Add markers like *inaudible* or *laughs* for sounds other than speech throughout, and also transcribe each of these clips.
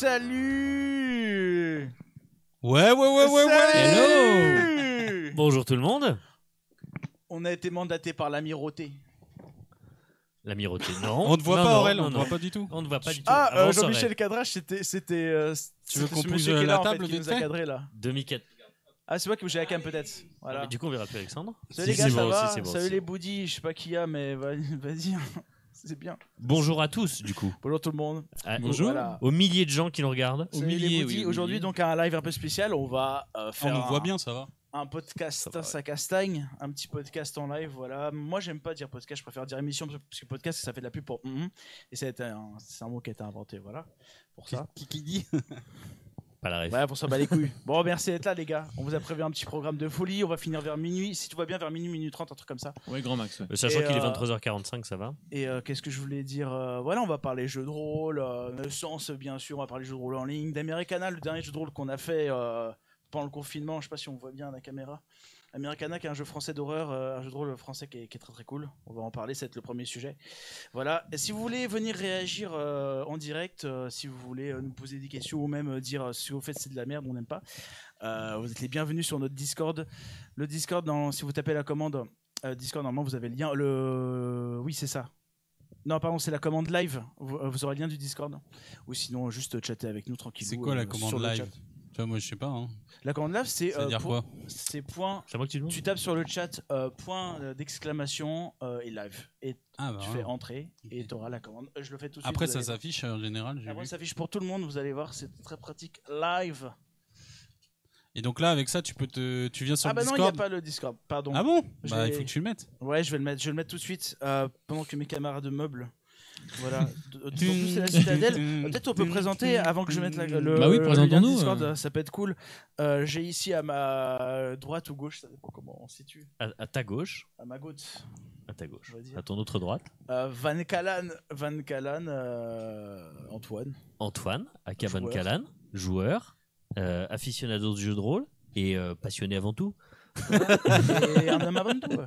Salut Ouais, ouais, ouais, ouais, ouais. Salut Bonjour tout le monde. On a été mandaté par l'amirauté. L'amirauté, non. On ne voit Non, pas, non, Aurel, non, on ne non. voit pas du tout. On ne voit pas du tout. Ah, euh, Jean-Michel. Cadrache, c'était. c'était euh, Tu veux c'était qu'on ce pousse monsieur la qui est là, en table fait, qui vite nous a cadré là. Demi-4. Ah, c'est moi qui bougez la cam peut-être. Voilà. Ah, mais du coup, on verra plus Alexandre. Salut Si, les gars, c'est ça bon va aussi, c'est bon Salut les boudis, je sais pas qui y a, mais va- vas-y. C'est bien. Bonjour à tous, du coup. Bonjour tout le monde. À- Bonjour. Voilà. Aux milliers de gens qui nous regardent. Salut milliers, oui, Aujourd'hui, donc un live un peu spécial. On va euh, On faire voit un- bien, ça va. un podcast Ça va, ouais. ça castagne, un petit podcast en live, voilà. Moi, j'aime pas dire podcast, je préfère dire émission parce que podcast, ça fait de la pub pour mhm. et ça a été un- c'est un mot qui a été inventé, voilà. Pour ça. Qui, qui dit? Pas la ref. Ouais, pour ça, bah les couilles. *laughs* Bon, merci d'être là, les gars. On vous a prévu un petit programme de folie. On va finir vers minuit. Si tu vois bien, vers minuit, minuit 30, un truc comme ça. Ouais, grand max. Ouais. Euh, Sachant qu'il est euh, 23h45, ça va. Et euh, qu'est-ce que je voulais dire Euh, Voilà, on va parler jeux de rôle, euh, Naissance, bien sûr. On va parler jeux de rôle en ligne. D'Americana, le dernier jeu de rôle qu'on a fait euh, pendant le confinement. Je sais pas si on voit bien à la caméra. Americana, qui est un jeu français d'horreur, euh, un jeu de rôle français qui est, qui est très très cool. On va en parler, c'est le premier sujet. Voilà. Et si vous voulez venir réagir euh, en direct, euh, si vous voulez nous poser des questions ou même dire si vous faites c'est de la merde, on n'aime pas, vous êtes les bienvenus sur notre Discord. Le Discord, dans- si vous tapez la commande Discord, normalement vous avez le lien. Le... Oui, c'est ça. Non, pardon, c'est la commande live. Vous, aurez le lien du Discord. Ou sinon, juste chatter avec nous tranquillement. C'est quoi la commande live moi, je sais pas. Hein. La commande live, c'est. Euh, dire pour- quoi C'est point. C'est moi que tu tapes sur le chat euh, point euh, d'exclamation euh, et live. Et Ah, bah, tu fais entrer et tu auras la commande. Je le fais tout de suite. Après, ça s'affiche en général. Après, ça s'affiche pour tout le monde. Vous allez voir, c'est très pratique. Live. Et donc là, avec ça, tu peux te, tu viens sur ah le bah non, il n'y a Discord. pas le Discord. Pardon. Ah bon? Bah, il faut que tu le mettes. Ouais, je vais le mettre. Je vais le mettre tout de suite euh, pendant que mes camarades meublent. Voilà. D'autant plus c'est la citadelle. Euh, Peut-être on peut présenter avant que je mette la- le, Bah oui, présentons-nous, Discord, euh. ça peut être cool. Euh, J'ai ici à ma droite ou gauche, ça dépend comment on se situe, à, à ta gauche. à ma gauche, À ta gauche. À ton autre droite. Euh, Van Kalan, Van Kalan, euh, Antoine. Antoine, Caban Joueur. Calan, joueur, euh, aficionado de jeux de rôle et euh, passionné avant tout. Et un homme avant tout. ouais.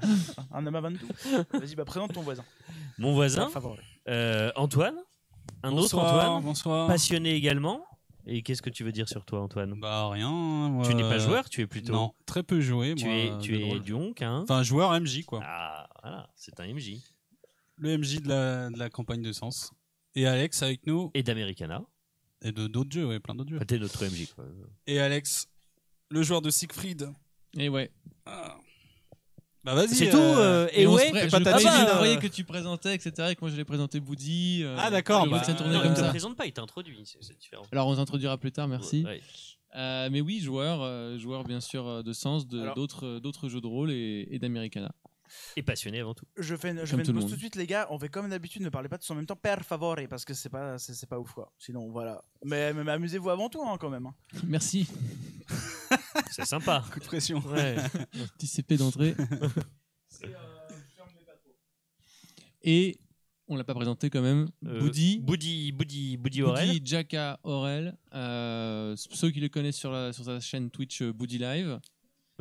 Un homme avant tout. *laughs* Vas-y, bah présente ton voisin. Mon voisin, Favori. Euh, Antoine. Un autre Antoine. Bonsoir. Passionné également. Et qu'est-ce que tu veux dire sur toi, Antoine Bah, rien. moi, Tu n'es pas euh, joueur, tu es plutôt. Non, très peu joué. Tu moi, es, tu es du honk, hein Enfin, joueur MJ, quoi. Ah, voilà, c'est un MJ. Le MJ de la, de la campagne de Sens. Et Alex avec nous. Et d'Americana. Et de d'autres jeux, ouais, plein d'autres jeux. Enfin, T'es notre MJ, quoi. Et Alex, le joueur de Siegfried. Et ouais. Bah, vas-y. C'est tout euh, Et, on se ouais je pas ta je euh. croyais que tu présentais, etc. Et que moi je l'ai présenté Boudi. euh, Ah, d'accord, je bah, que ça tournait Non, comme il te ça. présente pas, il t'introduit, c'est c'est différent. Alors on s'introduira plus tard, merci. Ouais. Euh, mais oui, joueur, euh, joueur bien sûr euh, de Sens, de- Alors- d'autres euh, d'autres jeux de rôle et, et d'Americana. Et passionné avant tout. Je fais une, je fais tout une le pause tout de suite, les gars. On fait comme d'habitude, ne parlez pas tous en même temps. Per favore, parce que c'est pas, c'est c'est pas ouf, quoi. Sinon, voilà. Mais, mais amusez-vous avant tout, hein, quand même. hein. *laughs* Merci. C'est sympa. Coup de pression. Ouais. *laughs* Petit CP d'entrée. *laughs* Et on l'a pas présenté quand même. Euh, Boudi. Boudi, Boudi, Boudi Aurel. Boudi Jaka Aurel. Euh, ceux qui le connaissent sur, la, sur sa chaîne Twitch euh, Boudi Live.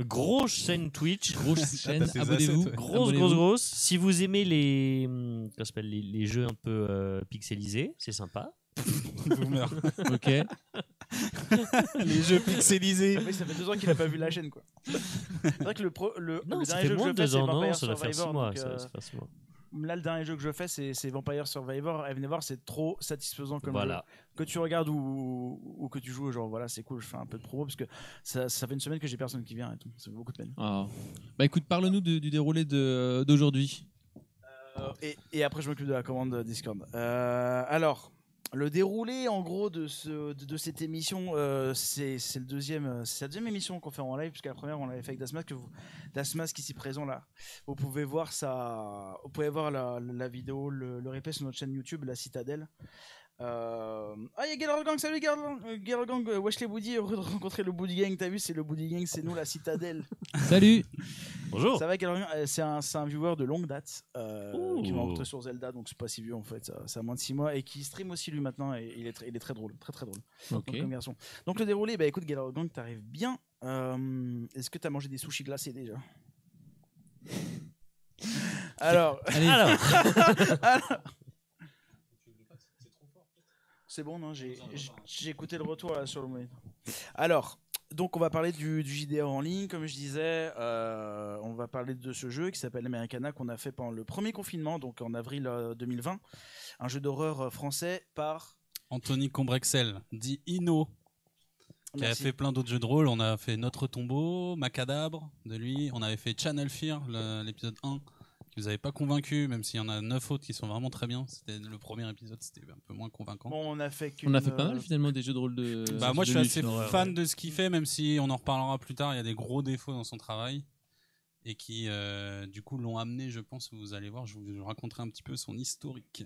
Grosse chaîne Twitch. *laughs* Grosse chaîne, abonnez-vous. ouais. Grosse, grosse, grosse. Si vous aimez les, hum, ça les, les jeux un peu euh, pixelisés, c'est sympa. *laughs* Boomer. Ok. *laughs* Les jeux pixelisés. Ça fait deux ans qu'il a pas vu la chaîne, quoi. C'est vrai que le, pro, le, Non, le ça dernier fait jeu que moins je de fais, deux c'est ans. Non, ça doit faire six mois. donc, ça euh, doit faire six mois. Là, le dernier jeu que je fais, c'est Vampire Survivor. Et venez voir, c'est trop satisfaisant comme Voilà. jeu. Que tu regardes ou, ou que tu joues, genre voilà, c'est cool. Je fais un peu de promo parce que ça, ça fait une semaine que j'ai personne qui vient et tout. Ça fait beaucoup de peine. Ah. Bah écoute, parle-nous du déroulé d'aujourd'hui. Euh, et, et après, je m'occupe de la commande Discord. Euh, alors, le déroulé, en gros, de, ce, de, de cette émission, euh, euh, c'est la deuxième émission qu'on fait en live, puisque la première, on l'avait fait avec Dasmas, que vous, qui ici présent là. Vous pouvez voir ça, vous pouvez voir la, la vidéo, le, le replay sur notre chaîne YouTube, La Citadelle. Euh... Ah, il y a Gale Gang, salut Gale Gang, wesh les heureux de rencontrer le Boudi Gang, t'as vu, c'est le Boudi Gang, c'est nous, La Citadelle. *laughs* Salut Bonjour. Ça va, Gale Gang Euh, C'est un, viewer de longue date euh, qui m'a rencontré sur Zelda, donc c'est pas si vieux en fait, ça, a moins de 6 mois, et qui stream aussi lui maintenant, et il est, très- il est très drôle, très très drôle. Ok. Donc, garçon. Donc le déroulé, bah écoute, Gale Gang, t'arrives bien. Euh, Est-ce que t'as mangé des sushis glacés déjà? *laughs* Alors, *laughs* Alors, C'est bon, non J'ai écouté le retour là, sur le moniteur. Alors, donc on va parler du, du JDR en ligne, comme je disais. euh, on va parler de ce jeu qui s'appelle Americana qu'on a fait pendant le premier confinement, donc en avril euh, 2020. Un jeu d'horreur euh, français par. Anthony Combrexel, dit Ino, qui a fait plein d'autres jeux de rôle. On a fait Notre Tombeau, Macadabre de lui. On avait fait Channel Fear, l'épisode 1, qui vous avait pas convaincu, même s'il y en a 9 autres qui sont vraiment très bien. C'était le premier épisode, c'était un peu moins convaincant. Bon, on a fait On a fait pas euh, mal finalement des jeux de rôle de. Bah moi je suis assez fan ouais. de ce qu'il fait, même si on en reparlera plus tard. Il y a des gros défauts dans son travail et qui euh, du coup l'ont amené, je pense. Vous allez voir, je vous, raconterai un petit peu son historique,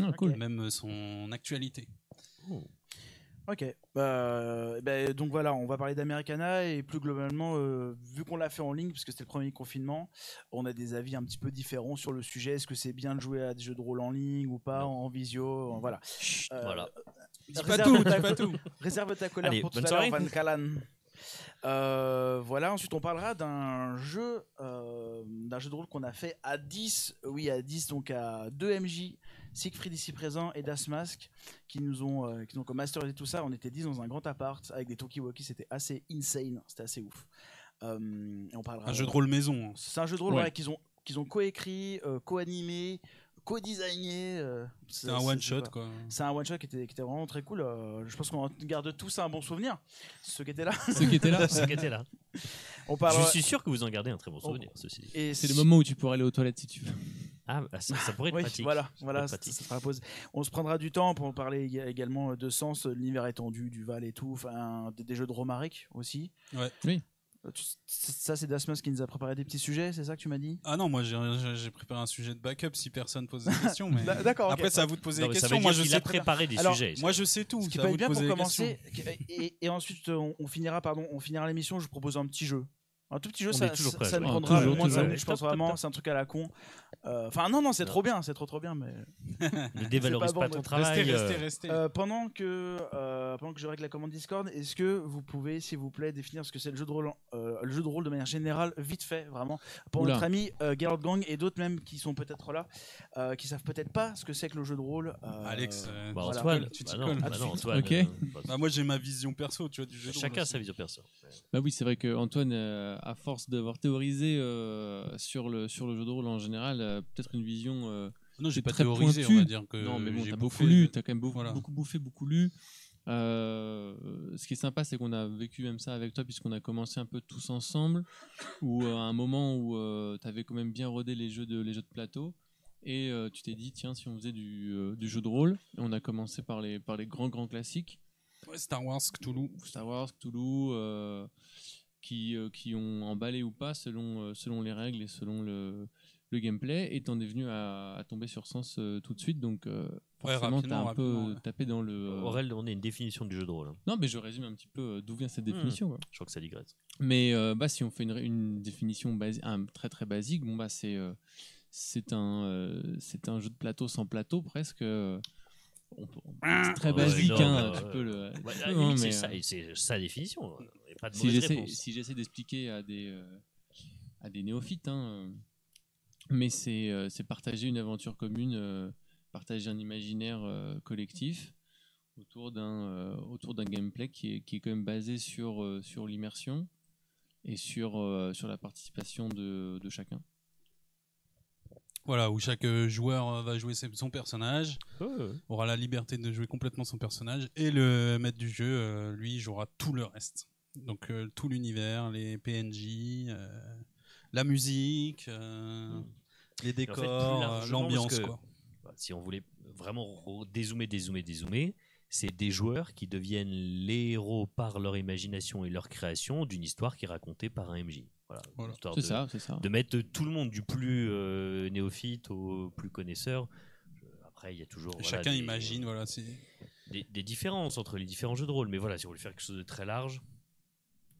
Ah, cool. Même son actualité. Ok. Euh, ben, donc voilà, on va parler d'Americana et plus globalement, euh, vu qu'on l'a fait en ligne, puisque c'était le premier confinement, on a des avis un petit peu différents sur le sujet. Est-ce que c'est bien de jouer à des jeux de rôle en ligne ou pas, en visio en- Voilà. Chut, Euh, voilà. Dis pas tout, ta- dis pas tout. Réserve ta colère Allez, pour tout à l'heure. Van Callan. Euh, voilà, ensuite on parlera d'un jeu, euh, d'un jeu de rôle qu'on a fait à 10, oui à 10, donc à 2 MJ, Siegfried ici présent et Dasmask, qui nous ont, euh, qui nous ont masterisé tout ça. On était 10 dans un grand appart avec des talkie-walkie, c'était assez insane, c'était assez ouf. Euh, et on parlera. Un jeu de rôle maison. hein. C'est un jeu de rôle Ouais. ouais, qu'ils ont, qu'ils ont co-écrit, euh, co-animé, co-designé. euh, C'est un one shot quoi. c'est un one shot qui était, qui était vraiment très cool. euh, je pense qu'on en garde tous un bon souvenir. Ceux qui étaient là. Ceux qui étaient là. *laughs* Ceux qui étaient là. On parle. Je suis sûr que vous en gardez un très bon souvenir, ceci dit. Et C'est le moment où tu pourras aller aux toilettes si tu veux. Ah, bah, ça, ça pourrait être *laughs* Oui, pratique. voilà, Ça voilà, ça, être pratique. ça sera la pause. On se prendra du temps pour parler ég- également de sens, de l'univers étendu, du Val et tout, enfin des, des jeux de Romaric aussi. Ouais. Oui. Euh, Ça, c'est Dasmus qui nous a préparé des petits sujets, c'est ça que tu m'as dit? Ah non, moi j'ai- préparé un sujet de backup si personne pose des *laughs* questions. Mais... D'a- D'accord. Après, c'est à vous de poser Non, des questions. Moi je sais a préparé des Alors, sujets. Moi je sais tout. Ce qui peut être bien pour commencer, et, et ensuite euh, on, on finira, pardon, on finira l'émission. Je vous propose un petit jeu. Un tout petit jeu, On ça, ça- nous Ah, prendra toujours, moins de je pense vraiment. C'est un truc à la con. Euh, Enfin, non, non, c'est trop bien, c'est trop trop bien, mais Ne *laughs* dévalorise pas ton travail. Restez, euh, restez, restez. Euh, pendant que euh, pendant que je règle la commande Discord, est-ce que vous pouvez, s'il vous plaît, définir ce que c'est le jeu de rôle, euh, le jeu de rôle de manière générale, vite fait, vraiment, pour Oula. notre ami euh, Geralt Gang et d'autres même qui sont peut-être là, euh, qui savent peut-être pas ce que c'est que le jeu de rôle. euh, Alex, euh, Bah, Voilà. Antoine, tu bah t'y non, colles. bah non, Antoine, Ok. euh, bah, Bah, moi j'ai ma vision perso, tu vois, du jeu. de rôle chacun a aussi. sa vision perso. Bah oui, c'est vrai que Antoine, euh, à force d'avoir théorisé euh, sur, le, sur le jeu de rôle en général, peut-être une vision. euh, Non, j'ai pas très théorisé, pointu. on va dire que. non, mais bon, j'ai t'as beaucoup lu, t'as quand même beaucoup, Voilà. beaucoup bouffé, beaucoup lu. Euh, ce qui est sympa, c'est qu'on a vécu même ça avec toi, puisqu'on a commencé un peu tous ensemble, où euh, à un moment où tu avais quand même bien rodé les jeux de, les jeux de plateau, et euh, tu t'es dit, tiens, si on faisait du, euh, du jeu de rôle, et on a commencé par les, par les grands, grands classiques. Ouais, Star Wars, Cthulhu. Star Wars, Cthulhu, euh, qui, euh, qui ont emballé ou pas selon, euh, selon les règles et selon le, le gameplay, et t'en es venu à, à tomber sur Sens euh, tout de suite, donc euh, Ouais, forcément t'as un peu ouais. tapé dans le... euh, Aurel demandait une définition du jeu de rôle. hein. Non, mais je résume un petit peu euh, d'où vient cette définition. quoi. Je crois que ça digresse. Mais euh, bah, si on fait une, une définition basi- très très basique, bon, bah, c'est euh, c'est un, euh, c'est un jeu de plateau sans plateau presque. on peut- on- c'est très Ouais, basique, non, hein, bah, tu ouais. peux le. Ouais, c'est ça, euh, sa définition. Pas de si j'essaie réponse. si j'essaie d'expliquer à des euh, à des néophytes hein, euh, mais c'est euh, c'est partager une aventure commune euh, partager un imaginaire euh, collectif autour d'un euh, autour d'un gameplay qui est, qui est quand même basé sur euh, sur l'immersion et sur euh, sur la participation de, de chacun Voilà, où chaque joueur va jouer son personnage, ouais. aura la liberté de jouer complètement son personnage, et le maître du jeu, lui, jouera tout le reste. Donc euh, tout l'univers, les PNJ, euh, la musique, euh, les en fait, décors, euh, l'ambiance, bah, Si on voulait vraiment dézoomer, dézoomer, dézoomer, c'est des joueurs qui deviennent les héros par leur imagination et leur création d'une histoire qui est racontée par un MJ. Voilà, Voilà. histoire c'est de, ça c'est ça de mettre tout le monde du plus euh, néophyte au plus connaisseur. Après, il y a toujours voilà, chacun des- imagine, voilà, des, des différences entre les différents jeux de rôle. Mais voilà, si on voulait faire quelque chose de très large,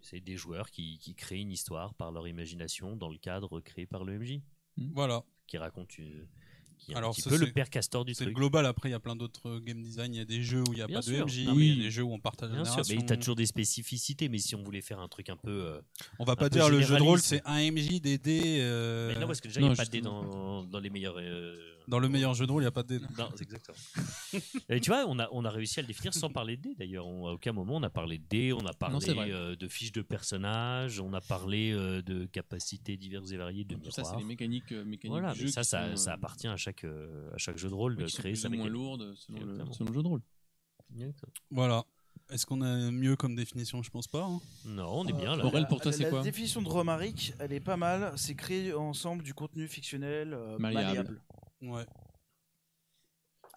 c'est des joueurs qui, qui créent une histoire par leur imagination dans le cadre créé par le MJ, Voilà, qui raconte une- qui est un petit ça, peu le c'est- père castor du c'est truc. global. Après, il y a plein d'autres euh, game design. Il y a des jeux où il n'y a Bien pas sûr. de MJ, Non, mais il y a des jeux où on partage la Bien sûr, mais tu as toujours des spécificités. Mais si on voulait faire un truc un peu. euh, On va pas dire le jeu de rôle, c'est un MJ, des dés. euh, Mais non, parce que déjà, il n'y a pas de dés dans, dans les meilleurs. euh, Dans le meilleur jeu de rôle, il n'y a pas de dés. Non, c'est *laughs* exactement. *laughs* Et tu vois, on a, on a réussi à le définir sans parler de dés d'ailleurs. On- À aucun moment on a parlé de dés, on a parlé c'est vrai. euh, de fiches de personnages, on a parlé euh, de capacités diverses et variées de Tout ça, c'est miroirs. les mécaniques, euh, mécaniques Voilà, du mais jeu ça, qui ça, sont, ça euh, appartient à chaque, euh, à chaque jeu de rôle oui, de qui sont créer plus sa ou moins mécanique. lourdes selon le, Exactement. selon le jeu de rôle. Voilà. Est-ce qu'on a mieux comme définition Je pense pas. hein? Non, on est bien là. Aurel, La- pour toi, la- c'est la quoi? définition de Romaric, elle est pas mal. C'est créer ensemble du contenu fictionnel euh, Malléable. malléable. Ouais.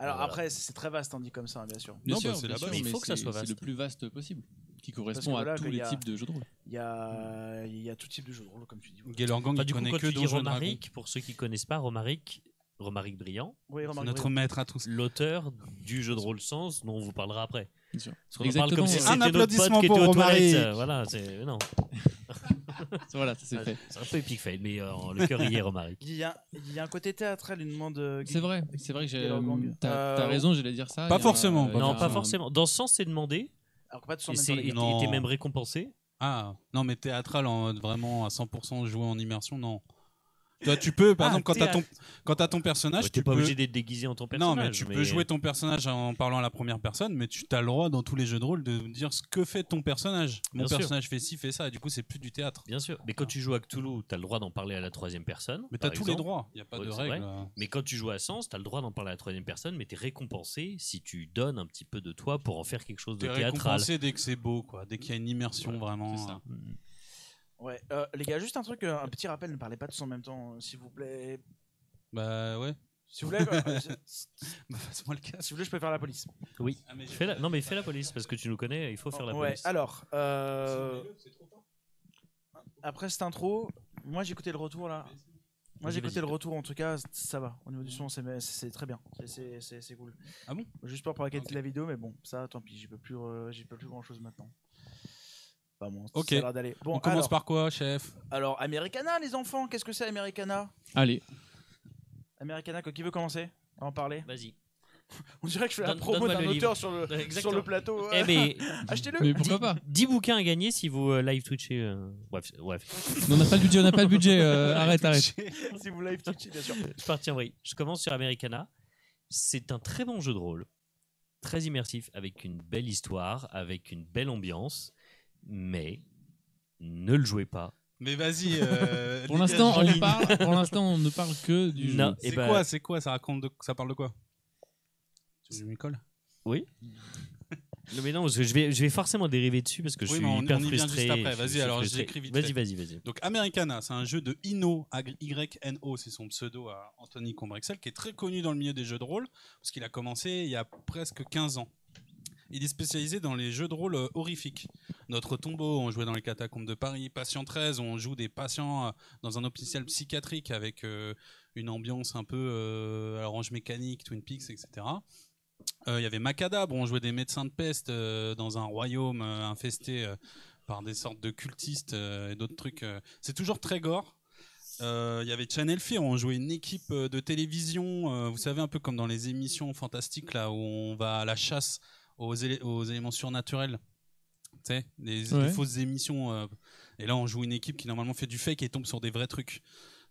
Alors Voilà. après, c'est c'est très vaste, on dit comme ça, hein, bien sûr. Bien Non, sûr, bah, c'est bien la sûr, base. Mais il faut que ça c'est- soit C'est vaste. le plus vaste possible, qui correspond voilà, à tous qu'il les a- types de jeux de rôle. Il y a, il y a tout type de jeux de rôle, comme tu dis. Gaylor Gang, Enfin, il du coup, connaît quand que tu dis. Romaric, pour ceux qui connaissent pas Romaric, Romaric Oui, Romaric, notre maître à tous. l'auteur du jeu de rôle Sens dont on vous parlera après. Bien sûr. Parce parle comme si euh, c'était Un applaudissement qui pour Romaric. euh, Voilà, c'est non. *laughs* Voilà, ça c'est Ah, fait. C'est un peu épique fail, mais euh, le cœur y est Romaric. Il y, a, il y a un côté théâtral, une demande. euh, C'est vrai, c'est vrai que j'ai. T'as Euh, raison, j'allais dire ça. Pas forcément, Non, pas forcément. Dans ce sens, c'est demandé. Alors que pas de son Et même c'est dans les il était même récompensé. Ah, non, mais théâtral, en, vraiment à 100% joué en immersion, non. Toi, tu peux, par Ah, exemple, quand t'as ton, quand t'as ton personnage, Ouais, tu T'es pas peux... obligé d'être déguisé en ton personnage. Non, mais tu peux jouer ton personnage en parlant à la première personne, mais tu as le droit dans tous les jeux de rôle de dire ce que fait ton personnage. Mon Bien sûr. personnage fait ci, fait ça, et du coup, c'est plus du théâtre. Bien sûr. Mais quand tu joues à Cthulhu, t'as le droit d'en parler à la troisième personne. Mais t'as tous les droits, il n'y a pas Ouais, de c'est règles. vrai. euh. Mais quand tu joues à Sens, t'as le droit d'en parler à la troisième personne, mais t'es récompensé si tu donnes un petit peu de toi pour en faire quelque chose de T'es théâtral. récompensé dès que c'est beau, quoi. Dès qu'il y a une immersion Voilà, vraiment. Ouais, euh, les gars, juste un truc, euh, un petit rappel, ne parlez pas tous en même temps, euh, s'il vous plaît. Bah ouais. S'il vous plaît, euh, Bah, *laughs* passe-moi le casque. s'il vous plaît, je peux faire la police. Oui. Ah, mais j'ai- Fais la... Non, mais fais la police parce que tu nous connais, il faut faire la ouais, police. alors, euh, après cette intro, moi j'ai écouté le retour là. Moi Vas-y, j'ai écouté vas-y. le retour, en tout cas, ça va. Au niveau du son, c'est c'est très bien. C'est- C'est c'est- c'est cool. Ah bon? Juste peur pour la qualité Ok. de la vidéo, mais bon, ça, tant pis, j'y peux plus, euh, j'y peux plus grand chose maintenant. Bon, Ok. ça a l'air d'aller. Bon, On commence alors, par quoi, chef? Alors, Americana, les enfants, qu'est-ce que c'est Americana? Allez, Americana, qui veut commencer? À en parler Vas-y. *laughs* On dirait que je fais la promo d'un auteur livre. sur le, sur Exactement. le plateau. Eh mais, *laughs* Achetez-le mais pourquoi pas? 10 bouquins à gagner si vous euh, live twitchez. euh, Bref, bref. On n'a pas le budget, on n'a pas le budget. euh, *laughs* arrête, arrête. si vous live Twitch, bien sûr. Je parti en vrille. Je commence sur Americana. C'est un très bon jeu de rôle, très immersif, avec une belle histoire, avec une belle ambiance, mais ne le jouez pas. Mais vas-y. euh, *laughs* Pour l'instant, on Jean-Louis. parle. Pour l'instant, on ne parle que du jeu. Non. C'est Eh ben- quoi C'est quoi Ça raconte de... Ça parle de quoi? Tu m'y colles Non, mais non, parce que je vais, je vais forcément dériver dessus parce que je Oui, suis on- hyper on y vient frustré. juste après. je Vas-y, alors, j'écris vite Vas-y, vas-y, vas-y. Donc Americana, c'est un jeu de Ino, Y-N-O, c'est son pseudo à Anthony Combrexel, qui est très connu dans le milieu des jeux de rôle, parce qu'il a commencé il y a presque 15 ans. Il est spécialisé dans les jeux de rôle euh, horrifiques. Notre tombeau, on jouait dans les catacombes de Paris. Patient 13, on joue des patients euh, dans un hôpital psychiatrique avec euh, une ambiance un peu à l'orange mécanique, Twin Peaks, etc. Il y avait Macadabre, on jouait des médecins de peste dans un royaume infesté par des sortes de cultistes et d'autres trucs. C'est toujours très gore. Il y avait Channel Fear, on jouait une équipe de télévision, vous savez, un peu comme dans les émissions fantastiques, là où on va à la chasse aux, élé- aux éléments surnaturels. Tu sais, des, Ouais. des fausses émissions. euh, et là, on joue une équipe qui normalement fait du fake et tombe sur des vrais trucs.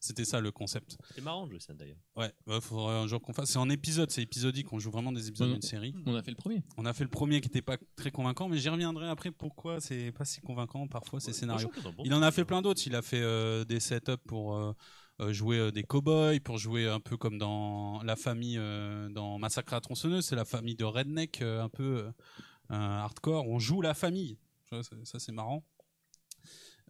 C'était ça le concept. C'est marrant de jouer ça d'ailleurs. Ouais, il faudrait un jour qu'on fasse. C'est en épisode, c'est épisodique, on joue vraiment des épisodes d'une série. On a fait le premier. On a fait le premier qui n'était pas très convaincant, mais j'y reviendrai après pourquoi c'est pas si convaincant parfois ces scénarios. Il en a fait plein d'autres. Il a fait euh, des setups pour euh, jouer euh, des cow-boys, pour jouer un peu comme dans la famille euh, dans Massacre à la tronçonneuse. C'est la famille de redneck euh, un peu euh, hardcore. On joue la famille. Ça, c'est marrant.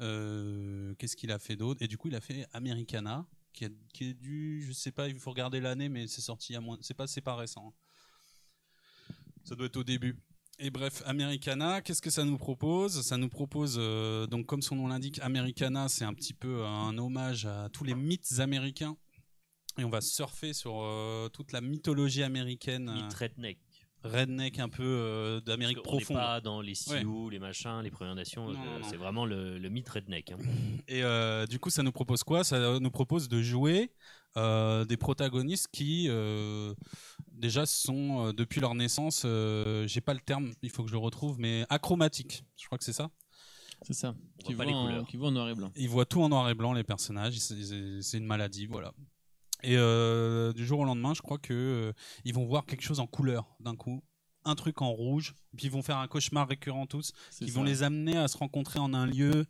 Euh, Qu'est-ce qu'il a fait d'autre? Et du coup, il a fait Americana, qui est, qui est du, je sais pas, il faut regarder l'année, mais c'est sorti à moins, c'est pas, c'est pas récent. Ça doit être au début. Et bref, Americana, qu'est-ce que ça nous propose? Ça nous propose, euh, donc comme son nom l'indique, Americana, c'est un petit peu un hommage à tous les mythes américains. Et on va surfer sur euh, toute la mythologie américaine, Mythe euh, redneck. redneck un peu euh, d'Amérique Parce qu'on n'est profonde. pas dans les Sioux, les machins, les Premières Nations. Euh. C'est vraiment le, le mythe redneck. hein. Et euh, du coup, ça nous propose quoi? Ça nous propose de jouer euh, des protagonistes qui, euh, déjà, sont euh, depuis leur naissance, euh, j'ai pas le terme, il faut que je le retrouve, mais achromatiques. Je crois que c'est ça. C'est ça. Qui les en, couleurs. qui voit en noir et blanc. Ils voient tout en noir et blanc, les personnages. C'est- une maladie, voilà. Et euh, du jour au lendemain, je crois que euh, ils vont voir quelque chose en couleur d'un coup, un truc en rouge, puis ils vont faire un cauchemar récurrent tous, qui ça. vont les amener à se rencontrer en un lieu,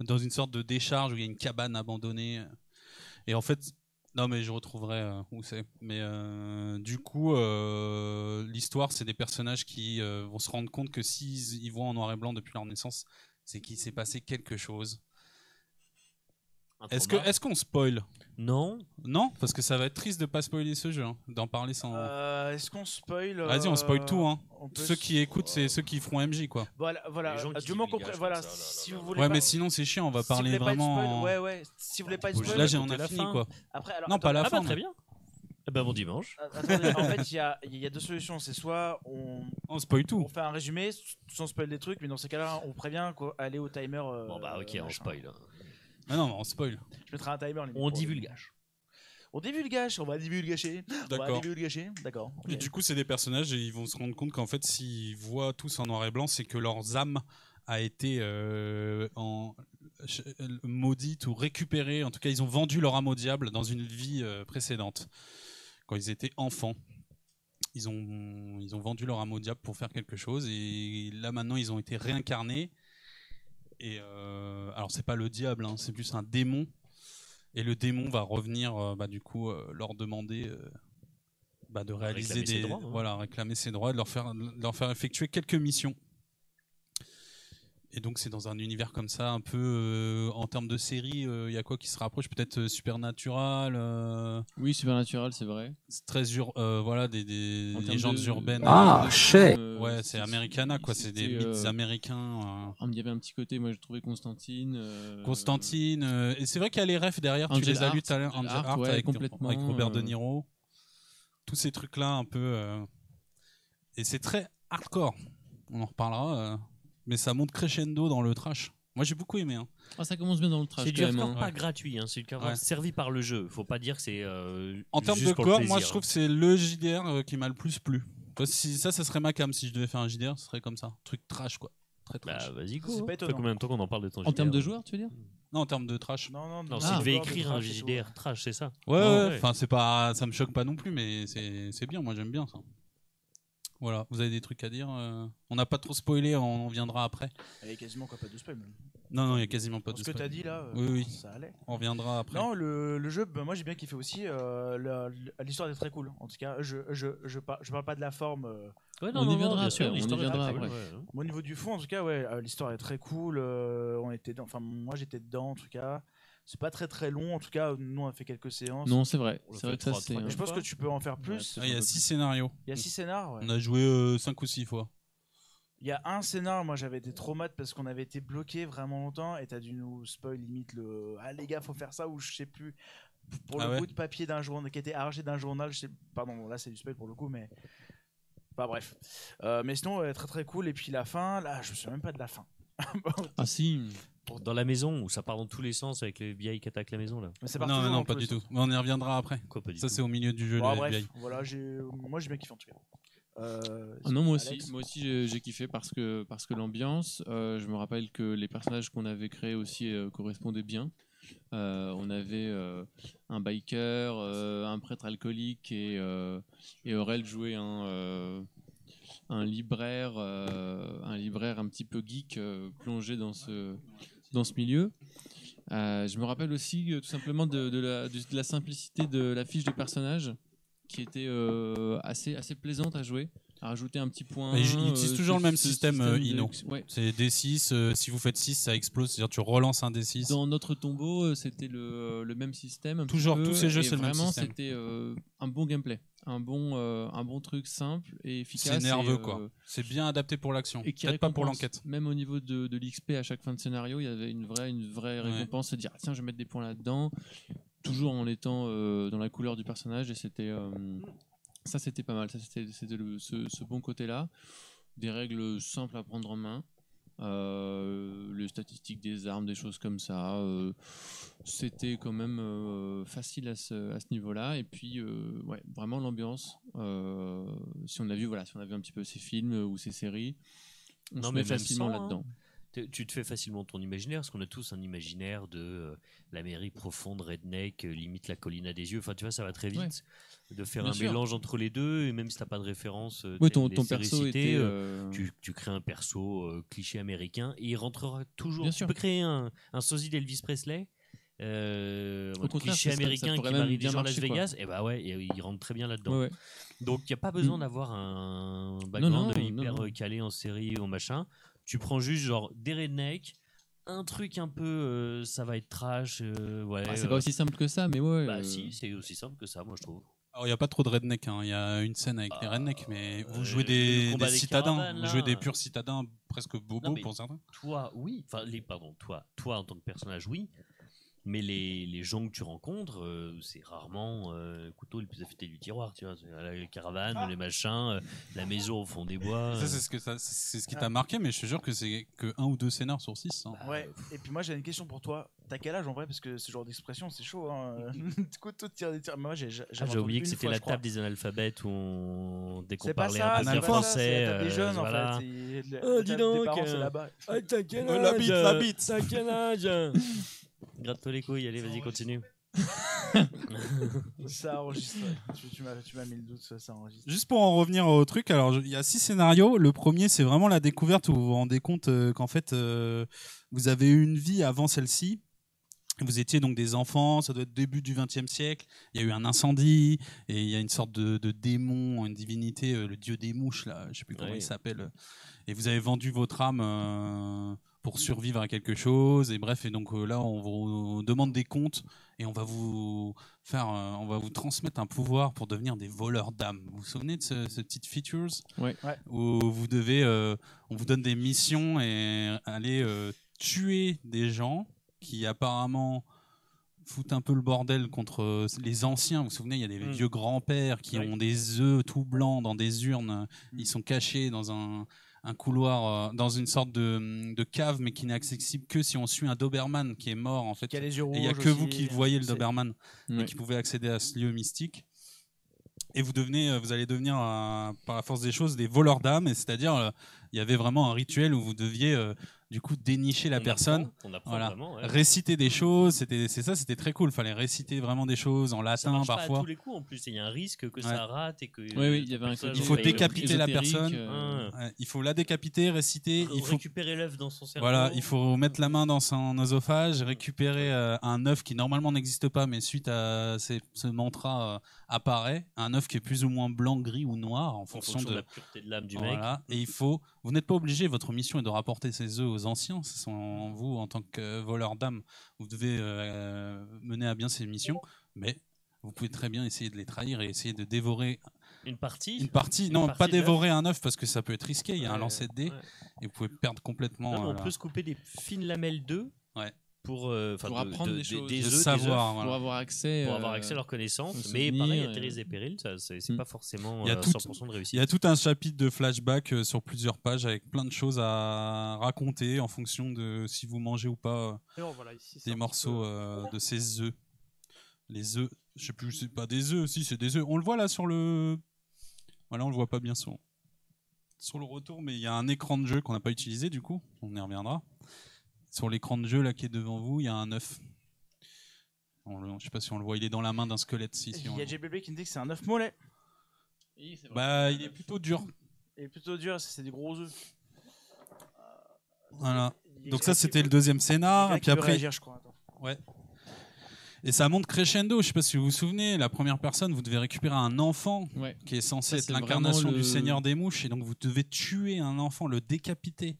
dans une sorte de décharge où il y a une cabane abandonnée. Et en fait, non mais je retrouverai euh, où c'est. Mais euh, du coup, euh, l'histoire, c'est des personnages qui vont se rendre compte que s'ils ils voient en noir et blanc depuis leur naissance, c'est qu'il s'est passé quelque chose. Est-ce trauma. est-ce qu'on spoil? Non. Non, parce que ça va être triste de pas spoiler ce jeu, hein, d'en parler sans. Euh, Est-ce qu'on spoil Vas-y, on spoil euh, tout. Hein. on Ceux qui écoutent, c'est ceux qui feront MJ, quoi. Voilà, voilà. Euh, du moment qu'on voilà, comme ça, là, là, si vous voulez Ouais, pas- mais sinon c'est chiant. On va si parler pas spoil, vraiment. en- Ouais, ouais. Si vous voulez pas spoil, Là, j'ai on a la fini, fin. quoi. après, alors, Non, pas la Ah bah fin. très bien. Eh ben bon dimanche. a- Attendez, en fait, il y a, il y a deux solutions. C'est soit on, On spoil tout. on fait un résumé sans spoil des trucs, mais dans ces cas-là, on prévient quoi, aller au timer. euh, Bon bah ok, on spoil. Mais non, on spoil. Je mettrai un timer. limite, On pour- divulgage. On divulgage. On va divulgacher. On va D'accord. divulgacher. D'accord. ok. Et du coup, c'est des personnages et ils vont se rendre compte qu'en fait, s'ils voient tous en noir et blanc, c'est que leurs âmes a été euh, en ch- maudite ou récupérée. En tout cas, ils ont vendu leur âme au diable dans une vie euh, précédente, quand ils étaient enfants. Ils ont, ils ont vendu leur âme au diable pour faire quelque chose et là maintenant ils ont été réincarnés. Et euh, alors c'est pas le diable, hein, c'est plus un démon. Et le démon va revenir, euh, bah, du coup, euh, leur demander bah, de réaliser Réclamer ses des, droits, hein. voilà, réclamer ses droits, de leur faire, de leur faire effectuer quelques missions. Et donc c'est dans un univers comme ça, un peu euh, en termes de série, il y a quoi qui se rapproche? Peut-être euh, Supernatural, euh, Oui, Supernatural, c'est vrai. c'est très ur- euh, voilà, des, des légendes de- urbaines. Ah, euh, ouais, c'est Americana, quoi. C'est des mythes euh, américains. euh. ah, Il y avait un petit côté, moi je trouvais Constantine. euh, Constantine. euh, et c'est vrai qu'il y a les refs derrière, tu les as lus tout à l'heure. Angel Heart, Heart ouais, avec, complètement, avec Robert De euh. Niro. Tous ces trucs-là, un peu. euh, Et c'est très hardcore. On en reparlera. Mais ça monte crescendo dans le trash. Moi, j'ai beaucoup aimé. hein. Ah, ça commence bien dans le trash C'est du même. hardcore hein. pas gratuit, hein, c'est du hardcore Ouais. servi par le jeu. Faut pas dire que c'est. euh, En termes juste de pour le gore, plaisir, moi, je trouve que c'est le JDR euh, qui m'a le plus plu. Si, ça, ça serait ma cam. Si je devais faire un JDR, ce serait comme ça. Truc trash, quoi. Très trash. Bah vas-y, go. C'est pas Ça fait étonnant. combien de temps qu'on en parle de ton En termes de joueurs, tu veux dire? Non, en termes de trash. Non, non, Non, Ah, s'il devait encore de écrire un. JDR trash, c'est ça? Ouais, Ah, ouais, ouais. enfin, c'est pas, ça me choque pas non plus, mais c'est c'est bien. Moi, j'aime bien ça. Voilà, vous avez des trucs à dire euh On n'a pas trop spoilé, on en viendra après. Il y a quasiment quoi, pas de spoil. même. Non, non, il y a quasiment pas de ce que spoil. t'as dit là, euh, Oui, oui. ça allait. On reviendra après. Non, le, le jeu, bah, moi j'ai bien kiffé aussi. euh, L'histoire est très cool. En tout cas, je, je, je, par- je parle pas de la forme. euh, Ouais, On y viendra bien après, sûr, on y viendra après. au niveau du fond, en tout cas, ouais, euh, l'histoire est très cool. euh, on était, dans- enfin moi j'étais dedans en tout cas. C'est pas très très long. En tout cas, nous on a fait quelques séances. Non, c'est vrai. C'est vrai que ça, c'est. je pense que tu peux en faire plus. Ah, Il y a six scénarios. Il y a six scénars. ouais. On a joué 5 ou 6 fois. Il y a un scénar, moi j'avais été trop mat parce qu'on avait été bloqué vraiment longtemps et t'as dû nous spoil limite le ah les gars faut faire ça ou je sais plus pour Ah le ouais bout de papier d'un journal qui était arraché d'un journal, je sais pardon là c'est du spoil pour le coup mais enfin bref Euh, mais sinon ouais, très très cool et puis la fin là je me souviens même pas de la fin *laughs* Ah si. Dans la maison où ça part dans tous les sens avec les vieilles qui attaquent la maison là. mais c'est Non, parti non, pas du tout. Mais on y reviendra après. Quoi pas du Ça, tout. c'est au milieu du jeu, Bon, les bref vieilles. voilà j'ai moi j'ai bien kiffé en tout cas Euh, Ah non, moi Alex aussi, moi aussi j'ai j'ai kiffé parce que, parce que l'ambiance, euh, je me rappelle que les personnages qu'on avait créés aussi euh, correspondaient bien. Euh, on avait euh, un biker, euh, un prêtre alcoolique et, euh, et Aurel jouait un, euh, un libraire, euh, un libraire un petit peu geek euh, plongé dans ce, dans ce milieu. Euh, je me rappelle aussi euh, tout simplement de, de la, de la simplicité de la fiche de personnage qui était euh, assez, assez plaisante à jouer, à rajouter un petit point. Mais ils utilisent toujours le même système, ouais. C'est D6. euh, si vous faites 6, ça explose. C'est-à-dire, tu relances un D6. Dans notre tombeau, c'était le, le même système. Toujours, peu, tous ces jeux, c'est le même vraiment, système. c'était euh, un bon gameplay, un bon, euh, un bon truc simple et efficace. C'est nerveux, et, euh, quoi. C'est bien adapté pour l'action. Et qui Peut-être pas pour l'enquête. Même au niveau de, de l'XP à chaque fin de scénario, il y avait une vraie, une vraie Ouais. récompense, se dire ah, tiens, je vais mettre des points là-dedans, toujours en étant euh, dans la couleur du personnage et c'était ça, c'était pas mal. Ça, c'était, ce, ce bon côté-là. Des règles simples à prendre en main. Euh, les statistiques des armes, des choses comme ça. euh, c'était quand même euh, facile à ce, à ce niveau-là. Et puis, euh, ouais, vraiment l'ambiance. Si on a vu, voilà, si on a vu un petit peu ces films ou ces séries, on Non, se mais met facilement hein. Tu te fais facilement ton imaginaire, parce qu'on a tous un imaginaire de euh, l'Amérique profonde, redneck, euh, limite la colline à des yeux. Enfin, tu vois, ça va très vite Ouais. de faire Bien un sûr. mélange entre les deux. Et même si t'as pas de référence, euh, Ouais, ton, les ton séries perso citées, était. tu, tu crées un perso euh, cliché américain et il rentrera toujours. Bien tu sûr. peux créer un, un sosie d'Elvis Presley. Euh, Au cliché ça serait- ça américain qui marie des bien gens à Las quoi. Vegas, et bah ouais, il rentre très bien là-dedans. ouais, ouais. Donc il n'y a pas besoin Mm. d'avoir un background non, non, hyper non. calé en série ou machin. Tu prends juste genre des rednecks, un truc un peu, euh, ça va être trash. euh, ouais, Ah, c'est euh, pas aussi simple que ça, mais ouais. Bah euh, si, c'est aussi simple que ça, moi je trouve. Alors, il n'y a pas trop de redneck. hein. Il y a une scène avec des Ah, rednecks, mais vous euh, jouez des, des des citadins. caravanes, vous jouez des purs citadins, presque bobos Non, pour certains. Toi, oui. Enfin, les, pardon, toi, toi en tant que personnage, oui. Mais les, les gens que tu rencontres, euh, c'est rarement euh, le couteau le plus affûté du tiroir, tu vois. C'est La caravane, les machins, euh, la maison au fond des bois. Ça, euh. c'est ce, que ça- c'est ce qui Ah. t'a marqué, mais je te jure que c'est que un ou deux scénars sur six. hein. Ouais, et puis moi j'ai une question pour toi. T'as quel âge en vrai? Parce que ce genre d'expression c'est chaud. Hein. *laughs* Couteau de tir des tirs. Moi j'ai j'ai Ah, j'ai oublié que c'était fois, la table des analphabètes où on... dès qu'on C'est pas parlait ça, un peu ça, français, table des euh, jeunes voilà. en fait. Oh, dis donc, parents, euh, c'est là-bas. Ah, t'as quel Euh, la bite, la bite. T'as quel âge? *laughs* Gratte-toi les couilles, allez, vas-y, continue. Ça enregistre. tu tu m'as tu m'as mis le doute, ça, ça enregistre. Juste pour en revenir au truc, alors il y a six scénarios. Le premier, c'est vraiment la découverte où vous vous rendez compte euh, qu'en fait, euh, vous avez eu une vie avant celle-ci. Vous étiez donc des enfants, ça doit être début du XXe siècle. Il y a eu un incendie et il y a une sorte de, de démon, une divinité, euh, le dieu des mouches là, je sais plus comment il s'appelle. Et vous avez vendu votre âme euh, pour survivre à quelque chose. Et bref, et donc euh, là, on vous demande des comptes et on va vous faire, euh, on va vous transmettre un pouvoir pour devenir des voleurs d'âmes. Vous vous souvenez de ce, ce features? Ouais. Ouais. où vous devez, euh, on vous donne des missions et aller euh, tuer des gens qui apparemment foutent un peu le bordel contre les anciens. Vous vous souvenez, il y a des Mm. vieux grands-pères qui Ouais. ont des œufs tout blancs dans des urnes. Mm. Ils sont cachés dans un, un couloir, euh, dans une sorte de, de cave, mais qui n'est accessible que si on suit un Doberman qui est mort en fait. Qui a les yeux Et rouges. il n'y a que vous qui voyez le Doberman et qui pouvez accéder à ce lieu mystique. Et vous devenez, euh, vous allez devenir euh, par la force des choses des voleurs d'âmes, et c'est-à-dire euh, il y avait vraiment un rituel où vous deviez euh, du coup dénicher la On personne, apprend, on apprend Voilà. vraiment. ouais. réciter des choses. C'était, c'est ça, c'était très cool. Fallait réciter vraiment des choses en Ça latin marche pas à parfois. tous les coups en plus. Il y a un risque que Ouais. ça rate et que. Oui, oui, il y avait un Il faut décapiter la personne. euh. Ouais, il faut la décapiter, réciter. Il faut récupérer l'œuf dans son cerveau. Voilà, il faut mettre la main dans son oesophage, récupérer euh, un œuf qui normalement n'existe pas, mais suite à ces- ce mantra euh, apparaît, un œuf qui est plus ou moins blanc, gris ou noir en en fonction, fonction de, de. la pureté de l'âme du mec. Voilà. Et il faut, vous n'êtes pas obligé, votre mission est de rapporter ces œufs aux anciens. Ce sont vous, en tant que voleur d'âme, vous devez euh, mener à bien ces missions, mais vous pouvez très bien essayer de les trahir et essayer de dévorer Une partie. une partie. Une non, partie pas dévorer un œuf parce que ça peut être risqué. Il y a un lancer de dés ouais. et vous pouvez perdre complètement. Non, euh, on la- peut se couper des fines lamelles d'œufs Ouais. Pour, euh, Pour apprendre de- des des- choses. des de œufs, des savoir. œufs, voilà. Pour avoir accès. pour avoir euh, accès à leurs connaissances. Mais pareil, et- atterrir des périls, ça, c'est c'est Mm. pas forcément Il y a euh, tout- 100% de réussite. Il y a tout un chapitre de flashback euh, sur plusieurs pages avec plein de choses à raconter en fonction de si vous mangez ou pas euh, voilà, ici, des morceaux peu- euh, de ces œufs. Les œufs, je sais plus, c'est pas des œufs, si c'est des œufs. On le voit là sur le. Voilà, on le voit pas bien sur, sur le retour, mais il y a un écran de jeu qu'on n'a pas utilisé du coup, on y reviendra. Sur l'écran de jeu là qui est devant vous, il y a un œuf. On le- je sais pas si on le voit, il est dans la main d'un squelette. Si, si, Il y a JBB qui me dit que c'est un œuf mollet. Oui, c'est vrai. Bah, il est plutôt dur. Et plutôt dur, c'est des gros œufs. Voilà. Il Donc ça c'était le deuxième scénar, et puis après réagir, je crois. Attends. Et ça monte crescendo. Je sais pas si vous vous souvenez, la première personne, vous devez récupérer un enfant Ouais. qui est censé Ça, être c'est l'incarnation vraiment du Seigneur des Mouches. Et donc vous devez tuer un enfant, le décapiter,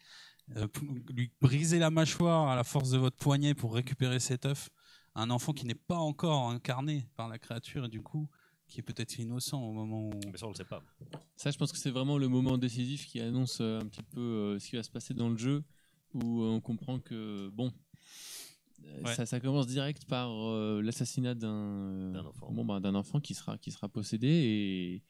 lui briser la mâchoire à la force de votre poignet pour récupérer cet œuf. Un enfant qui n'est pas encore incarné par la créature et du coup qui est peut-être innocent au moment où. Mais ça, on le sait pas. Ça, je pense que c'est vraiment le moment décisif qui annonce euh, un petit peu euh, ce qui va se passer dans le jeu, où euh, on comprend que, bon, euh, Ouais. ça, ça commence direct par euh, l'assassinat d'un euh, enfant. Bon, bah, d'un enfant qui sera, qui sera possédé. Et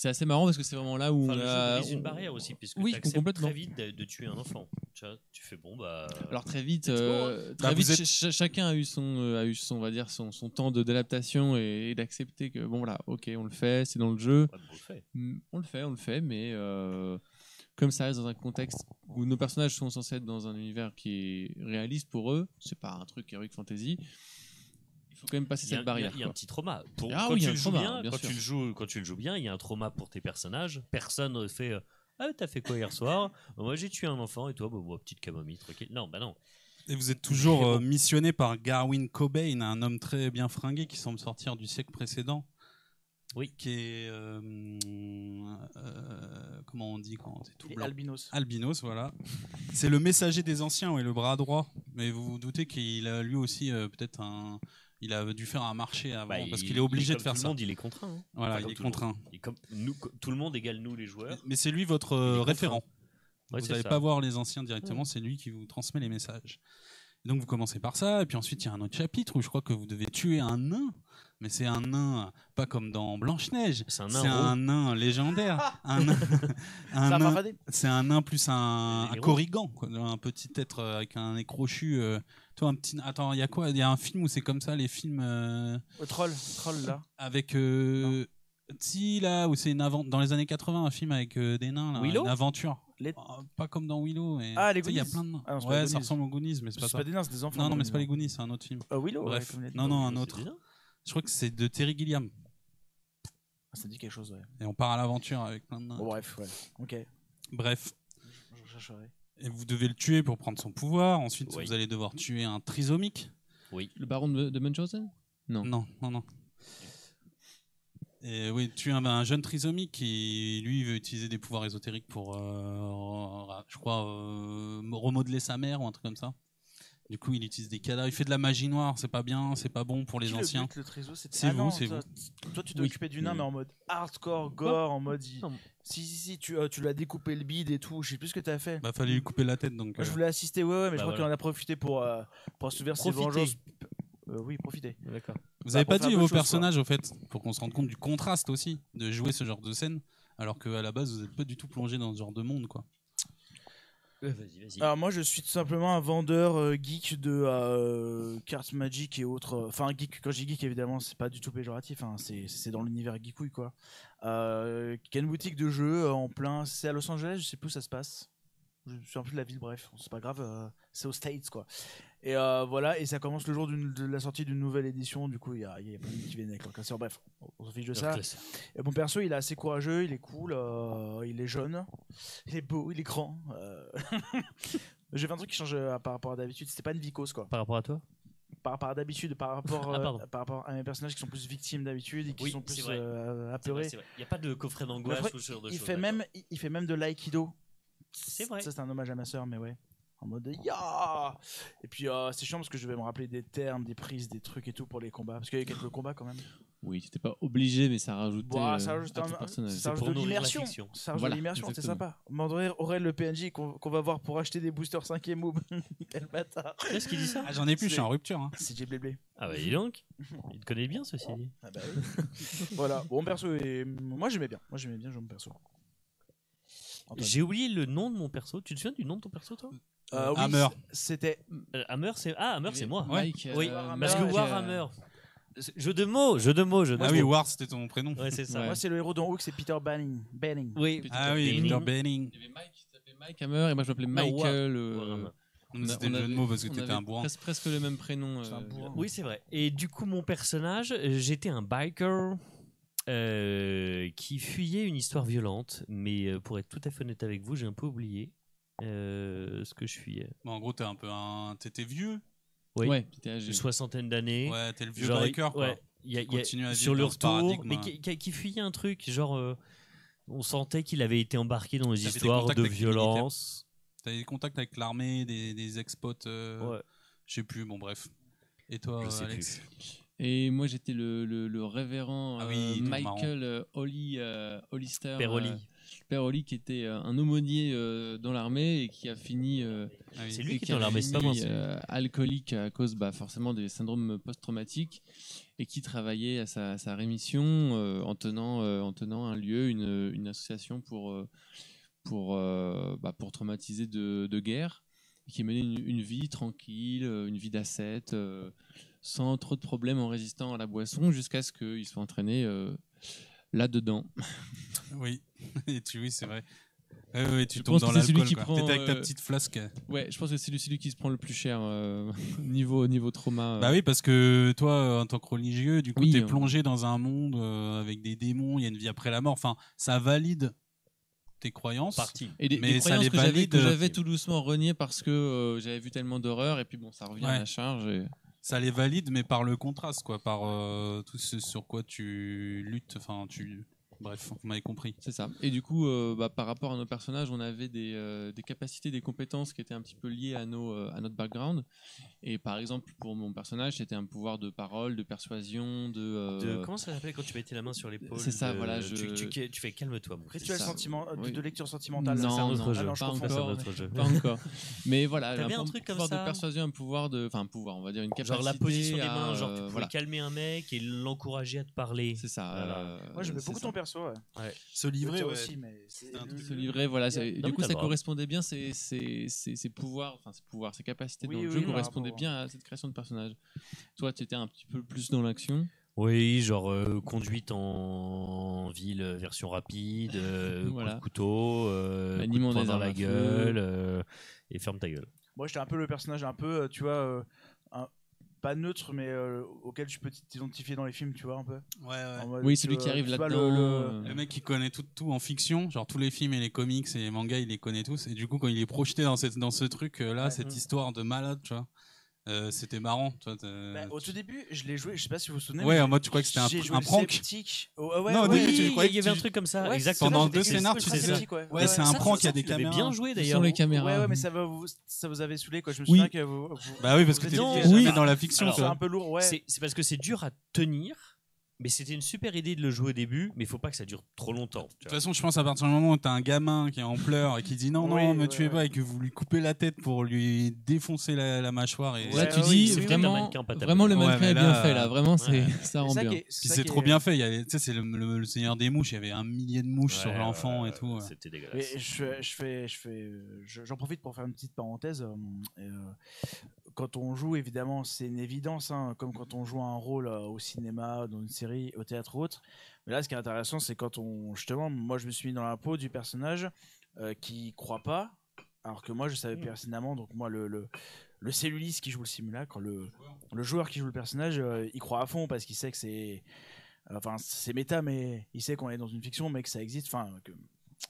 c'est assez marrant parce que c'est vraiment là où Enfin, on a. on- une barrière aussi, puisque Oui, tu acceptes complètement. très vite de, de tuer un enfant. Tu, vois, tu fais bon, bah. Alors très vite, euh, très Bah, vite vous êtes- ch- ch- chacun a eu son, euh, a eu son, on va dire son, son temps de d'adaptation et, et d'accepter que bon voilà, ok, on le fait, c'est dans le jeu. ouais, bon, on le fait. Mm, On le fait, on le fait, mais euh, comme ça reste dans un contexte où nos personnages sont censés être dans un univers qui est réaliste pour eux, c'est pas un truc heroic fantasy. Il faut quand même passer Il y a- cette barrière. Il y a un petit trauma. Pour, Ah quand, oui, tu le joues trauma, bien, bien quand, sûr. tu le joues, quand tu le joues bien, il y a un trauma pour tes personnages. Personne ne fait euh, Ah, t'as fait quoi hier soir? *laughs* Moi, j'ai tué un enfant et toi, bah, moi, petite camomille, tranquille. Non, bah non. Et vous êtes toujours euh, missionné par Garwin Cobain, un homme très bien fringué qui semble sortir du siècle précédent. Oui. Qui est. euh, euh, comment on dit quand c'est tout blanc? albinos. Albinos, voilà. C'est le messager des anciens, et le bras droit. Mais vous vous doutez qu'il a lui aussi euh, peut-être un. Il a dû faire un marché avant, Bah, parce il- qu'il est obligé de faire tout ça. Le monde, il est contraint. hein. Voilà, Enfin, il est tout monde. contraint. Comme nous, tout le monde égale nous, les joueurs. Mais c'est lui votre euh, référent. Ouais, vous n'allez pas voir les anciens directement, c'est lui qui vous transmet les messages. Donc vous commencez par ça, et puis ensuite il y a un autre chapitre où je crois que vous devez tuer un nain. Mais c'est un nain, pas comme dans Blanche-Neige. C'est un nain C'est un nain légendaire. *laughs* un nain, c'est un nain plus un, un corrigan, quoi. un petit être euh, avec un nez crochu. euh. Toi, un petit. Attends, il y a quoi? Il y a un film où c'est comme ça, les films euh, Au troll, troll là. avec. Euh, si là où c'est une avant- dans les années 80 un film avec euh, des nains là, Willow? une aventure Les- Oh, pas comme dans Willow mais Ah, les sais, il y a Goonies. plein de nains Ah non, ouais ça Goonies. ressemble aux Goonies mais c'est pas ça pas des nains, c'est des enfants. non non mais c'est pas les Goonies. Goonies c'est un autre film Euh, Willow ouais, Bref. non non un autre je crois que c'est de Terry Gilliam Ah, Ça dit quelque chose, ouais. et on part à l'aventure avec plein de nains Bon, bref, ouais. Ok. bref Je. Et vous devez le tuer pour prendre son pouvoir ensuite Oui. vous allez devoir tuer un trisomique Le baron de, de Munchausen? Non. Non, non, non. Et oui, tu as un, un jeune trisomique qui, lui, veut utiliser des pouvoirs ésotériques pour, euh, je crois, euh, remodeler sa mère ou un truc comme ça. Du coup, il utilise des cadavres. Il fait de la magie noire. C'est pas bien, c'est pas bon pour les Qui le anciens. bute, le trésor, c'était- C'est Ah vous, non, c'est toi- Toi, tu t'es Oui. occupé du nain, mais en mode hardcore, gore, en mode. il- Non. Si, si, si, tu, euh, tu l'as découpé le bide et tout. Je sais plus ce que t'as fait. Bah, fallait lui couper la tête, donc. Moi, je euh, voulais assister, ouais, ouais, mais Bah, je crois voilà. qu'il en a profité pour, euh, pour assouvir ses Profiter. vengeances. Euh, oui, profiter. D'accord. Vous Bah, avez pour pas faire dit vos choses, personnages, au fait, pour qu'on se rende compte du contraste aussi de jouer ce genre de scène, alors qu'à la base, vous êtes pas du tout plongé dans ce genre de monde, quoi. Alors, moi, je suis tout simplement un vendeur euh, geek de euh, cartes Magic et autres. euh, Enfin, geek, quand dis geek, évidemment, c'est pas du tout péjoratif. hein, c'est dans l'univers geekouille, quoi. Euh, qui a une boutique de jeux en plein. C'est à Los Angeles, je sais plus où ça se passe. Je me souviens plus de la ville, bref, c'est pas grave. c'est aux States, quoi. Et euh, voilà, et ça commence le jour de la sortie d'une nouvelle édition. Du coup, il y a, il y a plein de qui viennent avec leur classeur. Bref, on, s'en fiche de ça. Et mon perso, il est assez courageux, il est cool, euh, il est jeune, il est beau, il est grand. euh. *laughs* J'ai fait un truc qui change par rapport à d'habitude. C'était pas une vicose quoi. Par rapport à toi Par rapport à d'habitude, par rapport, *laughs* Ah, par rapport à mes personnages qui sont plus victimes d'habitude et qui Oui, sont plus apeurés. Il n'y a pas de coffret d'angoisse ou ce genre de il choses, fait d'accord. même, il- il fait même de l'aïkido. C'est vrai. Ça c'est un hommage à ma sœur, mais ouais. En mode ya. Et puis euh, c'est chiant parce que je vais me rappeler des termes, des prises, des trucs et tout pour les combats. Parce qu'il y a quelques combats quand même. Oui, t'étais pas obligé, mais ça rajoutait Bah, euh, ça rajoute à un- ça rajoute de l'immersion. Ça rajoute Voilà, de l'immersion, c'est sympa. Mandrer Aurel le PNJ qu'on va voir pour acheter des boosters 5ème move. *laughs* Quel bâtard. Qu'est-ce qu'il dit ça Ah, j'en ai plus, je suis en rupture. hein. C'est Blé. Ah bah dis donc, il te connaît bien ceci dit. Ah bah oui. *laughs* voilà. Bon perso et moi j'aimais bien. Moi j'aimais bien jouer mon perso. J'ai oublié le nom de mon perso. Tu te souviens du nom de ton perso toi? Euh, oui, Hammer. C'était Euh, Hammer c'est ah Hammer c'est moi. Mike, Oui, euh, Warhammer, parce que Warhammer. Jeu de mots, jeu de mots, jeu de Ah mots. oui, War, c'était ton prénom. Ouais, c'est ça. Ouais. moi c'est le héros d'en Hook, c'est Peter Banning. Banning. Oui. Peter Ah oui, Banning. Peter Banning. Il y avait Mike qui s'appelait Mike Hammer et moi je m'appelais War- Michael. euh, a- C'était le jeu de mots parce que t'étais un bourrin. Presque, presque le même prénom. C'est un euh, bourrin. Oui, c'est vrai. Et du coup, mon personnage, euh, j'étais un biker euh, qui fuyait une histoire violente. Mais euh, pour être tout à fait honnête avec vous, j'ai un peu oublié euh, ce que je fuyais. Bon, en gros, t'es un peu un. T'étais vieux. Oui. Ouais. Une soixantaine d'années. Ouais, t'es le vieux Genre, biker, quoi. ouais, il y a- y a- continue à sur vivre le retour, mais hein. qui, qui- qui fuyait un truc, genre, euh, on sentait qu'il avait été embarqué dans des T'avais des histoires de violence. T'as des contacts avec l'armée, des, des ex-potes. euh, Ouais. Je sais plus, bon, bref. Et toi, Je sais Alex Et moi j'étais le, le, le révérend Ah oui, Michael Holly, euh, Hollister. Père Oli. Père Holly qui était euh, un aumônier euh, dans l'armée et qui a fini. euh, Ah oui. C'est lui qui qui est dans a l'armée, c'est pas moi. euh, alcoolique à cause bah, forcément des syndromes post-traumatiques et qui travaillait à sa, sa rémission euh, en, tenant, euh, en tenant un lieu, une, une association pour, euh, pour, bah, pour traumatiser de, de guerre et qui menait une, une vie tranquille, une vie d'ascète, euh, sans trop de problèmes en résistant à la boisson jusqu'à ce qu'il soit entraîné euh, là-dedans. *laughs* Oui, *laughs* Et tu, oui c'est vrai. Ouais, ouais, tu Je tombes dans que c'est celui l'alcool. qui quoi. prend, T'étais avec ta euh, petite flasque. Ouais, je pense que c'est celui qui se prend le plus cher euh, *laughs* niveau, niveau trauma. euh. Bah oui, parce que toi, en tant que religieux, du coup, Oui, t'es euh. plongé dans un monde euh, avec des démons, il y a une vie après la mort. Enfin, ça valide tes croyances. Parti. Et des, Mais des ça croyances les que j'avais, valide, que euh, j'avais tout doucement reniées parce que euh, j'avais vu tellement d'horreur et puis bon, ça revient Ouais. à la charge. et- Ça les valide, mais par le contraste, quoi, par euh, tout ce sur quoi tu luttes. Enfin, tu. Bref, vous m'avez compris. C'est ça. Et du coup, euh, bah, par rapport à nos personnages, on avait des, euh, des capacités, des compétences qui étaient un petit peu liées à, nos, euh, à notre background. Et par exemple, pour mon personnage, c'était un pouvoir de parole, de persuasion, de. euh, De- comment ça s'appelait quand tu mettais la main sur l'épaule C'est ça, de- voilà, Tu, je- tu- tu fais calme-toi. Rituel sentiment, euh, de, Oui. de lecture sentimentale. Non, C'est un autre non, jeu. Ah non, je pas encore. autre jeu. Pas *laughs* encore. Mais voilà, un, un truc comme pouvoir ça de persuasion, un pouvoir de. Enfin, un pouvoir, on va dire une capacité. Genre la position des mains, genre tu pouvais voilà. calmer un mec et l'encourager à te parler. C'est ça. Voilà. euh, Moi, j'aimais beaucoup ton perso. Ouais. Ce livret, Toi ouais. aussi, mais c'est un truc. Ce livret, voilà. Non, du coup, ça le correspondait bien, ses, ses, ses, ses pouvoirs, enfin ses pouvoirs, ses capacités Oui, dans le oui, jeu oui, correspondaient bien à cette création de personnage. Toi, tu étais un petit peu plus dans l'action. Oui, genre euh, conduite en ville euh, version rapide, euh, *laughs* coup de couteau, euh, coup de Maniement poing des dans la gueule euh, et ferme ta gueule. Moi, j'étais un peu le personnage, un peu, tu vois, euh, pas neutre, mais euh, auquel tu peux t'identifier dans les films, tu vois, un peu. Ouais, ouais. En mode, Oui, celui qui arrive là-dedans. le- le- euh, Le mec qui connaît tout, tout en fiction, genre tous les films et les comics et les mangas, il les connaît tous. Et du coup, quand il est projeté dans, cette, dans ce truc-là, Ouais. cette histoire de malade, tu vois, euh, c'était marrant. T'as- Bah, au tout début, je l'ai joué, je sais pas si vous vous souvenez. Ouais, en mode, tu crois que c'était un, un prank sceptique. Oh, ouais, Non, au ouais, début, ouais. tu Oui, croyais il y avait un truc comme ça, Ouais, exactement. Pendant deux scénars, tu Ouais, c'est un prank, il y a des caméras. bien joué d'ailleurs. les caméras. Ouais, ouais, mais ça, va vous, ça vous avait saoulé, quoi. Je me Oui. souviens que vous. vous- Bah oui, parce que t'es oui. dans la fiction, C'est un peu lourd, ouais. C'est parce que c'est dur à tenir, mais c'était une super idée de le jouer au début, mais il faut pas que ça dure trop longtemps. tu De toute façon, je pense à partir du moment où t'as un gamin qui est en pleurs et qui dit non, non, Oui, me ouais, tuez ouais. pas et que vous lui coupez la tête pour lui défoncer la, la mâchoire. Et... Là, Ouais, tu ouais, dis oui, c'est un vraiment, mannequin pas vraiment le Ouais, mannequin est bien là, fait là. Vraiment, c'est ouais. *laughs* ça rend bien. c'est trop est- bien fait. Il y a, tu sais, c'est le, le- le Seigneur des mouches. Il y avait un millier de mouches sur l'enfant ouais, et tout. ouais. C'était Mais dégueulasse. je, je fais, je fais, je- j'en profite pour faire une petite parenthèse. euh, euh, quand on joue, évidemment, c'est une évidence, hein, comme quand on joue un rôle euh, au cinéma, dans une série, au théâtre ou autre. Mais là, ce qui est intéressant, c'est quand on, justement, moi, je me suis mis dans la peau du personnage euh, qui croit pas, alors que moi, je savais pertinemment. Donc moi, le, le, le celluliste qui joue le simulacre, le, le joueur qui joue le personnage, euh, il croit à fond parce qu'il sait que c'est, enfin, c'est méta, mais il sait qu'on est dans une fiction, mais que ça existe. Enfin, que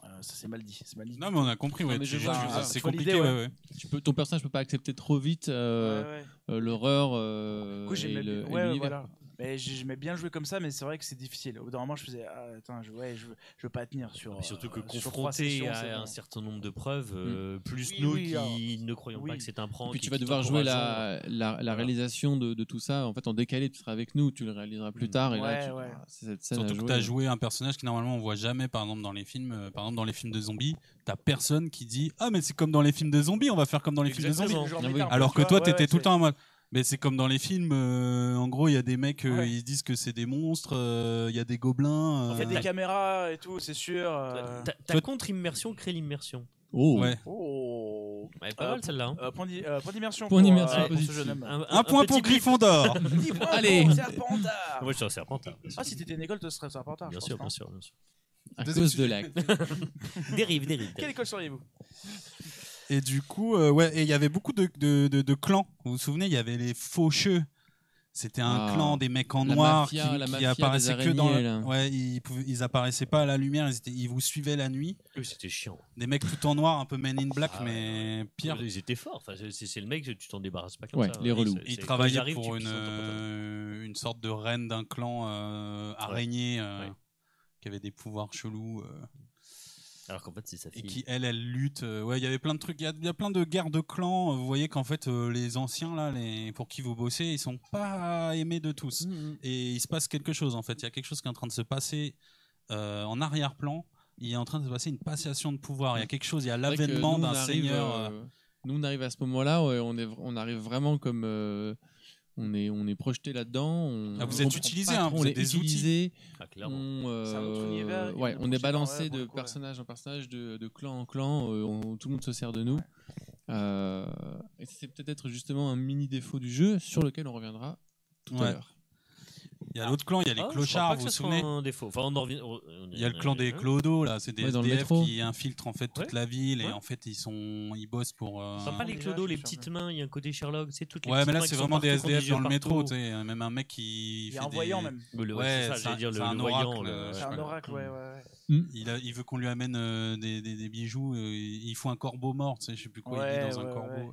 euh, ça c'est mal dit. C'est mal dit. Non, mais on a compris. Ouais, tu- tu- vois. c'est compliqué. l'idée, Ouais, ouais. ouais. Tu peux, ton personnage peut pas accepter trop vite euh, Ouais, ouais. euh, l'horreur euh, Du coup, et j'aimais le- bien- et ouais, l'univers. voilà. Mais j'aimais bien jouer comme ça, mais c'est vrai que c'est difficile. Au bout d'un moment, je faisais, ah, attends, je, ouais, je, veux- je veux pas tenir sur. Mais surtout que euh, confronté sessions, à un certain nombre de preuves, euh, plus Oui, nous oui, qui alors, ne croyons oui. pas que c'est un prank. Et puis tu vas qui devoir jouer la, la, la réalisation de, de tout ça en fait en décalé. Tu seras avec nous, tu le réaliseras plus Mm. tard. Et Ouais, là, tu- ouais. c'est cette scène Surtout que tu as joué un personnage que normalement on voit jamais, par exemple dans les films. euh, par exemple dans les films de zombies, t'as personne qui dit ah mais c'est comme dans les films de zombies, on va faire comme dans les films de zombies. Ah Alors que toi t'étais tout le temps en mode. Mais c'est comme dans les films, euh, en gros il y a des mecs, euh, Ouais. ils disent que c'est des monstres, euh, il y a des gobelins. Il y a euh, des caméras et tout, c'est sûr. euh, Ta, ta Toi- contre-immersion crée l'immersion. Oh. Ouais. Oh. Ouais, pas Euh, mal celle-là. hein. Euh, point d'i- euh, point d'immersion. Point pour, d'immersion euh, pour ce positif. jeune homme. Un point pour petit. Gryffondor. 10 points Allez. pour Serpentard. Moi, je suis un serpentard. Ah, si t'étais une école, tu serais Serpentard. Bien sûr, bien non sûr, bien sûr. À cause de la. *laughs* Dérive, dérive. Quelle école seriez-vous? Et du coup, euh, ouais, et il y avait beaucoup de, de, de- de clans. Vous vous souvenez, il y avait les faucheux. C'était un Ah. clan des mecs en La noir mafia- qui, apparaissaient que dans. le-. Ouais, ils, pouvaient- ils apparaissaient pas à la lumière, ils, étaient- ils vous suivaient la nuit. Oui, C'était chiant. Des mecs tout en noir, un peu Men in Black, Ah ouais, mais pire. Ils étaient forts. Enfin, c'est- le mec, tu t'en débarrasses pas comme Ouais, ça. les relous. Ils travaillaient pour une, euh, une sorte de reine d'un clan euh, araignée euh, Ouais. qui avait des pouvoirs chelous. Alors qu'en fait, c'est sa et fille. qui elle elle lutte euh, ouais il y avait plein de trucs il y a, il y a plein de guerres de clans euh, vous voyez qu'en fait euh, les anciens là les pour qui vous bossez ils sont pas aimés de tous. Mm, et il se passe quelque chose en fait. Il y a quelque chose qui est en train de se passer euh, en arrière-plan. Il est en train de se passer une passation de pouvoir. Il y a quelque chose il y a l'avènement d'un seigneur euh, euh, nous, on arrive à ce moment-là, ouais, on, est, on arrive vraiment comme. Euh, on est, on est projeté là-dedans. on- Ah, vous on êtes utilisé, hein, vous on êtes est des outils. utilisé. Ah, clairement. On, euh, univers, ouais, est balancé de ouais. personnage en personnage, de, de clan en clan. euh, on- tout le monde se sert de nous. Euh, et c'est peut-être justement un mini défaut du jeu sur lequel on reviendra tout Ouais. à l'heure. Il y a l'autre clan, il y a les Ah, clochards, vous vous souvenez un défaut. Enfin, on en revient- on- on- Il y a le clan des hein. clodos, là, c'est des Ouais, dans le SDF métro. qui infiltrent en fait toute Ouais. la ville et Ouais. en fait ils sont ils bossent pour. euh, Enfin, pas les Déjà, clodos, les petites mains, il y a un côté Sherlock, c'est toutes les Ouais, petites mais là mains c'est sont vraiment des partout, qui ont SDF yeux dans le métro, partout. tu sais, même un mec qui. Il y fait a un des- voyant même. Ouais, le- Ouais, c'est ça, j'allais dire le, un le voyant. oracle, le- euh, C'est je sais un oracle, ouais, ouais. Il, a- il veut qu'on lui amène euh, des, des- des bijoux. euh, il faut un corbeau mort, tu sais, je sais plus quoi. il Ouais, est dans un ouais, corbeau. ouais.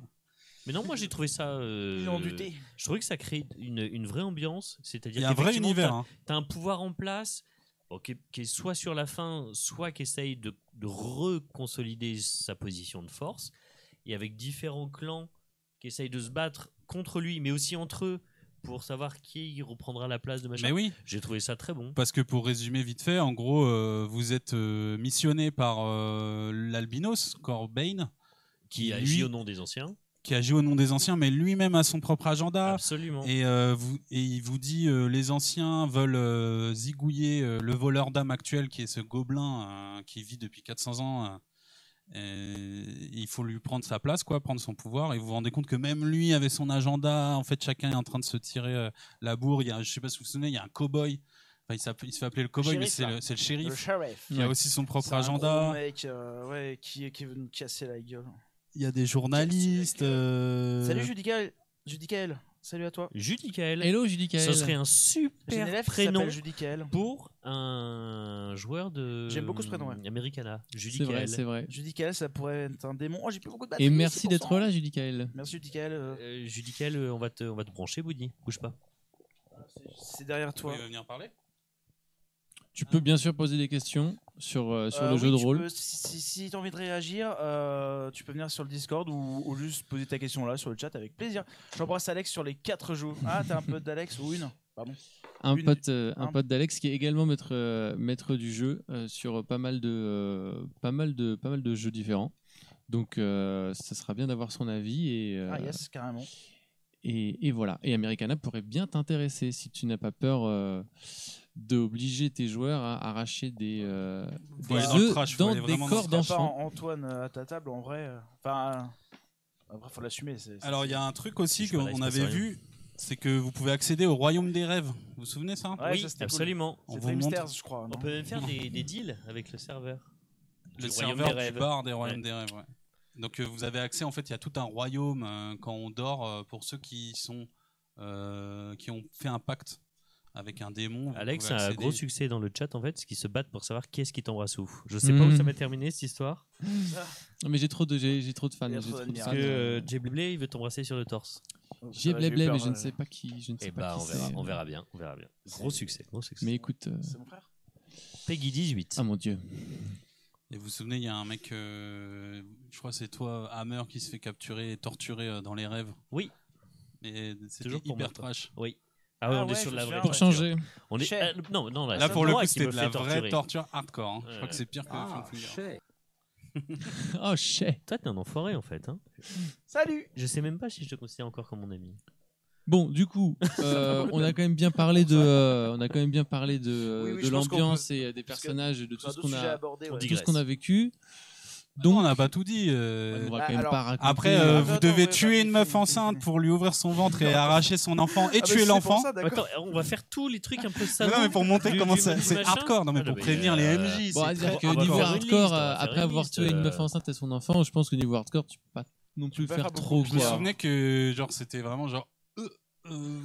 Mais non, moi j'ai trouvé ça. euh, Ils ont du thé. Je trouvais que ça crée une, une vraie ambiance. Il C'est-à-dire y a un vrai univers. t'as- hein. T'as un pouvoir en place bon, qui, est, qui est soit sur la fin, soit qui essaye de, de reconsolider sa position de force. Et avec différents clans qui essayent de se battre contre lui, mais aussi entre eux, pour savoir qui reprendra la place de machin. Mais oui, J'ai trouvé ça très bon. parce que pour résumer vite fait, en gros, euh, vous êtes euh, missionné par euh, l'albinos, Corbane, Qui qui, agit lui, au nom des anciens. Qui agit au nom des anciens, mais lui-même a son propre agenda. Absolument. Et, euh, vous, et il vous dit euh, les anciens veulent euh, zigouiller euh, le voleur d'âme actuel qui est ce gobelin euh, qui vit depuis 400 ans. euh, et il faut lui prendre sa place, quoi, prendre son pouvoir. Et vous vous rendez compte que même lui avait son agenda. En fait, chacun est en train de se tirer euh, la bourre. Il y a, je sais pas si vous vous souvenez, il y a un cow-boy. Enfin, il, se fait appeler le cow-boy, mais Shérif, c'est le, c'est le shérif. sheriff. qui a aussi son propre C'est un agenda. gros mec euh, ouais, qui, qui veut nous casser la gueule. Il y a des journalistes. euh, Salut Judicaël. Judicaël. Salut à toi. Judicaël. Hello Judicaël. Ce serait un super élève prénom pour un joueur de. J'aime beaucoup ce prénom, ouais. Americana. C'est vrai, Judicaël. c'est vrai. Judicaël, ça pourrait être un démon. Oh, j'ai plus beaucoup de batterie. Et merci d'être là, Judicaël. Merci Judicaël. euh, Euh, Judicaël, euh, on va te, on va te brancher, Boudi. Bouge pas. C'est derrière toi. pouvez venir parler Tu peux bien sûr poser des questions sur, euh, sur Euh, le oui, jeu de tu rôle. peux- si si tu as envie de réagir, euh, tu peux venir sur le Discord ou, ou juste poser ta question là sur le chat avec plaisir. J'embrasse Alex sur les 4 jours. Ah, t'as un peu d'Alex ou une? Pardon. Un Une- pote, euh, un un- pote d'Alex qui est également maître, euh, maître du jeu euh, sur pas mal de, euh, pas mal de, pas mal de jeux différents. Donc, euh, ça sera bien d'avoir son avis et, euh, Ah, yes, carrément. et, et voilà. Et Americana pourrait bien t'intéresser si tu n'as pas peur euh, d'obliger tes joueurs à arracher des, euh, des dans œufs dans aller des dans corps d'enfants. An- Antoine euh, à ta table en vrai. euh, Enfin, euh, après, faut l'assumer. Alors, il y a un truc aussi qu'on avait vu, c'est que vous pouvez accéder au royaume des rêves. Vous vous souvenez ça? Ouais, oui, ça, c'était cool. absolument. On vous je crois. On peut même faire des, des deals avec le serveur. Le Du royaume serveur des du rêves. bar des royaumes Ouais. des rêves. ouais. Donc euh, vous avez accès, en fait, il y a tout un royaume euh, quand on dort euh, pour ceux qui sont euh, qui ont fait un pacte avec un démon. Alex a un gros succès dans le chat en fait, ce qui se battent pour savoir qui est-ce qui t'embrasse où. Je sais pas où Mhm. ça va terminer cette histoire. Non, mais j'ai trop de, j'ai, trop de fans. Trop trop de. Parce que euh, Jay il veut t'embrasser sur le torse. J'ai peur, mais je ne euh, sais pas qui, je ne sais Et pas bah qui on verra, on verra bien, on verra bien. Gros succès, gros succès. Mais écoute, euh, C'est mon frère Peggy 18. ah mon dieu. Et vous vous souvenez, il y a un mec, euh, je crois que c'est toi, Hammer, qui se fait capturer et torturer euh, dans les rêves. Oui. Et c'était Toujours pour hyper moi, trash. Oui. Ah ouais, Ah on est ouais, sur la vraie Pour changer. On est euh, non non là, Là, c'est pour le coup, c'était de la vraie torturer. torture hardcore. hein. Je crois que c'est pire que Ah, Funfulia. *laughs* Oh shit. Toi t'es un enfoiré en fait. Hein. Salut Je sais même pas si je te considère encore comme mon ami. Bon, du coup, *laughs* euh, on a quand même bien parlé de, euh, on a quand même bien parlé de, Oui, oui, l'ambiance peut- et des personnages et de tout ce qu'on a, ouais. tout ce qu'on a vécu. Donc, Donc, on n'a pas tout dit. euh, Ah, même alors, pas raconter. Après, Attends, euh, vous devez ouais, tuer une meuf enceinte pour lui ouvrir son ventre et arracher son enfant et Ah, bah, tuer l'enfant. Attends, on va faire tous les trucs un peu salauds. non, mais pour montrer comment c'est hardcore. Non, mais Ah, pour prévenir les euh, MJ. Bon, que niveau hardcore, faire après avoir tué une meuf enceinte et son enfant, je pense que niveau hardcore, tu peux pas non plus faire trop Je me souvenais que genre c'était vraiment genre euh,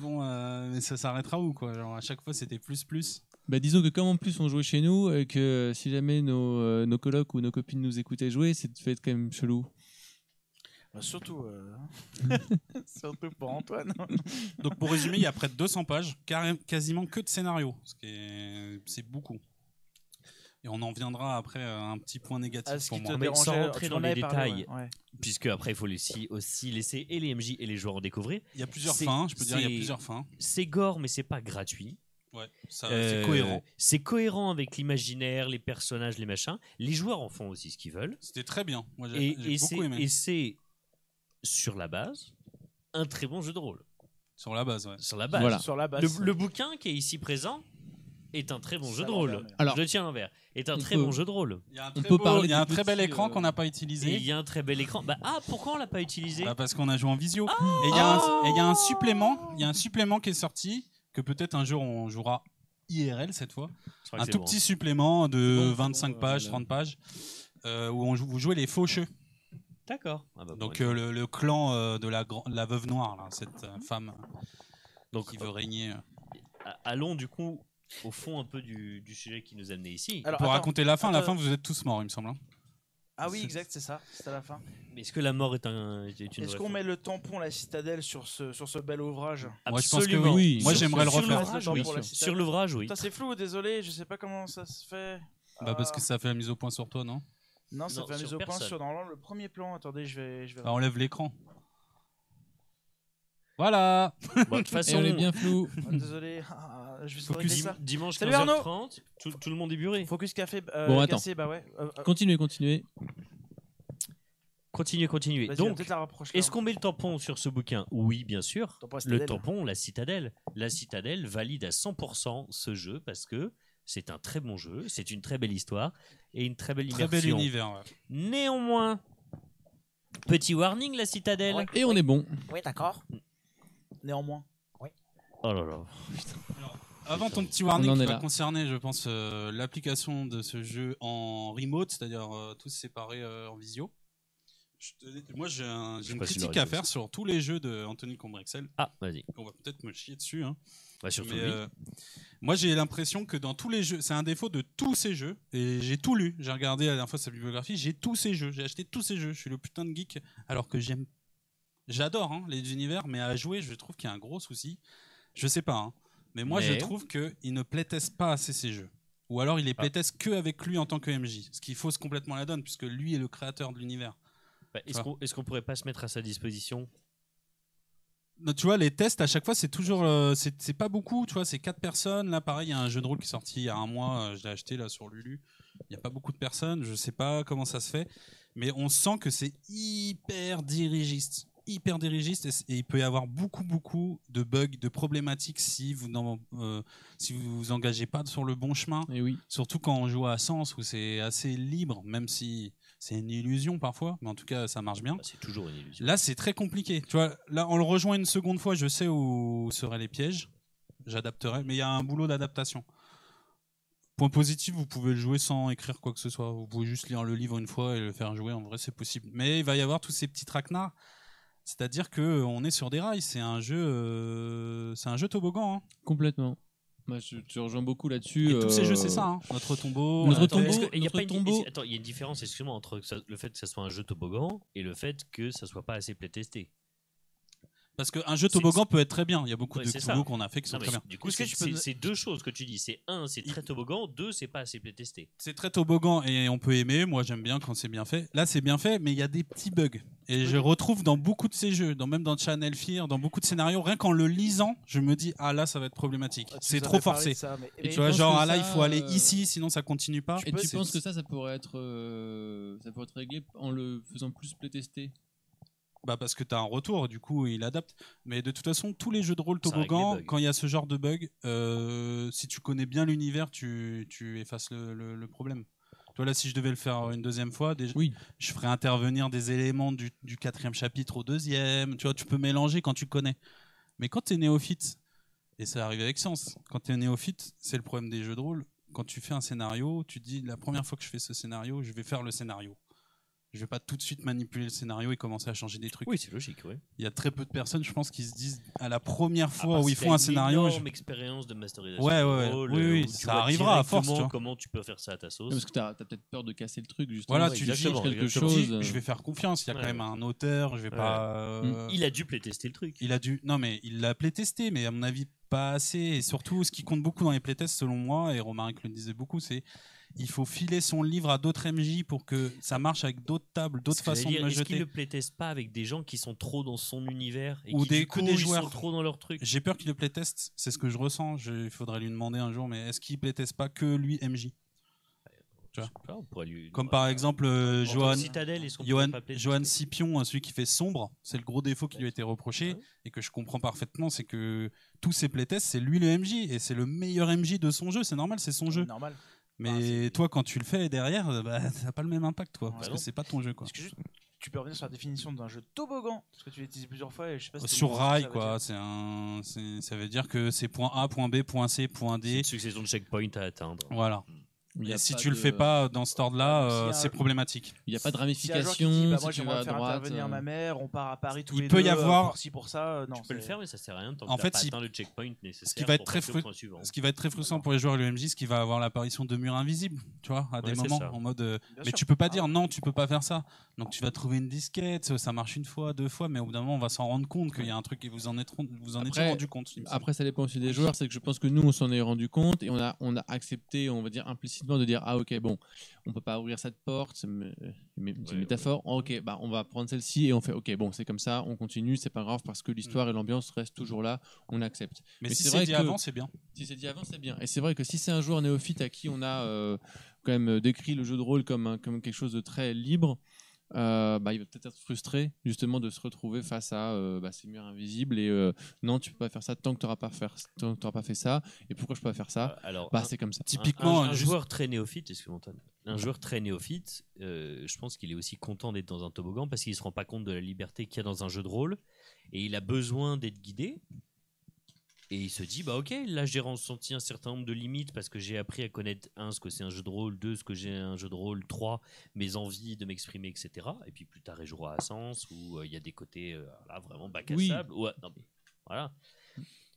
bon euh, mais ça s'arrêtera où quoi? Genre à chaque fois c'était plus plus Bah, disons que comme en plus on jouait chez nous et que si jamais nos, euh, nos colocs ou nos copines nous écoutaient jouer, c'est fait être quand même chelou. Bah, surtout, euh, *laughs* surtout pour Antoine. donc pour résumer il y a près de 200 pages quasiment que de scénarios ce qui est c'est beaucoup et on en viendra après à un petit point négatif ce pour qui moi te Mais sans rentrer dans les détails. ouais. Puisque après il faut aussi, aussi laisser et les MJ et les joueurs en découvrir. il y a plusieurs fins je peux dire il y a c'est- plusieurs fins C'est gore mais c'est pas gratuit. Ouais Euh, c'est cohérent C'est cohérent avec l'imaginaire, les personnages, les machins. Les joueurs en font aussi ce qu'ils veulent. c'était très bien moi j'ai Et, j'ai et c'est beaucoup aimé et c'est sur la base un très bon jeu de rôle. sur la base ouais Sur la base. Voilà. Sur la base. Le, le bouquin qui est ici présent est un très bon Ça jeu de rôle. Alors, je le tiens à l'envers. Est un on très peut- bon jeu de rôle. il y a un On très peut beau- parler il y a un très bel écran euh, qu'on n'a pas utilisé il y a un très bel écran. Bah, ah, pourquoi on l'a pas utilisé? Bah, parce qu'on a joué en visio. et il y, a un- et il y a un supplément, il y a un supplément qui est sorti que peut-être un jour on jouera IRL cette fois. Un tout bon. petit supplément de C'est bon, c'est 25 bon, pages, euh, 30 pages, euh, où on joue- vous jouez les faucheux. D'accord. Ah bah, Donc bon, euh, le, le clan euh, de la, la veuve noire, là, cette euh, femme Donc, qui veut régner. euh. allons du coup au fond un peu du, du sujet qui nous a amené ici. Alors, Pour attends. raconter la fin, la fin vous êtes tous morts, il me semble. Ah oui, *laughs* exact, c'est ça. C'est à la fin. Mais Est-ce que la mort est, un, est une Est-ce qu'on met le tampon, la citadelle, sur ce, sur ce bel ouvrage Moi, je pense que Absolument. oui. Oui. Moi j'aimerais le refaire. Sur l'ouvrage, oui. Putain, c'est flou, désolé, je sais pas comment ça se fait. Bah, parce Ah. que ça fait la mise au point sur toi, non Non, ça Non, fait la mise au point sur normalement le premier plan. Attendez, je vais. Je vais... Bah, Enlève l'écran. Voilà Bon, de toute *laughs* Et façon, on est bien flou. *laughs* Ah, désolé, ah, je vais Focus. régler dim- ça. dimanche Salut 15h30, tout, tout le monde est buré. Focus café. euh, Bon, attends. cassé, bah ouais. Euh, euh, Continuez, continuez. Continuez, continuez. vas-y, Donc, peut-être la rapprocher. est-ce qu'on met le tampon sur ce bouquin? Oui, bien sûr. Tampon Le tampon, la citadelle. La citadelle valide à 100% ce jeu parce que c'est un très bon jeu, c'est une très belle histoire et une très belle Très immersion. bel univers. ouais. Néanmoins, petit warning, la citadelle. Ouais. Et on est bon. Oui, d'accord. Néanmoins. Oh là là. Avant ton petit warning qui va concerner, je pense, euh, l'application de ce jeu en remote, c'est-à-dire euh, tous séparés euh, en visio. Je te- Moi, j'ai un- j'ai sais une pas si critique à faire sur tous les jeux de Anthony Combrexel. Ah, vas-y. On va peut-être me chier dessus. Hein. Bah, surtout Mais, lui. euh, moi, j'ai l'impression que dans tous les jeux, c'est un défaut de tous ces jeux. Et j'ai tout lu. J'ai regardé la dernière fois sa bibliographie. J'ai tous ces jeux. J'ai acheté tous ces jeux. Je suis le putain de geek. Alors que j'aime. J'adore hein, les univers, mais à jouer, je trouve qu'il y a un gros souci. Je sais pas. hein. Mais moi, Mais- je trouve qu'il ne playteste pas assez ces jeux. Ou alors, il les Ah. playteste que avec lui en tant que MJ. Ce qui fausse complètement la donne, puisque lui est le créateur de l'univers. Bah, Est-ce qu'on qu'on pourrait pas se mettre à sa disposition? Non, tu vois, les tests à chaque fois, c'est toujours, euh, c'est c'est pas beaucoup, tu vois, c'est quatre personnes. Là, pareil, il y a un jeu de rôle qui est sorti il y a un mois, euh, je l'ai acheté là sur Lulu. Il n'y a pas beaucoup de personnes, je sais pas comment ça se fait, mais on sent que c'est hyper dirigiste, hyper dirigiste, et, il peut y avoir beaucoup, beaucoup de bugs, de problématiques si vous n'en- euh, si vous vous engagez pas sur le bon chemin. Et oui. Surtout quand on joue à Sens où c'est assez libre, même si c'est une illusion parfois, mais en tout cas ça marche bien. Bah, C'est toujours une illusion. Là, c'est très compliqué. Tu vois, là, on le rejoint une seconde fois, je sais où seraient les pièges. J'adapterai, mais il y a un boulot d'adaptation. Point positif, vous pouvez le jouer sans écrire quoi que ce soit. Vous pouvez juste lire le livre une fois et le faire jouer. En vrai, c'est possible. Mais il va y avoir tous ces petits traquenards. C'est-à-dire que euh, on est sur des rails. C'est un jeu, euh, c'est un jeu toboggan. hein. Complètement. Moi, je te rejoins beaucoup là-dessus. Et tous ces euh, jeux, c'est ça. hein. Notre tombeau. Notre euh, tombeau, il y a une- tombeau- Attends, il y a une différence, excuse-moi, entre ça- le fait que ça soit un jeu toboggan et le fait que ça soit pas assez playtesté. Parce qu'un jeu toboggan peut être très bien. Il y a beaucoup Ouais, de. Cthulhu qu'on a fait qui sont Non, très bien. Du coup, c'est deux choses que tu dis. C'est un, c'est très toboggan. Deux, c'est pas assez playtesté. C'est très toboggan et on peut aimer. Moi, j'aime bien quand c'est bien fait. Là, c'est bien fait, mais il y a des petits bugs. Et je retrouve dans beaucoup de ces jeux, dans, même dans Channel Fear, dans beaucoup de scénarios, rien qu'en le lisant, je me dis, ah là, ça va être problématique. Ah, c'est trop forcé. de ça, mais- Et mais- Tu vois, genre, ah là, il faut aller euh, ici, sinon ça continue pas. Et tu penses que ça, ça pourrait être, euh, ça pourrait être réglé en le faisant plus playtester? Bah parce que tu as un retour, du coup il adapte. Mais de toute façon, tous les jeux de rôle Ça règle toboggan, les bugs. quand il y a ce genre de bug, euh, si tu connais bien l'univers, tu, tu effaces le, le- le problème. Toi là, si je devais le faire une deuxième fois, déjà, Oui. je ferais intervenir des éléments du, du quatrième chapitre au deuxième. Tu vois, tu peux mélanger quand tu connais. Mais quand tu es néophyte, et ça arrive avec Sens, quand tu es néophyte, c'est le problème des jeux de rôle. Quand tu fais un scénario, tu te dis la première fois que je fais ce scénario, je vais faire le scénario. Je vais pas tout de suite manipuler le scénario et commencer à changer des trucs. Oui, c'est logique. Oui. Il y a très peu de personnes, je pense, qui se disent à la première fois Ah, où ils font un une scénario. énorme je- expérience de masterisation. Ouais, de ouais, ouais. rôle, Oui, oui, ça arrivera à force, directement tu vois. Comment tu peux faire ça à ta sauce. Non, parce que tu as, peut-être peur de casser le truc, justement. Voilà, Ouais, tu dis quelque exactement. tu dis, chose. je vais faire confiance. Il y a Ouais, quand même un auteur. Je vais Ouais. pas. euh, Il a dû playtester le truc. Il a dû. Non, mais il l'a playtesté, mais à mon avis, pas assez. Et surtout, ce qui compte beaucoup dans les playtests, selon moi, et Romaric le disait beaucoup, c'est il faut filer son livre à d'autres MJ pour que ça marche avec d'autres tables, d'autres façons de me Est-ce qu'il jeter. le playteste pas avec des gens qui sont trop dans son univers et Ou qui des- du que coup, des joueurs. sont trop dans leur truc? J'ai peur qu'il le playteste, c'est ce que je ressens. Je- Il faudrait lui demander un jour, mais est-ce qu'il playteste pas que lui MJ Tu vois? Je sais pas, on pourrait lui- Comme par exemple, euh, Johan, Johan, Scipion, hein, celui qui fait sombre, c'est le gros défaut qui lui a été reproché Ouais. et que je comprends parfaitement, c'est que tous ses playtests, c'est lui le MJ et c'est le meilleur MJ de son jeu, c'est normal, c'est son jeu. Normal. Mais Ah, c'est- toi, quand tu le fais derrière, euh, bah, *laughs* ça n'a pas le même impact, toi, parce Bah que non. c'est pas ton jeu, quoi. Que tu peux revenir sur la définition d'un jeu toboggan Parce que tu l'as utilisé plusieurs fois et je sais pas si Sur rail, ça veut quoi. dire. C'est un, ça veut dire que c'est point A, point B, point C, point C'est D. une succession de checkpoints à atteindre. Voilà. A Et si tu le de- fais pas dans cet ordre-là, donc euh, c'est un- problématique. Il n'y a pas de Si qui ramification. dit, bah, si moi tu vas à faire droite. intervenir euh, ma mère, on part à Paris tous Il les peut deux. y euh, avoir- pour ci pour ça, euh, non. Tu peux le faire, mais ça sert à rien tant En fait, si- atteint le checkpoint nécessaire. qui va être très suivant. Ce qui va être très frustrant pour les joueurs de l'OMJ, c'est qu'il va avoir l'apparition de murs invisibles, tu vois, à des Ouais, moments, ça. en mode. euh, mais sûr. tu peux pas Ah dire non, tu peux pas faire ça. Donc tu vas trouver une disquette, ça marche une fois, deux fois, mais au bout d'un moment, on va s'en rendre compte qu'il y a un truc et vous en êtes vous en Après- rendu compte. Après, ça dépend aussi des joueurs. C'est que je pense que nous, on s'en est rendu compte et on a, on a accepté, on va dire implicitement, de dire Ah, ok, bon, on peut pas ouvrir cette porte, c'est une Ouais, métaphore. Ok, bah, on va prendre celle-ci et on fait Ok, bon, c'est comme ça, on continue, c'est pas grave parce que l'histoire et l'ambiance restent toujours là, on accepte. mais, mais si c'est dit que- avant, c'est bien. Si c'est dit avant, c'est bien. Et c'est vrai que si c'est un joueur néophyte à qui on a euh, quand même décrit le jeu de rôle comme, un- comme quelque chose de très libre, euh, bah, il va peut-être être frustré justement de se retrouver face à euh, bah, ces murs invisibles et euh, non, tu peux pas faire ça tant que tu n'auras pas, faire- tant que t'auras pas fait ça. Et pourquoi je peux pas faire ça? Alors, Bah, c'est comme ça. Typiquement, un, un juste- joueur très néophyte, excuse-moi un joueur très néophyte, euh, je pense qu'il est aussi content d'être dans un toboggan parce qu'il se rend pas compte de la liberté qu'il y a dans un jeu de rôle et il a besoin d'être guidé. Et il se dit, bah ok, là j'ai ressenti un certain nombre de limites parce que j'ai appris à connaître, un, ce que c'est un jeu de rôle, deux, ce que j'ai un jeu de rôle, trois, mes envies de m'exprimer, etc. Et puis plus tard, il jouera à Sens où euh, il y a des côtés euh, là, vraiment bac à Oui. sable. Ouais, non, mais voilà.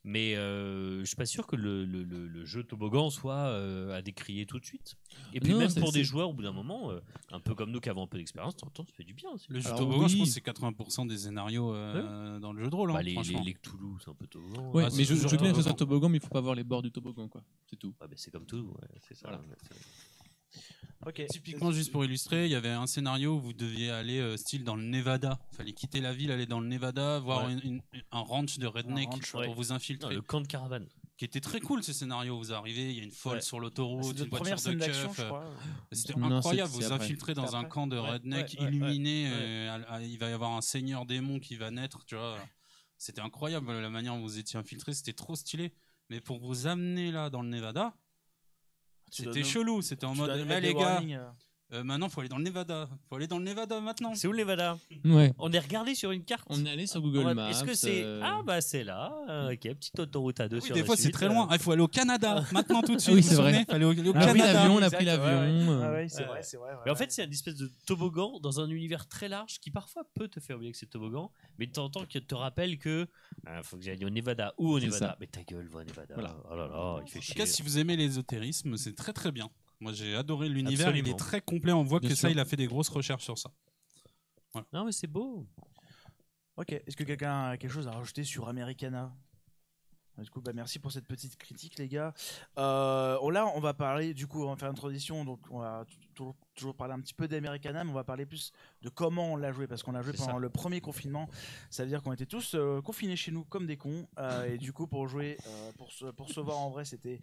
Mais euh, je suis pas sûr que le, le- le- le jeu toboggan soit euh, à décrier tout de suite. Et puis Non, même c'est- pour des c'est- joueurs, au bout d'un moment, euh, un peu comme nous qui avons un peu d'expérience, de temps en temps, ça fait du bien. aussi. Le jeu Alors, toboggan, je pense que c'est 80% des scénarios euh, dans le jeu de rôle, hein, Bah, les, les, franchement. les Cthulhu, c'est un peu toboggan. Ouais, Ah, mais c'est je, je toujours veux bien que ce soit toboggan. mais il faut pas voir les bords du toboggan, quoi. C'est tout. Ouais, bah, c'est comme tout, ouais, c'est ça. Voilà. ouais, c'est- Typiquement, juste pour illustrer, il y avait un scénario où vous deviez aller euh, style dans le Nevada. Il fallait quitter la ville, aller dans le Nevada, voir Ouais. une- une- un ranch de redneck ranch, pour ouais. vous Non, infiltrer. le camp de caravane. Qui était très cool ce scénario. Vous arrivez, il y a une folle Ouais. sur l'autoroute, une voiture de keuf. euh. C'était incroyable. Vous infiltrez dans un camp de redneck ouais, ouais, illuminé. ouais. euh, à- à- il va y avoir un seigneur démon qui va naître. Tu vois. C'était incroyable la manière dont vous étiez infiltré. C'était trop stylé. Mais pour vous amener là dans le Nevada, c'était chelou. C'était en mode, eh les gars, warnings, euh. euh, maintenant faut aller dans le Nevada. Faut aller dans le Nevada maintenant. C'est où le Nevada Ouais. On est regardé sur une carte. On est allé sur Google Maps. Est-ce que c'est. euh, Ah, bah c'est là. Euh, ok, petite autoroute à deux Oui, sur des fois c'est très euh, loin. Ah, Il faut aller au Canada maintenant tout de *laughs* suite. Oui, c'est vrai. souvenez Fallait au, au Ah oui, pris Canada. l'avion, on a pris ouais, l'avion, ouais. euh. Ah ouais, c'est Ouais. vrai, c'est vrai. ouais, Mais en ouais. fait, c'est une espèce de toboggan dans un univers très large qui parfois peut te faire oublier que c'est toboggan, mais de temps en temps qui te rappelle que il faut que j'aille au Nevada ou au Nevada. ça. Mais ta gueule, va au Nevada. Voilà. Oh là là, il fait En tout chier. cas, si vous aimez l'ésotérisme, c'est très très bien. Moi, j'ai adoré l'univers. Il est très complet. On voit Bien que ça, il a fait des grosses recherches sur ça. Non, mais c'est beau. Ok. Est-ce que quelqu'un a quelque chose à rajouter sur Americana? Du coup, bah, merci pour cette petite critique, les gars. Euh, oh, là, on va parler, du coup, on va faire une transition. Donc, on va toujours, toujours parler un petit peu d'Americana, mais on va parler plus de comment on l'a joué. Parce qu'on l'a joué pendant ça. le premier confinement. Ça veut dire qu'on était tous euh, confinés chez nous comme des cons. Euh, et du coup, pour jouer, euh, pour, se, pour se voir en vrai, c'était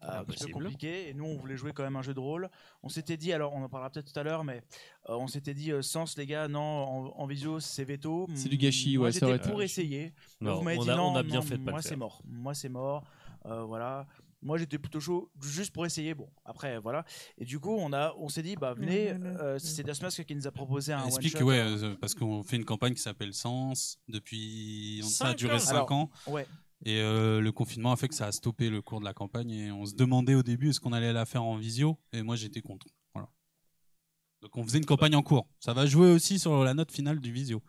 un petit peu compliqué. Et nous, on voulait jouer quand même un jeu de rôle. On s'était dit, alors on en parlera peut-être tout à l'heure, mais on s'était dit, Sens, les gars, non, en, en visio, c'est veto. C'est du gâchis, ouais, été- pour essayer. Non, vous m'avez on, dit a, non, on a bien non, fait de moi c'est mort. Moi c'est mort. Voilà. Moi j'étais plutôt chaud juste pour essayer. Bon, après voilà. Et du coup on a, on s'est dit bah venez. euh, c'est Dasmask qui nous a proposé un one Explique, shot. ouais, euh, parce qu'on fait une campagne qui s'appelle Sens depuis. Ça a duré ans. 5 Alors, ans. Ouais. Et euh, le confinement a fait que ça a stoppé le cours de la campagne. Et on se demandait au début est-ce qu'on allait la faire en visio? Et moi j'étais contre. Voilà. Donc on faisait une campagne en cours. Ça va jouer aussi sur la note finale du visio.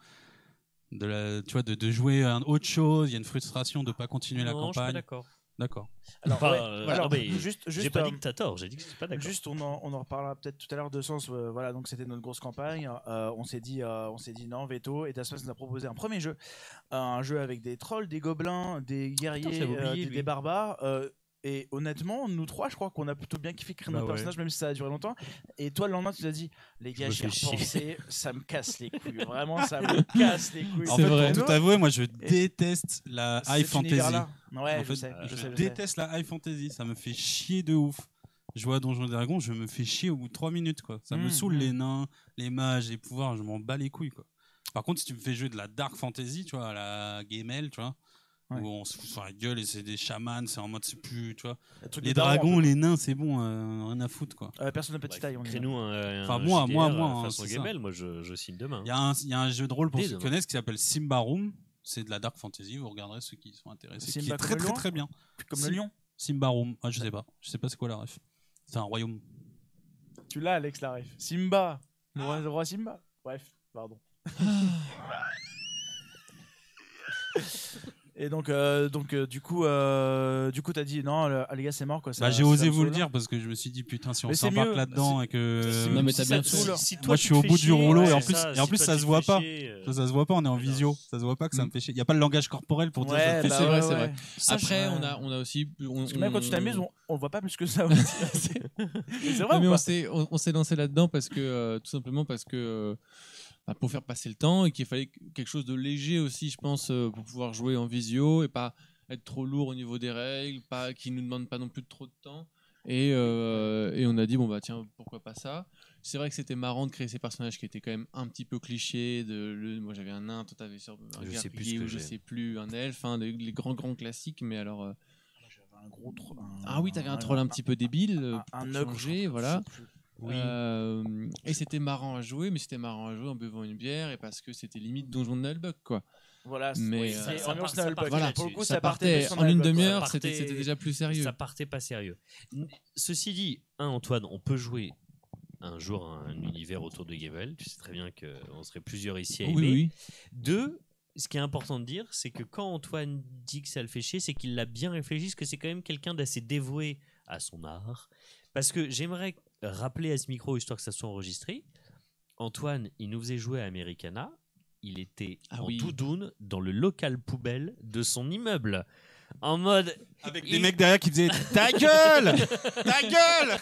De la, tu vois, de, de jouer à autre chose. Il y a une frustration de pas continuer la non, je suis pas campagne. d'accord. D'accord. Alors, Enfin, ouais, euh, voilà. non, mais juste, J'ai juste, pas euh, dit que t'as tort, j'ai dit que je suis pas d'accord. Juste, on en, on en reparlera peut-être tout à l'heure de sens. euh, voilà, donc c'était notre grosse campagne. Euh, on s'est dit, euh, on s'est dit non, veto. Et Dasmas nous a proposé un premier jeu, un jeu avec des trolls, des gobelins, des guerriers, Putain, j'avais euh, oublié, des, lui. des barbares. Et honnêtement, nous trois, je crois qu'on a plutôt bien kiffé créer Bah notre ouais. personnage, même si ça a duré longtemps. Et toi, le lendemain, tu t'as dit, les gars, me j'y ai fais chier. repensé, ça me casse les couilles. *laughs* Vraiment, ça me casse les couilles. En C'est fait, vrai. pour tout avouer, moi je déteste la high fantasy. Ouais, en je fait, sais, je je sais, je sais. déteste la high fantasy. Ça me fait chier de ouf. Je vois à Donjons et Dragons, je me fais chier au bout de 3 minutes. Quoi. Ça me Mm, saoule mm. les nains, les mages, les pouvoirs, je m'en bats les couilles. Quoi. Par contre, si tu me fais jouer de la dark fantasy, tu vois, à la Gamel, tu vois, Ouais. où on se fout sur la gueule et c'est des chamans, c'est en mode c'est plus, tu vois. Les dragons, les nains, c'est bon, euh, rien à foutre quoi. Euh, personne de petite taille. Crée-nous un, Enfin, moi, JDR, moi, euh, moi, hein, façon moi je, je signe demain. Il y, a un- il y a un jeu de rôle pour Dès ceux qui connaissent qui s'appelle Simba Room. C'est de la dark fantasy, vous regarderez ceux qui sont intéressés. qui Simba est comme très très très bien. Comme le lion. Simba Room, ah je sais pas, je sais pas c'est quoi la ref. C'est un royaume. Tu l'as, Alex, la ref. Simba. Le roi, le roi Simba. Bref, pardon. *laughs* *laughs* Et donc, euh, donc euh, du coup, euh, du coup, t'as dit non, le- ah, les gars, c'est mort quoi. Bah, j'ai osé vous le dire parce que je me suis dit putain si on s'embarque là-dedans et que C'est- Non, mais si t'as bien saoule, Si toi, Moi, je suis au bout du rouleau et ouais, en plus- ça, et en si plus, ça se voit pas. chier, euh, Ça, ça se voit pas, on est en visio. Ça se voit pas que ça me fait chier. Il y a pas le langage corporel pour dire Ouais, ça me fait bah chier. C'est vrai, ouais, c'est ouais. vrai. Après, on a, on a aussi. On, Parce que même quand tu t'amuses, on, on voit pas plus que ça. *laughs* c'est vrai mais on s'est on, s'est lancé là-dedans parce que euh, tout simplement parce que euh, pour faire passer le temps et qu'il fallait quelque chose de léger aussi, je pense, euh, pour pouvoir jouer en visio et pas être trop lourd au niveau des règles, pas qui nous demande pas non plus trop de temps. Et, euh, et on a dit bon bah tiens pourquoi pas ça. C'est vrai que c'était marrant de créer ces personnages qui étaient quand même un petit peu clichés. De, le, moi j'avais un nain, toi t'avais sur un Je sais plus guerrier ce que ou je sais plus un elfe, hein, les, les grands grands classiques. Mais alors euh, J'avais un gros troll. ah oui t'avais un troll un petit peu débile. un, un ogre, voilà. Euh, et c'était marrant à jouer, mais c'était marrant à jouer en buvant une bière et parce que c'était limite donjon de Nullbug quoi. Voilà, c'est- Mais, euh, ça ambiance part- ça Nullbug. part Voilà, Pour le coup, ça, ça partait en une demi-heure, c'était déjà plus sérieux. Ça partait pas sérieux. Ceci dit, un Antoine, on peut jouer un jour un univers autour de Gavel. Tu sais très bien qu'on serait plusieurs ici à oui, oui. Deux, ce qui est important de dire, c'est que quand Antoine dit que ça le fait chier, c'est qu'il l'a bien réfléchi, parce que c'est quand même quelqu'un d'assez dévoué à son art. Parce que j'aimerais rappeler à ce micro, histoire que ça soit enregistré, Antoine, il nous faisait jouer à Americana. Il était Ah en oui. doudoune dans le local poubelle de son immeuble. En mode. Avec il- des mecs derrière qui faisaient Ta gueule Ta gueule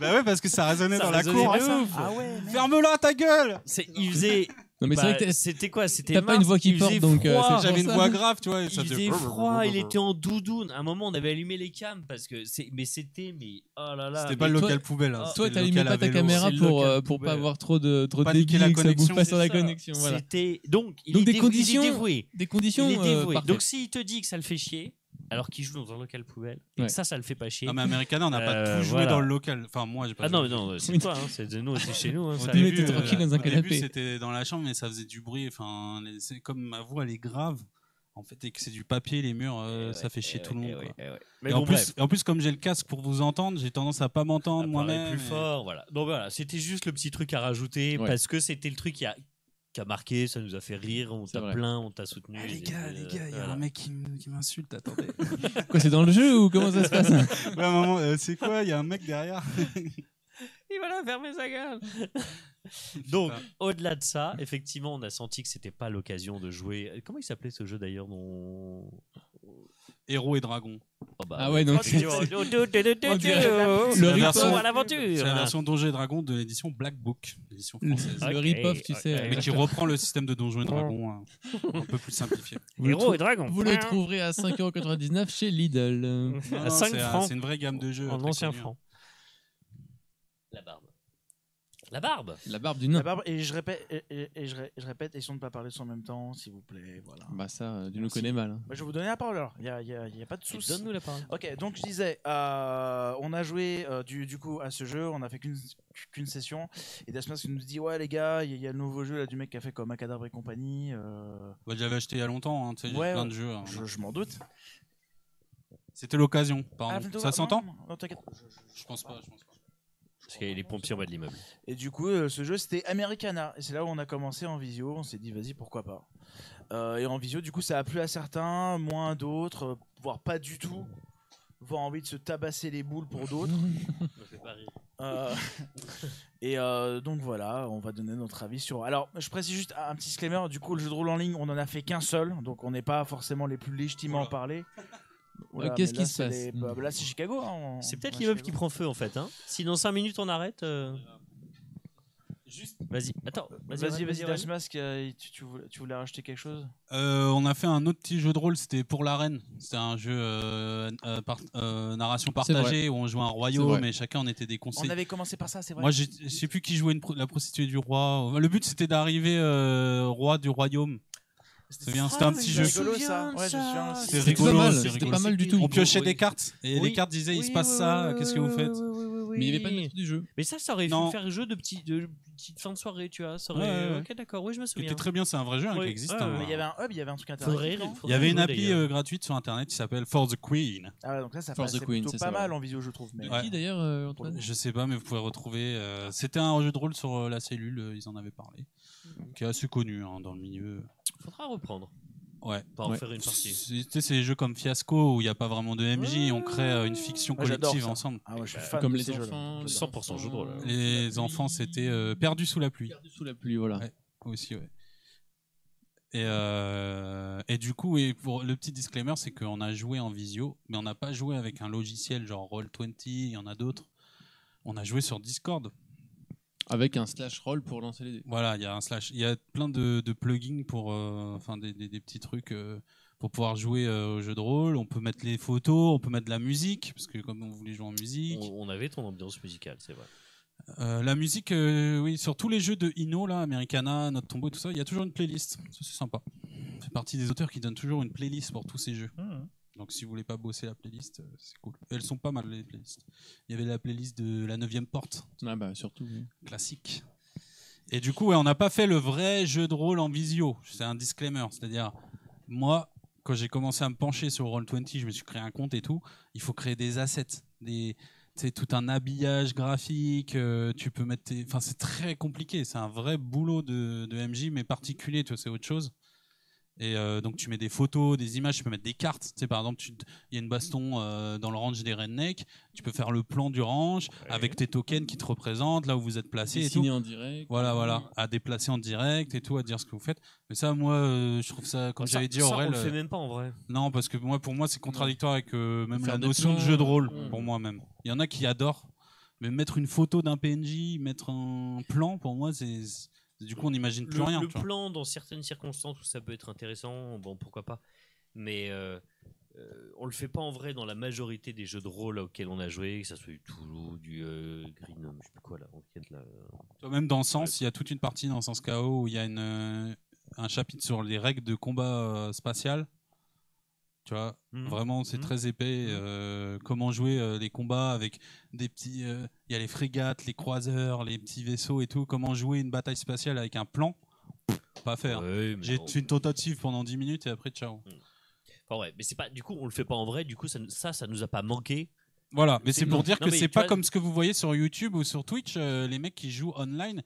Bah ouais, parce que ça résonnait Ça dans la cour. de ouf. Ah ouais. Ferme-la ta gueule c'est- Il faisait. Non, mais bah, c'est vrai que t'as- c'était quoi? C'était t'as pas une voix qui porte, donc, euh, c'est J'avais une voix grave, tu vois. et ça il faisait faisait froid, il était en doudoune. À un moment, on avait allumé les cams parce que c'est, mais c'était, mais oh là là. C'était pas le toi- local poubelle. hein, c'était toi, le local pas ta vélo. caméra c'est le pour, local euh, pour pas poubelle. avoir trop de trop Pas de la que ça bouffe connexion, pas sur la ça. connexion. Voilà. C'était donc il Donc est des dévoué- conditions- il est dévoué. Des conditions il est euh, dévoué. parfaites. donc s'il te dit que ça le fait chier, alors qu'il joue dans un local poubelle et Ouais. ça, ça le fait pas chier. Non, mais Americana, on n'a pas Euh, tout joué voilà. dans le local. Enfin, moi, j'ai pas ah non, joué. mais non, c'est toi, hein, c'est de nous, c'est chez nous. hein, Au ça début, arrive. t'es tranquille dans un au début, canapé. c'était dans la chambre, mais ça faisait du bruit. Enfin, c'est comme ma voix, elle est grave. En fait, et que c'est du papier, les murs, euh, Eh ça fait chier eh tout le monde. eh quoi. ouais, ouais. Et, Mais en plus, en plus, comme j'ai le casque pour vous entendre, j'ai tendance à pas m'entendre moi-même. plus et- fort, voilà. Donc voilà, c'était juste le petit truc à rajouter Ouais. parce que c'était le truc qui a, qui a marqué, ça nous a fait rire, on t'a plaint, on t'a soutenu. Ah, les gars, euh, les gars, il y a voilà. un mec qui m'insulte, attendez. *laughs* Quoi, c'est dans le jeu ou comment ça se passe? *laughs* Ouais, maman, euh, c'est quoi? Il y a un mec derrière. *laughs* Il va la fermer sa gueule. Donc, au-delà de ça, effectivement, on a senti que c'était pas l'occasion de jouer. Comment il s'appelait ce jeu d'ailleurs dont... Héros et dragon. Oh bah, Ah ouais, donc c'est- effectivement. *laughs* On Le le rip-off. à l'aventure. C'est la version Donjons et Dragons de l'édition Black Book, l'édition française. Le rip-off, tu sais. Mais qui reprend le système de Donjons et Dragons hein, un peu plus simplifié. *laughs* Le Héros et dragon. Vous le trouverez à 5,99€ chez Lidl. Non, à non, 5 c'est un- francs C'est une vraie gamme de jeux. en ancien connue. franc. La barbe. La barbe. La barbe du La nain. barbe- et je répète, et, et- et je, ré- je répète, essayons de pas parler tous en même temps, s'il vous plaît. Voilà. Bah ça, euh, tu nous connais mal. hein. Bah, je vais vous donner la parole alors. Il n'y a, y a- y a pas de souci. Donne-nous la parole. Ok, donc je disais, euh, on a joué euh, du, du coup à ce jeu, on a fait qu'une session, et Dasmas nous dit ouais les gars, il y, a- il y a le nouveau jeu là du mec qui a fait comme Macadabre et compagnie. euh, Bah, J'avais acheté il y a longtemps, hein, tu sais, Ouais, plein de jeux. hein. je je m'en doute. C'était l'occasion, pardon. Ah, Ça s'entend non, non, t'inquiète. Je pense pas, je pense pas. Parce qu'il y a les pompiers en bas de l'immeuble. Et du coup, euh, ce jeu c'était Americana, et c'est là où on a commencé en visio. On s'est dit vas-y pourquoi pas. Euh, et en visio, du coup, ça a plu à certains, moins à d'autres, euh, voire pas du tout, voire envie de se tabasser les boules pour d'autres. *laughs* Euh, *laughs* et euh, donc voilà, on va donner notre avis sur. Alors, je précise juste un petit disclaimer. Du coup, le jeu de rôle en ligne, on en a fait qu'un seul, donc on n'est pas forcément les plus légitimes à en Oula. *laughs* qu'est-ce qui se c'est passe les- bah, Là, c'est Chicago. hein, on- C'est peut-être on l'immeuble qui prend feu en fait. Hein. Si dans 5 minutes on arrête. euh, Vas-y, attends. Vas-y, vas-y, Aurélien. Dasmas, tu, tu voulais, rajouter quelque chose? Euh, on a fait un autre petit jeu de rôle, c'était pour l'arène. C'était un jeu euh, euh, par- euh, narration partagée où on jouait un royaume et chacun on était des On conseils. avait commencé par ça, c'est vrai. Moi, je sais plus qui jouait une pro- la prostituée du roi. Le but c'était d'arriver euh, roi du royaume. C'est bien, c'était un petit jeu. C'est rigolo ça. Ouais, C'était rigolo, pas mal, c'est c'était pas mal du tout. On piochait des cartes et Oui. les cartes disaient il Oui, se passe oui, ça, oui, qu'est-ce que oui, vous oui, faites oui. Mais il n'y avait pas de maître du jeu. Mais ça, ça aurait Non. pu faire jeu de petite, de petite fin de soirée, tu vois. Ça aurait... Ouais, ouais, ouais. Ok, d'accord, oui, je me souviens. était très bien, c'est un vrai jeu hein, qui existe. Ouais, hein. il y avait un hub, il y avait un truc Faudrait, interactif. Il y avait une appli euh, gratuite sur internet qui s'appelle For the Queen. Ah ouais, donc là, ça For the Queen, plutôt c'est pas ça, mal ouais. en visio, je trouve. Mais... De Ouais. qui d'ailleurs, euh, Antoine Je sais pas, mais vous pouvez retrouver. euh, C'était un jeu de rôle sur euh, la cellule, ils en avaient parlé, qui est assez connu hein, dans le milieu. Faudra reprendre. Ouais. Pas en Ouais. faire une partie. C'est tu sais, c'est des jeux comme Fiasco où il n'y a pas vraiment de MJ, on crée euh, une fiction collective ensemble. Ah ouais, je suis Bah, fan Comme de les enfants. 100% jeu de rôle. sous Les enfants, c'était euh, Perdu sous la pluie Perdu sous la pluie, voilà. Ouais. aussi, ouais. Et, euh, et du coup, et pour le petit disclaimer, c'est qu'on a joué en visio, mais on n'a pas joué avec un logiciel genre Roll20, il y en a d'autres. On a joué sur Discord. Avec un slash roll pour lancer les dés. Voilà, il y a un slash, il y a plein de, de plugins pour, euh, enfin des, des- des petits trucs euh, pour pouvoir jouer euh, au jeu de rôle. On peut mettre les photos, on peut mettre de la musique parce que comme on voulait jouer en musique. On, on avait ton ambiance musicale, c'est vrai. Euh, la musique, euh, oui, sur tous les jeux de Ino là, Americana, Notre Tombeau, tout ça, il y a toujours une playlist. Ça c'est sympa. C'est partie des auteurs qui donnent toujours une playlist pour tous ces jeux. Mhm. Donc si vous voulez pas bosser la playlist, euh, c'est cool. Elles sont pas mal les playlists. Il y avait la playlist de la 9 porte, Ah bah surtout. oui. classique. Et du coup, ouais, on n'a pas fait le vrai jeu de rôle en visio. C'est un disclaimer. C'est-à-dire, moi, quand j'ai commencé à me pencher sur Roll20, je me suis créé un compte et tout. Il faut créer des assets, des, tout un habillage graphique. euh, tu peux mettre, tes- enfin, c'est très compliqué. C'est un vrai boulot de, de MJ, mais particulier. Tu vois, c'est autre chose. Et euh, donc tu mets des photos, des images, tu peux mettre des cartes. Tu sais, par exemple, il y a une baston euh, dans le range des rednecks. Tu peux faire le plan du range avec tes tokens qui te représentent, là où vous êtes placé et tout. En direct. Voilà, voilà, à déplacer en direct et tout, à dire ce que vous faites. Mais ça, moi, euh, je trouve ça, comme Ça- j'avais dit, ça, Aurel, on le fait même pas en vrai. non, parce que moi, pour moi, c'est contradictoire avec euh, même la notion de jeu de rôle, pour moi même. Il y en a qui adorent, mais mettre une photo d'un PNJ, mettre un plan, pour moi, c'est- du coup, on n'imagine plus le, rien. le tu vois. plan, dans certaines circonstances où ça peut être intéressant, bon, pourquoi pas. Mais euh, euh, on le fait pas en vrai dans la majorité des jeux de rôle auxquels on a joué, que ça soit du Toulouse, du euh, Green, je sais plus quoi là. enquête, là. Toi, Même dans Sens, il y a toute une partie dans Sens KO où il y a une, euh, un chapitre sur les règles de combat euh, spatial. Tu vois, Mhm. vraiment, c'est Mhm. très épais. euh, comment jouer euh, les combats avec des petits. euh, Il y a les frégates, les croiseurs, les petits vaisseaux et tout. Comment jouer une bataille spatiale avec un plan? Pas à faire. Ouais, J'ai une tentative pendant 10 minutes et après, ciao. Enfin, ouais, mais c'est pas. Du coup, on le fait pas en vrai. Du coup, ça, ça, ça nous a pas manqué. Voilà, mais C'est pour dire Non, que c'est pas vois- comme ce que vous voyez sur YouTube ou sur Twitch, euh, les mecs qui jouent online.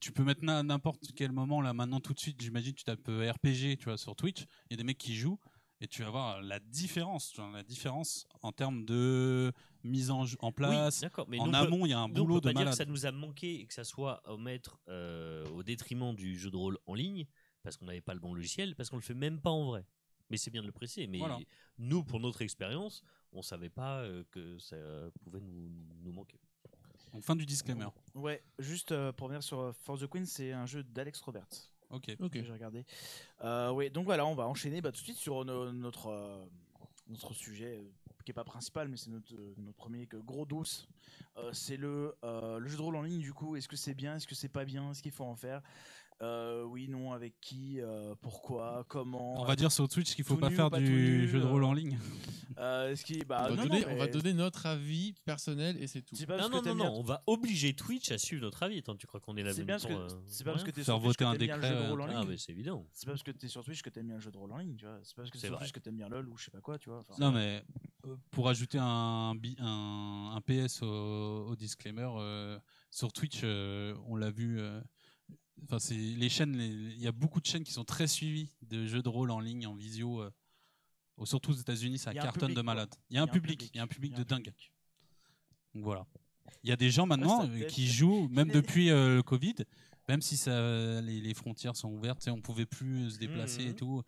Tu peux mettre na- n'importe quel moment, là, maintenant, tout de suite, j'imagine, tu tapes RPG, tu vois, sur Twitch. Il y a des mecs qui jouent et tu vas voir la différence, tu vois, la différence en termes de mise en, en place. oui, d'accord. Mais en amont, il y a un nous, on boulot peut de pas dire malade. que ça nous a manqué et que ça soit au maître euh, au détriment du jeu de rôle en ligne parce qu'on n'avait pas le bon logiciel, parce qu'on le fait même pas en vrai. Mais c'est bien de le préciser. Mais Voilà. nous, pour notre expérience, on savait pas euh, que ça pouvait nous, nous manquer. Donc, fin du disclaimer. Ouais, juste euh, pour revenir sur euh, For the Queen, c'est un jeu d'Alex Robert. Ok. Ok. j'ai regardé. Euh, oui, donc voilà, on va enchaîner bah, tout de suite sur no- notre, euh, notre sujet euh, qui est pas principal, mais c'est notre, notre premier que- gros douce. Euh, c'est le, euh, le jeu de rôle en ligne, du coup. Est-ce que c'est bien? Est-ce que c'est pas bien? Est-ce qu'il faut en faire? Euh, Oui, non, avec qui euh, Pourquoi Comment On va dire sur Twitch qu'il faut Tout pas nu faire pas du nu, jeu de rôle euh, en ligne. Euh, Est-ce qu'il. Bah, on, va non, donner, non, on va mais donner notre avis personnel et c'est tout. Pas Non, non, non, bien- on va obliger Twitch à suivre notre avis. Attends, tu crois qu'on est là C'est même bien temps, que c'est pas parce que t'es Faire sur Twitch voter que un t'aimes bien le jeu décret, de rôle en Ah, ligne. mais c'est évident. C'est pas parce que t'es sur Twitch que t'aimes bien le jeu de rôle en ligne, tu vois. C'est pas parce que t'es sur. Twitch que t'aimes bien LoL ou je sais pas quoi, tu vois. Non, mais pour ajouter un, PS au, disclaimer, sur Twitch, on l'a vu. Enfin, c'est les chaînes. les- Il y a beaucoup de chaînes qui sont très suivies de jeux de rôle en ligne, en visio. euh, surtout aux États-Unis, ça cartonne de malade. Il y a un public, il y a un public de dingue. Donc voilà. Il y a des gens maintenant euh, qui jouent, même depuis euh, le Covid, même si ça, les, les frontières sont ouvertes, on pouvait plus se déplacer Mhm. et tout.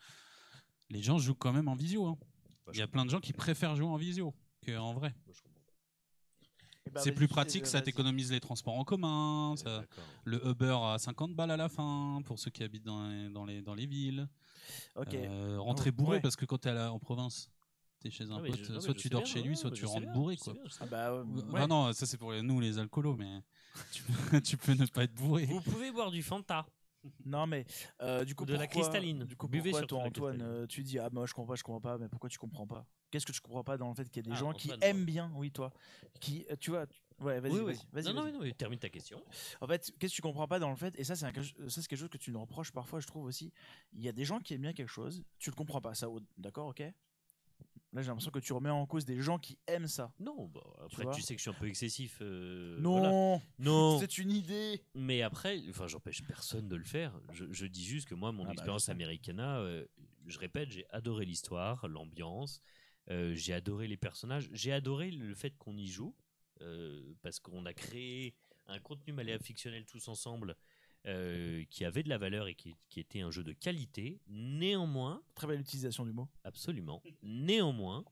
Les gens jouent quand même en visio. hein. Il y a plein de gens qui préfèrent jouer en visio qu'en vrai. Bah, c'est plus pratique, ça vas-y. t'économise les transports en commun, ça- le Uber à 50 balles à la fin pour ceux qui habitent dans les, dans les, dans les villes. Ok. Euh, rentrer bourré ouais. parce que quand t'es en province, t'es chez un Ah, pote, je- non, mais soit tu dors bien, chez lui, soit tu rentres bien, bourré. Quoi. bien, Ah bah, euh, Bah ouais. non, ça c'est pour les- nous les alcoolos, mais tu *laughs* peux, tu peux ne pas être bourré. Vous pouvez boire du Fanta. Non, mais euh, du coup, De la pourquoi- cristalline. Du coup, Buvez pourquoi toi, la Antoine, euh, tu dis ah moi je comprends pas, je comprends pas, mais pourquoi tu comprends pas? Qu'est-ce que tu comprends pas dans le fait qu'il y a des Ah, gens qui aiment bien, oui toi, qui, euh, tu vois, tu- ouais, vas-y, Oui, vas-y, oui. vas-y, non, non, mais non, mais termine ta question. En fait, qu'est-ce que tu comprends pas dans le fait Et ça, c'est c'est quelque chose que tu nous reproches parfois, je trouve aussi. Il y a des gens qui aiment bien quelque chose, tu le comprends pas, ça, d'accord, ok? Là, j'ai l'impression que tu remets en cause des gens qui aiment ça. Non, bah, après, tu, sais que je suis un peu excessif. euh, voilà. non, Non, *laughs* c'est une idée. mais après, enfin, j'empêche personne de le faire. Je, je dis juste que moi, mon Ah bah, expérience euh, je répète, j'ai adoré l'histoire, l'ambiance, euh, j'ai adoré les personnages, j'ai adoré le fait qu'on y joue, parce qu'on a créé un contenu malléable fictionnel tous ensemble euh, qui avait de la valeur et qui, qui était un jeu de qualité. Néanmoins, Très belle utilisation du mot. Absolument. Néanmoins,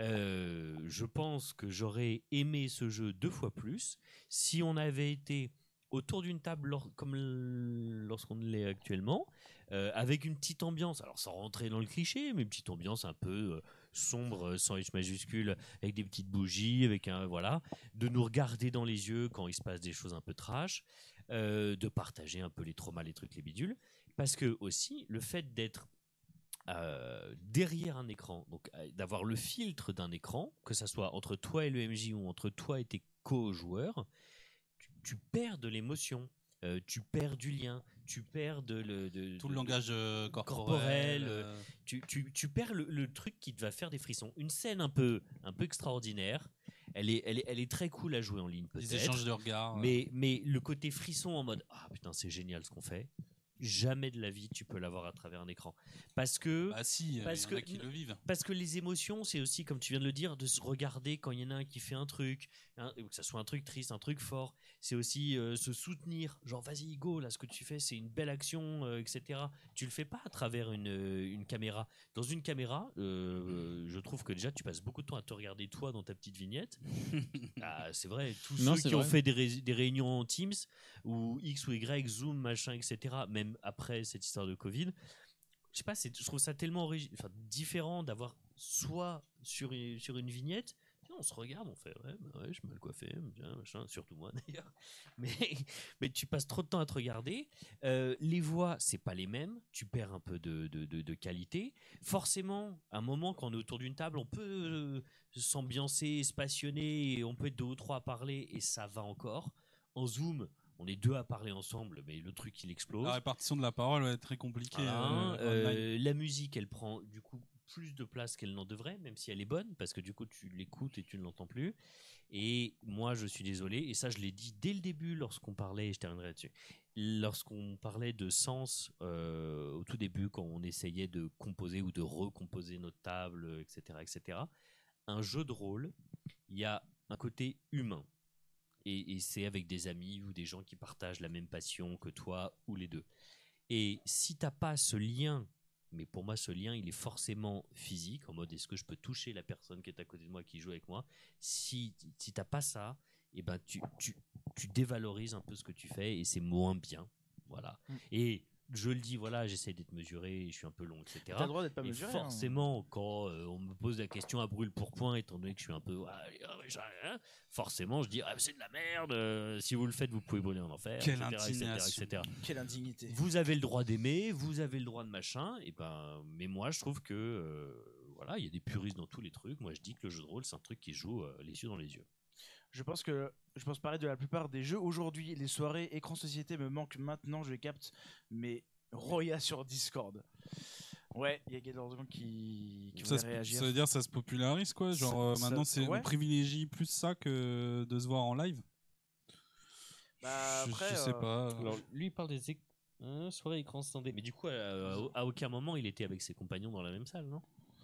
euh, je pense que j'aurais aimé ce jeu deux fois plus si on avait été autour d'une table lors- comme lorsqu'on l'est actuellement, euh, avec une petite ambiance, alors sans rentrer dans le cliché, mais une petite ambiance un peu euh, sombre, euh, sans H majuscule, avec des petites bougies, avec un voilà, de nous regarder dans les yeux quand il se passe des choses un peu trash, euh, de partager un peu les traumas, les trucs, les bidules, parce que aussi le fait d'être euh, derrière un écran, donc d'avoir le filtre d'un écran, que ça soit entre toi et le MJ ou entre toi et tes co-joueurs, tu, tu perds de l'émotion, tu perds du lien, tu perds de, Tout de- le langage euh, corporel. corporel, euh, tu, tu- tu perds le, le truc qui te va faire des frissons. Une scène un peu, un peu extraordinaire, elle est, elle, est, elle est très cool à jouer en ligne peut-être. échanges de regards. euh. Mais, mais le côté frisson en mode Ah putain, c'est génial ce qu'on fait, jamais de la vie tu peux l'avoir à travers un écran. Parce que. Bah si, Parce il y en que- a qui le vivent. Parce que les émotions, c'est aussi, comme tu viens de le dire, de se regarder quand il y en a un qui fait un truc, hein, que ça soit un truc triste, un truc fort. C'est aussi euh, se soutenir, genre vas-y, go, là, ce que tu fais, c'est une belle action, euh, etc. Tu le fais pas à travers une, euh, une caméra. Dans une caméra, euh, je trouve que déjà, tu passes beaucoup de temps à te regarder toi dans ta petite vignette. *laughs* Ah, c'est vrai, tous Non, ceux qui ont fait des, ré- des réunions en Teams, ou X ou Y, Zoom, machin, etc., même après cette histoire de Covid, je sais pas, je trouve ça tellement différent d'avoir soit sur une, vignette, on se regarde, on fait ouais, bah je suis mal coiffé, machin, surtout moi *laughs* d'ailleurs. Mais, tu passes trop de temps à te regarder. Euh, les voix, c'est pas les mêmes, tu perds un peu de, qualité. Forcément, à un moment, quand on est autour d'une table, on peut euh, s'ambiancer, se passionner, on peut être deux ou trois à parler, et ça va encore. En Zoom, on est deux à parler ensemble, mais le truc il explose. La répartition de la parole va être très compliquée. Euh, euh, la musique, elle prend du coup plus de place qu'elle n'en devrait, même si elle est bonne, parce que du coup tu l'écoutes et tu ne l'entends plus. Et moi, je suis désolé, et ça je l'ai dit dès le début lorsqu'on parlait, et je terminerai là-dessus, lorsqu'on parlait de sens euh, au tout début, quand on essayait de composer ou de recomposer notre table, etc., etc., un jeu de rôle, il y a un côté humain. Et, et c'est avec des amis ou des gens qui partagent la même passion que toi ou les deux. Et si t'as pas ce lien, mais pour moi ce lien il est forcément physique, en mode est-ce que je peux toucher la personne qui est à côté de moi, qui joue avec moi, si, si t'as pas ça, et ben tu, tu, tu dévalorises un peu ce que tu fais et c'est moins bien. Voilà. Mm. Et je le dis, voilà, j'essaie d'être mesuré, je suis un peu long, etc. T'as le droit d'être pas Et mesuré. hein. forcément, quand euh, on me pose la question à brûle pour point, étant donné que je suis un peu. ah, hein, forcément, je dis ah, c'est de la merde, euh, si vous le faites, vous pouvez brûler en enfer, Quelle etc., etc.. Quelle indignité. Vous avez le droit d'aimer, vous avez le droit de machin, et ben, mais moi je trouve que euh, voilà, il y a des puristes dans tous les trucs. Moi je dis que le jeu de rôle c'est un truc qui joue euh, les yeux dans les yeux. Je pense que je pense pareil de la plupart des jeux aujourd'hui. Les soirées écran société me manquent maintenant, je les capte. Mais Roya sur Discord. Ouais, il y a Gaylord qui, qui Ça, voulait se- réagir. ça veut dire ça se popularise quoi Genre Ça- euh, maintenant c'est ouais. on privilégie plus ça que de se voir en live Bah, je, après, je sais euh, pas. Alors lui il parle des éc- euh, soirées écran scindé, mais du coup à, à aucun moment il était avec ses compagnons dans la même salle, non?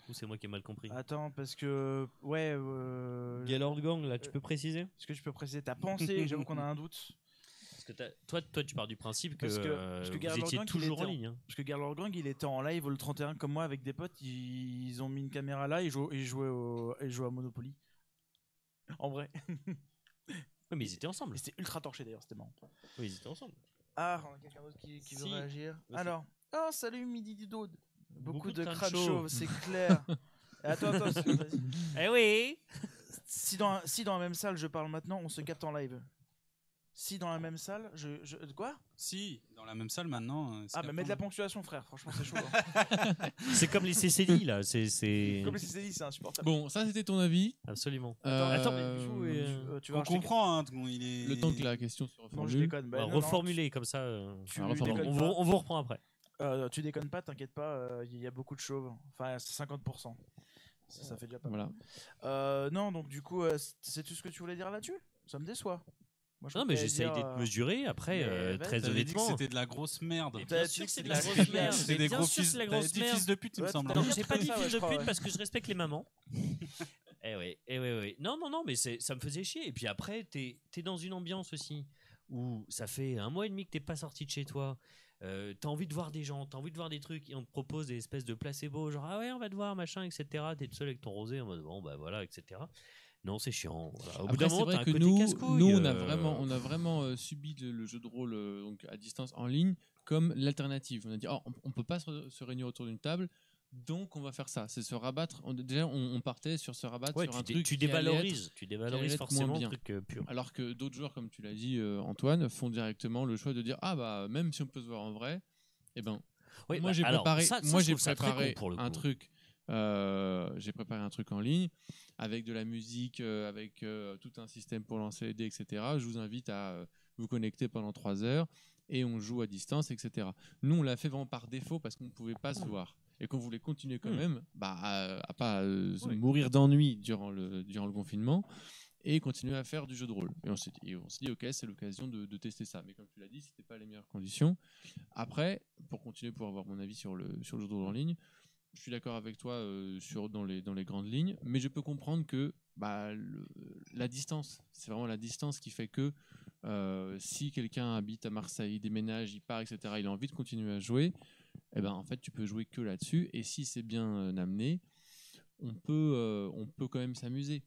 Ou c'est moi qui ai mal compris Attends, parce que. Ouais. Euh, Gaylord Gang là, tu peux préciser Est-ce que je peux préciser ta pensée? *laughs* J'avoue qu'on a un doute. Parce que t'as- toi, toi, tu pars du principe que, Parce que- euh, parce que vous étiez Gang, il toujours en ligne. hein. Parce que Gaylord Gang, il était en live le 31 comme moi avec des potes. Ils, ils ont mis une caméra là et jouaient, ils jouaient, au, ils jouaient à Monopoly. En vrai. *laughs* Ouais, mais ils étaient ensemble. C'était ultra torché d'ailleurs, c'était marrant. Oui, ils étaient ensemble. Ah, on a quelqu'un d'autre qui, qui veut réagir. Vas-y. Alors, oh salut Midi Didode. Beaucoup, Beaucoup de de chauves. chauves, c'est clair. *laughs* attends, attends. Eh oui si dans, si dans la même salle je parle maintenant, on se capte en live. Si dans la même salle, je, je- quoi? Si, dans la même salle maintenant. euh, c'est Ah, mais mets de la ponctuation, frère. Franchement, c'est chaud. hein. *laughs* C'est comme les CCD là, c'est c'est Comme si c'est dit, c'est insupportable. Bon, ça c'était ton avis. absolument. Euh, Attends, mais du coup, euh, Tu- euh, tu On vas racheter- comprend, hein, qu'on- il est. Le temps que la question se Non, je reformule. déconne. On Bah, non, non, reformuler comme ça. euh, Tu, Alors, tu reformule. déconnes on, pas. vous, on vous reprend après. Euh, tu déconnes pas, t'inquiète pas, euh, il y a beaucoup de chauves. Enfin, c'est 50%. Ça, ça fait déjà pas mal. Voilà. Euh, non, donc du coup, euh, c'est- c'est tout ce que tu voulais dire là-dessus? Ça me déçoit. Moi, je Non, mais j'essaye dire, d'être euh, mesuré. Après, mais euh, vas-y. très T'avais dit que honnêtement. c'était de la grosse merde. T'as bien dit sûr que c'est c'est de de la grosse merde. Mais des gros fils, c'est la grosse merde. fils de pute, il me Ouais, semble. Non, j'ai c'est pas dit fils ouais, de pute ouais. parce que je respecte les mamans. *laughs* eh ouais, eh ouais, ouais. Non, non, non, mais c'est- ça me faisait chier. Et puis après, t'es es dans une ambiance aussi où ça fait un mois et demi que t'es pas sorti de chez toi. Euh, t'as envie de voir des gens, t'as envie de voir des trucs et on te propose des espèces de placebo, genre ah ouais, on va te voir, machin, etc. T'es le seul avec ton rosé en mode bon, bah voilà, etc. Non, c'est chiant. Voilà. Au bout Après, d'un c'est moment, vrai un que côté nous, on a euh, vraiment, on a vraiment euh, subi le, le jeu de rôle donc à distance en ligne comme l'alternative. On a dit, oh, on, on peut pas se, se réunir autour d'une table, donc on va faire ça. C'est se rabattre. on- déjà, on, on partait sur se rabattre Ouais, sur un truc tu être- dévalorises, tu dévalorises forcément bien. truc euh, pur. Alors que d'autres joueurs, comme tu l'as dit, euh, Antoine, font directement le choix de dire, ah bah même si on peut se voir en vrai, eh ben Oui, moi bah, j'ai préparé, ça- ça, moi j'ai préparé un truc. euh, j'ai préparé un truc en ligne avec de la musique, euh, avec tout un système pour lancer les dés, etc. Je vous invite à vous connecter pendant trois heures et on joue à distance, etc. Nous, on l'a fait vraiment par défaut parce qu'on ne pouvait pas se voir et qu'on voulait continuer quand Hmm. même, bah, à, à pas euh, Oui. mourir d'ennui durant le, durant le confinement et continuer à faire du jeu de rôle. Et on s'est dit, ok, c'est l'occasion de, de tester ça. Mais comme tu l'as dit, c'était pas les meilleures conditions. Après, pour continuer pour avoir mon avis sur le, sur le jeu de rôle en ligne, je suis d'accord avec toi euh, sur, dans, les, dans les grandes lignes, mais je peux comprendre que bah, le- la distance, c'est vraiment la distance qui fait que euh, si quelqu'un habite à Marseille, déménage, il part, etc., il a envie de continuer à jouer, eh ben, en fait, tu peux jouer que là-dessus. Et si c'est bien euh, amené, on peut, euh, on peut quand même s'amuser.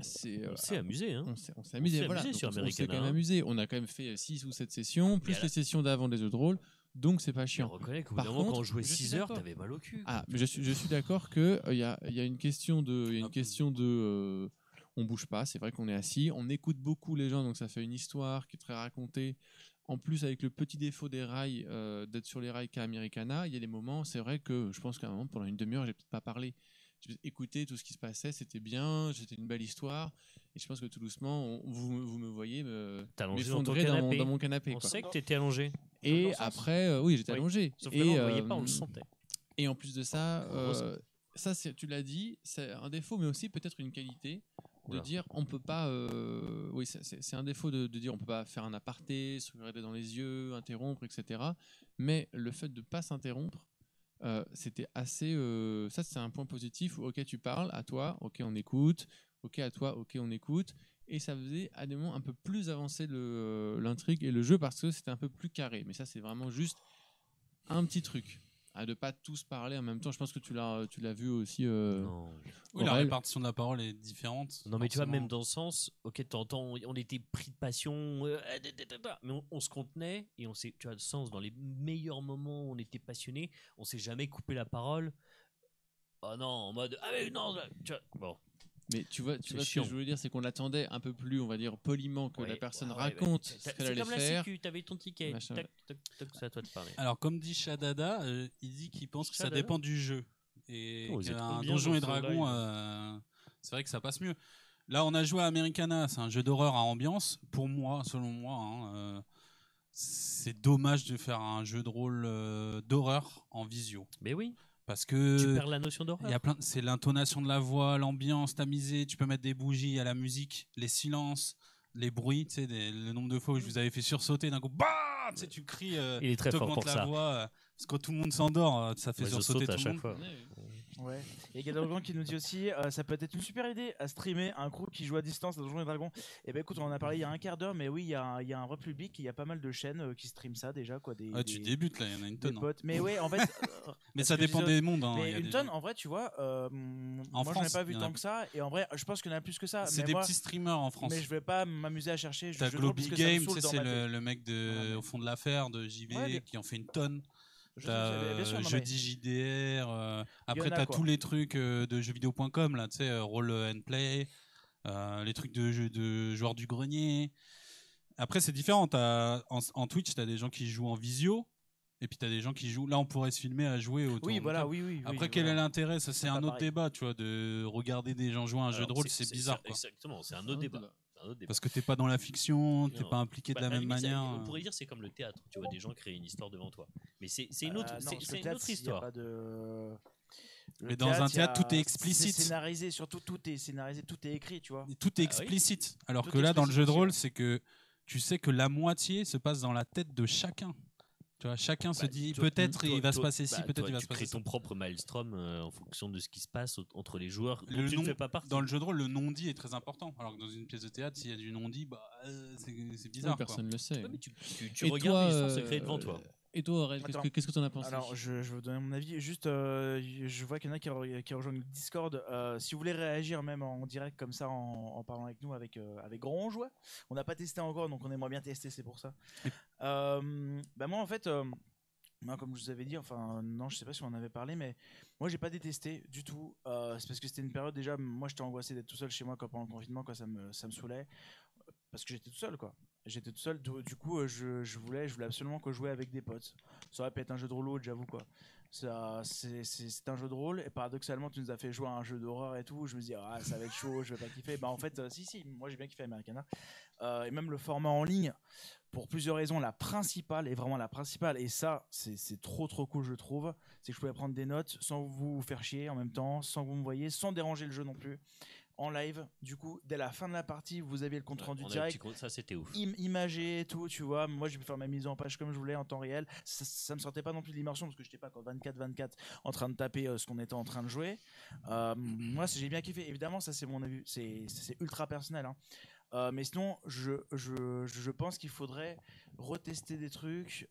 C'est, euh, On s'est amusé, hein. on s'est, on s'est amusé, s'est voilà. amusé Donc, sur on s'est quand même hein. amusé. On a quand même fait 6 ou 7 sessions, plus les sessions d'avant des jeux de rôle, donc c'est pas chiant. qu'au bout Par moment, quand contre, on jouait je suis 6 heures, t'avais mal au cul. Ah, mais je suis, je suis d'accord que il y, a, y a une question de, y a une Ah, question de, euh, on bouge pas. C'est vrai qu'on est assis, on écoute beaucoup les gens, donc ça fait une histoire qui est très racontée. En plus, avec le petit défaut des rails, euh, d'être sur les rails qu'à Americana, il y a des moments, c'est vrai que je pense qu'à un moment, pendant une demi-heure, j'ai peut-être pas parlé. J'ai peut-être écouté tout ce qui se passait, c'était bien, c'était une belle histoire. Et je pense que tout doucement, on- vous, me- vous me voyez me, dans dans, mon- canapé. dans mon canapé. On quoi. sait que t'étais allongé. Et après, euh, oui, j'étais Oui. allongé. Sauf que et, là, on le voyait euh, pas, on le sentait. et en plus de ça, euh, ça c'est- tu l'as dit, c'est un défaut, mais aussi peut-être une qualité de dire on peut pas. euh, oui, c'est- un défaut de, de dire on peut pas faire un aparté, se regarder dans les yeux, interrompre, etc. Mais le fait de pas s'interrompre, euh, c'était assez. euh, ça c'est un point positif. où, Ok, tu parles, à toi, ok, on écoute, ok, à toi, ok, on écoute. Et ça faisait à des moments un peu plus avancer le- l'intrigue et le jeu parce que c'était un peu plus carré. Mais ça, c'est vraiment juste un petit truc. À de pas tous parler en même temps. Je pense que tu l'as, tu l'as vu aussi. euh, Non. Oui, la répartition de la parole est différente. Non, mais tu vois, même dans le sens, ok, t'entends, on était pris de passion, euh, mais on, on se contenait et on s'est, tu as le sens, dans les meilleurs moments où on était passionné, on s'est jamais coupé la parole. Oh non, en mode, ah mais non, tu vois, bon. Mais tu vois, tu C'est vois ce que je voulais dire, c'est qu'on attendait un peu plus, on va dire, poliment que Ouais, la personne ouais, ouais, raconte bah, ce qu'elle C'est allait comme la faire. sécu, t'avais ton ticket. Machin. Tac, tac, tac, c'est à toi de parler. Alors, comme dit Shadada, euh, il dit qu'il pense que ça dépend du jeu. Et Oh, qu'un Donjon et Dragon, euh, c'est vrai que ça passe mieux. Là, on a joué à Americana, c'est un jeu d'horreur à ambiance. Pour moi, selon moi, hein, euh, c'est dommage de faire un jeu de rôle euh, d'horreur en visio. Mais oui, Parce que tu perds la notion il y a plein, c'est l'intonation de la voix, l'ambiance tamisée. Tu peux mettre des bougies à la musique, les silences, les bruits. Tu sais, des- le nombre de fois où je vous avais fait sursauter d'un coup, bah, tu sais, tu cries, euh, Il est très fort pour la ça. voix. euh, parce que quand tout le monde s'endort, euh, ça fait Moi, je sursauter saute à tout le chaque monde. fois. Ouais. Et Gadolgan qui nous dit aussi, euh, ça peut être une super idée à streamer un groupe qui joue à distance à Donjons et Dragons. Et ben écoute, on en a parlé il y a un quart d'heure, mais oui, il y, a un- il y a un vrai public, il y a pas mal de chaînes euh, qui streament ça déjà, quoi. Des, Ah, tu des- débutes là, il y en a une tonne. hein. potes. Mais ouais, en fait. *laughs* euh, Mais ça dépend des mondes. hein, il Mais y a une des tonne, en vrai, tu vois, euh, moi j'en ai France, pas vu en a tant que ça, et en vrai, je pense qu'il y en a plus que ça. C'est mais des moi- petits streamers en France. Mais je vais pas m'amuser à chercher. T'as Globy Game, c'est le, mec au fond de l'affaire de JV Ouais, qui en fait une tonne. Je sais, T'as bien sûr, euh, mais- Jeudi JDR. euh, après, t'as quoi. tous les trucs euh, de jeuxvideo.com, là, tu sais, euh, Roll and Play, euh, les trucs de, jeux de joueurs du grenier. Après, c'est différent. T'as- En, en Twitch, tu as des gens qui jouent en visio, et puis tu as des gens qui jouent. Là, on pourrait se filmer à jouer autour Oui, voilà, oui, oui. Après, oui, quel est l'intérêt? Ça, c'est un autre pareil. débat, tu vois, de regarder des gens jouer à un jeu de rôle, c'est bizarre, quoi. Exactement, c'est un autre débat. C'est un autre débat. Parce que t'es pas dans la fiction, t'es pas impliqué de Bah, la à même manière. On euh. pourrait dire c'est comme le théâtre. Tu vois des gens créer une histoire devant toi. Mais c'est une autre, Euh, non, une histoire. pas de- Le Mais dans un a- théâtre, tout est explicite. C'est scénarisé, surtout tout est scénarisé, tout est écrit, tu vois. Et Tout est Ah oui. explicite. Alors Tout que là, dans le jeu de rôle, c'est que tu sais que la moitié se passe dans la tête de chacun. Tu vois, chacun se Bah, dit peut-être il va se passer ci, bah, peut-être toi, il va tu se passer crées ça. ton propre maelstrom euh, en fonction de ce qui se passe entre les joueurs dont Le tu nom- ne fais pas partie. Dans le jeu de rôle, le non-dit est très important. Alors que dans une pièce de théâtre, s'il y a du non-dit, bah, euh, c'est bizarre. quoi. personne ne le sait. Ouais, mais tu, tu, tu Et regardes se euh, devant toi. Et toi, Aurel, qu'est-ce que que t'en as pensé? Alors, je, je vais vous donner mon avis. Juste, euh, je vois qu'il y en a qui, re- qui rejoignent le Discord. Euh, si vous voulez réagir même en direct comme ça, en, en parlant avec nous, avec, euh, avec ouais. On n'a pas testé encore, donc on aimerait bien tester, c'est pour ça. Euh, bah moi, en fait, moi, comme je vous avais dit, enfin, non, je sais pas si on en avait parlé, mais moi, j'ai pas détesté du tout. C'est parce que c'était une période déjà, moi, j'étais angoissé d'être tout seul chez moi quand pendant le confinement, quoi, ça me, ça me saoulait. Parce que j'étais tout seul, quoi. J'étais tout seul, du coup, euh, je, je voulais, je voulais absolument que jouer avec des potes. Ça aurait pu être un jeu de rôle, j'avoue, quoi. Ça, c'est, c'est, c'est un jeu de rôle, et paradoxalement, tu nous as fait jouer à un jeu d'horreur et tout. Je me dis, ah, ça va être chaud, je vais pas kiffer. Bah, en fait, euh, si, si, moi j'ai bien kiffé Americana. Euh, et même le format en ligne, pour plusieurs raisons. La principale, et vraiment la principale, et ça, c'est, c'est trop trop cool, je trouve, c'est que je pouvais prendre des notes sans vous faire chier en même temps, sans que vous me voyez, sans déranger le jeu non plus. En live, du coup, dès la fin de la partie, vous aviez le compte rendu On un direct petit ça c'était ouf. im- imagé et tout, tu vois. Moi, je vais faire ma mise en page comme je voulais en temps réel. Ça, ça me sortait pas non plus de l'immersion parce que j'étais pas quand 24-24 en train de taper euh, ce qu'on était en train de jouer. Euh, moi, j'ai bien kiffé. Évidemment, ça, c'est mon avis. C'est ultra personnel. hein. Euh, mais sinon, je, je, je pense qu'il faudrait retester des trucs.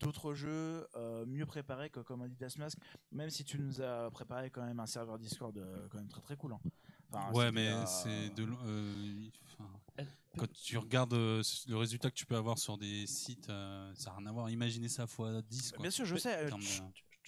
D'autres jeux euh, mieux préparés que comme a dit Dasmask, même si tu nous as préparé quand même un serveur Discord euh, quand même très très cool. hein. Enfin, Ouais, mais c'est de. euh, Euh, quand tu regardes euh, le résultat que tu peux avoir sur des sites, euh, ça n'a rien à voir. Imaginez ça fois 10. Quoi. Bien sûr, je sais. Euh,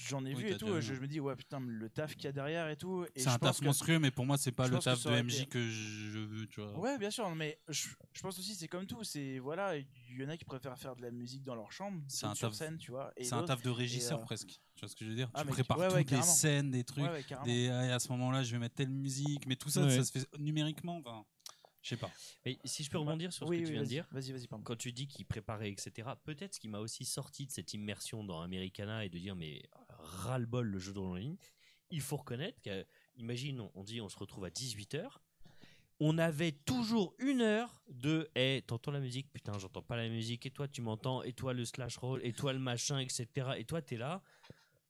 J'en ai Oui, vu et tout, déjà je, je me dis, ouais, putain, le taf qu'il y a derrière et tout. C'est un pense taf que- monstrueux, mais pour moi, c'est pas je le taf de MJ été- que je veux, tu vois. Ouais, bien sûr, mais je, je pense aussi, c'est comme tout. C'est, voilà, il y en a qui préfèrent faire de la musique dans leur chambre, C'est un sur taf- scène, tu vois. C'est un taf de régisseur euh, presque. Tu vois ce que je veux dire Ah, Tu mais- prépares ouais, toutes ouais, les scènes, des trucs. Ouais, des, à ce moment-là, je vais mettre telle musique, mais tout ça, Ouais. ça se fait numériquement. Enfin, je sais pas. Mais si je peux rebondir sur ce Oui, que oui, tu viens de dire, Vas-y, vas-y, quand tu dis qu'il préparait, etc., peut-être ce qui m'a aussi sorti de cette immersion dans Americana et de dire, mais ras-le-bol le jeu de rôle en ligne, il faut reconnaître que, imagine, on- dit on se retrouve à 18h, on avait toujours une heure de Eh, t'entends la musique? Putain, j'entends pas la musique. Et toi, tu m'entends? Et toi, le slash roll? Et toi, le machin, etc. Et toi, t'es là.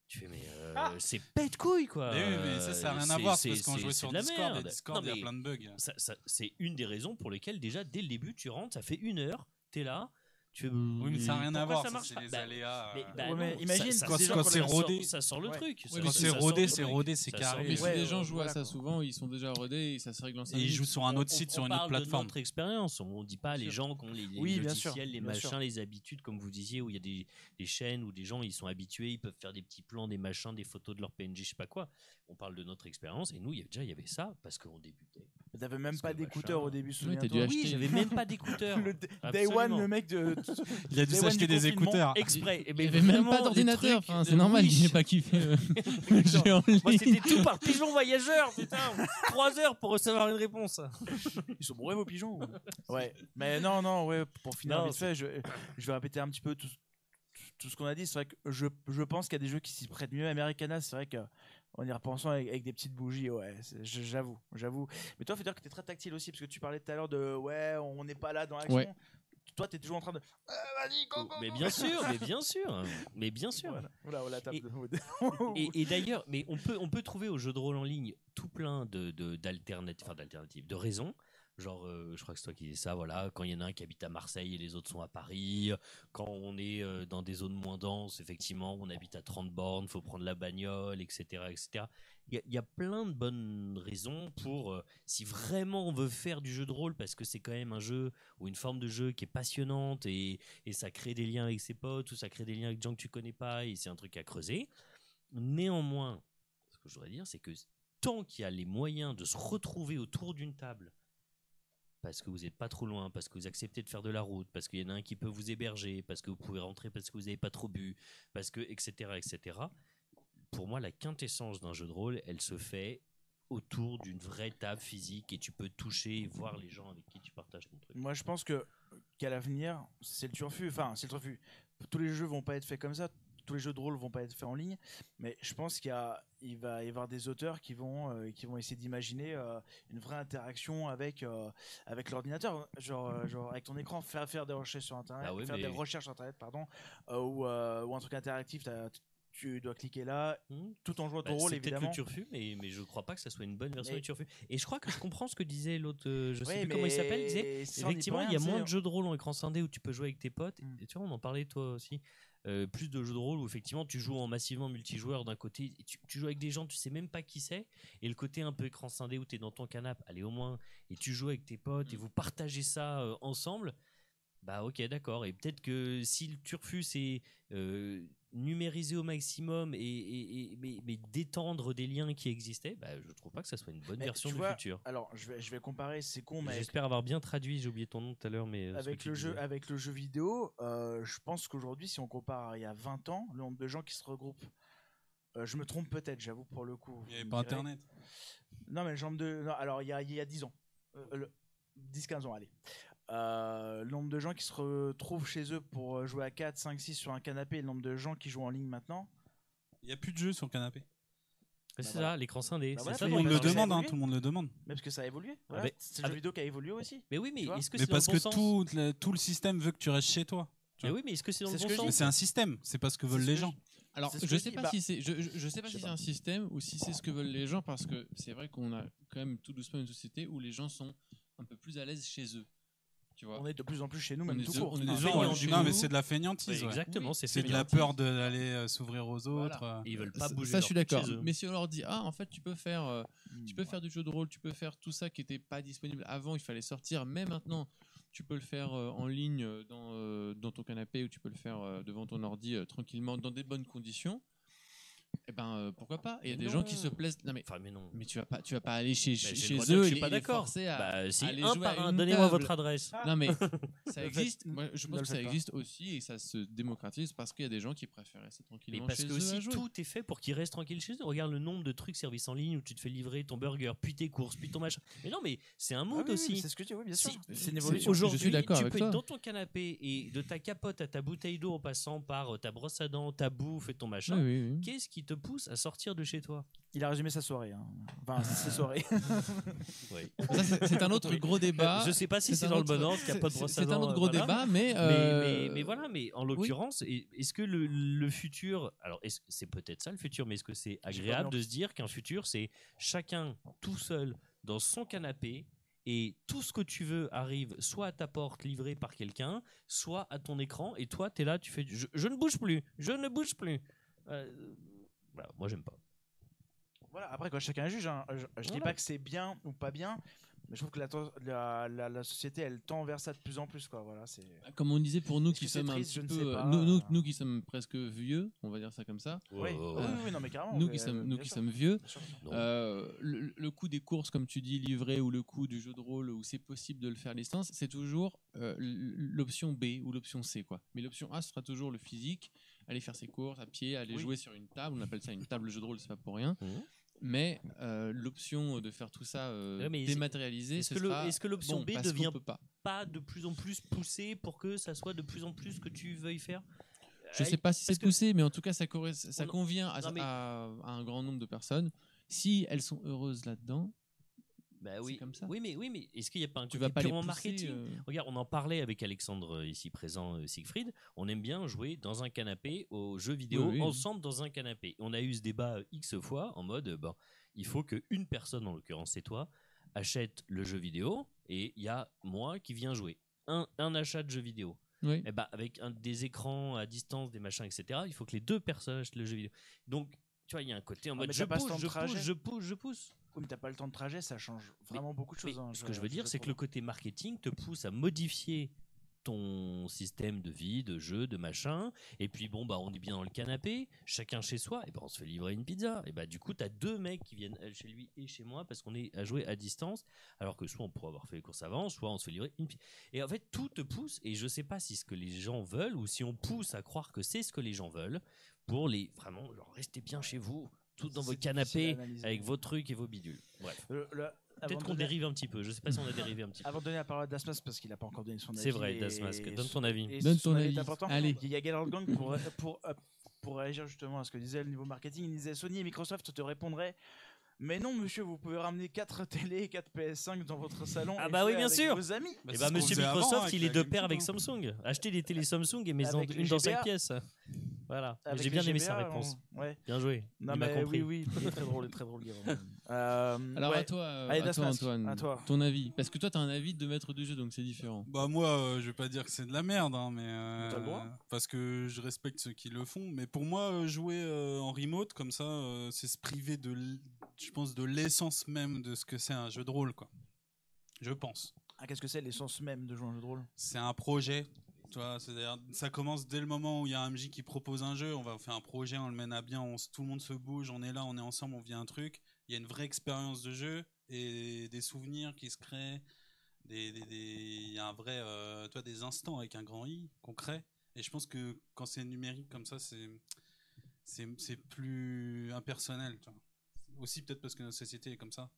Tu fais, mais euh, c'est pète couille, quoi. Mais oui, mais ça, ça n'a rien à Euh, C'est- voir. parce qu'on jouait sur de la Discord. Et merde. Discord, Non, il y a plein de bugs. ça, ça- c'est une des raisons pour lesquelles déjà dès le début tu rentres, ça fait une heure, t'es là, tu Oui, mais ça n'a rien à pourquoi voir. ça ça, marche c'est les Bah, aléas. mais, euh, bah Ouais, mais non, imagine, ça, quand- ça, quand ça c'est rodé. ça sort le Ouais. truc. Ouais, mais Quand sort- c'est ça sort rodé, c'est rodé, c'est Ça carré. sort le Mais truc. si Ouais, les gens jouent voilà, à ça quoi. souvent, ils sont déjà rodés et ça se règle en 5 Et ils jouent sur un autre site, on, sur on une autre parle plateforme. de notre expérience. On dit pas les gens qui ont les, les Oui, bien sûr, logiciels, les machins, les habitudes, comme vous disiez, où il y a des, des chaînes où des gens ils sont habitués, ils peuvent faire des petits plans, des machins, des photos de leur PNJ, je sais pas quoi. On parle de notre expérience et nous, il y avait déjà il y avait ça parce qu'on débutait. T'avais même pas que d'écouteurs au début, dû acheter. Oui, j'avais même pas d'écouteurs. Le Day. One, le mec de. Il a dû s'acheter des écouteurs. Exprès. Eh Il ben, n'y avait même pas d'ordinateur. enfin, de c'est normal, il n'ait pas kiffé euh, *laughs* Moi, c'était tout par pigeon voyageur, putain. Trois heures pour recevoir une réponse. Ils sont bourrés vos pigeons ou- Ouais, mais non, non, ouais, pour finir Non, vite fait, je, je vais répéter un petit peu tout, tout ce qu'on a dit. C'est vrai que je, je pense qu'il y a des jeux qui s'y prêtent mieux. Americana, c'est vrai que en y repensant avec, avec des petites bougies, ouais, j'avoue, j'avoue. Mais toi, faut dire que tu es très tactile aussi, parce que tu parlais tout à l'heure de ouais, on n'est pas là dans l'action. Ouais. Toi, tu es toujours en train de. Ah, Vas-y, go, go, Mais bien sûr, mais bien *laughs* sûr, mais bien sûr. Voilà, voilà, voilà, tape Et- de- Et, et d'ailleurs, mais on peut, on peut trouver au jeu de rôle en ligne tout plein de, de- d'alternatives, enfin d'alternatives, de raisons. Genre, euh, je crois que c'est toi qui dis ça, voilà, quand il y en a un qui habite à Marseille et les autres sont à Paris, quand on est euh, dans des zones moins denses, effectivement, on habite à 30 bornes, faut prendre la bagnole, etc. etc. Il y, a- plein de bonnes raisons pour, euh, si vraiment on veut faire du jeu de rôle, parce que c'est quand même un jeu ou une forme de jeu qui est passionnante et, et ça crée des liens avec ses potes ou ça crée des liens avec des gens que tu connais pas et c'est un truc à creuser. Néanmoins, ce que je voudrais dire, c'est que tant qu'il y a les moyens de se retrouver autour d'une table parce que vous n'êtes pas trop loin, parce que vous acceptez de faire de la route, parce qu'il y en a un qui peut vous héberger, parce que vous pouvez rentrer parce que vous n'avez pas trop bu, parce que etc etc. Pour moi, la quintessence d'un jeu de rôle, elle se fait autour d'une vraie table physique et tu peux toucher et voir les gens avec qui tu partages ton truc. Moi, je pense que qu'à l'avenir, c'est le turfu. Enfin, c'est le turfu. Tous les jeux vont pas être faits comme ça. Tous les jeux de rôle vont pas être faits en ligne. Mais je pense qu'il y a, il va y avoir des auteurs qui vont, euh, qui vont essayer d'imaginer euh, une vraie interaction avec, euh, avec l'ordinateur, genre, genre avec ton écran, faire faire des recherches sur internet, Ah oui, faire mais- des recherches sur internet, pardon, ou, ou un truc interactif. t'as- Tu dois cliquer là, Hmm tout en jouant à ton Bah, rôle c'est peut-être évidemment. le turfu, mais, mais je crois pas que ça soit une bonne version Mais- du turfu. Et je crois que je comprends ce que disait l'autre, euh, je sais Ouais, plus comment il s'appelle, il disait effectivement, il y a moins de jeux de rôle en écran scindé où tu peux jouer avec tes potes. Mm. Et tu vois, on en parlait toi aussi. Euh, plus de jeux de rôle où effectivement tu joues en massivement multijoueur d'un côté, et tu, tu joues avec des gens, tu sais même pas qui c'est, et le côté un peu écran scindé où tu es dans ton canapé, allez au moins, et tu joues avec tes potes et Mm. vous partagez ça euh, ensemble, bah ok d'accord. Et peut-être que si le turfu c'est euh, numériser au maximum et, et- et- mais, mais détendre des liens qui existaient, bah, je trouve pas que ça soit une bonne Mais version du vois, futur. Alors, je vais, je vais comparer, c'est con, mais avec, J'espère avoir bien traduit, j'ai oublié ton nom tout à l'heure, mais euh, avec le jeu, disais. avec le jeu vidéo, euh, je pense qu'aujourd'hui, si on compare à il y a 20 ans, le nombre de gens qui se regroupent, euh, je me trompe peut-être, j'avoue pour le coup. Il n'y avait pas direz. Internet. Non, mais le nombre de. non, alors, il y a, il y a 10 ans. Euh, le- 10-15 ans, allez. Euh, le nombre de gens qui se retrouvent chez eux pour euh, jouer à 4, 5, 6 sur un canapé et le nombre de gens qui jouent en ligne maintenant. Il n'y a plus de jeux sur le canapé. Ouais, c'est voilà. ça, l'écran scindé. Bah c'est voilà, ça Tout le monde on le parce demande, hein, évolué. tout le monde le demande. Mais parce que ça a évolué. Ah Voilà. ben, c'est ah le jeu ben- vidéo qui a évolué aussi. Mais oui, mais est-ce que Mais c'est dans le parce bon que sens tout le, tout le système veut que tu restes chez toi. Mais oui, mais est-ce que c'est dans C'est le bon sens c'est un système, c'est pas ce que veulent les gens. Alors, je sais pas bah, si c'est, je, je- je sais pas si c'est un système ou si c'est ce que veulent les gens parce que c'est vrai qu'on a quand même tout doucement une société où les gens sont un peu plus à l'aise chez eux. Tu vois. On est de plus en plus chez nous, même tout de- court. on est des gens, non, mais c'est de la fainéantise. Exactement, c'est C'est de la peur d'aller euh, s'ouvrir aux autres. Ils veulent pas bouger. ça, je suis d'accord. Mais si on leur dit ah en fait tu peux faire euh, hmm, tu peux faire du jeu de rôle, tu peux faire tout ça qui n'était pas disponible avant, il fallait sortir, mais maintenant tu peux le faire euh, en ligne dans, dans ton canapé ou tu peux le faire devant ton ordi tranquillement dans des bonnes conditions. Eh ben euh, pourquoi pas il y a Mais des non. gens qui se plaisent. Non mais Enfin, mais non. mais tu vas pas tu vas pas aller chez, Bah, chez, eux que je et suis pas d'accord. forcer à Bah, si, un par à un, donnez-moi votre adresse. Non mais *laughs* ça existe. Moi, je pense que ça pas. existe aussi et ça se démocratise parce qu'il y a des gens qui préfèrent rester Mais tranquillement parce chez que eux à aussi jouer. tout est fait pour qu'ils restent tranquilles chez eux. Regarde le nombre de trucs services en ligne où tu te fais livrer ton burger, puis tes courses, puis ton machin. Mais non, mais c'est un Ah oui, oui, aussi. C'est ce que tu oui, bien sûr. C'est une évolution. Aujourd'hui, Je suis d'accord tu avec peux être dans ton canapé et de ta capote à ta bouteille d'eau en passant par euh, ta brosse à dents, ta bouffe et ton machin. Qu'est-ce qui te pousse à sortir de chez toi Il a résumé sa soirée. hein. Enfin, *laughs* ses soirées. *laughs* C'est- un autre gros débat. Je sais pas si c'est dans le bon ordre, qu'il n'y a C'est pas de brosse à c'est un autre euh, gros voilà. débat, mais, Mais, euh, mais, mais voilà, mais en l'occurrence, est- est-ce que le, le futur, alors c'est peut-être ça le futur, mais est-ce que c'est agréable de se dire qu'un futur, c'est chacun tout seul dans son canapé et tout ce que tu veux arrive soit à ta porte livré par quelqu'un, soit à ton écran et toi tu es là, tu fais je, je ne bouge plus, je ne bouge plus. Euh, voilà, moi j'aime pas. Voilà, après, quoi, chacun juge. hein. Je, je dis Voilà. pas que c'est bien ou pas bien, mais je trouve que la, la, la, la société, elle tend vers ça de plus en plus. Quoi. Voilà, c'est... comme on disait pour nous qui sommes un triste ne peu, euh, pas. nous, nous, nous qui sommes presque vieux, on va dire ça comme ça. Oui, Oh, oui, oui, non, mais carrément. nous qui sommes, euh, nous bien qui sûr. sommes vieux, euh, le, le coût des courses, comme tu dis, livré ou le coût du jeu de rôle où c'est possible de le faire à distance, c'est toujours euh, l'option B ou l'option C. Quoi. Mais l'option A sera toujours le physique, aller faire ses courses à pied, aller Oui. jouer sur une table. On appelle ça une table jeu de rôle, c'est pas pour rien. Mhm. Mais euh, l'option de faire tout ça euh, Ouais, dématérialisé, Est-ce ce que est-ce que l'option bon, B devient pas pas de plus en plus poussée pour que ça soit de plus en plus ce que tu veuilles faire? Je sais pas si c'est poussé, mais en tout cas, ça, ça On- convient à, Non, mais- à- à un grand nombre de personnes. Si elles sont heureuses là-dedans, Bah oui, comme ça. oui, mais oui, mais est-ce qu'il n'y a pas un tu côté vas pas purement pousser. marketing? euh, Regarde, on en parlait avec Alexandre euh, ici présent, euh, Siegfried. On aime bien jouer dans un canapé aux jeux vidéo Oui, oui. ensemble dans un canapé. On a eu ce débat x fois en mode, ben, il faut qu'une personne, en l'occurrence c'est toi, achète le jeu vidéo et il y a moi qui viens jouer. Un, un achat de jeu vidéo. oui. Eh ben, avec un, des écrans à distance, des machins, etc., il faut que les deux personnes achètent le jeu vidéo. Donc, tu vois, il y a un côté en Ah, mode je pousse, je pousse, je pousse, je pousse. Oui, mais t'as pas le temps de trajet, ça change vraiment beaucoup de choses. hein, ce que je veux dire, c'est que le côté marketing te pousse à modifier ton système de vie, de jeu, de machin. Et puis bon, bah on est bien dans le canapé, chacun chez soi, et ben on se fait livrer une pizza. Et bah du coup, t'as deux mecs qui viennent chez lui et chez moi parce qu'on est à jouer à distance. Alors que soit on pourrait avoir fait les courses avant, soit on se fait livrer une pizza. Et en fait, tout te pousse, et je sais pas si ce que les gens veulent ou si on pousse à croire que c'est ce que les gens veulent pour les vraiment, genre, restez bien chez vous, tout dans vos canapés avec vos trucs et vos bidules. Bref. Le- le- avant Peut-être qu'on donner- dérive un petit peu. Je sais pas si on a dérivé un petit peu. Avant de donner la parole à Dasmas, parce qu'il n'a pas encore donné son avis. C'est vrai, et- Dasmas. Donne ton et avis. Donne son ton avis important. Allez. Il y a Gallard Gang pour, pour, euh, pour réagir justement à ce que disait le niveau marketing. Il disait Sony et Microsoft te répondraient. Mais non, monsieur, vous pouvez ramener 4 *laughs* télé et 4 PS5 dans votre salon. Ah et bah oui, bien avec sûr. Vos amis. Bah, Et c'est bah, ce qu'on monsieur avant Microsoft, il est de pair avec hein. Samsung. Achetez des télés Samsung et mets-en Avec une dans 5 GBA. Voilà. J'ai bien aimé GBA, sa réponse. on- Ouais. Bien joué. Non, il m'a mais compris. oui, oui. *laughs* Il est très drôle, très drôle. *laughs* Euh, Alors ouais. à toi, euh, Allez, à toi Antoine, à toi. ton avis. Parce que toi, tu as un avis de maître du jeu, donc c'est différent. Bah moi, euh, je vais pas dire que c'est de la merde, hein, mais euh, T'as le droit. parce que je respecte ceux qui le font. Mais pour moi, euh, jouer euh, en remote comme ça, euh, c'est se priver de, je pense, de l'essence même de ce que c'est un jeu de rôle, quoi. Je pense. Ah, Qu'est-ce que c'est l'essence même de jouer un jeu de rôle? C'est un projet. Tu vois, ça commence dès le moment où il y a un MJ qui propose un jeu. On va faire un projet, on le mène à bien, tout le monde se bouge, on est là, on est ensemble, on vit un truc. Il y a une vraie expérience de jeu et des souvenirs qui se créent. des- Il y a un vrai, euh, toi, des instants avec un grand I qu'on crée. Et je pense que quand c'est numérique comme ça, c'est plus impersonnel. Aussi peut-être parce que notre société est comme ça.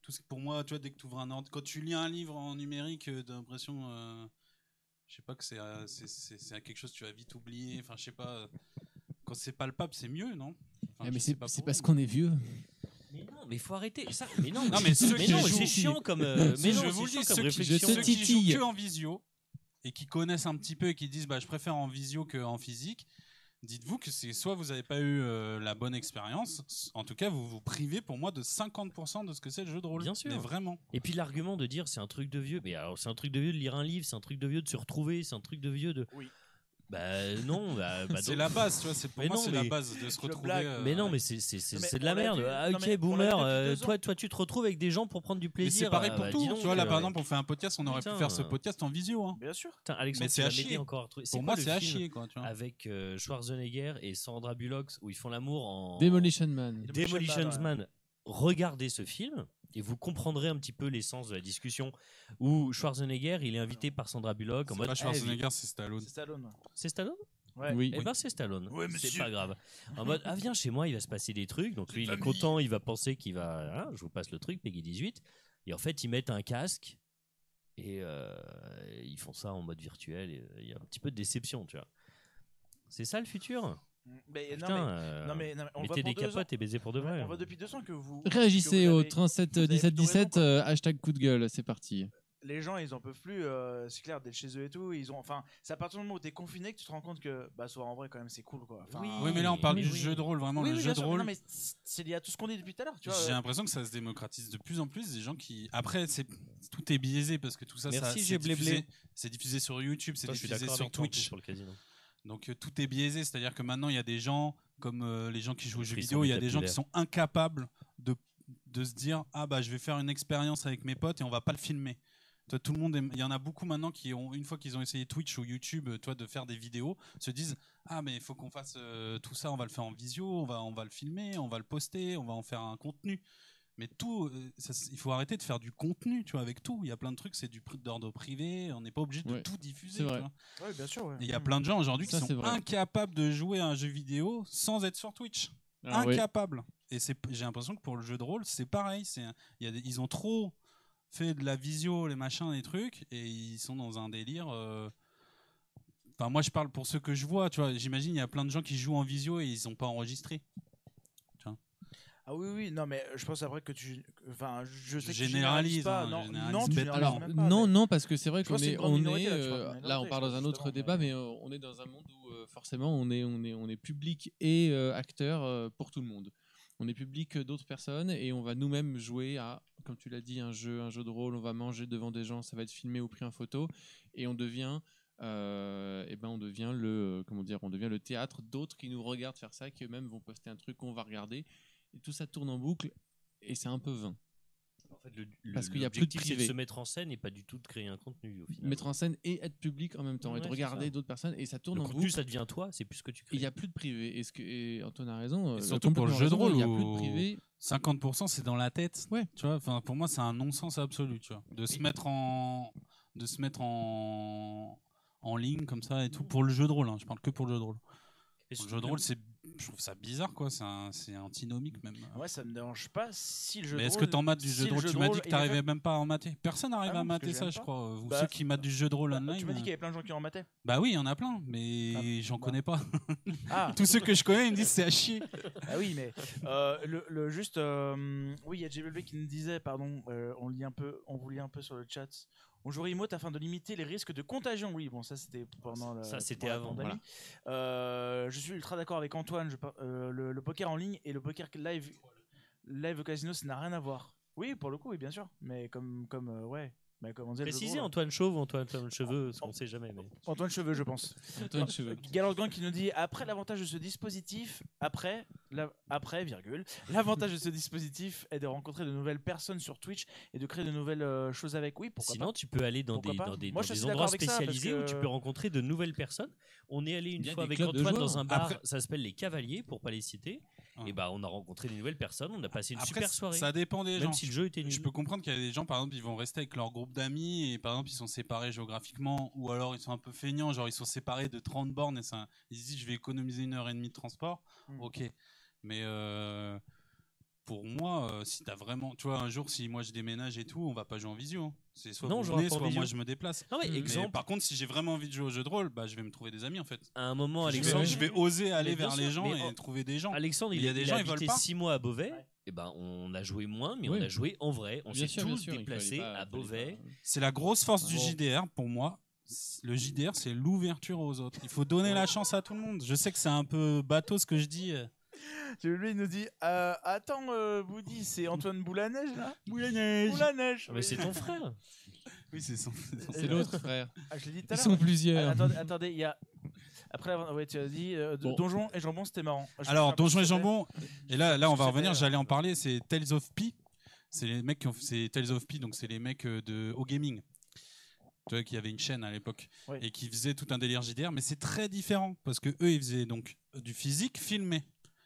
Tout ce- pour moi, tu vois, dès que tu ouvres un ordre, quand tu lis un livre en numérique, euh, t'as l'impression, euh, je sais pas que c'est euh, c'est- quelque chose que tu vas vite oublier. Enfin, je sais pas. euh, Quand c'est palpable, c'est mieux, non? Enfin, Eh, je mais c'est parce vous. qu'on est vieux. Mais non, mais faut arrêter ça. Mais non, Non, mais ceux mais qui non, jouent- c'est chiant comme. *laughs* euh, mais je non, vous c'est le chiant dis, comme ceux qui. Je ceux qui jouent que en visio et qui connaissent un petit peu et qui disent bah, je préfère en visio qu'en physique, dites-vous que c'est soit vous n'avez pas eu euh, la bonne expérience, en tout cas vous vous privez pour moi de 50% de ce que c'est le jeu de rôle. Bien sûr. Mais vraiment. Et puis l'argument de dire c'est un truc de vieux, mais alors c'est un truc de vieux de lire un livre, c'est un truc de vieux de se retrouver, c'est un truc de vieux de. Oui. Bah non, bah, bah *laughs* c'est donc- la base, tu vois, c'est pour Mais moi non, c'est mais- la base de se retrouver. euh, Mais non, mais c'est de la merde. Ah, ok, boomer. euh, toi, toi, tu te retrouves avec des gens pour prendre du mais plaisir. c'est pareil Ah, pour bah, tout. donc, tu vois là euh, par exemple on fait un podcast, on aurait Putain, pu faire ce euh, podcast en visio. Hein. Bien sûr. Putain, Alexandre, Mais c'est à chier. encore. Pour quoi moi c'est à chier quoi. Tu vois. Avec euh, Schwarzenegger et Sandra Bullock où ils font l'amour en. Demolition Man. Demolition Man, Man. Regardez ce film et vous comprendrez un petit peu l'essence de la discussion où Schwarzenegger il est invité par Sandra Bullock en C'est mode pas Eh, Schwarzenegger, c'est Stallone. C'est Stallone. c'est Stallone Ouais. Oui. Eh ben c'est Stallone. Ouais, c'est pas grave. En mode ah viens chez moi, il va se passer des trucs. Donc lui il est content, il va penser qu'il va. hein, je vous passe le truc, Peggy 18. Et en fait ils mettent un casque et euh, ils font ça en mode virtuel. euh, Il y a un petit peu de déception, tu vois. C'est ça le futur? Mais, non, Putain, mais, euh, non, mais, non, mais on va mettez des pour deux ans. capotes et baisez pour de vrai. On va depuis deux ans que vous. Réagissez que vous au avez- 37 vous avez 17 plutôt raison, 17 quoi. euh, hashtag coup de gueule. C'est parti. Les gens, ils en peuvent plus. euh, c'est clair, d'être chez eux et tout. Ils ont. Enfin, c'est à partir du moment où t'es confiné que tu te rends compte que, bah, soit en vrai, quand même, c'est cool, quoi. Enfin, Oui. Oui, mais là on parle mais du oui. jeu de rôle, vraiment oui, le oui, jeu de sûr, rôle. Non, mais c'est lié à tout ce qu'on dit depuis tout à l'heure. Tu vois. J'ai euh, l'impression que ça se démocratise de plus en plus. Des gens qui. Après, c'est tout est biaisé parce que tout ça, Merci, ça j'ai c'est blé blé. diffusé, c'est diffusé sur YouTube, c'est diffusé sur Twitch. sur le casino. Donc euh, tout est biaisé, c'est-à-dire que maintenant il y a des gens comme euh, les gens qui jouent aux jeux vidéo, il y a des gens qui sont incapables de, de se dire ah bah je vais faire une expérience avec mes potes et on va pas le filmer. Toi, tout le monde, il y en a beaucoup maintenant qui ont une fois qu'ils ont essayé Twitch ou YouTube, euh, toi de faire des vidéos, se disent ah mais il faut qu'on fasse euh, tout ça, on va le faire en visio, on va on va le filmer, on va le poster, on va en faire un contenu. Mais tout, euh, ça, il faut arrêter de faire du contenu, tu vois, avec tout. Il y a plein de trucs, c'est du d'ordre privé, on n'est pas obligé de Ouais. tout diffuser. C'est tu vrai. vois. Ouais, bien sûr. ouais. Et Il y a plein de gens aujourd'hui qui sont incapables de jouer à un jeu vidéo sans être sur Twitch. Ah ouais. incapables. Et c'est, j'ai l'impression que pour le jeu de rôle, c'est pareil. C'est, ils ont trop fait de la visio, les machins, les trucs, et ils sont dans un délire. euh, Enfin, moi, je parle pour ceux que je vois. Tu vois, j'imagine il y a plein de gens qui jouent en visio et ils n'ont pas enregistré. Ah oui, oui, non, mais je pense après que tu. Enfin, je sais que tu Généralise, généralises pas. hein, non, généralise. non, tu Mais généralises Alors même pas, non mais- non parce que c'est vrai pense qu'on est une grande on minorité, est là, euh, on parle dans un autre débat mais- euh, on est dans un monde où euh, forcément on est on est on est public et euh, acteur euh, pour tout le monde. On est public euh, d'autres personnes et on va nous-mêmes jouer à comme tu l'as dit un jeu un jeu de rôle, on va manger devant des gens, ça va être filmé ou pris en photo et on devient euh, eh ben on devient le euh, comment dire on devient le théâtre d'autres qui nous regardent faire ça qui eux-mêmes vont poster un truc qu'on va regarder et tout ça tourne en boucle et c'est un peu vain. En fait, le- le- Parce qu'il y a plus de l'objectif, c'est de privé. se mettre en scène et pas du tout de créer un contenu au final. Mettre en scène et être public en même temps, Ouais, et de regarder d'autres personnes, et ça tourne le en contenu, groupe. ça devient toi, c'est plus ce que tu crées. Il n'y a plus de privé. Et, ce que, et Antoine a raison. euh, il a surtout pour le jeu de rôle Il n'y a plus où- de privé. 50% c'est dans la tête. Ouais. Tu vois, enfin pour moi c'est un non-sens absolu, tu vois, de se mettre en de se mettre en en ligne comme ça et tout pour le jeu de rôle. hein. Je parle que pour le jeu de rôle. Et le jeu de rôle, c'est je trouve ça bizarre quoi, c'est antinomique même. Ouais, ça me dérange pas si le jeu Mais de est-ce que t'en mates du si jeu de le rôle Tu de m'as dit que t'arrivais fait- même pas à en mater. Personne n'arrive Ah à mater ça, je crois. Bah, ceux qui matent du jeu de rôle Bah, online. tu m'as dit euh, qu'il y avait plein de gens qui en mataient. Bah oui, il y en a plein, mais Ah, j'en bah. connais pas. Ah, *laughs* Tous ceux que je connais, ils me disent c'est à chier. *laughs* ah oui, mais euh, le, le- juste, euh, oui, il y a JBB qui nous disait, pardon, euh, on lit un peu, on vous lit un peu sur le chat. On joue remote afin de limiter les risques de contagion. Oui, bon, ça c'était pendant le. Ça, c'était avant, pandémie. Euh, je suis ultra d'accord avec Antoine. Je, euh, le, le poker en ligne et le poker live, live au casino, ça n'a rien à voir. Oui, pour le coup, oui, bien sûr. Mais comme, comme, euh, ouais, mais comme on disait, le jeu de Précisez rôle, Antoine Chauve, Antoine Antoine Cheveux, parce qu'on sait jamais. Mais... Antoine Cheveux, je pense. Antoine Cheveux. *laughs* Galord Gang qui nous dit après l'avantage de ce dispositif, après, la- après virgule, *laughs* l'avantage de ce dispositif est de rencontrer de nouvelles personnes sur Twitch et de créer de nouvelles euh, choses avec. Oui, pourquoi Sinon, tu peux aller dans Pourquoi des, pas dans des, Moi, dans je des suis endroits spécialisés où tu peux rencontrer de nouvelles personnes. On est allé une fois avec Antoine dans un bar, Après- ça s'appelle les Cavaliers, pour pas les citer. Ah. Et bah, on a rencontré des nouvelles personnes, on a passé une Après, super soirée. ça dépend des même gens. si le jeu était nul. Je peux comprendre qu'il y a des gens, par exemple, ils vont rester avec leur groupe d'amis et par exemple, ils sont séparés géographiquement ou alors ils sont un peu feignants, genre ils sont séparés de 30 bornes et ça, ils se disent je vais économiser une heure et demie de transport. Hmm. Ok. Mais euh, pour moi, euh, si t'as vraiment, tu vois, un jour, si moi je déménage et tout, on va pas jouer en visio. hein. C'est soit Non, vous venez, en soit visio. moi je me déplace. Non, mais Mais Mais exemple, par contre, si j'ai vraiment envie de jouer au jeu de rôle, bah je vais me trouver des amis en fait. à un moment, Je vais, Alexandre, je vais oser aller Mais bien vers sûr, les gens mais et en- trouver des gens. Alexandre, il, Il y a des il gens, ils veulent pas. six mois à Beauvais. Ouais. Et ben, on a joué moins, mais Oui. on a joué en vrai. On Bien s'est sûr, bien tous sûr, il déplacés pas- à fallait Beauvais. C'est la grosse force du Bon. JDR pour moi. Le JDR, c'est l'ouverture aux autres. Il faut donner la chance à tout le monde. Je sais que c'est un peu bateau ce que je dis. Lui, il nous dit euh, Attends, euh, Boudi, c'est Antoine Boulaneige là Boulaneige. Boulaneige Ah, mais c'est ton frère. Oui, c'est son. C'est l'autre frère. Ah, je l'ai dit tout à Ils l'heure. sont plusieurs. Ah, attendez, attendez, il y a. Après, ouais, tu as dit euh, Bon. Donjon et Jambon, c'était marrant. Je Alors, Donjons et Jambon. Et là, là, on va revenir. euh, J'allais en parler. C'est Tales of Pi. C'est les mecs qui ont. C'est Tales of Pi. Donc, c'est les mecs euh, de O Gaming. Tu vois, qui avait une chaîne à l'époque Oui. et qui faisait tout un délire JDR, mais c'est très différent parce que eux, ils faisaient donc du physique filmé.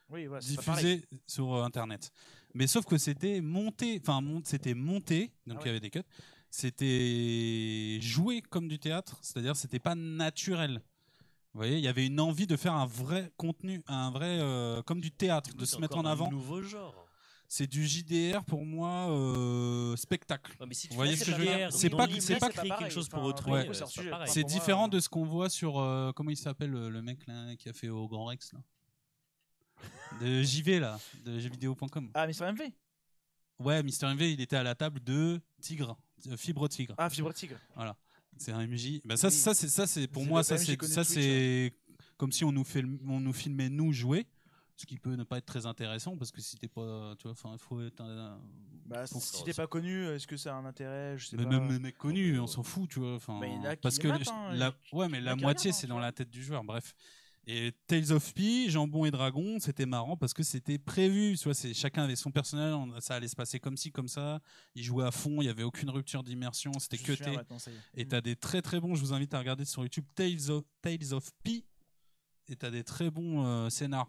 Oui, diffusé sur euh, internet. Mais sauf que c'était monté, enfin mon- c'était monté, donc Ah il y avait des cuts. C'était joué comme du théâtre, c'est-à-dire c'était pas naturel. Vous voyez, il y avait une envie de faire un vrai contenu, un vrai euh, comme du théâtre, de se mettre en un avant. nouveau genre. C'est du JDR pour moi euh, spectacle. Ouais, mais si tu Vous voyez fais ce que je veux dire? C'est pas- c'est pas créer quelque chose pour Enfin, autrui. ouais, euh, c'est différent de ce qu'on voit sur euh, comment il s'appelle le, le mec là, qui a fait au Grand Rex là? De JV là, de jeuxvideo.com. Ah, Mister MV Ouais, Mister MV, il était à la table de Tigre, de Fibre Tigre. Ah, Fibre Tigre. C'est un MJ. Bah ça, Oui. ça c'est ça c'est pour moi ça c'est connu ça Twitch, c'est comme si on nous fait on nous filmait nous jouer, ce qui peut ne pas être très intéressant parce que si t'es pas tu vois enfin il faut être un, Bah, Pour- si t'es pas connu, est-ce que ça a un intérêt? Je sais mais pas. même les mecs connus, on s'en fout, tu vois. Enfin, Bah, il y en a qui parce que hein, la, ouais, mais la moitié regardent, c'est hein, dans la tête du joueur. Bref. Et Tales of Pi, Jambon et Dragon, c'était marrant parce que c'était prévu. Vois, c'est chacun avait son personnage, on- ça allait se passer comme ci, comme ça. Ils jouaient à fond, il y avait aucune rupture d'immersion, c'était cuté. Et t'as des très très bons, je vous invite à regarder sur YouTube Tales of, Tales of Pi. Et t'as des très bons euh, scénars.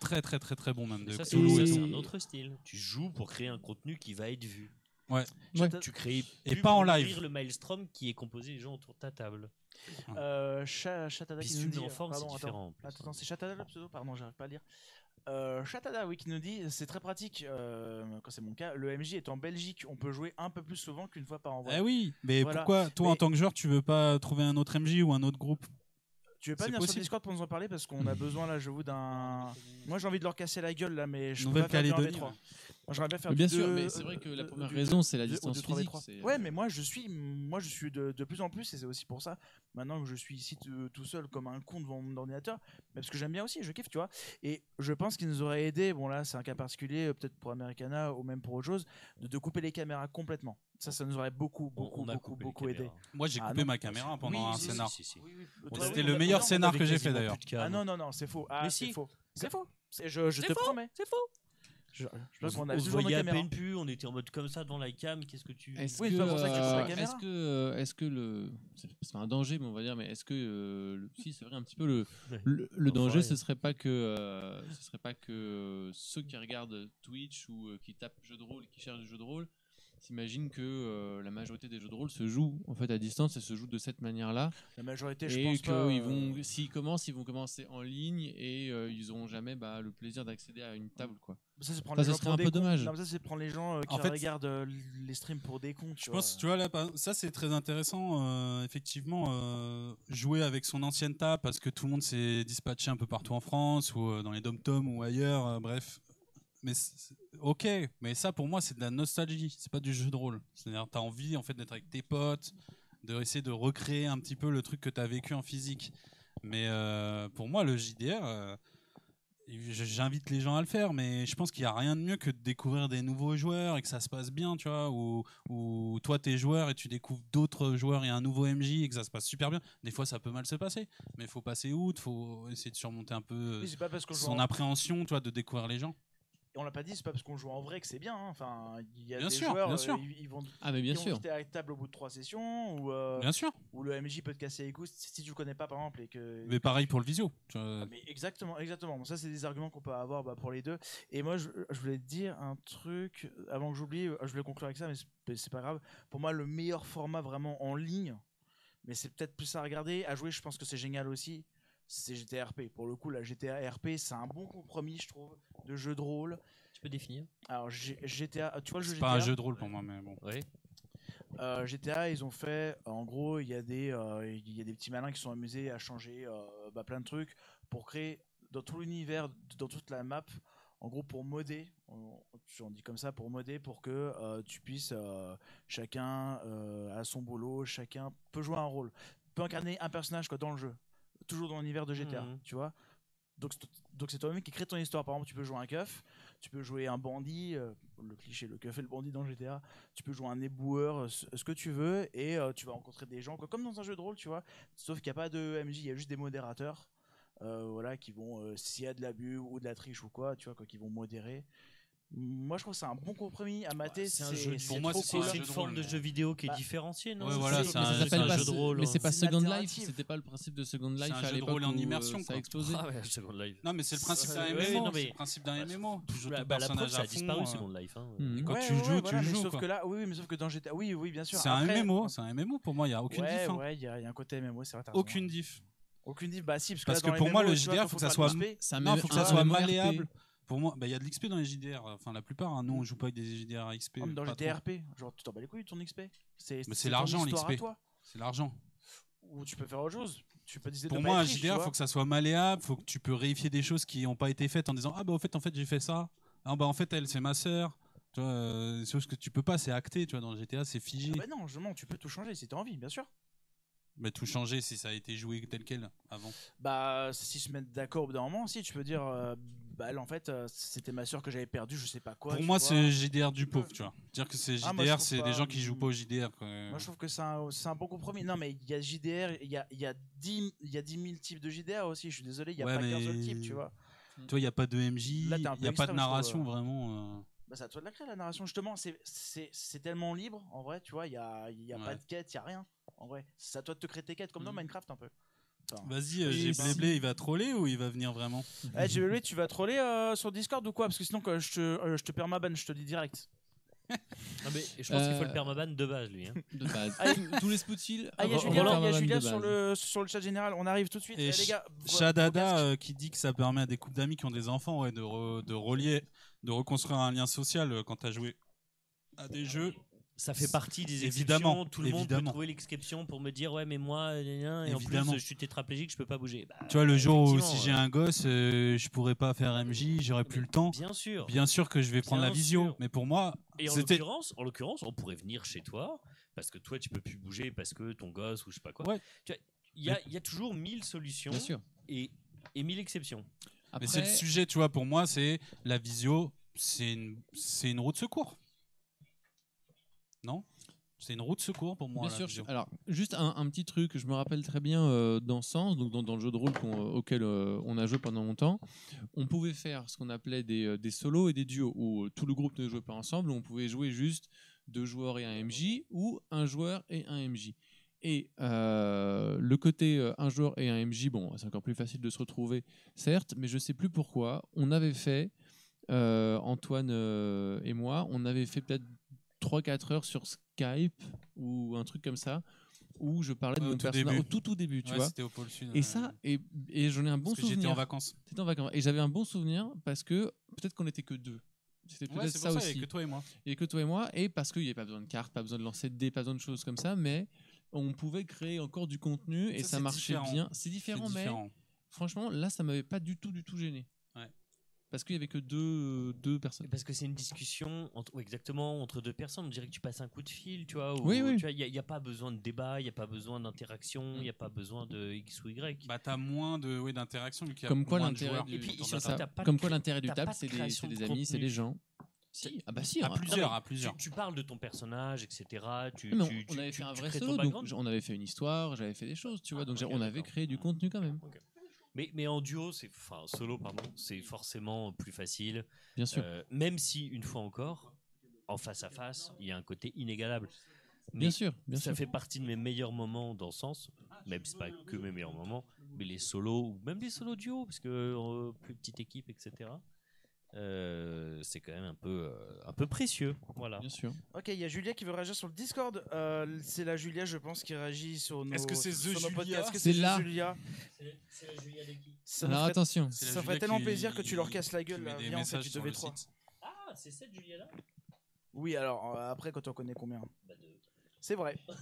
Très très très très bons même. De Ça, c'est un autre style. Tu joues pour créer un contenu qui va être vu. Ouais. Ouais. Tu crées Et pas en live. le maelstrom qui est composé des gens autour de ta table. Euh, Cha- Chatada Puis qui nous dit. forme, pardon, c'est attends. Attends, c'est Chatada le pseudo Pardon, j'arrive pas à lire. Euh, Chatada, oui, qui nous dit c'est très pratique euh, quand c'est mon cas. Le MJ est en Belgique, on peut jouer un peu plus souvent qu'une fois par envoi. Eh oui, mais Voilà. pourquoi toi en tant que joueur tu veux pas trouver un autre MJ ou un autre groupe? Tu veux pas venir sur possible. Discord pour nous en parler? Parce qu'on a besoin là, je vous d'un. Moi j'ai envie de leur casser la gueule là, mais je peux pas faire du Nouvelle-Calédonie. 1v3. Moi j'aimerais bien faire Mais du bien sûr, deux- mais c'est vrai que la euh, première raison, c'est la distance 3v3. physique. c'est- Ouais, mais moi je suis, moi je suis de, de plus en plus, et c'est aussi pour ça, maintenant que je suis ici tout, seul comme un con devant mon ordinateur, mais parce que j'aime bien aussi, je kiffe, tu vois. Et je pense qu'il nous aurait aidé, bon là c'est un cas particulier, euh, peut-être pour Americana ou même pour autre chose, de, de couper les caméras complètement. Ça, ça nous aurait beaucoup, beaucoup, beaucoup, beaucoup aidé. Moi j'ai Ah coupé ma caméra pendant Oui, un si, scénar. Si, si, si. Oui, oui. Bon, Toi, c'était le meilleur scénar que j'ai fait, d'ailleurs. Ah non, non, non, c'est faux. Ah, c'est faux. C'est faux. C'est- Je, je te faux. promets. C'est faux. Je, je pense qu'on on toujours nos voyait à caméras. peine plus, on était en mode comme ça devant la cam. Qu'est-ce que tu. Est-ce Oui, que, que euh, est-ce que, euh, est-ce que le, c'est pas un danger, mais on va dire, mais est-ce que, euh, le- si c'est vrai un petit peu le, Ouais. le, danger, ce serait pas que, euh, ce serait pas que ceux qui regardent Twitch ou euh, qui tapent jeux de rôle, qui cherchent des jeux de rôle, s'imaginent que euh, la majorité des jeux de rôle se jouent en fait à distance et se jouent de cette manière-là, La majorité, je et pense pas. qu'ils euh, s'ils commencent, ils vont commencer en ligne et euh, ils auront jamais bah, le plaisir d'accéder à une table, quoi. Ça, c'est prendre Ça, les ça gens serait pour un des peu cons. dommage. Non, mais ça, c'est prendre les gens euh, qui En fait- regardent euh, les streams pour des cons. Tu Je vois. pense, tu vois, là, par- ça c'est très intéressant, euh, effectivement, euh, jouer avec son ancienne table parce que tout le monde s'est dispatché un peu partout en France ou euh, dans les dom-toms ou ailleurs, euh, bref. Mais ok, mais ça pour moi c'est de la nostalgie, c'est pas du jeu de rôle. C'est-à-dire t'as envie en fait d'être avec tes potes, de essayer de recréer un petit peu le truc que t'as vécu en physique. Mais euh, pour moi le JDR, euh, j'invite les gens à le faire, mais je pense qu'il y a rien de mieux que de découvrir des nouveaux joueurs et que ça se passe bien, tu vois, ou ou toi t'es joueur et tu découvres d'autres joueurs et un nouveau MJ et que ça se passe super bien. Des fois ça peut mal se passer, mais il faut passer outre, faut essayer de surmonter un peu euh, Oui, c'est pas parce qu'on joue son en- appréhension, toi, de découvrir les gens. Et on l'a pas dit, c'est pas parce qu'on joue en vrai que c'est bien. hein. Enfin, il y a Bien des sûr, joueurs, bien euh, sûr. ils, ils vont, Ah, mais bien ils vont sûr. quitter la table au bout de trois sessions, ou, euh, Bien sûr. ou le MJ peut te casser les couilles si si tu le connais pas, par exemple, et que. Mais pareil pour le visio. tu vois. Ah, mais exactement, exactement. Bon, ça, c'est des arguments qu'on peut avoir bah, pour les deux. Et moi, je, je voulais te dire un truc avant que j'oublie. euh, Je voulais conclure avec ça, mais c'est- c'est pas grave. Pour moi, le meilleur format vraiment en ligne, mais c'est peut-être plus à regarder, à jouer. Je pense que c'est génial aussi. C'est GTRP. Pour le coup, la GTRP, c'est un bon compromis, je trouve, de jeu de rôle. Tu peux définir Alors, G- GTA, tu vois le jeu C'est GTA pas un jeu de rôle pour moi, mais bon. Oui. Euh, GTA, ils ont fait, en gros, il y, a des, euh, il y a des petits malins qui sont amusés à changer euh, bah, plein de trucs pour créer dans tout l'univers, dans toute la map, en gros pour modder, on, on dit comme ça, pour modder, pour que euh, tu puisses, euh, chacun euh, a son boulot, chacun peut jouer un rôle, peut incarner un personnage quoi, dans le jeu, toujours dans l'univers de GTA, Mhm. tu vois. Donc, c'est- donc c'est toi-même qui crée ton histoire. Par exemple, tu peux jouer un keuf, tu peux jouer un bandit, euh, le cliché, le keuf et le bandit dans GTA tu peux jouer un éboueur, euh, ce ce que tu veux, et euh, tu vas rencontrer des gens, quoi, comme dans un jeu de rôle, tu vois. Sauf qu'il n'y a pas de MJ, il y a juste des modérateurs, euh, voilà, qui vont, s'il y a de l'abus ou de la triche ou quoi, tu vois, quoi, qui vont modérer. Moi, je trouve que c'est un bon compromis à mater. c'est un jeu pour moi, c'est une forme de jeu vidéo qui est Bah, différenciée, non Ouais, C'est voilà, ça c'est Mais un- jeu de rôle. Mais c'est pas Second Life, c'était pas le principe de Second Life C'est un à jeu de rôle en euh, immersion, ça a explosé. Ah ouais, Second Life. Non, mais c'est le principe d'un MMO. c'est le principe d'un MMO. La preuve, ça a disparu euh, Second Life. hein. Quand tu joues, tu mais joues. sauf que là, oui, mais sauf que dans GTA, oui, oui, bien sûr. C'est un MMO, c'est un MMO pour moi, il n'y a aucune diff. hein. ouais, il y, a un côté MMO, c'est vrai. Aucune diff. Aucune diff, bah si, parce que, pour moi, le quand faut que ça soit- Non, faut que ça soit malléable. Pour moi, bah, il y a de l'XP dans les JDR. Enfin, la plupart, hein, nous, on joue pas avec des JDR à XP. Dans trop. GTRP, genre tu t'en bats les couilles de ton XP. C'est c'est l'argent, l'XP. C'est l'argent. Ou tu peux faire autre chose. Tu peux Pour moi, un JDR, faut que ça soit malléable, faut que tu peux réifier des choses qui n'ont pas été faites en disant ah bah au fait en fait j'ai fait ça. Ah bah en fait elle c'est ma sœur. Tu vois, euh, choses que tu peux pas, c'est acté. Tu vois, dans le GTA c'est figé. Ah bah non, justement, tu peux tout changer si t'as envie, bien sûr. Mais tout changer si ça a été joué tel quel avant. Bah, si se mettent d'accord au bout d'un moment, si tu peux dire, euh, bah elle, en fait, euh, c'était ma soeur que j'avais perdu, je sais pas quoi. Pour moi, c'est JDR du pauvre, tu vois. Dire que c'est Ah, JDR, c'est pas. des gens qui jouent pas au JDR. quoi. Moi, je trouve que c'est un, c'est un bon compromis. Non, mais il y a JDR, il y a, il y, a 10 il y a 10 000 types de JDR aussi. Je suis désolé, il y a Ouais, pas qu'un mais- seul type, tu vois. Toi, il n'y a pas de MJ, il peu a pas de trouve, narration euh. vraiment. euh. Bah, c'est à toi de la créer, la narration. Justement, c'est- c'est c'est tellement libre, en vrai, tu vois. Il y a, il y a pas de quête, il y a rien. En vrai, c'est à toi de te créer tes quêtes, comme dans Mhm. Minecraft un peu. Enfin, Vas-y, euh, j'ai si- Bléblé, il va troller ou il va venir vraiment Eh, JBL, tu vas troller euh, sur Discord ou quoi? Parce que sinon, quand je te, euh, je te perds ma ban, je te dis direct. Ah, mais je pense qu'il faut le permaban de base, lui. hein. De base. Ah, Tous- les spoutiles. Ah, il y a Ro- Julia, Roland il y a Van Julia de sur, le, sur le chat général. On arrive tout de suite. Et Eh, les gars, vos- Shadada euh, qui dit que ça permet à des couples d'amis qui ont des enfants ouais, de, re- de relier, de reconstruire un lien social euh, quand tu as joué à des jeux. Ça fait partie des Évidemment, exceptions. Tout le monde peut trouver l'exception pour me dire ouais mais moi et en plus je suis tétraplégique, je peux pas bouger. Bah, Tu vois, le jour où si effectivement, j'ai un gosse, euh, je pourrais pas faire MJ, j'aurais plus le temps. Bien sûr. Bien sûr que je vais prendre la visio, sûr. mais pour moi, Et en l'occurrence, en l'occurrence, on pourrait venir chez toi parce que toi tu peux plus bouger parce que ton gosse ou je sais pas quoi. Ouais. Tu vois, Il y y a toujours mille solutions Bien sûr. et, et mille exceptions. Mais c'est le sujet, tu vois, pour moi, c'est la visio, c'est une, c'est une roue de secours. Non? C'est une roue de secours pour moi. Bien sûr. vision. Alors, juste un, un petit truc, je me rappelle très bien euh, dans Sens, donc dans, dans le jeu de rôle qu'on- auquel euh, on a joué pendant longtemps, on pouvait faire ce qu'on appelait des, euh, des solos et des duos, où euh, tout le groupe ne jouait pas ensemble, on pouvait jouer juste deux joueurs et un MJ, ou un joueur et un MJ. Et euh, le côté euh, un joueur et un MJ, bon, c'est encore plus facile de se retrouver, certes, mais je sais plus pourquoi. On avait fait, euh, Antoine euh, et moi, on avait fait peut-être 3-4 heures sur Skype ou un truc comme ça, où je parlais de mon personnage au tout tout début, tu Ouais, vois. C'était au pôle sud. Et ça, et, et j'en ai un bon Parce que j'étais souvenir. en vacances. C'était en vacances. Et j'avais un bon souvenir parce que peut-être qu'on n'était que deux. C'était peut-être Ouais, ça pour ça, il y aussi. a que toi et moi. Il n'y que toi et moi, et parce qu'il n'y avait pas besoin de cartes, pas besoin de lancer de dés, pas besoin de choses comme ça, mais on pouvait créer encore du contenu et Ça, marchait différent. bien. C'est C'est différent, mais différent. franchement, là, ça m'avait pas du tout, du tout gêné. Parce qu'il y avait que deux, deux personnes. Parce que c'est une discussion entre, exactement entre deux personnes. On dirait que tu passes un coup de fil, tu vois. où- Oui, oui. Tu il n'y a, pas besoin de débat, il n'y a pas besoin d'interaction, il n'y a pas besoin de X ou Y. Bah, t'as moins de, oui, d'interaction vu qu'il y a Comme quoi moins de l'intérêt joueurs du- Et puis, autour de sur la ça, table. t'as pas de Comme quoi l'intérêt du table, c'est des, c'est amis, c'est des gens. Si. Ah bah si, À alors, plusieurs, à plusieurs. Tu, tu parles de ton personnage, etc. Tu, Non, mais tu- on avait tu- fait un vrai solo, donc on avait fait une histoire, j'avais fait des choses, tu vois, Ah, donc on avait créé du contenu quand même, Mais, mais en duo, c'est enfin solo, pardon, c'est forcément plus facile. bien sûr. Euh, même si, une fois encore, en face à face, il y a un côté inégalable. bien sûr, bien ça sûr. fait partie de mes meilleurs moments dans le sens, même si c'est pas que mes meilleurs moments, mais les solos ou même les solos duo, parce que euh, plus petite équipe, etc. euh, c'est quand même un peu, euh, un peu précieux. Voilà. Bien sûr. Ok, il y a Julia qui veut réagir sur le Discord. Euh, c'est la Julia, je pense, qui réagit sur nos. Est-ce que c'est The Julia podcasts. Est-ce que C'est c'est là. Julia Ça me Alors ferait- attention. C'est la Ça ferait Julia tellement qui- plaisir que tu leur casses la qui gueule. Là. Viens, on fait du sur le 2v3. site. Ah, c'est cette Julia-là Oui, alors euh, après, quand on connaît combien? Bah, de- C'est vrai. *laughs* *laughs*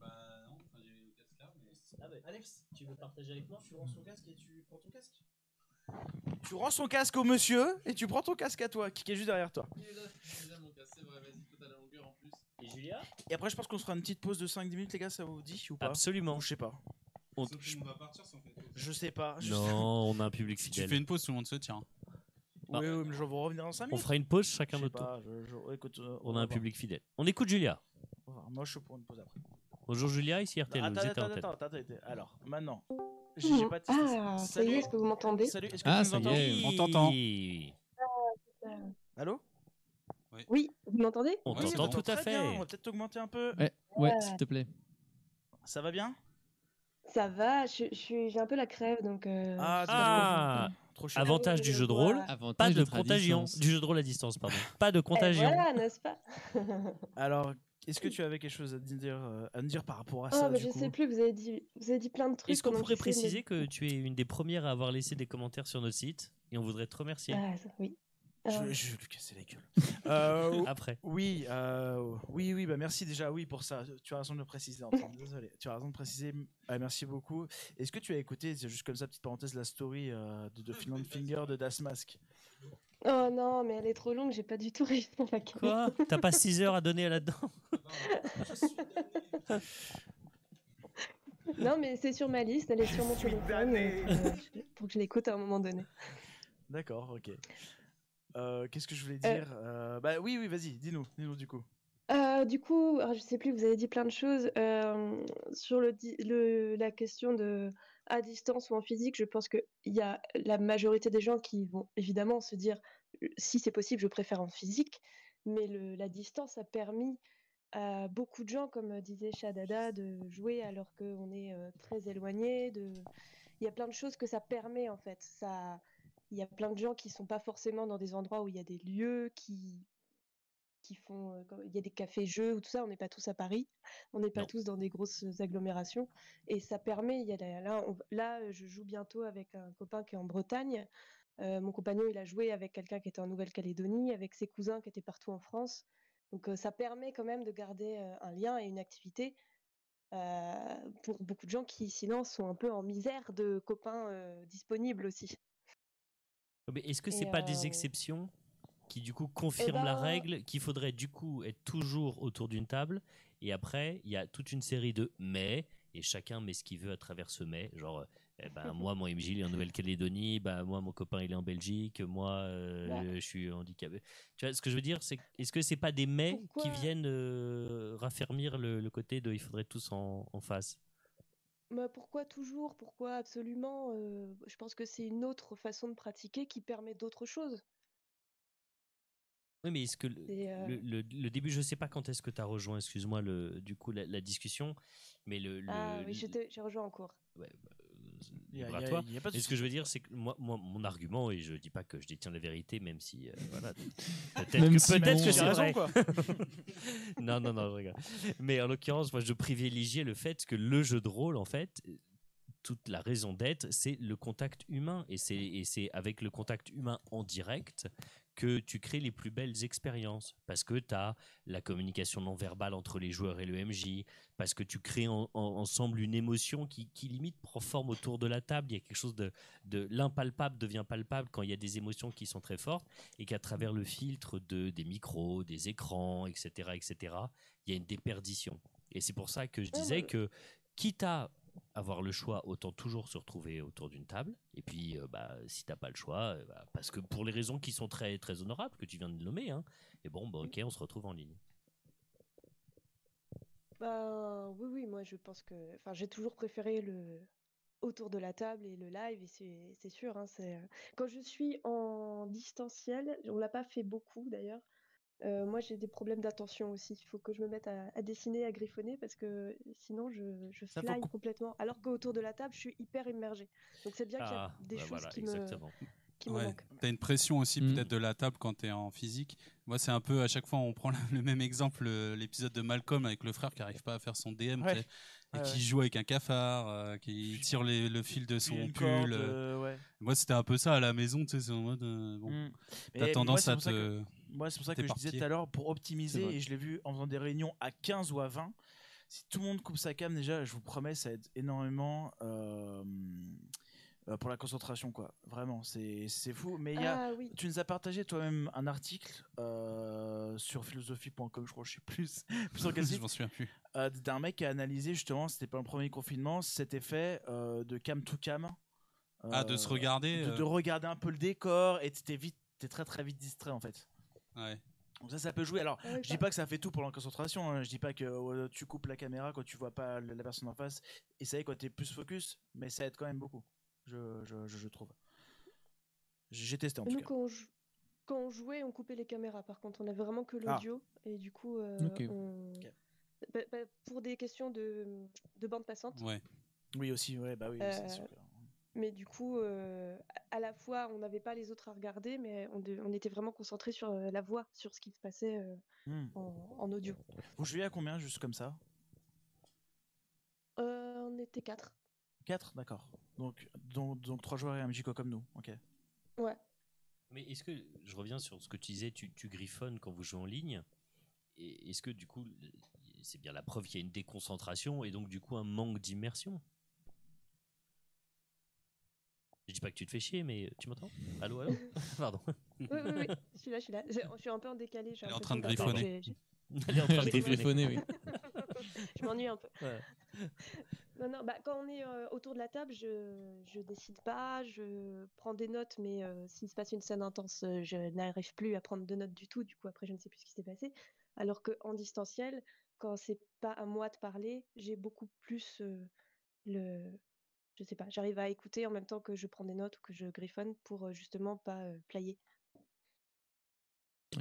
Bah non, enfin, j'ai le casque là, Alex, tu veux partager avec moi? Tu rends son casque et tu prends ton casque Tu rends son casque au monsieur et tu prends ton casque à toi, qui est juste derrière toi. Et Julia? Et après, je pense qu'on se fera une petite pause de 5-10 minutes, les gars, ça vous dit ou pas? Absolument. Ou Je sais pas. On- on va partir on pause. Je sais pas. Je Non, on a un public Si tu fidèle. fais une pause, tout le monde se tient. Oui, oui, mais je vais vous revenir dans 5 On minutes. fera une pause Je chacun notre tour. je- je- écoute, euh, On a un voir. public fidèle. On écoute Julia. On va voir. Moi, je suis pour une pause après. Bonjour Julia, ici RTL, attends, vous étiez en attends, tête. attends, attends, attends. Alors, maintenant, j'ai j'ai pas testé. Ah, ça y est, est-ce que vous m'entendez Salut, est-ce que Ah, tu ça nous y entends est. On t'entend. Oui. Allô Oui, vous m'entendez On Oui, t'entend bon. tout à bien, On fait. va peut-être augmenter un peu. Ouais, s'il te plaît. Ça va bien Ça va, je, je suis, j'ai un peu la crève, donc... euh, Ah, je- Ah, Trop chaud. avantage du jeu de rôle, Avantage pas de à contagion. Du jeu de rôle à distance, pardon. Pas de Eh, contagion. voilà, n'est-ce pas? Alors, est-ce que tu avais quelque chose à dire, euh, à me dire par rapport à Ah, ça bah, du je coup sais plus, vous avez dit, vous avez dit plein de trucs. Est-ce qu'on pourrait préciser que tu es une des premières à avoir laissé des commentaires sur notre site et on voudrait te remercier Ah, ça, oui. je, Euh, je vais lui casser la gueule. *laughs* Euh, *laughs* après. oui, euh, oui, oui, bah merci déjà, oui, pour ça. Tu as raison de le préciser, Antoine. *laughs* Désolé. Tu as raison de préciser. Euh, merci beaucoup. Est-ce que tu as écouté, c'est juste comme ça, petite parenthèse, la story euh, de, de Finland Finger de Das Mask? Oh non, mais elle est trop longue, j'ai pas du tout réussi à la. Quoi? T'as pas 6 heures à donner là-dedans? *laughs* Non, mais c'est sur ma liste, elle est sur mon téléphone. euh, je- pour que je l'écoute à un moment donné. D'accord, ok. Euh, Qu'est-ce que je voulais Euh. dire? Euh, Bah oui, oui, vas-y, dis-nous, dis-nous du coup. Euh, du coup, je sais plus, vous avez dit plein de choses euh, sur le- la question de à distance ou en physique. Je pense qu'il y a la majorité des gens qui vont évidemment se dire euh, si c'est possible, je préfère en physique. Mais la distance a permis à beaucoup de gens, comme disait Shadada, de jouer alors qu'on est euh, très éloigné. Il y a plein de choses que ça permet en fait. Ça... Il y a plein de gens qui sont pas forcément dans des endroits où il y a des lieux qui qui font. euh, Il y a des cafés-jeux ou tout ça. On n'est pas tous à Paris. On n'est pas Non. tous dans des grosses agglomérations. Et ça permet. Il y a là, on- là, euh, je joue bientôt avec un copain qui est en Bretagne. Euh, mon compagnon, il a joué avec quelqu'un qui était en Nouvelle-Calédonie, avec ses cousins qui étaient partout en France. Donc, euh, ça permet quand même de garder euh, un lien et une activité euh, pour beaucoup de gens qui, sinon, sont un peu en misère de copains euh, disponibles aussi. Est-ce que c'est pas des euh, exceptions? Qui du coup confirment la ben- règle qu'il faudrait du coup être toujours autour d'une table et après il y a toute une série de mais et chacun met ce qu'il veut à travers ce mais genre euh, Eh ben, *laughs* moi, mon MJ, il est en Nouvelle-Calédonie. Bah, moi, mon copain, il est en Belgique. Moi, euh, Ouais. je suis handicapé. Tu vois, ce que je veux dire, c'est est-ce que c'est pas des mais Pourquoi qui viennent euh, raffermir le, le côté de il faudrait tous en, en face? Bah, pourquoi toujours? Pourquoi absolument? Euh, je pense que c'est une autre façon de pratiquer qui permet d'autres choses. Oui, mais est-ce que le, euh, le, le- le début, je sais pas quand est-ce que tu as rejoint, excuse-moi, le, du coup, la, la discussion, mais le. le- Ah oui, j'ai rejoint en cours. ouais, bah, euh, y a- y y pas de Et ce que je veux dire, c'est que moi, moi, mon argument, et je dis pas que je détiens la vérité, même si, euh, voilà, *laughs* peut-être que, si bon, que c'est raison, vrai. quoi. *laughs* non, non, non, je rigole. Mais en l'occurrence, moi, je privilégiais le fait que le jeu de rôle, en fait, toute la raison d'être, c'est le contact humain. Et c'est, et c'est avec le contact humain en direct que tu crées les plus belles expériences. Parce que tu as la communication non verbale entre les joueurs et le MJ. Parce que tu crées en- en- ensemble une émotion qui, qui limite prend forme autour de la table. Il y a quelque chose de, de l'impalpable devient palpable quand il y a des émotions qui sont très fortes et qu'à travers le filtre de, des micros, des écrans, etc., etc., il y a une déperdition. Et c'est pour ça que je disais que, quitte à avoir le choix, autant toujours se retrouver autour d'une table. Et puis, euh, bah, si t'as pas le choix, euh, bah, parce que pour les raisons qui sont très, très honorables, que tu viens de nommer, hein, et bon, bah, ok, on se retrouve en ligne. Bah oui, oui, moi je pense que, enfin, j'ai toujours préféré le autour de la table et le live, et c'est sûr. Hein, quand je suis en distanciel, on l'a pas fait beaucoup d'ailleurs. Euh, moi j'ai des problèmes d'attention aussi. Il faut que je me mette à, à dessiner, à griffonner parce que sinon je, je fly complètement. Alors qu'autour de la table, je suis hyper immergée. Donc c'est bien qu'il y a Ah, des bah, choses voilà, qui me exactement. qui me Ouais. T'as une pression aussi Mm. peut-être de la table quand t'es en physique. Moi, c'est un peu à chaque fois on prend *laughs* le même exemple, l'épisode de Malcolm avec le frère qui arrive pas à faire son DM Ouais. et Ouais, qui ouais. joue avec un cafard, euh, qui tire les- le fil de son pull. corde, euh. ouais. Moi, c'était un peu ça à la maison, tu sais, c'est en mode euh, bon, Mm. t'as moi, tendance à te. Moi, c'est pour ça que je disais tout à l'heure, pour optimiser, et je l'ai vu en faisant des réunions à 15 ou à 20, si tout le monde coupe sa cam, déjà, je vous promets, ça aide énormément euh, euh, pour la concentration, quoi. Vraiment, c'est c'est fou. Mais il y a, Ah oui. tu nous as partagé toi-même un article euh, sur philosophie.com, je crois, je sais plus, *laughs* plus je m'en souviens plus. euh, d'un mec qui a analysé justement, c'était pas le premier confinement, cet effet euh, de cam to cam. Ah, de se regarder. de, euh, de regarder un peu le décor et t'es vite, t'es très très vite distrait en fait. Ouais. Donc ça, ça peut jouer. Alors, Ah oui, je dis pas que ça fait tout pour la concentration. hein. Je dis pas que euh, tu coupes la caméra quand tu vois pas la personne en face. Et ça y est, quand t'es plus focus, mais ça aide quand même beaucoup. Je, je, je, je trouve. J'ai testé en tout Nous, cas. quand on, quand on jouait, on coupait les caméras. Par contre, on avait vraiment que Ah. l'audio. Et du coup, euh, on-. Bah, bah, pour des questions de, de bande passante. Ouais. Oui aussi, ouais, bah oui. Euh, c'est sûr que- Mais du coup, euh, à la fois, on n'avait pas les autres à regarder, mais on, de- on était vraiment concentré sur euh, la voix, sur ce qui se passait euh, Hmm. en, en audio. Vous jouez à combien juste comme ça? Euh, on était quatre. 4 D'accord. Donc, donc, donc 3 joueurs et un MJCO comme nous. Ok. Ouais. Mais est-ce que, je reviens sur ce que tu disais, tu, tu griffonnes quand vous jouez en ligne. Et est-ce que du coup, c'est bien la preuve qu'il y a une déconcentration et donc du coup un manque d'immersion? Je dis pas que tu te fais chier, mais tu m'entends? Allô, allô? *laughs* Pardon. Oui, oui, oui. Je suis là, je suis là. Je, je suis un peu en décalé. j'ai Elle est en train de griffonner. Elle est en train de griffonner. oui. *laughs* je m'ennuie un peu. Ouais. *laughs* Non, non, bah, quand on est euh, autour de la table, je, je décide pas, je prends des notes, mais euh, s'il se passe une scène intense, euh, je n'arrive plus à prendre de notes du tout. Du coup, après, je ne sais plus ce qui s'est passé. Alors qu'en distanciel, quand c'est pas à moi de parler, j'ai beaucoup plus euh, le. Je sais pas, j'arrive à écouter en même temps que je prends des notes ou que je griffonne pour justement pas euh, player.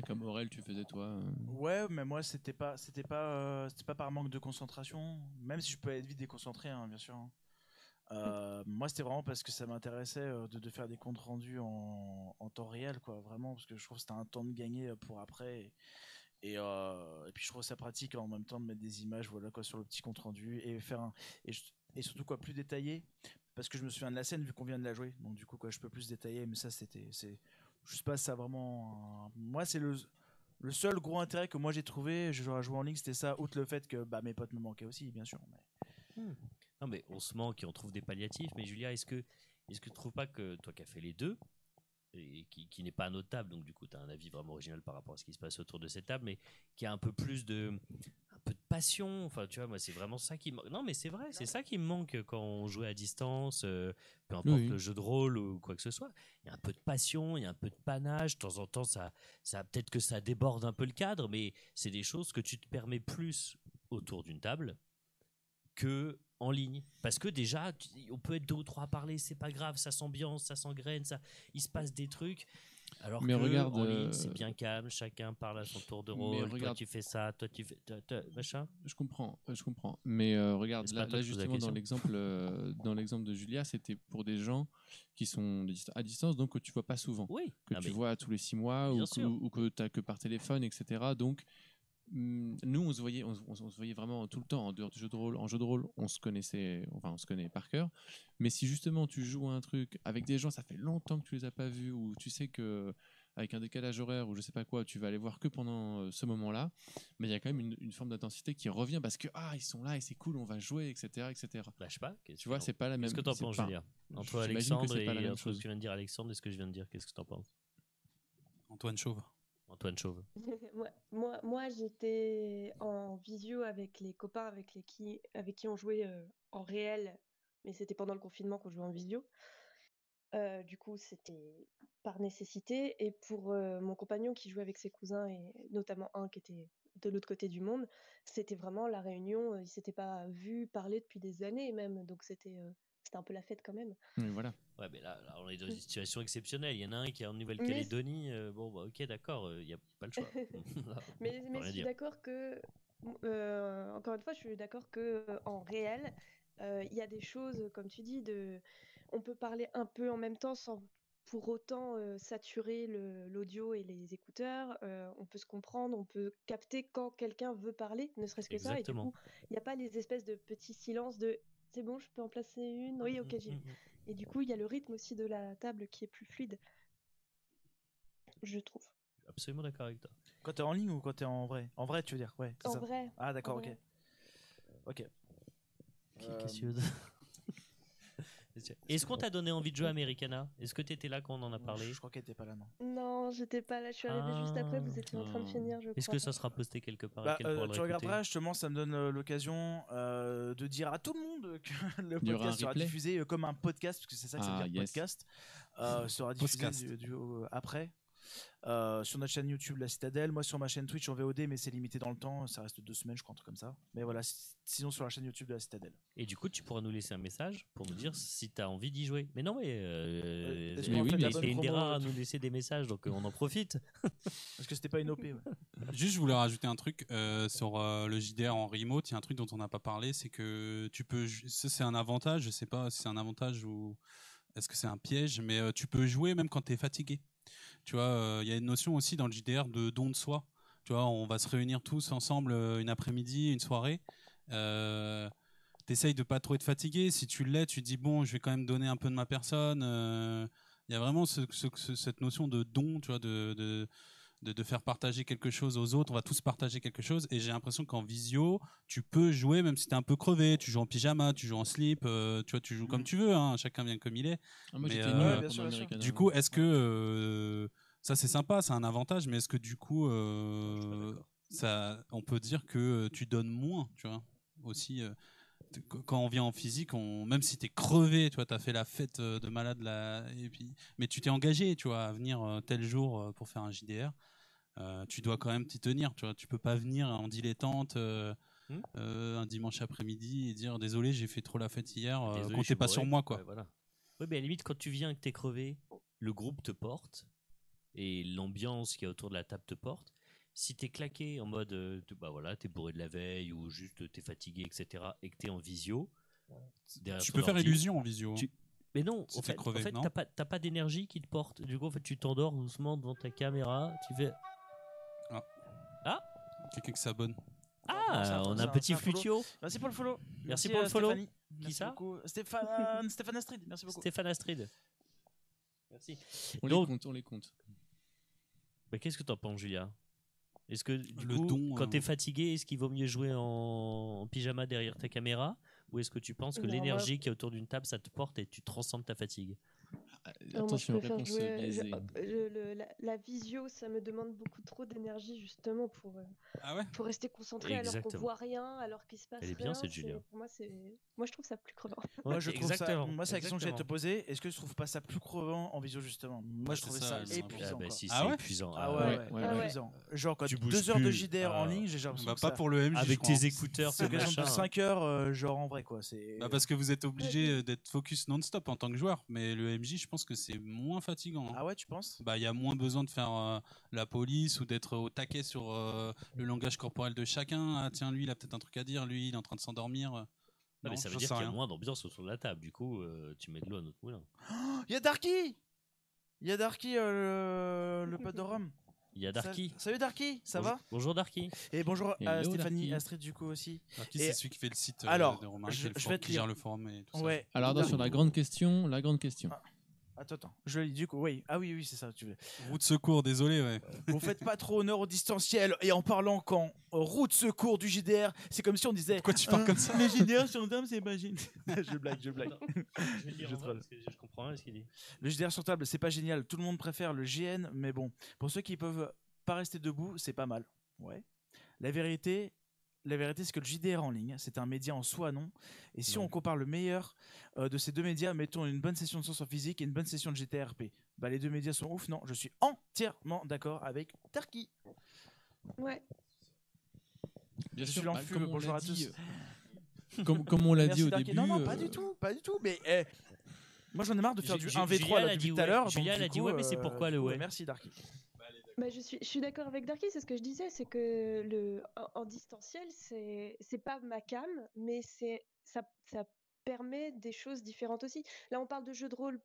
Comme Aurel, tu faisais toi. euh, Ouais, mais moi c'était pas, c'était pas, euh, c'était pas par manque de concentration. Même si je peux être vite déconcentré, hein, bien sûr. hein. Euh, moi c'était vraiment parce que ça m'intéressait euh, de, de faire des comptes rendus en, en temps réel, quoi. Vraiment parce que je trouve que c'était un temps de gagner pour après. Et, et, euh, et puis je trouve ça pratique en même temps de mettre des images, voilà quoi, sur le petit compte rendu et faire un et, je- et surtout quoi plus détaillé parce que je me souviens de la scène vu qu'on vient de la jouer. Donc du coup quoi, je peux plus détailler. Mais ça c'était, c'est, je sais pas, ça vraiment. Moi c'est le le seul gros intérêt que moi j'ai trouvé, je à jouer en ligne, c'était ça, outre le fait que bah, mes potes me manquaient aussi, bien sûr. Mais... Non, mais on se manque et on trouve des palliatifs. Mais Julia, est-ce que, est-ce que tu trouves pas que toi qui as fait les deux, et qui, qui n'est pas notable, donc du coup tu as un avis vraiment original par rapport à ce qui se passe autour de cette table, mais qui a un peu plus de passion. Enfin, tu vois, moi, c'est vraiment ça qui me Non, mais c'est vrai, c'est ça qui me manque quand on jouait à distance, euh, peu importe Oui. le jeu de rôle ou quoi que ce soit. Il y a un peu de passion, il y a un peu de panache. De temps en temps, ça, ça peut-être que ça déborde un peu le cadre, mais c'est des choses que tu te permets plus autour d'une table que en ligne. Parce que déjà, on peut être deux ou trois à parler, c'est pas grave, ça s'ambiance, ça s'engraine, ça, il se passe des trucs. Alors Mais que regarde, en ligne, euh, c'est bien calme, chacun parle à son tour de rôle. Toi, regarde- tu fais ça, toi, tu fais. toi, toi, machin. Je comprends, euh, je comprends. Mais euh, regarde, C'est là, toi justement dans l'exemple, euh, *laughs* dans l'exemple de Julia, c'était pour des gens qui sont à distance, donc que tu vois pas souvent, Oui. que Ah, tu mais- vois tous les six mois ou que, sûr. ou que tu as que par téléphone, etc. Donc nous, on se voyait, on, on- on se voyait vraiment tout le temps en dehors du jeu de rôle. En jeu de rôle, on se connaissait, enfin, on se connaît par cœur. Mais si justement tu joues à un truc avec des gens, ça fait longtemps que tu les as pas vus, ou tu sais que avec un décalage horaire ou je sais pas quoi, tu vas les voir que pendant euh, ce moment-là, mais il y a quand même une, une forme d'intensité qui revient parce que ah ils sont là et c'est cool, on va jouer, etc., etc. Je sais pas. Tu vois, c'est pas la même. Qu'est-ce que t'en penses, Julia Entre Alexandre et même entre ce que tu viens de dire Alexandre et ce que je viens de dire, qu'est-ce que t'en penses? Antoine Chauve. Antoine Chauve. *laughs* moi, moi, j'étais en visio avec les copains avec, les qui, avec qui on jouait euh, en réel, mais c'était pendant le confinement qu'on jouait en visio. Euh, du coup, c'était par nécessité. Et pour euh, mon compagnon qui jouait avec ses cousins, et notamment un qui était de l'autre côté du monde, c'était vraiment la réunion. Ils s'étaient pas vus, parler depuis des années même. Donc c'était c'était un peu la fête quand même. Voilà. Ouais, mais là, là, on est dans une situation exceptionnelle. Il y en a un qui est en Mais- Nouvelle-Calédonie. euh, bon, bah, ok, d'accord, il n'y a pas le choix. *laughs* *laughs* Là, Mais, mais je suis d'accord que, euh, encore une fois, je suis d'accord que euh, en réel, euh, il y a des choses, comme tu dis, de, on peut parler un peu en même temps sans pour autant euh, saturer le- l'audio et les écouteurs. euh, on peut se comprendre, on peut capter quand quelqu'un veut parler, ne serait-ce que ça. Et du Exactement. coup, il n'y a pas les espèces de petits silences de c'est bon, je peux en placer une. Oui, ok, j'y vais. Mm, mm, mm. Et du coup, il y a le rythme aussi de la table qui est plus fluide, je trouve. Je suis absolument d'accord avec toi. Quand t'es en ligne ou quand t'es en vrai? En vrai, tu veux dire Ouais, En ça. vrai. Ah, d'accord, ok. Ok. Qui- Euh, qu'est-ce que- Est-ce qu'on t'a donné envie de jouer à Americana? Est-ce que tu étais là quand on en a parlé? Je crois qu'elle était pas là, non. Non, j'étais pas là, je suis arrivée juste après, vous Ah. étiez en train de Ah. finir, je crois. Est-ce que ça sera posté quelque part Bah, euh, tu regarderas, justement, ça me donne euh, l'occasion euh, de dire à tout le monde que *laughs* le podcast sera diffusé comme un podcast, parce que c'est ça que ça Ah, veut dire yes. podcast, euh, sera diffusé Podcast. du- du- euh, après. Euh, sur notre chaîne YouTube La Citadelle, moi sur ma chaîne Twitch en VOD, mais c'est limité dans le temps, ça reste deux semaines, je crois, un truc comme ça. Mais voilà, si- sinon sur la chaîne YouTube de La Citadelle. Et du coup, tu pourras nous laisser un message pour nous dire si tu as envie d'y jouer. Mais non, mais. Euh, euh, oui, t'es sûr. une des rares à euh, nous laisser des messages, donc on en profite. *laughs* Parce que c'était pas une OP. ouais. Juste, je voulais rajouter un truc euh, sur euh, le JDR en remote. Il y a un truc dont on n'a pas parlé, c'est que tu peux. Ça, c'est un avantage. Je sais pas si c'est un avantage ou est-ce que c'est un piège, mais euh, tu peux jouer même quand tu es fatigué. Tu vois, euh, il y a une notion aussi dans le JDR de don de soi. Tu vois, on va se réunir tous ensemble euh, une après-midi, une soirée. Euh, T'essayes de pas trop être fatigué. Si tu l'es, tu dis bon, je vais quand même donner un peu de ma personne. Euh, Il y a vraiment ce- ce- ce- cette notion de don, tu vois, de, de, de faire partager quelque chose aux autres. On va tous partager quelque chose. Et j'ai l'impression qu'en visio, tu peux jouer même si tu es un peu crevé. Tu joues en pyjama, tu joues en slip, euh, tu vois, tu joues comme Mhm. tu veux. hein, chacun vient comme il est. Ah, moi Mais, euh, ouais, sûr. Du coup, est-ce que euh, ça c'est sympa, c'est un avantage, mais est-ce que du coup, euh, ça, on peut dire que tu donnes moins, tu vois, aussi. Quand on vient en physique, on, même si t'es crevé, tu vois, t'as fait la fête euh, de malade là, et puis, mais tu t'es engagé, tu vois, à venir euh, tel jour euh, pour faire un JDR. euh, tu dois quand même t'y tenir, tu vois. Tu peux pas venir en dilettante euh, Hmm. euh, un dimanche après-midi et dire désolé, j'ai fait trop la fête hier, comptez pas bourré. sur moi, quoi. Ouais, voilà. Oui, mais à la limite, quand tu viens et que t'es crevé, le groupe te porte et l'ambiance qui est autour de la table te porte. Si t'es claqué en mode, euh, bah voilà, t'es bourré de la veille ou juste t'es fatigué, etc., et que t'es en visio, Tu peux faire illusion en visio. hein. tu- Mais non, Si en fait, crevé, en fait, t'as pas, t'as pas d'énergie qui te porte. Du coup, en fait, tu t'endors doucement devant ta caméra. Tu fais Quelqu'un qui s'abonne. Ah, un- on a un petit follow. flutio. Merci pour le follow. Merci pour le follow. Stéphanie. Qui Merci ça beaucoup. Stéphane, Stéphane Astrid, merci beaucoup. Stéphane Astrid. Merci. On Donc- les compte, on les compte. Bah, Qu'est-ce que t'en penses, Julia? Est-ce que du Le coup, don, quand euh, t'es fatigué, est-ce qu'il vaut mieux jouer en... en pyjama derrière ta caméra? Ou est-ce que tu penses que l'énergie qui est autour d'une table, ça te porte et tu transcendes ta fatigue? Attention, réponse jouer. je- je- le- la, la visio, ça me demande beaucoup trop d'énergie justement pour, euh, Ah ouais? pour rester concentré alors qu'on voit rien, alors qu'il se passe Elle est rien. bien, cette c'est- Julia. Pour moi, je trouve ça plus crevant. *laughs* Moi, je trouve ça. Exactement, Moi, c'est la question que j'allais te poser. Est-ce que tu trouves pas ça plus crevant en visio justement? Moi, je trouvais ça, ça, épuisant. Ah bah si, Ah c'est ouais? épuisant. Ah Ah ouais, ouais. ouais, ouais, ouais. épuisant. Genre, quand Tu bouges deux heures de plus. JDR en Ah. ligne, j'ai l'impression Bah, pas pour le MJ. je Avec tes écouteurs, C'est de machin. 5 heures, euh, genre en vrai, quoi. C'est. Bah, parce que vous êtes obligé euh, d'être focus non-stop en tant que joueur, mais le MJ, je pense que c'est moins fatigant. hein. Ah ouais, tu penses? Bah, il y a moins besoin de faire euh, la police ou d'être au taquet sur euh, le langage corporel de chacun. Ah tiens, lui, il a peut-être un truc à dire. Lui, il est en train de s'endormir. Non, Non, mais ça veut dire qu'il y a rien. moins d'ambiance autour de la table. Du coup, euh, tu mets de l'eau à notre moulin. *gasps* Il y a Darky Il y a Darky, euh, le, le pote de Rome. *laughs* Il y a Darky. Sa- Salut Darky, ça Bonjour- va? Bonjour Darky. Et bonjour à Hello, Stéphanie Darky. Astrid du coup aussi. Et- c'est celui qui fait le site euh, Alors, de Romain, je- qui, le forum- vais te qui lire. gère le forum et tout ça. Alors attention, la grande question, la grande question. Ah. Attends, attends. Je lis du coup, oui. Ah oui, oui, c'est ça. Tu veux. Route secours, désolé. Ouais. Vous faites pas trop honneur au distanciel et en parlant quand euh, route secours du JDR, c'est comme si on disait. Pourquoi tu parles euh, comme ça? Le JDR sur le table, c'est pas génial. *laughs* je blague, je blague. Je vais *laughs* le lire en vrai, parce je comprends rien ce qu'il dit. Le JDR sur table, c'est pas génial. Tout le monde préfère le GN, mais bon, pour ceux qui peuvent pas rester debout, c'est pas mal. Ouais. La vérité, la vérité, c'est que le JDR en ligne, c'est un média en soi, non. Et si on compare le meilleur euh, de ces deux médias, mettons une bonne session de sciences en physique et une bonne session de GTRP. Bah, les deux médias sont ouf, non. Je suis entièrement d'accord avec Tarki. Ouais. Bien Je sûr, suis bah, bonjour l'a à tous. dit, euh, Comme, comme on l'a dit au Darky. début. Non, non, pas euh, du tout, pas du tout. Mais eh, moi, j'en ai marre de faire du Ju- 1v3 Julia, là, elle a depuis dit tout à l'heure. Julia, donc, elle a du dit ouais, mais c'est euh, pourquoi le ouais Merci, Darky. Bah, je suis, d'accord avec Darky, c'est ce que je disais, c'est que le, en, en distanciel, c'est pas ma cam, mais ça, permet des choses différentes aussi. Là, on parle de jeux de rôle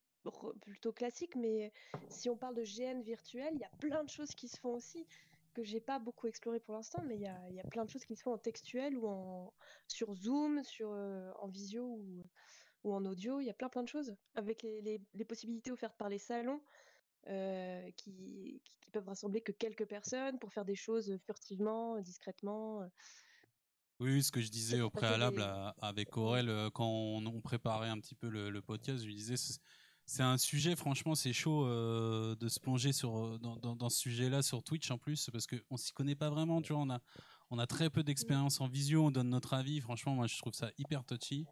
plutôt classiques, mais si on parle de GN virtuel, il y a plein de choses qui se font aussi que j'ai pas beaucoup exploré pour l'instant, mais il y a, plein de choses qui se font en textuel ou sur Zoom, euh, en visio ou, en audio. Il y a plein de choses avec les possibilités offertes par les salons euh, qui, qui, peuvent rassembler que quelques personnes pour faire des choses furtivement, discrètement. euh. Oui, ce que je disais au préalable des- à- avec Aurel euh, quand on, on préparait un petit peu le, le podcast, je lui disais c'est- un sujet, franchement, c'est chaud euh, de se plonger sur, euh, dans, dans- dans ce sujet-là sur Twitch en plus, parce qu'on s'y connaît pas vraiment, tu vois, on a, on a très peu d'expérience en visio, on donne notre avis, franchement, moi je trouve ça hyper touchy.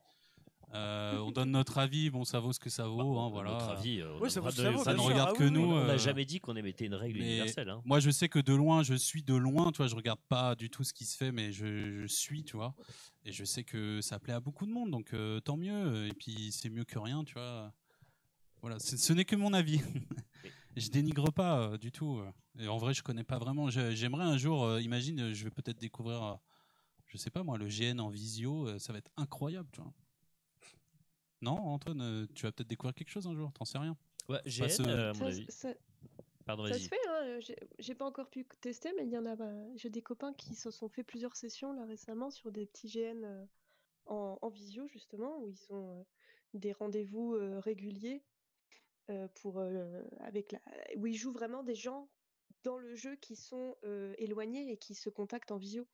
Euh, on donne notre avis, bon, ça vaut ce que ça vaut, hein, voilà. Notre avis, euh, on Oui, ça le vaut droit ce que de- ça vaut, Ça bien ne regarde Ah que oui, nous. On n'a euh, jamais dit qu'on émettait une règle mais universelle. hein. Moi, je sais que de loin, je suis de loin, tu vois, je regarde pas du tout ce qui se fait, mais je, je suis, tu vois. Et je sais que ça plaît à beaucoup de monde, donc euh, tant mieux. Et puis, c'est mieux que rien, tu vois. Voilà, ce n'est que mon avis. *laughs* je dénigre pas euh, du tout. Et en vrai, je connais pas vraiment. J'aimerais un jour, euh, imagine, je vais peut-être découvrir, euh, je sais pas moi, le GN en visio, euh, ça va être incroyable, tu vois. Non, Antoine, euh, tu vas peut-être découvrir quelque chose un jour, t'en sais rien. Ouais, GN, Passe, euh, euh, mon Ça, avis. ça- Pardon, ça vas-y. se fait, hein, j'ai- j'ai pas encore pu tester, mais il y en a. bah, J'ai des copains qui se sont fait plusieurs sessions là récemment sur des petits GN euh, en, en visio justement, où ils ont euh, des rendez-vous euh, réguliers euh, pour euh, avec la, où ils jouent vraiment des gens dans le jeu qui sont euh, éloignés et qui se contactent en visio.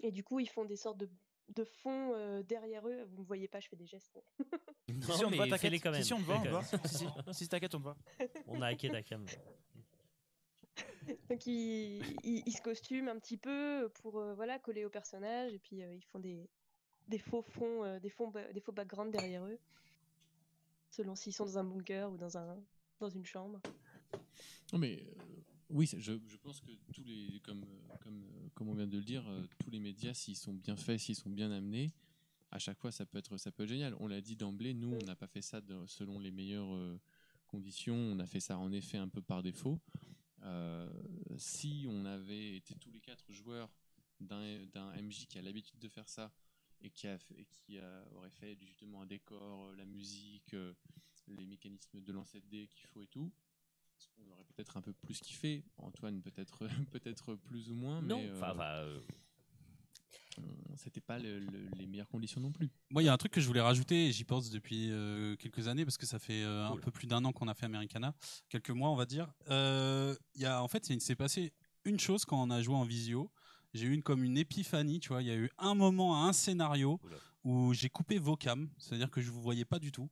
Et du coup, ils font des sortes de, de fonds euh, derrière eux. Vous me voyez pas, je fais des gestes. *laughs* Non, si on te mais voit, t'inquiète. fais-les quand même. Si, si, on te voit, on te voit. si, si, si, t'inquiète, on te voit. On a hacké ta cam. Donc ils, ils, ils se costument un petit peu pour euh, voilà coller au personnage et puis euh, ils font des, des faux fonds, euh, des faux ba- des faux backgrounds derrière eux, selon s'ils sont dans un bunker ou dans un dans une chambre. Non, mais euh, oui, je, je pense que tous les, comme, euh, comme, euh, comme on vient de le dire, euh, tous les médias, s'ils sont bien faits, s'ils sont bien amenés, à chaque fois, ça peut être, ça peut être génial. On l'a dit d'emblée, nous, on n'a pas fait ça de- selon les meilleures euh, conditions. On a fait ça en effet un peu par défaut. Euh, si on avait été tous les quatre joueurs d'un MJ qui a l'habitude de faire ça et qui, a, et qui a- aurait fait justement un décor, la musique, les mécanismes de lancer de dés qu'il faut et tout, on aurait peut-être un peu plus kiffé. Antoine peut-être *laughs* peut-être plus ou moins, Non, mais euh, enfin, euh, on- c'était pas le- le- les meilleures conditions non plus. Moi, il y a un truc que je voulais rajouter, et j'y pense depuis euh, quelques années, parce que ça fait euh, un peu plus d'un an qu'on a fait Americana, quelques mois, on va dire. Euh, Il y a, en fait, il s'est passé une chose quand on a joué en visio. J'ai eu une, comme une épiphanie, tu vois. Il y a eu un moment, un scénario Oula. où j'ai coupé vos cams, c'est-à-dire que je vous voyais pas du tout.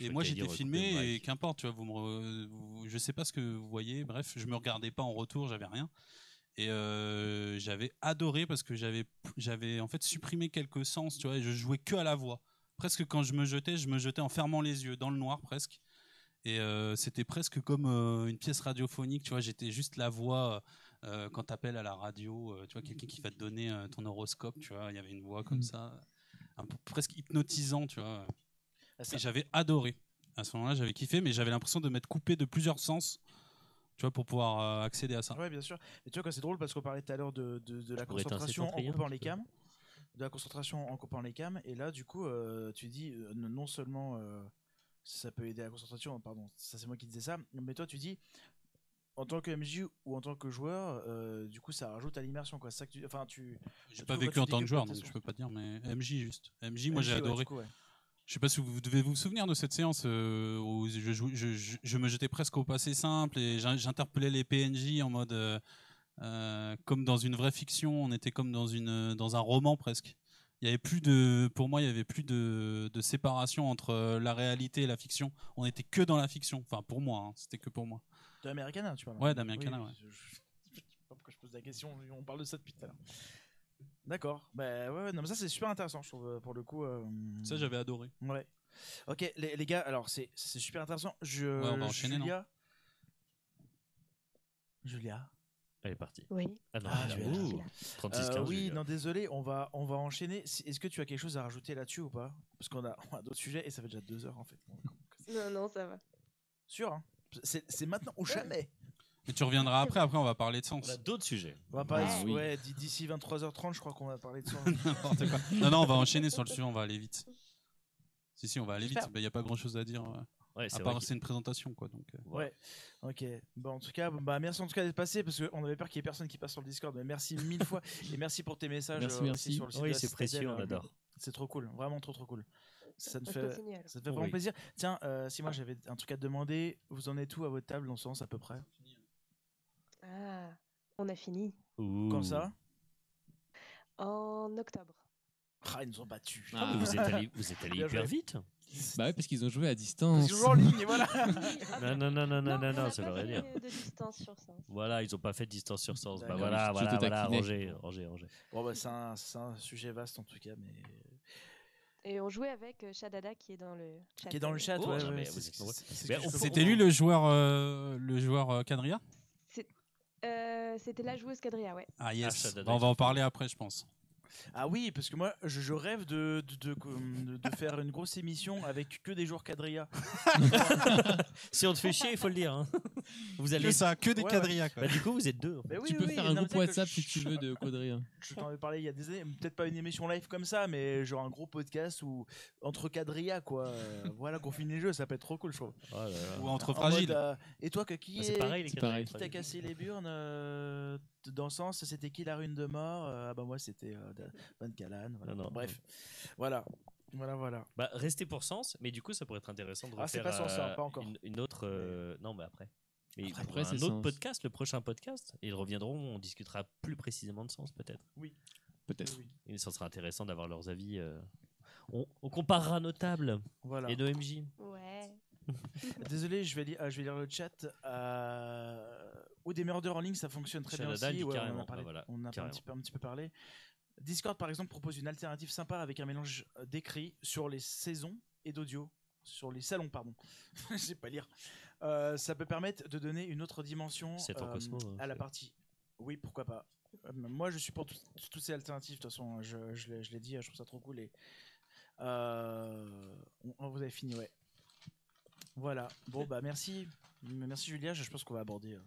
Et moi j'étais filmé et qu'importe, tu vois, vous me re- vous- je sais pas ce que vous voyez, bref, je me regardais pas en retour, j'avais rien. Et euh, j'avais adoré parce que j'avais j'avais en fait supprimé quelques sens, tu vois, et je jouais que à la voix. Presque quand je me jetais, je me jetais en fermant les yeux, dans le noir presque. Et euh, c'était presque comme euh, une pièce radiophonique, tu vois, j'étais juste la voix euh, quand t'appelles à la radio, euh, tu vois, quelqu'un qui va te donner euh, ton horoscope, tu vois, il y avait une voix comme Mm. ça, un peu presque hypnotisant, tu vois. Ah, ça- Et j'avais adoré. À ce moment-là, j'avais kiffé, mais j'avais l'impression de m'être coupé de plusieurs sens, tu vois, pour pouvoir euh, accéder à ça. Ouais, bien sûr. Et tu vois, c'est drôle parce qu'on parlait tout à l'heure de, de, de la concentration en coupant les cams. De la concentration en coupant les cams. Et là, du coup, euh, tu dis euh, non seulement euh, ça peut aider à la concentration, pardon, ça c'est moi qui disais ça, mais toi tu dis en tant que MJ ou en tant que joueur, euh, du coup ça rajoute à l'immersion quoi. Ça que tu, enfin tu. J'ai pas vécu en tant que joueur, donc je peux pas dire, mais MJ juste. MJ, moi j'ai ouais, adoré. du coup, ouais. Je sais pas si vous devez vous souvenir de cette séance euh, où je, jouais- je, je- je me jetais presque au passé simple et j'in- j'interpellais les PNJ en mode euh, euh, comme dans une vraie fiction. On était comme dans une dans un roman presque. Il y avait plus de, pour moi, il y avait plus de, de séparation entre la réalité et la fiction. On était que dans la fiction. Enfin, pour moi, hein, c'était que pour moi. De Americana, tu parles. Ouais, d'Americana, ouais. Je, je sais pas pourquoi je pose la question, on parle de ça depuis tout à l'heure. D'accord, bah ouais, ouais, non, mais ça c'est super intéressant, je trouve, euh, pour le coup. euh, Ça, j'avais adoré. Ouais. Ok, les, les gars, alors c'est c'est super intéressant. Je, Ouais, on va enchaîner, non Julia. Julia. Elle est partie. Oui. Ah non, Ah, elle. Ouh, 36 Euh, 15, oui, Julia. non, désolé, on va, on va enchaîner. Si- Est-ce que tu as quelque chose à rajouter là-dessus ou pas? Parce qu'on a, on a d'autres sujets et ça fait déjà deux heures en fait. Non, non, ça va. Sûr, hein c'est c'est maintenant ou jamais. Mais tu reviendras après. Après, on va parler de sens. On a d'autres sujets. On va parler, Ah, oui. ouais, d'ici 23h30, je crois qu'on va parler de. *laughs* N'importe quoi. Non, non, on va enchaîner sur le sujet. On va aller vite. Si, si, on va aller vite. Il n'y a pas grand chose à dire. euh, Ouais, À c'est part c'est une présentation, quoi. Donc, euh, Ouais, ok. Bon, en tout cas, bah, merci en tout cas d'être passé parce qu'on avait peur qu'il y ait personne qui passe sur le Discord. Mais merci mille fois et merci pour tes messages. Merci, euh, merci. sur le site Oui, de c'est précieux, on adore. C'est trop cool, vraiment trop trop cool. Ça nous On fait, ça te fait vraiment Oui. plaisir. Tiens, euh, si moi j'avais un truc à te demander, vous en êtes où à votre table dans ce sens à peu près? Ah, on a fini. Ouh. Comme ça? En octobre. Ah, ils nous ont battus. Ah, vous êtes allé, vous êtes allé Bien hyper joué. vite. Bah ouais, parce qu'ils ont joué à distance. qu'ils jouent en ligne, et voilà. *laughs* Non, non, non, non, non, non, ça veut rien dire. De distance sur ça. Voilà, ils ont pas fait de distance sur sens. Bah D'accord, voilà, voilà, voilà, rangez, rangez, rangez. Bon, bah, c'est un, c'est un sujet vaste en tout cas, mais. Et on jouait avec euh, Shadada qui est dans le chat. Qui est dans le chat, Oh, ouais. ouais, C'était lui le joueur, euh, le joueur euh, Euh, C'était la joueuse Quadria, ouais. Ah Ah, yes. Bah, on va en parler après, je pense. Ah oui, parce que moi, je, je rêve de, de, de, de faire une grosse émission avec que des joueurs quadrilla. *laughs* Si on te fait chier, il faut le dire. hein. Vous allez. Que ça, que des Ouais, quadrillas. Bah, du coup, vous êtes deux. oui, tu oui, peux oui, faire un groupe WhatsApp si tu veux de Quadrilla. Je t'en avais parlé il y a des années, peut-être pas une émission live comme ça, mais genre un gros podcast où entre quadrilla quoi. euh, voilà, qu'on finit les jeux, ça peut être trop cool, je trouve. Oh là là. Ou entre En fragiles. mode, euh, et toi, que qui Ah, est C'est pareil, qui t'a cassé les burnes euh, dans le sens C'était qui la rune de mort Euh, Ah bah moi c'était euh, Van Callan. Voilà. Non, non. Bref, voilà, voilà, voilà. Bah, restez pour sens, mais du coup, ça pourrait être intéressant de Ah, c'est refaire pas Sens, euh, pas encore. Une, une autre. euh, Non, mais après. Mais Après, après, un c'est autre Sens. podcast, le prochain podcast, ils reviendront, on discutera plus précisément de sens, peut-être. Peut-être. Oui, Et ça sera intéressant d'avoir leurs avis. euh. On, on comparera nos tables Voilà. et nos MJ. Ouais. *laughs* Désolé, je vais, lire, je vais lire le chat. Euh, Ou des murders en ligne, ça fonctionne très bien aussi. Ouais, on en a parlé. voilà, on en a un petit, peu, un petit peu parlé. Discord, par exemple, propose une alternative sympa avec un mélange euh, d'écrit sur les saisons et d'audio. Sur les salons, pardon. *laughs* Je sais pas lire. Euh, ça peut permettre de donner une autre dimension euh, Cosmo, hein, à la partie. Oui, pourquoi pas. Euh, moi, je suis pour tout- toutes ces alternatives. De toute façon, je, je l'ai- je l'ai dit, je trouve ça trop cool. Et, on- on- vous avez fini, ouais. Voilà. Bon, bah merci. Merci Julia. Je je pense qu'on va aborder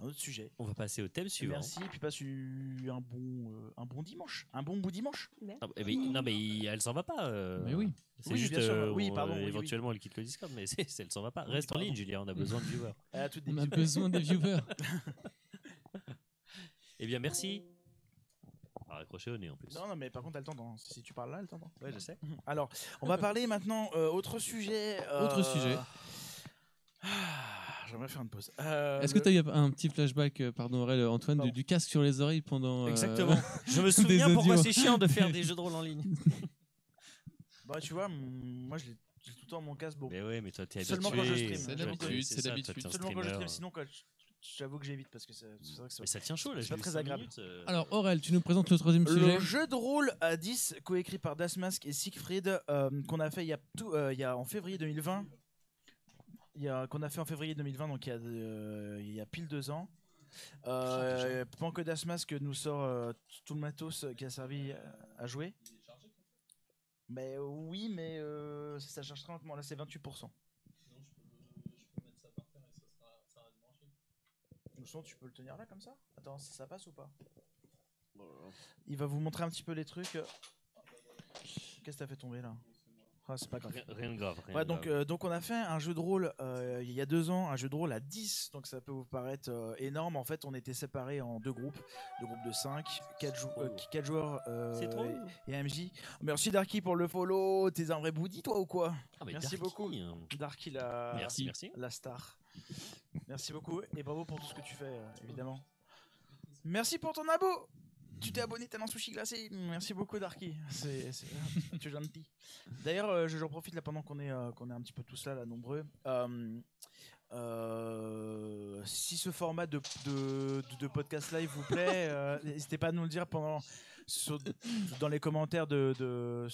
un autre sujet. On va passer au thème suivant. Merci. Et puis passe un bon, euh, un bon dimanche. Un bon bout dimanche. Ah, eh ben, non, mais elle s'en va pas. euh, Mais oui. C'est Oui, juste, bien sûr. euh, Oui, on- pardon, oui, oui. éventuellement, elle quitte le Discord, mais c'est, *laughs* c'est- elle s'en va pas. Oui, Reste en pardon. ligne, Julien, on a besoin de viewers. *laughs* À toutes des On a bisous. besoin des viewers. *laughs* Eh bien, merci. On va raccrocher au nez en plus. Non, non, mais par contre, elle t'entend. Si tu parles là, elle t'entend. Ouais, je sais. Alors, on va parler maintenant euh, autre sujet. euh, Autre sujet. Ah, J'aimerais faire une pause. Euh, Est-ce que le- tu as eu un petit flashback, euh, pardon Aurel, Antoine, du, Pardon. du casque sur les oreilles pendant. euh, Exactement. *laughs* Je me des souviens pourquoi audios. c'est chiant de faire des *laughs* jeux de rôle en ligne. *laughs* Bah, tu vois, moi, je l'ai J'ai tout le temps mon casque. Bon, Mais ouais, mais toi, t'es habitué. Seulement quand je stream. C'est l'habitude, c'est ça, toi, l'habitude. t'es un seulement quand je streamer. stream. Sinon, quand je- j'avoue que j'évite parce que c'est c'est vrai que ça. Mais ça tient chaud là. C'est j'ai pas très cinq agréable. minutes, euh. Alors, Aurel, tu nous présentes le troisième sujet. Le jeu de rôle à 10, coécrit par Dasmask et Siegfried, euh, qu'on a fait il y a, tout, euh, il y a en février 2020. Qu'on a fait en février 2020, donc il y a, euh, il y a pile deux ans. Euh, pendant que Dasmask nous sort euh, tout le matos qui a servi à, à jouer. Mais euh, oui, mais euh, ça charge très lentement. Là, c'est 28%. Le son, tu peux le tenir là comme ça Attends, ça, ça passe ou pas? Il va vous montrer un petit peu les trucs. Qu'est-ce que t'as fait tomber là? Ah, c'est pas grave. Rien, rien de grave. rien Ouais, de donc, grave. euh, donc on a fait un jeu de rôle euh, il y a deux ans, un jeu de rôle à 10, donc ça peut vous paraître euh, énorme. En fait, on était séparés en deux groupes, deux groupes de 5, 4, joueurs euh, C'est trop. et et MJ. Merci Darky pour le follow, t'es un vrai boudi toi ou quoi? Ah, mais merci Darky, beaucoup. hein. Darky la, Merci, merci. la star. Merci beaucoup et bravo pour tout ce que tu fais, euh, évidemment. Merci pour ton abo tu t'es abonné, t'as un sushi glacé. Merci beaucoup, Darky. C'est, c'est- gentil. D'ailleurs, euh, je- j'en profite là pendant qu'on est, euh, qu'on est un petit peu tous là, là nombreux. Euh, si ce format de, de, de podcast live vous plaît, *laughs* n'hésitez pas à nous le dire pendant, sur- dans les commentaires de, de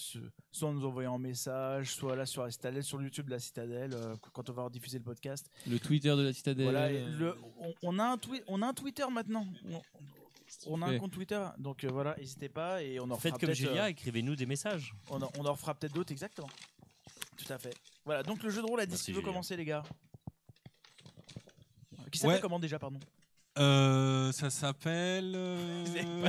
soit en nous envoyant un message, soit là sur la citadelle, sur YouTube de la citadelle, quand on va rediffuser le podcast. Le Twitter de la citadelle. Voilà, et le, on, on a un on a un Twitter maintenant. On, on a un compte Twitter, donc euh, voilà, n'hésitez pas et on en Faites fera comme peut-être, Julia, euh, écrivez-nous des messages. on, en, on en fera peut-être d'autres, exactement. Tout à fait. Voilà, donc le jeu de rôle à 10 Merci, qui veut Julien. commencer, les gars. Qui s'appelle Ouais. comment déjà, pardon? Euh, ça s'appelle. Vous avez euh, *laughs* pas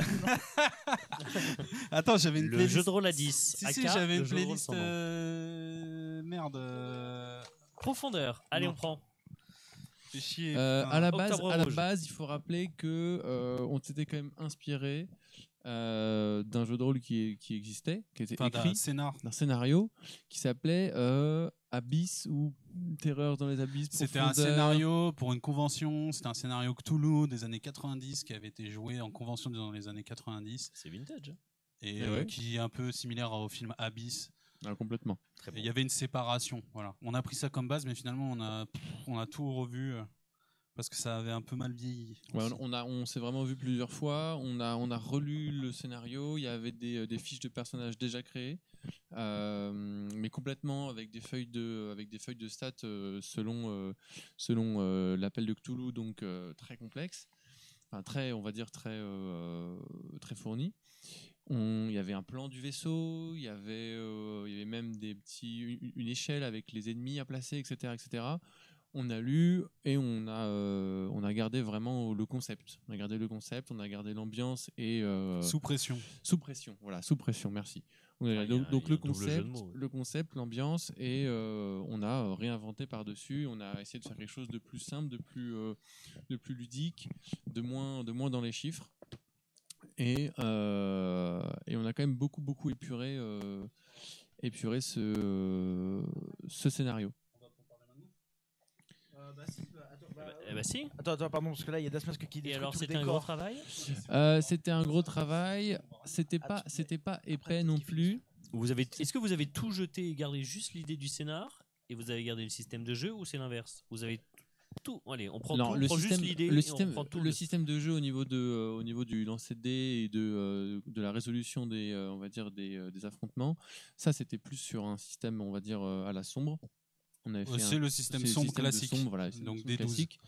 le nom *laughs* Attends, j'avais une Le playlist. jeu de rôle à 10. Si, AK, si, j'avais le une jeu de rôle playlist. sans nom. euh, Merde. euh, Profondeur. Allez, Non. on prend. Chier. Euh, à la base, à la base, il faut rappeler que euh, on s'était quand même inspiré euh, d'un jeu de rôle qui, qui existait, qui était Enfin, d'un écrit, scénar. d'un scénario qui s'appelait euh, Abyss ou Terreur dans les abysses. C'était un scénario pour une convention. C'était un scénario Cthulhu des années 90 qui avait été joué en convention dans les années 90 C'est vintage. et Eh euh, ouais. qui est un peu similaire au film Abyss. Ah, complètement. Très Et bon. Il y avait une séparation. Voilà. On a pris ça comme base, mais finalement on a on a tout revu euh, parce que ça avait un peu mal vieilli. Ouais, on a, on s'est vraiment vu plusieurs fois. On a, on a relu le scénario. Il y avait des, euh, des fiches de personnages déjà créées, euh, mais complètement avec des feuilles de, avec des feuilles de stats euh, selon, euh, selon euh, l'appel de Cthulhu, donc euh, très complexe, enfin très, on va dire très, euh, très fourni. On- Il y avait un plan du vaisseau, il y avait, euh, il y avait même des petits, une, une échelle avec les ennemis à placer, etc., etc on a lu et on a, euh, on a gardé vraiment le concept. On a gardé le concept, on a gardé l'ambiance et euh, Sous pression. sous pression. Voilà, sous pression, merci. On a- Ah, y a- donc donc le concept, mots, ouais. le concept, l'ambiance et euh, on a réinventé par-dessus. On a essayé de faire quelque chose de plus simple, de plus, euh, de plus ludique, de moins, de moins dans les chiffres. Et, euh, et on a quand même beaucoup, beaucoup épuré, euh, épuré ce, ce scénario. Eh bah si. Attends, attends, pardon, parce que là il y a Dasmask qui Et détruit alors, c'était un gros travail? Euh, c'était un gros travail. C'était pas, c'était pas épais non plus. vous avez, Est-ce que vous avez tout jeté et gardé juste l'idée du scénar et vous avez gardé le système de jeu ou c'est l'inverse? Vous avez tout. Allez, on prend Non, tout, on le prend système, juste l'idée. et le on système, prend tout le système de jeu au niveau de, euh, au niveau du lancer de dés et de, euh, de la résolution des, euh, on va dire des, euh, des affrontements. Ça, c'était plus sur un système, on va dire euh, à la sombre. On avait fait C'est un- le système sombre système de classique. sombre, voilà, c'est le Donc des 12. classique,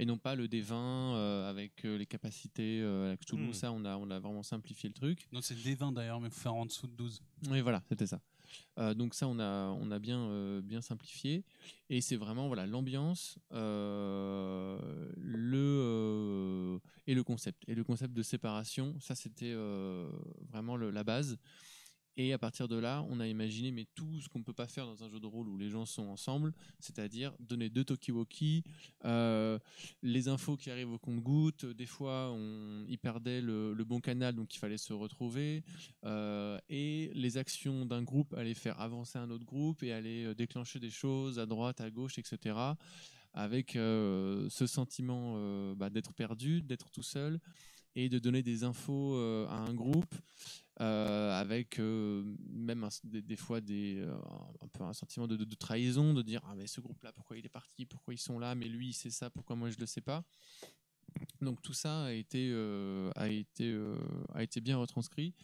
et non pas le D20 euh, avec euh, les capacités euh, avec Cthulhu. Hmm. Ça, on a, on a vraiment simplifié le truc. Non, c'est le D20 d'ailleurs, mais il faut faire en dessous de 12. Oui, voilà, c'était ça. Euh, donc ça, on a, euh, bien simplifié. Et c'est vraiment voilà l'ambiance, euh, le et le concept. Et le concept de séparation, ça c'était vraiment la base. Et à partir de là, on a imaginé mais tout ce qu'on ne peut pas faire dans un jeu de rôle où les gens sont ensemble, c'est-à-dire donner deux talkie-walkie, euh, les infos qui arrivent au compte-gouttes. Des fois, on, ils perdaient le, bon canal, donc il fallait se retrouver. Euh, et les actions d'un groupe allaient faire avancer un autre groupe et allaient euh, déclencher des choses à droite, à gauche, etc. Avec ce sentiment bah, d'être perdu, d'être tout seul et de donner des infos à un groupe avec euh, même des, fois euh, un peu un sentiment de, trahison, de dire ah mais ce groupe-là pourquoi il est parti, pourquoi ils sont là, mais lui il sait ça, pourquoi moi je le sais pas. Donc tout ça a été euh, a été euh, a été bien retranscrit.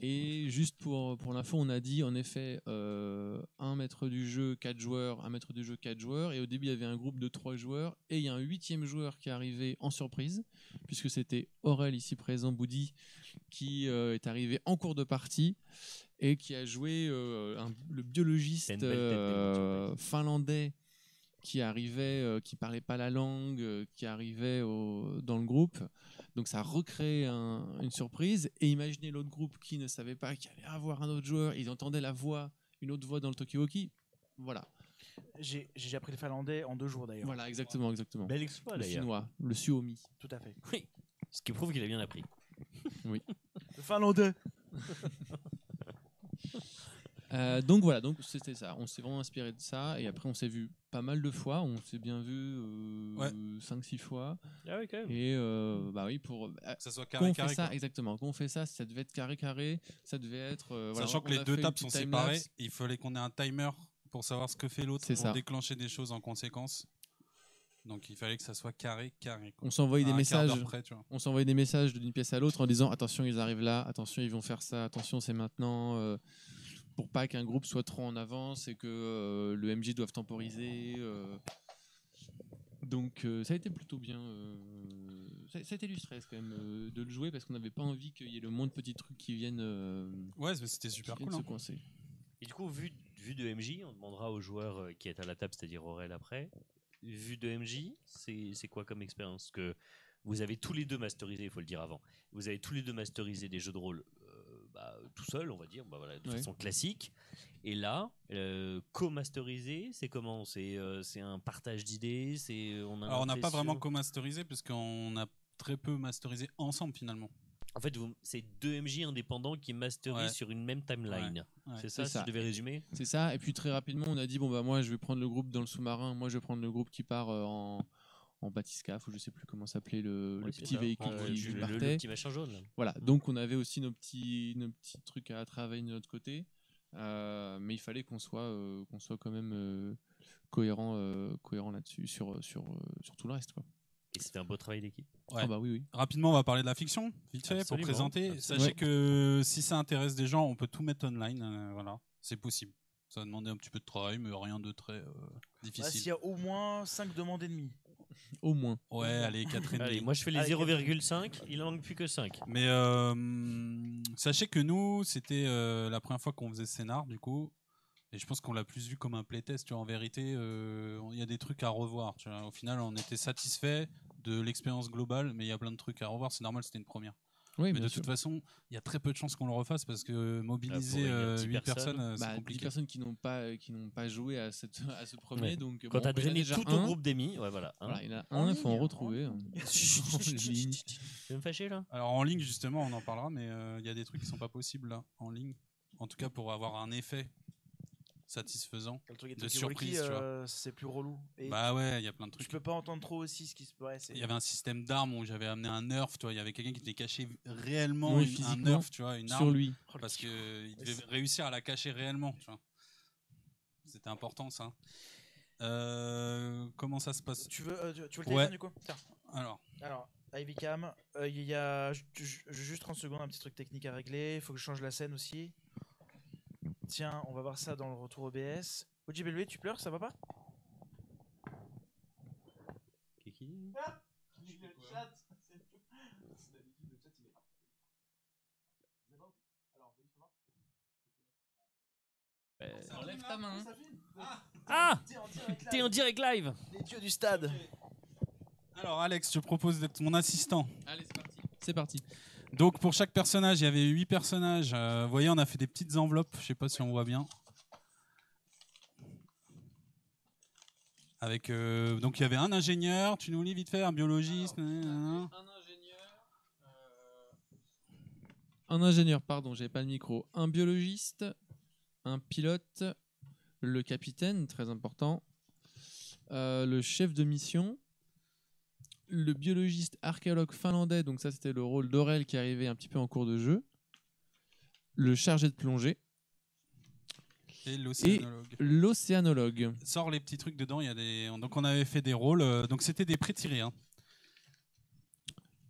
Et juste pour, pour l'info, on a dit en effet euh, un maître du jeu, quatre joueurs, un maître du jeu, quatre joueurs. Et au début, il y avait un groupe de trois joueurs. Et il y a un huitième joueur qui est arrivé en surprise, puisque c'était Aurel, ici présent, Boudi, qui euh, est arrivé en cours de partie et qui a joué euh, un- le biologiste finlandais qui arrivait, euh, qui parlait pas la langue, euh, qui arrivait au- dans le groupe. Donc ça recrée un- une surprise. Et imaginez l'autre groupe qui ne savait pas qu'il allait avoir un autre joueur. Ils entendaient la voix, une autre voix dans le Tokiwoki. Voilà, J'ai j'ai appris le finlandais en deux jours d'ailleurs. voilà, exactement, exactement. Bel exploit le d'ailleurs. chinois, le suomi. Tout à fait. Oui. Ce qui prouve qu'il a bien appris. Le finlandais. *laughs* Euh, donc voilà, donc c'était ça. On s'est vraiment inspiré de ça. Et après, on s'est vu pas mal de fois. On s'est bien vu euh, Ouais. 5-6 fois. Ah oui, quand même. Et euh, bah oui, pour. euh, Que ça soit Quand carré on carré. fait ça, quoi. exactement. Quand on fait ça, ça devait être carré carré, ça devait être. euh, voilà, Sachant que les deux tables sont séparées, il fallait qu'on ait un timer pour savoir ce que fait l'autre C'est pour ça. déclencher des choses en conséquence. Donc il fallait que ça soit carré carré. quoi. On s'envoyait des messages. près. On s'envoyait des messages d'une pièce à l'autre en disant attention ils arrivent là, attention ils vont faire ça, attention c'est maintenant, euh, pour pas qu'un groupe soit trop en avance et que euh, le MJ doive temporiser. euh. Donc euh, ça a été plutôt bien. euh, ça, ça a été du stress quand même euh, de le jouer parce qu'on n'avait pas envie qu'il y ait le moins de petits trucs qui viennent, euh, Ouais, mais c'était qui super viennent cool. se hein. coincer. Et du coup, vu, vu de MJ, on demandera au joueur euh, qui est à la table, c'est-à-dire Aurel après. Vu de MJ, c'est c'est quoi comme expérience? Parce que vous avez tous les deux masterisé, il faut le dire avant. Vous avez tous les deux masterisé des jeux de rôle bah, tout seul, on va dire, bah, voilà, de Ouais. façon classique. Et là, euh, co-masterisé, c'est comment? C'est euh, c'est un partage d'idées C'est on a Alors on n'a pas vraiment co-masterisé parce qu'on a très peu masterisé ensemble finalement. En fait, c'est deux MJ indépendants qui masterisent Ouais. sur une même timeline. Ouais. C'est ça, si ça. je devais résumer? C'est ça. Et puis très rapidement, on a dit bon bah moi je vais prendre le groupe dans le sous-marin. Moi je vais prendre le groupe qui part euh, en en bathyscaphe ou je sais plus comment s'appelait le, Ouais, petit ça. véhicule qui, le- partait. le petit machin jaune. là. Voilà. Donc on avait aussi nos petits nos petits trucs à travailler de notre côté, Euh, mais il fallait qu'on soit euh, qu'on soit quand même euh, cohérent euh, cohérent là-dessus sur sur sur tout le reste quoi. Et c'était un beau travail d'équipe. Ouais. Ah bah oui oui. Rapidement, on va parler de la fiction, vite fait, Absolument, pour présenter. absolument. Sachez que si ça intéresse des gens, on peut tout mettre online. euh, voilà, c'est possible. Ça va demander un petit peu de travail, mais rien de très euh, Bah, S'il difficile. y a au moins 5 demandes et demie. Au moins. Ouais, allez, 4 et Allez, demi. moi je fais les Allez, 0,5, il en manque plus que 5. Mais euh, sachez que nous, c'était euh, la première fois qu'on faisait ce scénar, du coup. Et je pense qu'on l'a plus vu comme un playtest. Tu vois, en vérité, euh, il y a des trucs à revoir. Tu vois. Au final, on était satisfait de l'expérience globale, mais il y a plein de trucs à revoir. C'est normal, c'était une première. Oui, mais de sûr. toute façon, il y a très peu de chances qu'on le refasse parce que mobiliser réunir euh, 10 8 personnes, personnes, euh, c'est Bah, 10 compliqué. personnes qui n'ont pas qui n'ont pas joué à cette à ce premier Ouais. donc Quand bon, t'as il y en a drainé déjà tout un. au groupe d'amis, ouais voilà. hein. Voilà, il y en a un, il faut en retrouver. En. *laughs* Tu veux me fâcher là? Alors en ligne, justement, on en parlera, mais euh, il y a des trucs qui sont pas possibles là, en ligne. En tout cas, pour avoir un effet satisfaisant. Le truc est De surprise, Walkie, tu vois. euh, c'est plus relou. Et Bah ouais, il y a plein de je trucs. peux pas entendre trop aussi ce qui se passe. Il y avait un système d'armes où j'avais amené un nerf, tu vois. Il y avait quelqu'un qui était caché réellement Oui, une- un physiquement, nerf, tu vois, une Sur arme, lui. parce que il devait réussir à la cacher réellement, tu vois. C'était important ça. Euh, comment ça se passe? Tu veux, euh, tu, veux le Ouais. téléphone du coup? Tiens. Alors, Alors, Ivy Cam, euh, il y a ju- ju- juste 30 secondes, un petit truc technique à régler. Il faut que je change la scène aussi. Tiens, on va voir ça dans le retour OBS. OJBLV, tu pleures, ça va pas? Kiki? Enlève ta main. Ah! T'es en direct live. Les dieux du stade. alors Alex, je propose d'être mon assistant. Allez, c'est parti. C'est parti. Donc pour chaque personnage, il y avait 8 personnages. Euh, vous voyez, on a fait des petites enveloppes. Je sais pas si on voit bien. Avec euh, donc il y avait un ingénieur. Tu nous lis vite fait un biologiste. nanana. Un ingénieur. Un ingénieur, pardon, j'avais pas le micro. Un biologiste, un pilote, le capitaine, très important, euh, le chef de mission, le biologiste archéologue finlandais, donc ça c'était le rôle d'Aurel qui arrivait un petit peu en cours de jeu, le chargé de plongée, Et l'océanologue. l'océanologue. Sors les petits trucs dedans. Il y a des. Donc on avait fait des rôles. euh, donc c'était des pré-tirés. hein.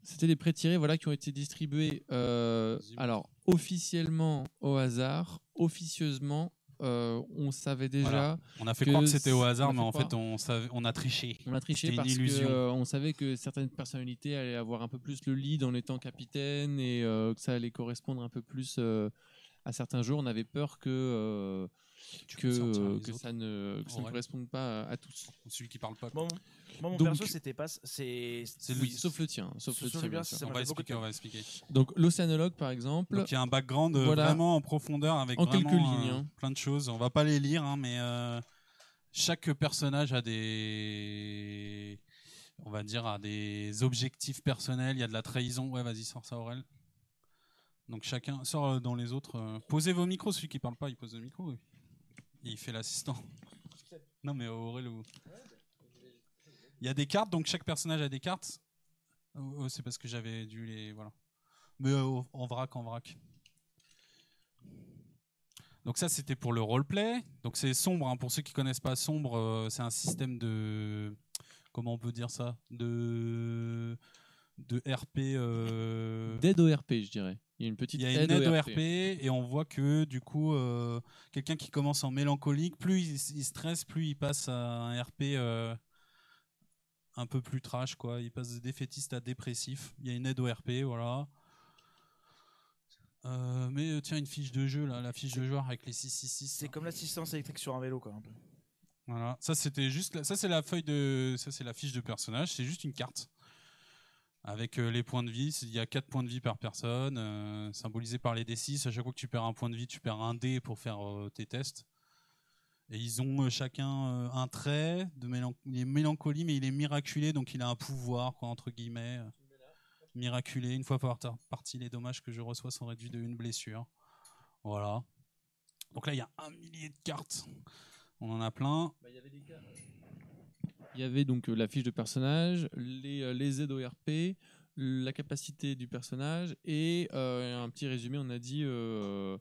C'était des prêts tirés voilà, qui ont été distribués euh, alors officiellement au hasard, officieusement euh, on savait déjà, Voilà. On a fait Que croire que c'était au hasard, mais en fait on savait, on a triché. on a triché parce illusion. qu'on savait que certaines personnalités allaient avoir un peu plus le lead en étant capitaine et euh, que ça allait correspondre un peu plus euh, à certains jours. On avait peur que, euh, que, ça ne, que ça ne Ouais. corresponde pas à, à tous. Celui qui parle pas. Bon, moi, mon Donc- perso, c'était pas. C'est. Lui. sauf le tien. Sauf le tien, bien ça sûr. On va expliquer, on va expliquer. Donc l'océanologue par exemple, Donc il y a un background euh, Voilà. vraiment en profondeur avec En vraiment, quelques euh, lignes, hein. plein de choses. On va pas les lire, hein, mais euh, chaque personnage a des, on va dire, a des objectifs personnels. Il y a de la trahison. Ouais, vas-y, sors ça, Aurel. Donc chacun sort dans les autres. Posez vos micros. Celui qui parle pas, il pose le micro. oui. Et il fait l'assistant. Non, mais Aurel. ou- Il y a des cartes, donc chaque personnage a des cartes. Oh, oh, c'est parce que j'avais dû les. Voilà. Mais euh, en vrac, en vrac. Donc ça, c'était pour le roleplay. Donc c'est sombre. hein. Pour ceux qui connaissent pas sombre, euh, c'est un système de comment on peut dire ça? De de RP. euh, d'aide au RP, je dirais. Il y a une petite Il y a une aide, aide au RP. RP et on voit que du coup, euh, quelqu'un qui commence en mélancolique, plus il, il stresse, plus il passe à un RP un peu plus trash, quoi. Il passe de défaitiste à dépressif. Il y a une aide au RP, voilà. Euh, mais euh, tiens, une fiche de jeu, là, la fiche de joueur avec les 666. C'est comme l'assistance électrique sur un vélo, quoi. Un peu. Voilà, ça c'était juste, la- ça c'est la feuille de, ça c'est la fiche de personnage, c'est juste une carte avec euh, les points de vie. Il y a 4 points de vie par personne, euh, symbolisés par les D6. À chaque fois que tu perds un point de vie, tu perds un dé pour faire tes tests. Et ils ont euh, chacun euh, un trait de mélan- il est mélancolie, mais il est miraculé, donc il a un pouvoir, quoi, entre guillemets. euh, Miraculé. Une fois par partie, les dommages que je reçois sont réduits de une blessure. Voilà. Donc là, il y a un millier de cartes. On en a plein. Il y avait donc euh, la fiche de personnage, les, euh, les aides au RP, la capacité du personnage et euh, un petit résumé. On a dit euh,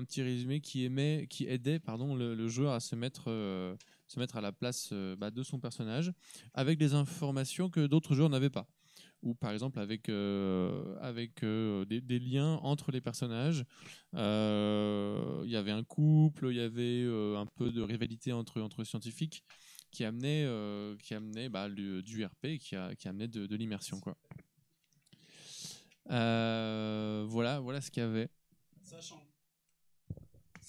un petit résumé qui aimait, qui aidait pardon le, joueur à se mettre euh, se mettre à la place euh, bah, de son personnage avec des informations que d'autres joueurs n'avaient pas. Ou par exemple avec euh, avec euh, des, liens entre les personnages. Il y avait un couple, il y avait un peu de rivalité entre entre scientifiques qui amenait, qui amenait bah, le- du RP, qui, amenait de, l'immersion. quoi. Voilà, voilà ce qu'il y avait. Sachant,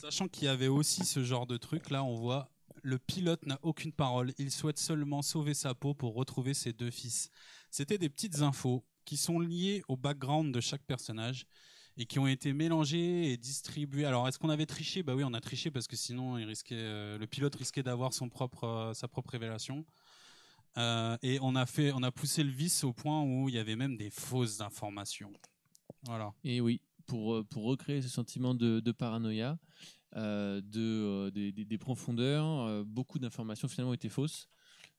Sachant qu'il y avait aussi ce genre de truc, là on voit le pilote n'a aucune parole, il souhaite seulement sauver sa peau pour retrouver ses deux fils. C'était des petites infos qui sont liées au background de chaque personnage et qui ont été mélangées et distribuées. Alors est-ce qu'on avait triché? Bah oui, on a triché parce que sinon il risquait, euh, le pilote risquait d'avoir son propre, euh, sa propre révélation. Euh, et on a fait, on a poussé le vice au point où il y avait même des fausses informations. Voilà. Et oui, pour, euh, pour recréer ce sentiment de, de paranoïa, euh, de, euh, des, des- des profondeurs, beaucoup d'informations finalement étaient fausses.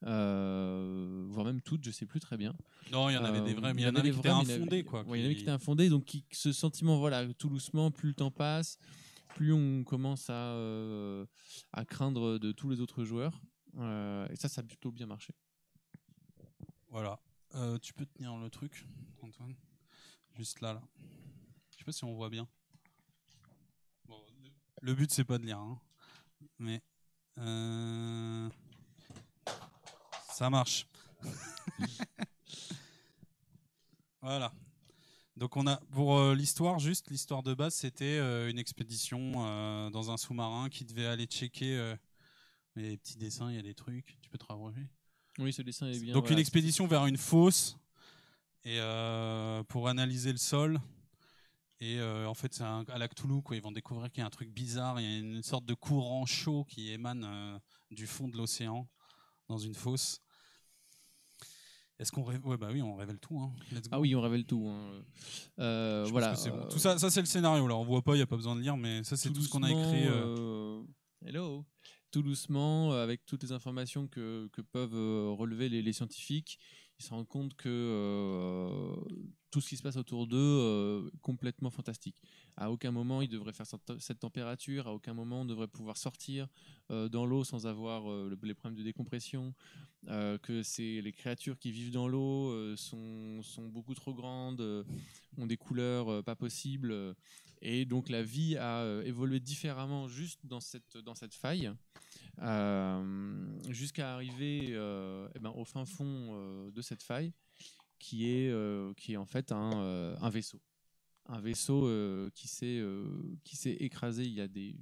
Euh, voire même toutes, je sais plus très bien. Non, il y en avait des vrais, mais il y en avait qui étaient vrais, mais il y en infondés, avait- quoi. il y en avait qui étaient infondés, donc qui- ce sentiment, voilà, tout doucement, plus le temps passe, plus on commence à, euh, à craindre de tous les autres joueurs. Et ça, ça a plutôt bien marché. Voilà. Tu peux tenir le truc, Antoine? Juste là, là. Je sais pas si on voit bien. Bon, le- but, c'est pas de lire, hein. Mais. euh, Ça marche. *laughs* voilà. Donc on a pour euh, l'histoire juste l'histoire de base c'était euh, une expédition euh, dans un sous-marin qui devait aller checker euh, les petits dessins il y a des trucs tu peux te rapprocher Oui, ce dessin est bien. donc voilà. une expédition vers une fosse et pour analyser le sol. Et euh, en fait, c'est à la Cthulhu, quoi. Ils vont découvrir qu'il y a un truc bizarre. Il y a une sorte de courant chaud qui émane euh, du fond de l'océan dans une fosse. Est-ce qu'on révèle Ouais, bah oui, on révèle tout. hein. Let's go. Ah oui, on révèle tout. hein. Euh, voilà. bon. Tout ça, ça c'est le scénario. Là, on voit pas, il y a pas besoin de lire, mais ça c'est tout, ce qu'on a écrit. hello. Tout doucement, avec toutes les informations que, que peuvent relever les, les scientifiques, ils se rendent compte que tout ce qui se passe autour d'eux euh, complètement fantastique. À aucun moment ils devraient faire cette, température, à aucun moment on devrait pouvoir sortir euh, dans l'eau sans avoir euh, le- les problèmes de décompression, euh, que les créatures qui vivent dans l'eau sont, beaucoup trop grandes, ont des couleurs pas possibles, et donc la vie a évolué différemment juste dans cette, dans cette faille. Jusqu'à arriver eh ben, au fin fond de cette faille, qui est, euh, qui est en fait un, euh, un vaisseau. Un vaisseau euh, qui s'est euh, qui s'est écrasé il y a des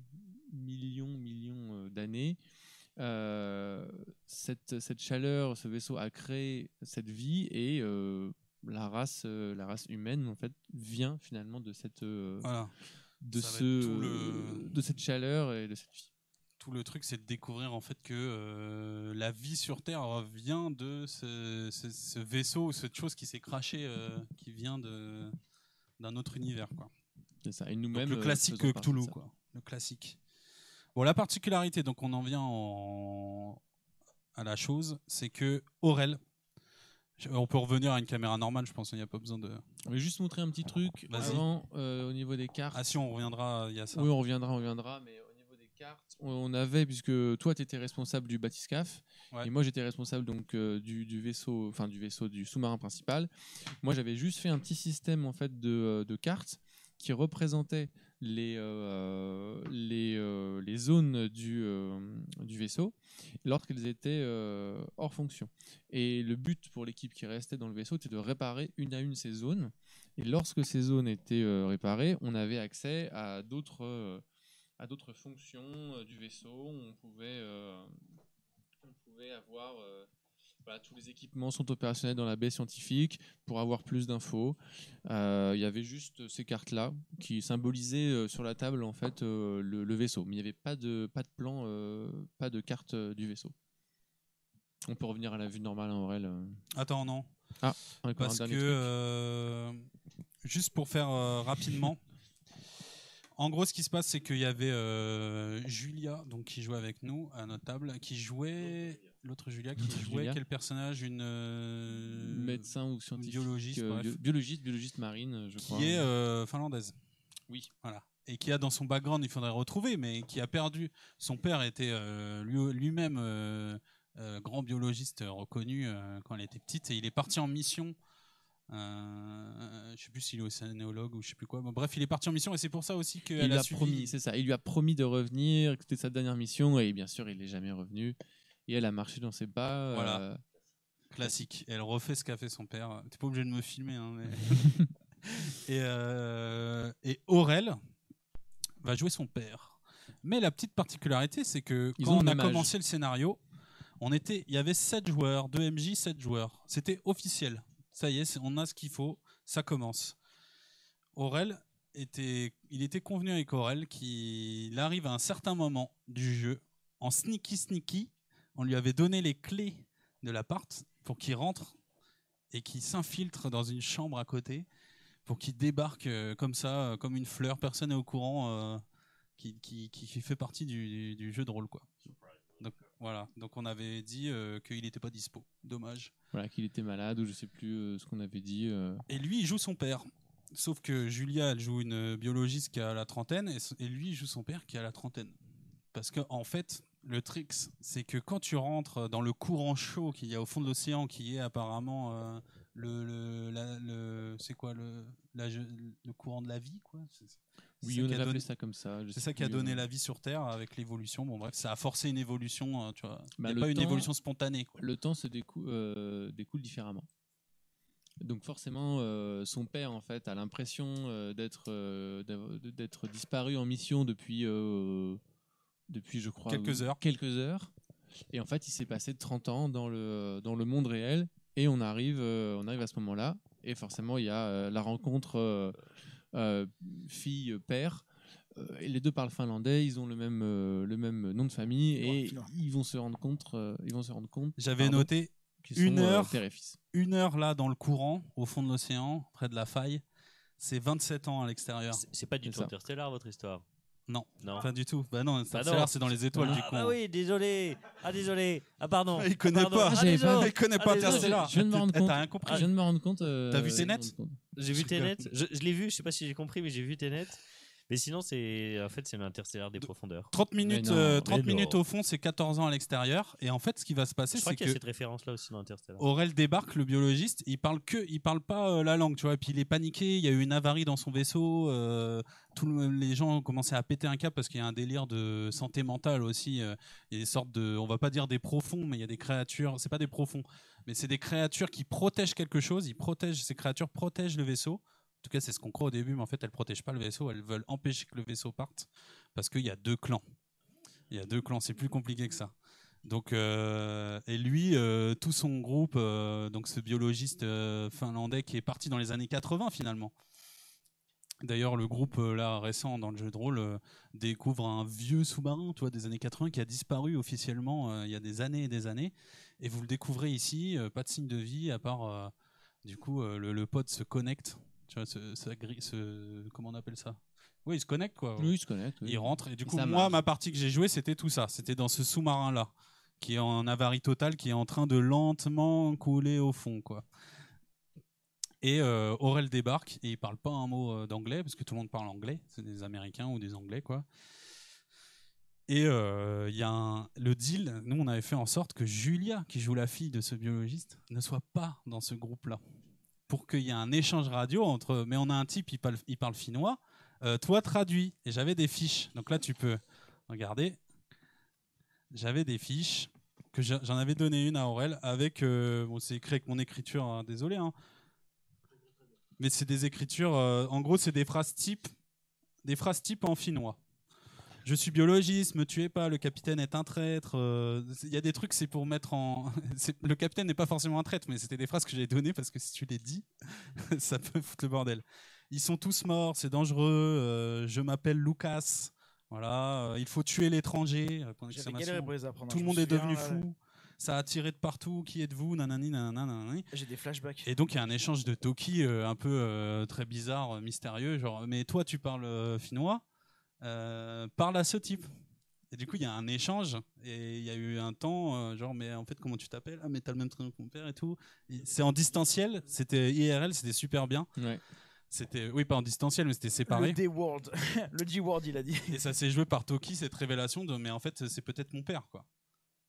millions, millions d'années. Cette, cette chaleur, ce vaisseau a créé cette vie et la race, la race humaine en fait vient finalement de cette, Voilà. de Ça ce, le- de cette chaleur et de cette vie. Tout le truc, c'est de découvrir en fait que euh, la vie sur Terre vient de ce, ce- ce vaisseau ou cette chose qui s'est crashée, euh, qui vient de d'un autre univers, quoi. C'est ça. Et nous-mêmes, le euh, classique de Cthulhu, quoi. Le classique. Bon, la particularité, donc on en vient en- à la chose, c'est que Aurel, je- on peut revenir à une caméra normale, je pense, il n'y a pas besoin de. On va juste montrer un petit truc avant euh, au niveau des cartes. Ah si, on reviendra, il y a ça. Oui, on reviendra, on reviendra, mais cartes, on- avait, puisque toi, tu étais responsable du bathyscaphe, Ouais. et moi, j'étais responsable donc euh, du, du vaisseau, enfin du vaisseau du sous-marin principal. Moi, j'avais juste fait un petit système en fait de, euh, de cartes qui représentait les, euh, les, euh, les zones du, euh, du vaisseau lorsqu'elles étaient euh, hors fonction. Et le but pour l'équipe qui restait dans le vaisseau était de réparer une à une ces zones. Et lorsque ces zones étaient euh, réparées, on avait accès à d'autres euh, à d'autres fonctions euh, du vaisseau. On pouvait euh, on pouvait avoir euh, voilà, tous les équipements sont opérationnels dans la baie scientifique pour avoir plus d'infos. Euh, Il y avait juste ces cartes-là qui symbolisaient euh, sur la table en fait euh, le, le vaisseau, mais il n'y avait pas de pas de plan, pas de carte du vaisseau. On peut revenir à la vue normale en Aurel. Attends, non. Un Parce que, truc. juste pour faire rapidement, en gros, ce qui se passe, c'est qu'il y avait euh, Julia, donc qui jouait avec nous à notre table, qui jouait l'autre Julia, qui jouait Julia. quel personnage, une euh, médecin ou scientifique, biologiste, euh, bio- biologiste, biologiste marine, je crois. qui est euh, finlandaise. Oui. Voilà. Et qui a dans son background, il faudrait retrouver, mais qui a perdu. Son père était lui- lui-même euh, grand biologiste reconnu quand elle était petite, et il est parti en mission. Euh, je sais plus s'il est océanologue ou je sais plus quoi. Bon, bref, il est parti en mission et c'est pour ça aussi qu'elle il lui a a suivi- promis, c'est ça. Il lui a promis de revenir, que c'était sa dernière mission, et bien sûr, il n'est jamais revenu. Et elle a marché dans ses pas. Voilà. euh, Classique. Et elle refait ce qu'a fait son père. T'es pas obligé de me filmer. hein, mais- *laughs* et, euh, et Aurel va jouer son père. Mais la petite particularité, c'est que Ils quand on a âge. commencé le scénario, on était, il y avait 7 joueurs, 2 MJ, 7 joueurs. C'était officiel. Ça y est, on a ce qu'il faut, ça commence. Aurel était, il était convenu avec Aurel qu'il arrive à un certain moment du jeu en sneaky sneaky. On lui avait donné les clés de l'appart pour qu'il rentre et qu'il s'infiltre dans une chambre à côté pour qu'il débarque euh, comme ça, euh, comme une fleur. Personne n'est au courant euh, qui, fait partie du, du- du jeu de rôle. Quoi. Voilà. Donc on avait dit euh, qu'il n'était pas dispo. Dommage. voilà, qu'il était malade, ou je sais plus euh, ce qu'on avait dit. euh. Et lui, il joue son père. Sauf que Julia, elle joue une biologiste qui a la trentaine et, et lui, il joue son père qui a la trentaine. Parce que en fait, le trick, c'est que quand tu rentres dans le courant chaud qu'il y a au fond de l'océan, qui est apparemment euh, le, le, la- le- c'est quoi le, la- le courant de la vie, quoi. C'est Oui, on a appelé ça comme ça. C'est ça qui a donné euh. la vie sur Terre avec l'évolution. Bon bref, ça a forcé une évolution, euh, tu vois. Bah, pas une évolution spontanée. Quoi. le temps se décou- euh, découle différemment. Donc forcément, euh, son père en fait a l'impression euh, d'être disparu en mission depuis depuis je crois Quelques heures. quelques heures. Et en fait, il s'est passé 30 ans dans le dans le monde réel et on arrive on arrive à ce moment-là et forcément il y a la rencontre fille père. Euh, et les deux parlent finlandais, ils ont le même euh, le même nom de famille et ils vont se rendre compte euh, ils vont se rendre compte J'avais noté une euh, heure. père et fils. une heure là dans le courant, au fond de l'océan, près de la faille. C'est 27 ans à l'extérieur. C'est pas du tout ça. Interstellar votre histoire. Non, Non. pas du tout. Bah non, Bah. Interstellar, c'est dans les étoiles du Ah coup. bah oui, désolé. Ah désolé. Ah pardon. Il connaît Pardon. pas. Ah, J'avais pas-. Il connaît Ah, pas. Interstellar. Je viens de me rendre Eh, compte. T'as rien compris Je viens de me rendre compte. euh, T'as vu je Tenet. J'ai vu Je. Tenet. Je, je l'ai vu. Je sais pas si j'ai compris, mais j'ai vu Tenet. Mais sinon, c'est en fait c'est l'interstellaire des profondeurs. 30 minutes, non, euh, mais 30 non. minutes au fond, c'est 14 ans à l'extérieur. Et en fait, ce qui va se passer, Je crois c'est qu'il y a que cette référence là aussi dans Interstellar. Aurel débarque, le biologiste, il parle que, il parle pas euh, la langue, tu vois. Et puis il est paniqué, il y a eu une avarie dans son vaisseau. euh, tout le- les gens ont commencé à péter un câble parce qu'il y a un délire de santé mentale aussi. euh, il y a des sortes de, on va pas dire des profonds, mais il y a des créatures. C'est pas des profonds, mais c'est des créatures qui protègent quelque chose. Ils protègent, ces créatures protègent le vaisseau. En tout cas, c'est ce qu'on croit au début, mais en fait, elles protègent pas le vaisseau. Elles veulent empêcher que le vaisseau parte parce qu'il y a deux clans. Il y a deux clans, c'est plus compliqué que ça. Donc, euh, et lui, euh, tout son groupe, euh, donc ce biologiste finlandais qui est parti dans les années 80 finalement. D'ailleurs, le groupe là récent dans le jeu de rôle découvre un vieux sous-marin, des années 80 qui a disparu officiellement il y a des années et des années. Et vous le découvrez ici, pas de signe de vie à part, du coup, le, le pod se connecte. Tu vois, ce, ce comment on appelle ça? Oui, il se connecte quoi. Oui, il se connecte. oui. Il rentre et du coup moi marche. ma partie que j'ai jouée c'était tout ça, c'était dans ce sous-marin là qui est en avarie totale, qui est en train de lentement couler au fond quoi. Et euh, Aurel débarque et il parle pas un mot euh, d'anglais parce que tout le monde parle anglais, c'est des Américains ou des Anglais quoi. Et euh, il y a un- le deal, nous on avait fait en sorte que Julia, qui joue la fille de ce biologiste, ne soit pas dans ce groupe-là. Pour qu'il y ait un échange radio entre. Mais on a un type, il parle, finnois, euh, toi traduis. Et j'avais des fiches. Donc là, tu peux regarder. J'avais des fiches que j'en avais donné une à Aurel avec. euh, bon, c'est écrit avec mon écriture, hein, désolé. hein. Mais c'est des écritures. euh, en gros, c'est des phrases types, des phrases types en finnois. Je suis biologiste, me tuez pas, le capitaine est un traître. euh, Il y a des trucs, c'est pour mettre en. *laughs* Le capitaine n'est pas forcément un traître, mais c'était des phrases que j'ai données parce que si tu les dis, *laughs* ça peut foutre le bordel. Ils sont tous morts, c'est dangereux. euh, je m'appelle Lucas. Voilà, euh, il faut tuer l'étranger. Tout le monde est devenu fou. Ça a tiré de partout. Qui êtes-vous Nanani, nanani. J'ai des flashbacks. Et donc il y a un échange de Toki euh, un peu euh, très bizarre, mystérieux. Genre, mais toi tu parles euh, finnois, euh, parle à ce type. Et du coup il y a un échange et il y a eu un temps euh, genre mais en fait comment tu t'appelles? Ah mais t'as le même prénom que mon père et tout. C'est en distanciel, c'était IRL, c'était super bien. Ouais. C'était oui pas en distanciel mais c'était séparé. Le D-Word. *laughs* le D-Word, il a dit. Et ça s'est joué par Toki, cette révélation de mais en fait c'est peut-être mon père quoi.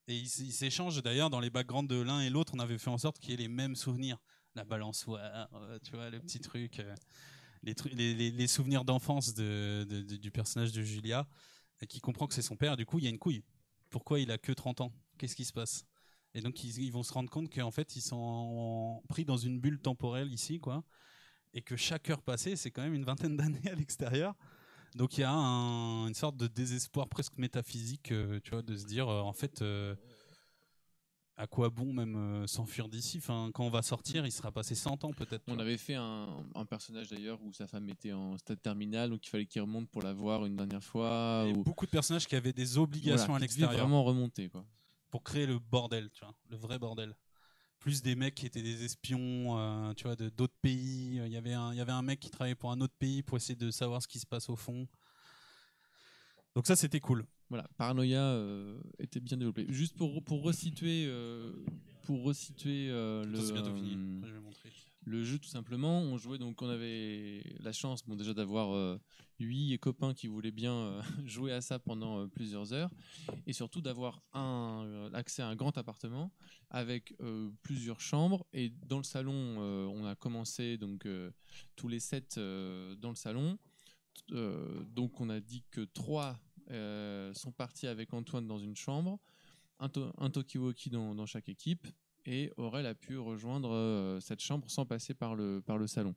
Et ils s'échangent d'ailleurs dans les backgrounds de l'un et l'autre, on avait fait en sorte qu'il y ait les mêmes souvenirs. La balançoire, euh, tu vois, le petit truc, euh, les, souvenirs d'enfance de, de- de- du personnage de Julia, et qui comprend que c'est son père. Du coup, il y a une couille. Pourquoi il a que 30 ans? Qu'est-ce qui se passe? Et donc ils, vont se rendre compte qu'en fait ils sont pris dans une bulle temporelle ici, quoi, et que chaque heure passée, c'est quand même une vingtaine *laughs* d'années à l'extérieur. Donc il y a un- une sorte de désespoir presque métaphysique, euh, tu vois, de se dire euh, en fait euh, à quoi bon même euh, s'enfuir d'ici? Enfin, quand on va sortir, il sera passé 100 ans peut-être. On avait fait un, un personnage d'ailleurs où sa femme était en stade terminal, donc il fallait qu'il remonte pour la voir une dernière fois. Ou- beaucoup de personnages qui avaient des voilà, obligations à l'extérieur vraiment remonter quoi. pour créer le bordel, tu vois, le vrai bordel. Plus des mecs qui étaient des espions, euh, tu vois, de d'autres pays. Il y avait un, il y avait un mec qui travaillait pour un autre pays pour essayer de savoir ce qui se passe au fond. Donc ça, c'était cool. Voilà, Paranoia euh, était bien développé. Juste pour, pour resituer, euh, pour resituer euh, le, Ça, c'est bientôt fini. Après, je vais montrer. le jeu tout simplement. On jouait donc, on avait la chance, bon déjà d'avoir huit copains qui voulaient bien *laughs* jouer à ça pendant plusieurs heures, et surtout d'avoir un accès à un grand appartement avec plusieurs chambres. Et dans le salon, on a commencé donc tous les sept dans le salon. Euh, donc on a dit que trois euh, sont partis avec Antoine dans une chambre, un, to- un Tokiwoki dans, dans chaque équipe, et Aurel a pu rejoindre euh, cette chambre sans passer par le, par le salon.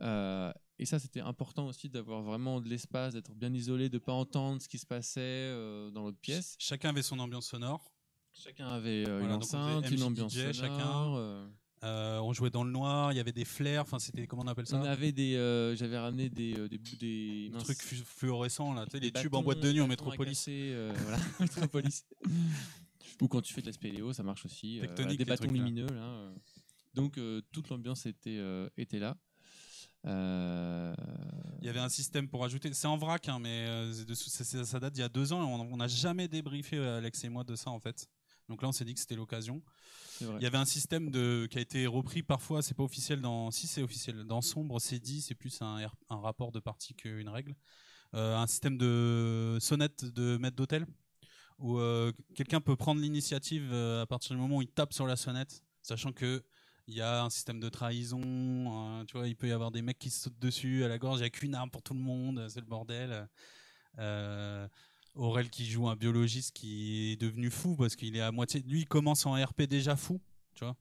Euh, et ça, c'était important aussi d'avoir vraiment de l'espace, d'être bien isolé, de ne pas entendre ce qui se passait dans l'autre pièce. Chacun avait son ambiance sonore. Chacun avait Voilà, une enceinte, une ambiance DJ, sonore. chacun. Euh, on jouait dans le noir, il y avait des flares, enfin c'était comment on appelle ça? On avait des, euh, j'avais ramené des, euh, des, bou- des Un mince, truc flu- fluorescent là, tu sais, des les tubes en boîte de nuit en métropolis. *laughs* voilà, métropolis. *laughs* Ou quand tu fais de la spéléo, ça marche aussi. Tectonique, des bâtons trucs, lumineux là. Donc toute l'ambiance était, était là. Il y avait un système pour ajouter. C'est en vrac, hein, mais ça, date d'il y a deux ans et on n'a jamais débriefé, Alex et moi, de ça en fait. Donc là, on s'est dit que c'était l'occasion. Il y avait un système de, qui a été repris parfois, c'est pas officiel dans. Si, c'est officiel. Dans Sombre, c'est dit, c'est plus un, rapport de partie qu'une règle. Euh, un système de sonnette de maître d'hôtel où euh, quelqu'un peut prendre l'initiative euh, à partir du moment où il tape sur la sonnette, sachant que il y a un système de trahison, hein, tu vois, il peut y avoir des mecs qui se sautent dessus à la gorge, il n'y a qu'une arme pour tout le monde, c'est le bordel. Euh, Aurel qui joue un biologiste qui est devenu fou parce qu'il est à moitié. Lui, il commence en RP déjà fou, tu vois.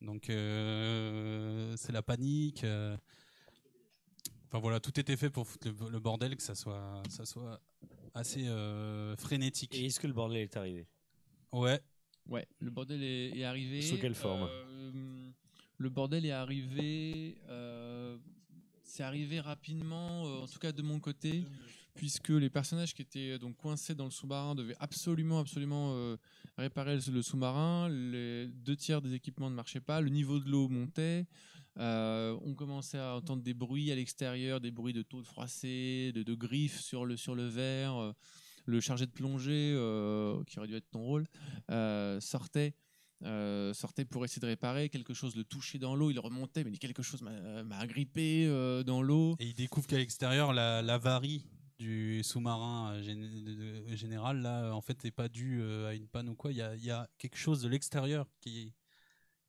Donc, euh, c'est la panique. euh. Enfin voilà, tout était fait pour foutre le, le bordel, que ça soit, ça soit assez euh, frénétique. Et est-ce que le bordel est arrivé? Ouais, Ouais, le bordel est, est arrivé. Sous quelle forme? Euh, Le bordel est arrivé. euh, c'est arrivé rapidement, euh, en tout cas de mon côté, puisque les personnages qui étaient euh, donc coincés dans le sous-marin devaient absolument, absolument euh, réparer le, sous-marin. Les deux tiers des équipements ne marchaient pas, le niveau de l'eau montait. euh, on commençait à entendre des bruits à l'extérieur, des bruits de de froissée, de, de griffes sur le, sur le verre. le chargé de plongée, qui aurait dû être ton rôle, sortait, sortait pour essayer de réparer. Quelque chose le touchait dans l'eau, il remontait, mais quelque chose m'a agrippé dans l'eau. et il découvre qu'à l'extérieur, la- l'avarie du sous-marin euh, de- général, là, en fait, n'est pas due euh, à une panne ou quoi. Il y a, il y a quelque chose de l'extérieur qui,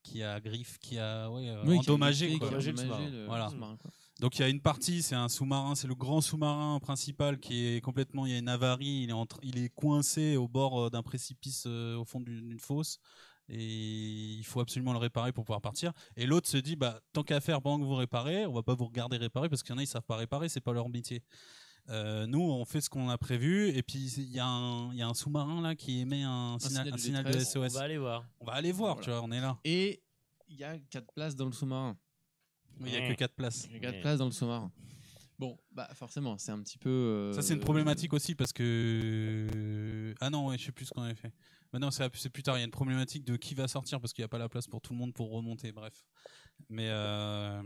qui a griffe, qui a ouais, euh, Oui, qui a endommagé. quoi. qui a Endommagé le endommagé sous-marin. le Voilà. sous-marin, quoi. Donc il y a une partie, c'est un sous-marin, c'est le grand sous-marin principal qui est complètement, il y a une avarie, il est, entre- il est coincé au bord euh, d'un précipice euh, au fond d'une d'une fosse et il faut absolument le réparer pour pouvoir partir. Et l'autre se dit, bah tant qu'à faire pendant que vous réparez, on va pas vous regarder réparer parce qu'il y en a ils savent pas réparer, c'est pas leur métier. Euh, nous, on fait ce qu'on a prévu et puis il y a un, il y a un sous-marin là qui émet un, signal, signal un de signal de détresse. SOS. On va aller voir. On va aller voir, Voilà. tu vois, on est là. Et il y a quatre places dans le sous-marin. Il y a que quatre places. Il y a quatre Ouais. places dans le sous-marin. Bon, bah forcément, c'est un petit peu. euh, Ça, c'est une problématique aussi parce que. Ah non, ouais, je sais plus ce qu'on avait fait. Maintenant, c'est c'est plus tard. Il y a une problématique de qui va sortir parce qu'il n'y a pas la place pour tout le monde pour remonter. Bref. Mais. euh,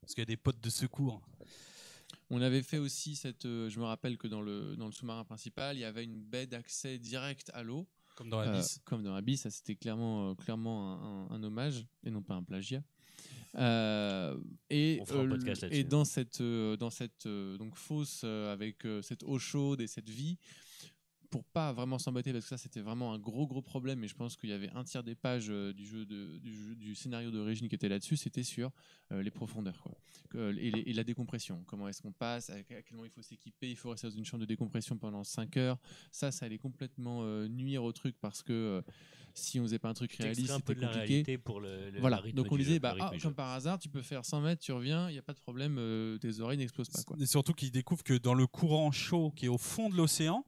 Parce qu'il y a des potes de secours. On avait fait aussi cette. euh, je me rappelle que dans le, dans le sous-marin principal, il y avait une baie d'accès direct à l'eau. Comme dans Euh, Abyss. comme dans Abyss, ça c'était clairement, euh, clairement un, un- un hommage et non pas un plagiat. Euh, et, euh, et là-dessus. dans cette, euh, dans cette euh, donc fosse euh, avec euh, cette eau chaude et cette vie, pour pas vraiment s'embêter parce que ça c'était vraiment un gros gros problème et je pense qu'il y avait un tiers des pages euh, du jeu de, du, jeu- du scénario d'origine qui était là-dessus, c'était sur euh, les profondeurs quoi. Que- et, les- et la décompression. Comment est-ce qu'on passe, à, quel moment il faut s'équiper, il faut rester dans une chambre de décompression pendant 5 heures. Ça, ça allait complètement euh, nuire au truc parce que euh, si on faisait pas un truc réaliste, T'extrais un peu c'était compliqué. réalité pour le, le- Voilà, donc on disait, jeu, bah, ah, comme par hasard, tu peux faire 100 mètres, tu reviens, il n'y a pas de problème, euh, tes oreilles n'explosent pas. Quoi. Et surtout qu'il découvre que dans le courant chaud qui est au fond de l'océan,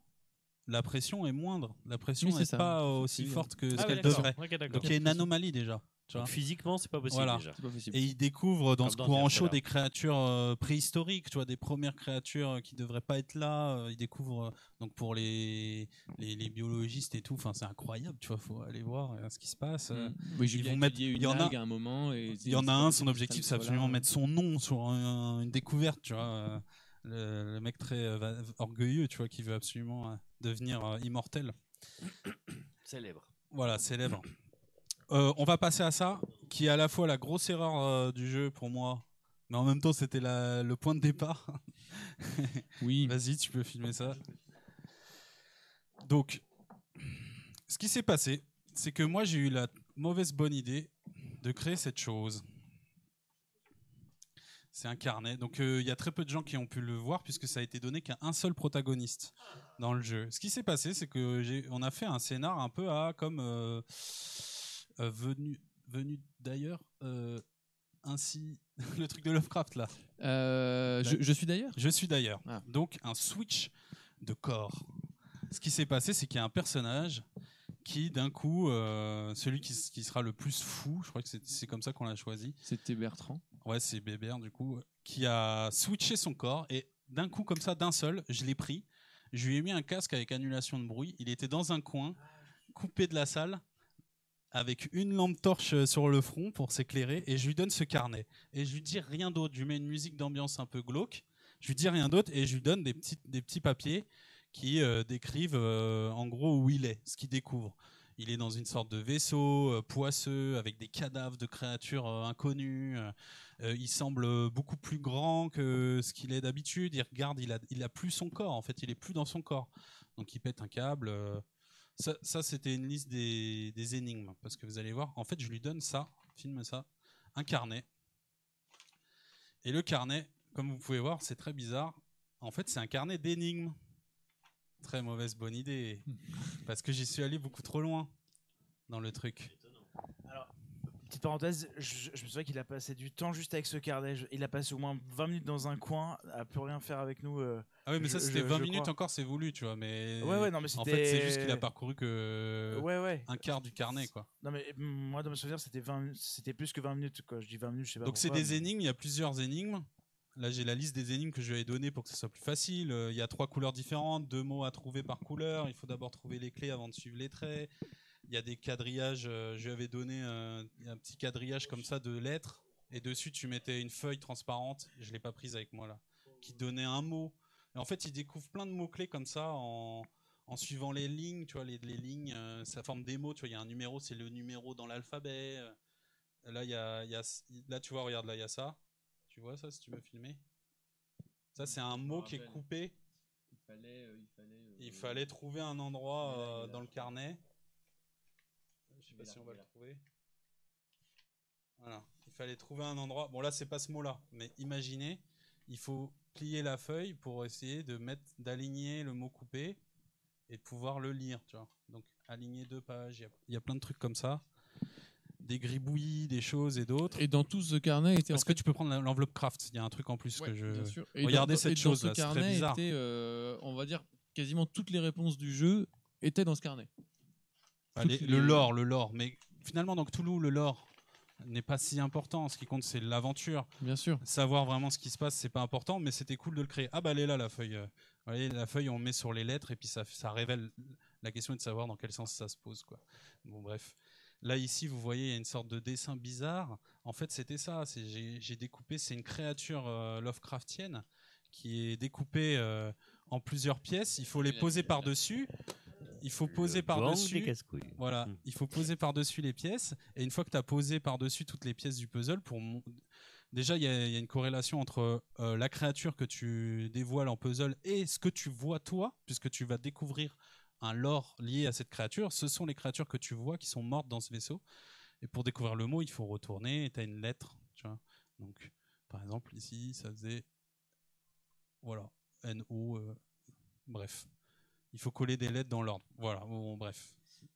la pression est moindre. La pression n'est pas aussi Oui, forte que ce Ah ouais, qu'elle devrait. Donc il y a une anomalie déjà. tu vois. Donc, physiquement, c'est pas possible Voilà. déjà. C'est pas possible. Et il découvre dans Comme ce dans courant chaud des créatures euh, préhistoriques, tu vois, des premières créatures euh, qui devraient pas être là. euh, il découvre euh, donc pour les, les, les biologistes et tout, enfin c'est incroyable, tu vois, faut aller voir euh, ce qui se passe. Mm. Oui, vont mettre- il y en a- un moment. Et Il y en a un, son objectif c'est voilà. absolument mettre son nom sur un- une découverte, tu vois. Le, le mec très euh, orgueilleux, tu vois, qui veut absolument euh, devenir euh, immortel. *clears throat* Célèbre. Voilà, célèbre. Euh, on va passer à ça, qui est à la fois la grosse erreur euh, du jeu pour moi, mais en même temps c'était le point de départ. *laughs* Oui, Vas-y, tu peux filmer ça. Donc, ce qui s'est passé, c'est que moi j'ai eu la mauvaise bonne idée de créer cette chose. C'est un carnet. Donc euh, il y a très peu de gens qui ont pu le voir puisque ça a été donné qu'à un seul protagoniste dans le jeu. Ce qui s'est passé, c'est que j'ai, on a fait un scénar un peu à comme euh, euh, venu, venu d'ailleurs. euh, ainsi, *laughs* le truc de Lovecraft là. Euh, je, je suis d'ailleurs. Je suis d'ailleurs. Ah. Donc un switch de corps. Ce qui s'est passé, c'est qu'il y a un personnage qui, d'un coup, euh, celui qui, sera le plus fou, je crois que c'est c'est comme ça qu'on l'a choisi. C'était Bertrand. Ouais, c'est Bébert, du coup, qui a switché son corps et d'un coup, comme ça, d'un seul, je l'ai pris. Je lui ai mis un casque avec annulation de bruit. Il était dans un coin, coupé de la salle. avec une lampe torche sur le front pour s'éclairer et je lui donne ce carnet. Et je lui dis rien d'autre. Je lui mets une musique d'ambiance un peu glauque. Je lui dis rien d'autre et je lui donne des petits, papiers qui euh, décrivent euh, en gros où il est, ce qu'il découvre. Il est dans une sorte de vaisseau euh, poisseux avec des cadavres de créatures inconnues. Euh, euh, il semble beaucoup plus grand que ce qu'il est d'habitude. Il regarde, il a, il a plus son corps. En fait, il est plus dans son corps. Donc, il pète un câble. euh. Ça, ça, c'était une liste des, des énigmes. Parce que vous allez voir, en fait, je lui donne ça, filme ça, un carnet. Et le carnet, comme vous pouvez voir, c'est très bizarre. En fait, c'est un carnet d'énigmes. Très mauvaise bonne idée. *laughs* Parce que j'y suis allé beaucoup trop loin dans le truc. Petite parenthèse, je, je me souviens qu'il a passé du temps juste avec ce carnet. Il a passé au moins 20 minutes dans un coin, à plus rien faire avec nous. euh. Ah oui, mais ça, Je- c'était je- 20 je minutes crois. encore, c'est voulu, tu vois. Mais Ouais, ouais, non, mais en fait, c'est juste qu'il a parcouru que Ouais, ouais. un quart du carnet, quoi. Non, mais mm, moi, dans mes souvenirs, c'était 20 c'était plus que 20 minutes. Quoi. Je dis 20 minutes, je sais pas. Donc c'est pourquoi, des mais- énigmes, il y a plusieurs énigmes. Là j'ai la liste des énigmes que je lui ai données pour que ce soit plus facile. Euh, Il y a trois couleurs différentes, deux mots à trouver par couleur. Il faut d'abord trouver les clés avant de suivre les traits. Il y a des quadrillages, euh, je lui avais donné un petit quadrillage comme ça de lettres. Et dessus tu mettais une feuille transparente, je l'ai pas prise avec moi là, qui donnait un mot. Et en fait il découvre plein de mots-clés comme ça en, en suivant les lignes, tu vois, les, les lignes, euh, ça forme des mots, tu vois, il y a un numéro, c'est le numéro dans l'alphabet. Euh, Là, il y a, il y a- là, tu vois, regarde, là, il y a ça. Tu vois ça, si tu veux filmer? Ça, c'est un mot qui est coupé. Il fallait, euh, il fallait, euh, Il fallait trouver un endroit euh, dans le carnet. Je sais Il pas si on va le trouver. Voilà. Il fallait trouver un endroit. Bon, là, c'est pas ce mot-là. Mais imaginez, il faut plier la feuille pour essayer de mettre, d'aligner le mot coupé et de pouvoir le lire, tu vois. Donc, aligner deux pages. Il y a- il y, a plein de trucs comme ça. Des gribouillis, des choses et d'autres. Et dans tout ce carnet était. Est-ce que tu peux prendre l'enveloppe craft? Il y a un truc en plus Ouais, que je. bien sûr. Et Regardez dans- cette et dans chose ce là, c'est très carnet bizarre. était, euh, on va dire, quasiment toutes les réponses du jeu étaient dans ce carnet. Le lore, le lore. Mais finalement, dans Cthulhu, le lore n'est pas si important. Ce qui compte, c'est l'aventure. Bien sûr. Savoir vraiment ce qui se passe, c'est pas important, mais c'était cool de le créer. Ah bah elle est là la feuille. Euh, Vous voyez, la feuille, on met sur les lettres et puis ça, ça révèle. La question est de savoir dans quel sens ça se pose, quoi. Bon bref. Là ici, vous voyez, il y a une sorte de dessin bizarre. En fait, c'était ça. C'est j'ai j'ai découpé. C'est une créature euh, Lovecraftienne qui est découpée euh, en plusieurs pièces. Il faut les poser la- par dessus. Il faut poser Le par gang dessus. des casse-couilles. Voilà, Hmm. il faut poser par-dessus les pièces. Et une fois que tu as posé par-dessus toutes les pièces du puzzle, pour déjà, il y, a il y a une corrélation entre euh, la créature que tu dévoiles en puzzle et ce que tu vois toi, puisque tu vas découvrir un lore lié à cette créature. Ce sont les créatures que tu vois qui sont mortes dans ce vaisseau. Et pour découvrir le mot, il faut retourner et tu as une lettre. Tu vois Donc, par exemple, ici, ça faisait. Voilà, N-O. euh, bref. Il faut coller des lettres dans l'ordre. Voilà, bon, bref.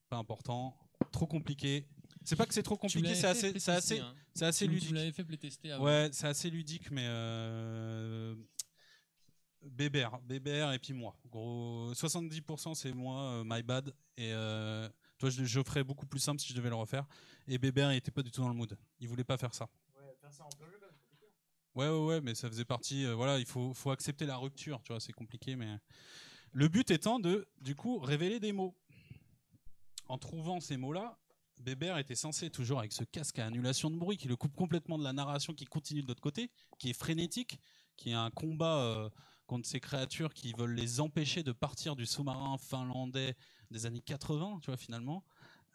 Pas important. Trop compliqué. C'est pas que c'est trop compliqué, c'est assez, c'est assez, hein. c'est assez ludique. Tu l'avais fait playtester avant. Ouais, c'est assez ludique, mais euh... Bébert, Bébert et puis moi. Gros, 70% c'est moi, euh, my bad. Et euh, toi, je, je ferais beaucoup plus simple si je devais le refaire. Et Bébert, il était pas du tout dans le mood. Il voulait pas faire ça. Ouais, ouais, ouais, mais ça faisait partie. euh, voilà, il faut, faut accepter la rupture, tu vois, c'est compliqué, mais le but étant de, du coup, révéler des mots. En trouvant ces mots-là, Bébert était censé, toujours avec ce casque à annulation de bruit, qui le coupe complètement de la narration qui continue de l'autre côté, qui est frénétique, qui est un combat euh, contre ces créatures qui veulent les empêcher de partir du sous-marin finlandais des années 80, tu vois, finalement.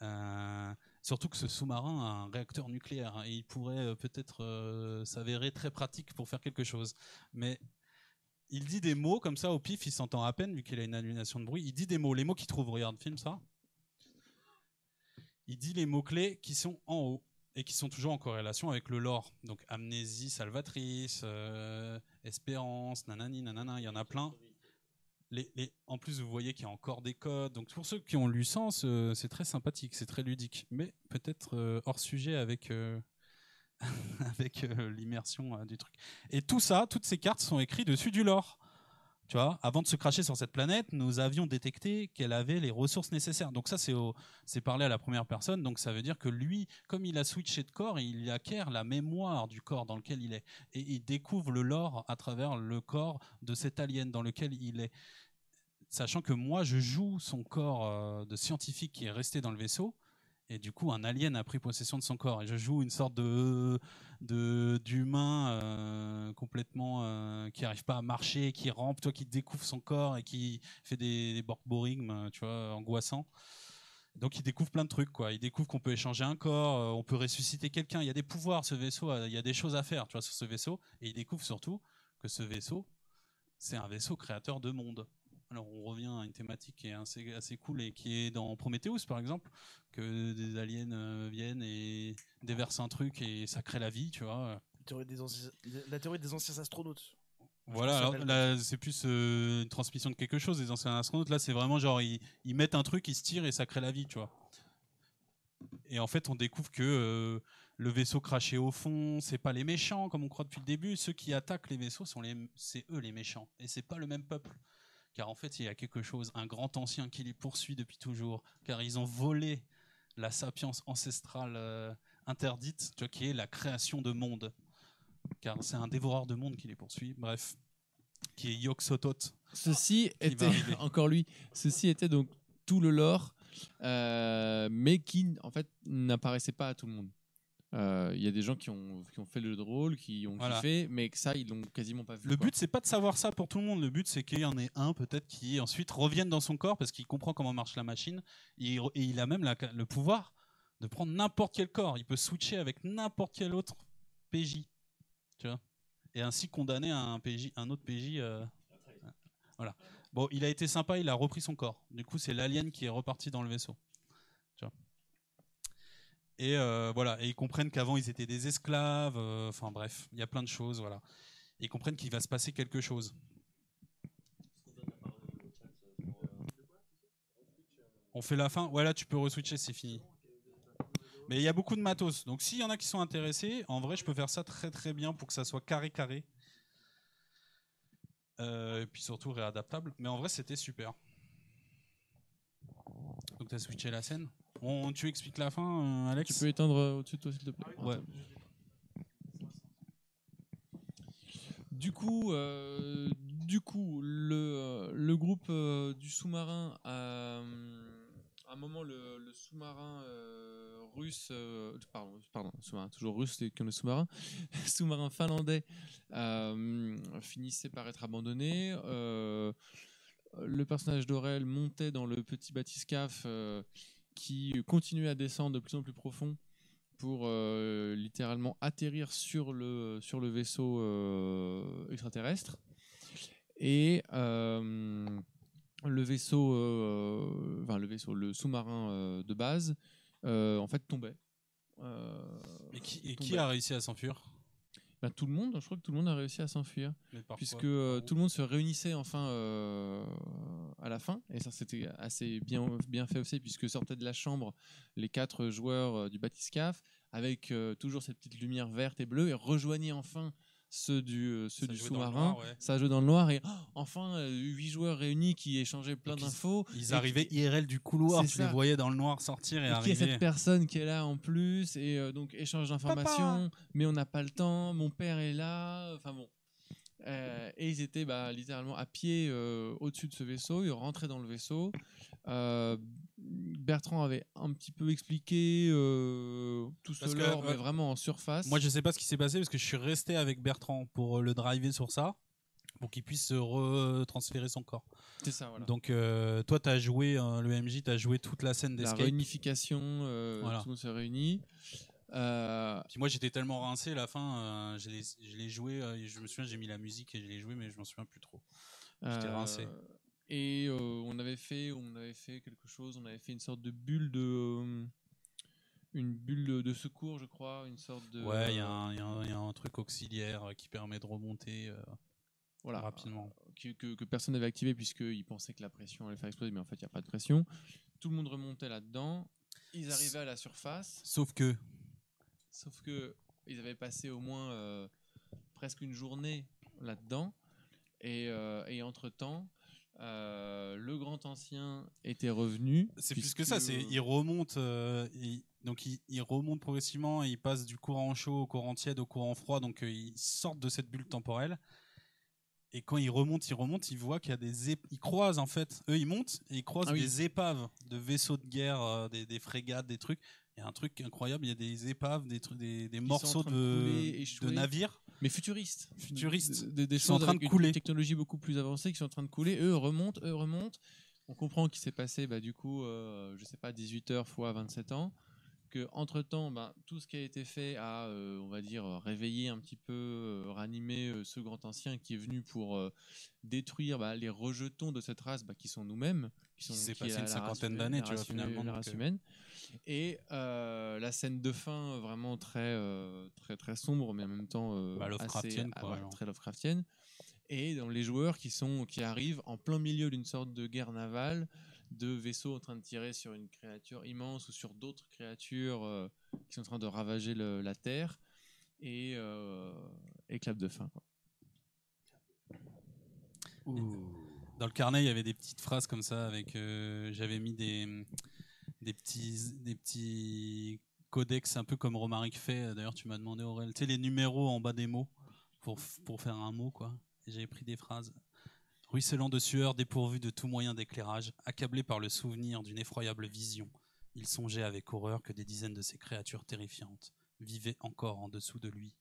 Euh, surtout que ce sous-marin a un réacteur nucléaire hein, et il pourrait euh, peut-être s'avérer très pratique pour faire quelque chose. Mais il dit des mots comme ça au pif, il s'entend à peine vu qu'il a une annulation de bruit. Il dit des mots, les mots qu'il trouve. Regarde, film ça. Il dit les mots-clés qui sont en haut et qui sont toujours en corrélation avec le lore. Donc amnésie salvatrice, euh, espérance, nanani, nanana, il y en a plein. En plus, vous voyez qu'il y a encore des codes. Donc pour ceux qui ont lu Sens, c'est très sympathique, c'est très ludique, mais peut-être euh, hors sujet avec euh, *laughs* avec euh, l'immersion euh, du truc. Et tout ça, toutes ces cartes sont écrites dessus du lore. Tu vois, avant de se cracher sur cette planète, nous avions détecté qu'elle avait les ressources nécessaires. Donc ça, c'est c'est parlé à la première personne. Donc ça veut dire que lui, comme il a switché de corps, il acquiert la mémoire du corps dans lequel il est. Et il découvre le lore à travers le corps de cet alien dans lequel il est. Sachant que moi, je joue son corps euh, de scientifique qui est resté dans le vaisseau. Et du coup, un alien a pris possession de son corps. Et je joue une sorte de d'humain euh, complètement euh, qui arrive pas à marcher, qui rampe, toi qui découvre son corps et qui fait des, des borborigmes, euh, tu vois, angoissants. Donc il découvre plein de trucs, quoi. Il découvre qu'on peut échanger un corps, on peut ressusciter quelqu'un. Il y a des pouvoirs, ce vaisseau, il y a des choses à faire, tu vois, sur ce vaisseau. Et il découvre surtout que ce vaisseau, c'est un vaisseau créateur de monde. Alors on revient à une thématique qui est assez, assez cool et qui est dans Prometheus par exemple, que des aliens euh, viennent et déversent un truc et ça crée la vie, tu vois. La théorie des anciens, la théorie des anciens astronautes. Voilà, alors là c'est plus euh, une transmission de quelque chose des anciens astronautes. Là c'est vraiment genre ils, ils mettent un truc, ils se tirent et ça crée la vie, tu vois. Et en fait on découvre que euh, le vaisseau craché au fond, c'est pas les méchants comme on croit depuis le début. Ceux qui attaquent les vaisseaux sont les, c'est eux les méchants et c'est pas le même peuple. Car en fait il y a quelque chose, un grand ancien qui les poursuit depuis toujours. Car ils ont volé la sapience ancestrale euh, interdite, tu vois, qui est la création de monde. Car c'est un dévoreur de monde qui les poursuit. Bref, qui est Yog-Sothoth. Ceci était *laughs* encore lui. Ceci était donc tout le lore, euh, mais qui en fait n'apparaissait pas à tout le monde. Euh, Il y a des gens qui ont, qui ont fait le jeu de rôle, qui ont Voilà. kiffé, mais que ça ils l'ont quasiment pas vu. Le quoi. but, c'est pas de savoir ça pour tout le monde. Le but, c'est qu'il y en ait un peut-être qui ensuite revienne dans son corps parce qu'il comprend comment marche la machine. Et il, et il a même la- le pouvoir de prendre n'importe quel corps. Il peut switcher avec n'importe quel autre PJ. Tu vois Et ainsi condamner un, PJ, un autre PJ. euh, voilà. Bon, il a été sympa, il a repris son corps. Du coup, c'est l'alien qui est reparti dans le vaisseau. Et euh, voilà, et ils comprennent qu'avant ils étaient des esclaves. euh, Enfin bref, il y a plein de choses. Voilà ils comprennent qu'il va se passer quelque chose. On fait la fin? Ouais, là, tu peux reswitcher, c'est fini. Mais il y a beaucoup de matos. Donc, s'il y en a qui sont intéressés, en vrai, je peux faire ça très très bien pour que ça soit carré-carré. Euh, et puis surtout réadaptable. Mais en vrai, c'était super. Donc, tu as switché la scène? On, tu expliques la fin, euh, Alex Tu peux éteindre euh, au-dessus de toi s'il te plaît. Ouais. Du coup, euh, du coup, le, le groupe euh, du sous-marin, à un moment, le, le sous-marin euh, russe, euh, pardon, pardon, sous-marin, toujours russe, comme le sous-marin, *laughs* sous-marin finlandais, euh, finissait par être abandonné. Euh, le personnage d'Aurel montait dans le petit bathyscaphe euh, qui continuait à descendre de plus en plus profond pour euh, littéralement atterrir sur le, sur le vaisseau euh, extraterrestre. Et euh, le vaisseau, enfin le vaisseau, le sous-marin de base, en fait tombait. Et qui, et qui tombait. a réussi à s'enfuir? Ben, tout le monde, je crois que tout le monde a réussi à s'enfuir. Puisque euh, tout le monde se réunissait enfin euh, à la fin. Et ça c'était assez bien bien fait aussi puisque sortaient de la chambre les quatre joueurs euh, du bathyscaphe avec toujours cette petite lumière verte et bleue et rejoignaient enfin ceux du euh, ceux Ça du sous-marin ouais. ça jouait dans le noir et oh, enfin euh, huit joueurs réunis qui échangeaient plein d'infos Ils arrivaient qui- IRL du couloir, tu ça. les voyais dans le noir sortir et, et qui est arriver. cette personne qui est là en plus et euh, donc échange d'informations mais on n'a pas le temps mon père est là enfin bon Euh, et ils étaient bah, littéralement à pied euh, au-dessus de ce vaisseau ils rentraient dans le vaisseau Euh, Bertrand avait un petit peu expliqué euh, tout ce que, lore mais vraiment en surface Moi, je sais pas ce qui s'est passé parce que je suis resté avec Bertrand pour euh, le driver sur ça, pour qu'il puisse se retransférer son corps. c'est ça voilà Donc, euh, toi, tu as joué, euh, le MJ, tu as joué toute la scène la d'escape. réunification euh, Voilà. tout le monde se réunit Puis moi, j'étais tellement rincé, la fin, je l'ai- joué, je me souviens, j'ai mis la musique et je l'ai joué, mais je m'en souviens plus trop. J'étais rincé. Et euh, on avait fait, on avait fait quelque chose. On avait fait une sorte de bulle de, euh, une bulle de, secours, je crois, une sorte de. Ouais, il y, a un- y y a truc auxiliaire euh, qui permet de remonter euh, voilà, rapidement. que, que- que personne n'avait activé puisqu'ils pensaient que la pression allait faire exploser, mais en fait, il n'y a pas de pression. Tout le monde remontait là-dedans. Ils arrivaient à la surface, Sauf que, sauf que ils avaient passé au moins presque une journée là-dedans. Et, et entre-temps, euh, le grand ancien était revenu. c'est plus que ça, c'est il remonte, euh, il- donc il, il remonte progressivement, et il passe du courant chaud au courant tiède au courant froid, donc euh, ils sortent de cette bulle temporelle. Et quand ils remontent, ils remontent, ils voient qu'il y a des ép- ils croisent en fait, eux ils montent et ils croisent Ah oui. des épaves de vaisseaux de guerre, des, des frégates, des trucs. Il y a un truc incroyable, il y a des épaves, des trucs, des, morceaux de navires. Mais futuristes. Futuristes. Des, des sont en choses train avec de une couler. technologie beaucoup plus avancée qui sont en train de couler. Eux remontent, eux remontent. On comprend qu'il s'est passé, bah, du coup, euh, je sais pas, 18 heures fois 27 ans. Que entre temps, bah, tout ce qui a été fait a, euh, on va dire, réveillé un petit peu, euh, ranimé euh, ce grand ancien qui est venu pour détruire bah, les rejetons de cette race bah, qui sont nous-mêmes. Qui sont qui passé une cinquantaine d'années, tu vois, finalement, La race humaine. Et la scène de fin vraiment très très très sombre, mais en même temps Bah, Lovecraftienne, assez- quoi, genre. très Lovecraftienne. Et dans les joueurs qui sont qui arrivent en plein milieu d'une sorte de guerre navale, de vaisseaux en train de tirer sur une créature immense ou sur d'autres créatures euh, qui sont en train de ravager le- la terre et euh, et clap de fin. quoi. Dans le carnet, il y avait des petites phrases comme ça avec. euh, J'avais mis des des petits des petits codex un peu comme Romaric fait. D'ailleurs, tu m'as demandé Aurel, tu sais les numéros en bas des mots pour pour faire un mot quoi. Et j'avais pris des phrases. Ruisselant de sueur, dépourvu de tout moyen d'éclairage, accablé par le souvenir d'une effroyable vision, il songeait avec horreur que des dizaines de ces créatures terrifiantes vivaient encore en dessous de lui,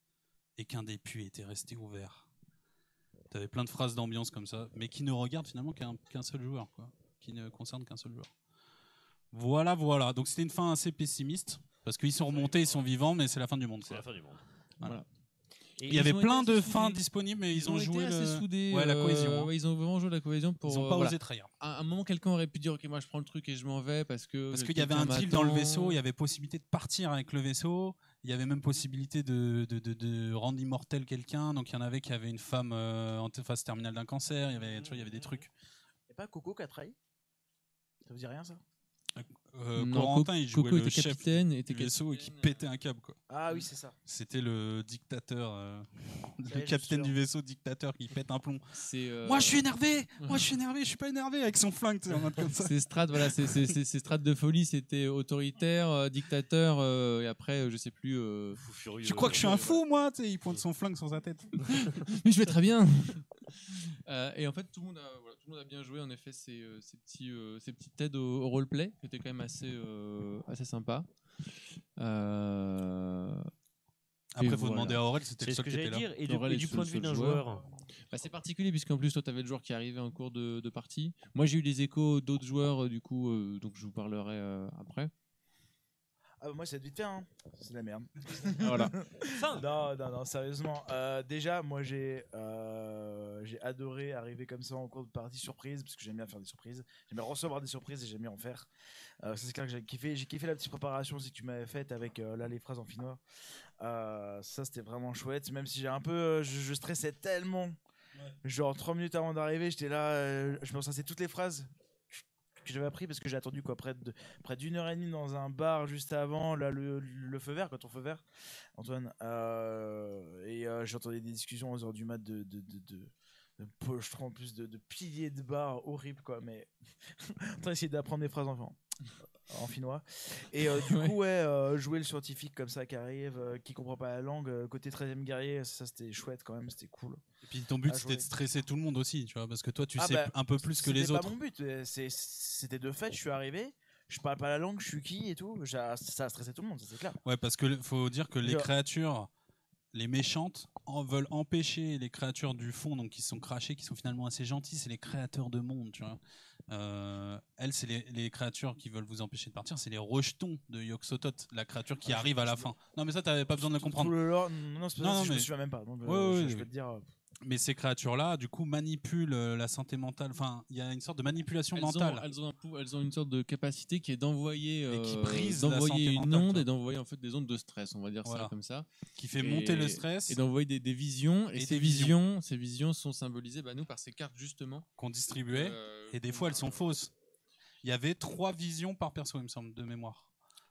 et qu'un des puits était resté ouvert. T'avais plein de phrases d'ambiance comme ça, mais qui ne regardent finalement qu'un seul joueur, quoi. Qui ne concernent qu'un seul joueur. Voilà, voilà. Donc c'était une fin assez pessimiste, parce qu'ils sont remontés, ils sont vivants, mais c'est la fin du monde. C'est la fin du monde. Voilà. Et Il y avait plein été de fins disponibles, mais ils, ont, été joué assez le... soudés, ouais, la euh, cohésion. hein. ouais, ils ont vraiment joué la cohésion pour. Ils ont euh, pas voilà. osé trahir. À un moment, quelqu'un aurait pu dire Ok, moi je prends le truc et je m'en vais parce que. Parce qu'il y avait un deal dans le vaisseau, il y avait possibilité de partir avec le vaisseau, il y avait même possibilité de, de, de, de rendre immortel quelqu'un. Donc il y en avait qui avaient une femme euh, en phase terminale d'un cancer, il y avait, tu vois, il y avait des trucs. Et pas Coco qui a trahi? Ça vous dit rien ça? Euh, Non, Corentin, Co- il jouait Coco le était chef capitaine, du était vaisseau et qui pétait un câble. Quoi. Ah oui, c'est ça. C'était le dictateur, euh, le je capitaine du vaisseau dictateur qui pète un plomb. Euh, Moi je suis énervé, moi je suis *laughs* énervé, je suis pas énervé avec son flingue, en mode comme ça. Ces strates, voilà, ces, ces, ces- ces strates de folie, c'était autoritaire, euh, dictateur, euh, et après, je sais plus. euh, Fou furieux. Tu crois que je suis un fou, moi tu sais, Il pointe son flingue sur sa tête. *laughs* Mais je vais très bien. *laughs* Euh, et en fait, tout le monde a, voilà, tout le monde a bien joué. En effet, ces, euh, ces petits, euh, ces petites aides au, au roleplay, qui étaient quand même assez, euh, assez sympa. Euh, Après, faut voilà. demander à Aurel, c'était le ce seul que qui était j'allais là. dire. Et du, Aurel et est du le point de vue d'un joueur. joueur, Bah, c'est particulier puisqu'en plus toi tu avais le joueur qui arrivait en cours de, de partie. Moi j'ai eu des échos d'autres joueurs euh, du coup euh, donc je vous parlerai euh, après. Ah bah moi c'est vite fait, hein. c'est de la merde. *laughs* Voilà. Fin. Non, non, non, sérieusement. Euh, déjà, moi j'ai euh, j'ai adoré arriver comme ça en cours de partie surprise, parce que j'aime bien faire des surprises. J'aime bien recevoir des surprises et j'aime bien en faire. Euh, ça, c'est clair que j'ai kiffé. J'ai kiffé la petite préparation aussi que tu m'avais faite avec euh, là les phrases en finnois. Euh, ça c'était vraiment chouette, même si j'ai un peu. je, je stressais tellement. Genre 3 minutes avant d'arriver, j'étais là, euh, je me ressassais toutes les phrases que j'avais appris parce que j'ai attendu quoi près de près d'une heure et demie dans un bar juste avant là le, feu vert quand on feu vert Antoine. Euh, et euh, j'entendais des discussions aux heures du mat de de de, de, de en plus de, de piliers de bar horrible quoi mais *laughs* on essayer d'apprendre des phrases en, en finnois et euh, du *laughs* Ouais. coup ouais euh, jouer le scientifique comme ça qui arrive euh, qui comprend pas la langue euh, côté 13e guerrier ça c'était chouette quand même c'était cool Et puis ton but, c'était de stresser tout le monde aussi, tu vois, parce que toi, tu Ah sais bah, un peu plus que C'était les pas autres. mon but. euh, c'est- C'était de fait, je suis arrivé, je parle pas la langue, je suis qui et tout. Ça a stressé tout le monde, c'est clair. Ouais, parce que faut dire que les Genre- créatures, les méchantes, en veulent empêcher les créatures du fond, donc qui sont crachées, qui sont finalement assez gentilles, c'est les créateurs de monde, tu vois. Euh, elles, c'est les, les créatures qui veulent vous empêcher de partir, c'est les rejetons de Yog-Sothoth, la créature qui Ah, arrive à la fin. Non, mais ça, t'avais pas besoin de le comprendre. Tout le lore- non, non, c'est pas Non, ça, non, je mais- me souviens même pas. Donc, euh, Ouais, ouais, je, ouais. peux te dire. Mais ces créatures-là, du coup, manipulent euh, la santé mentale. Enfin, il y a une sorte de manipulation Elles mentale. ont, elles, ont un elles ont une sorte de capacité qui est d'envoyer euh, d'envoyer une mentale, onde toi. et d'envoyer en fait des ondes de stress, on va dire Voilà. ça comme ça. qui fait Et- monter le stress Et d'envoyer des, des visions et, Et ces visions. visions, ces visions sont symbolisées bah, nous par ces cartes justement. qu'on distribuait. Euh, Et des fois, elles sont fausses. Il y avait trois visions par perso, il me semble, de mémoire.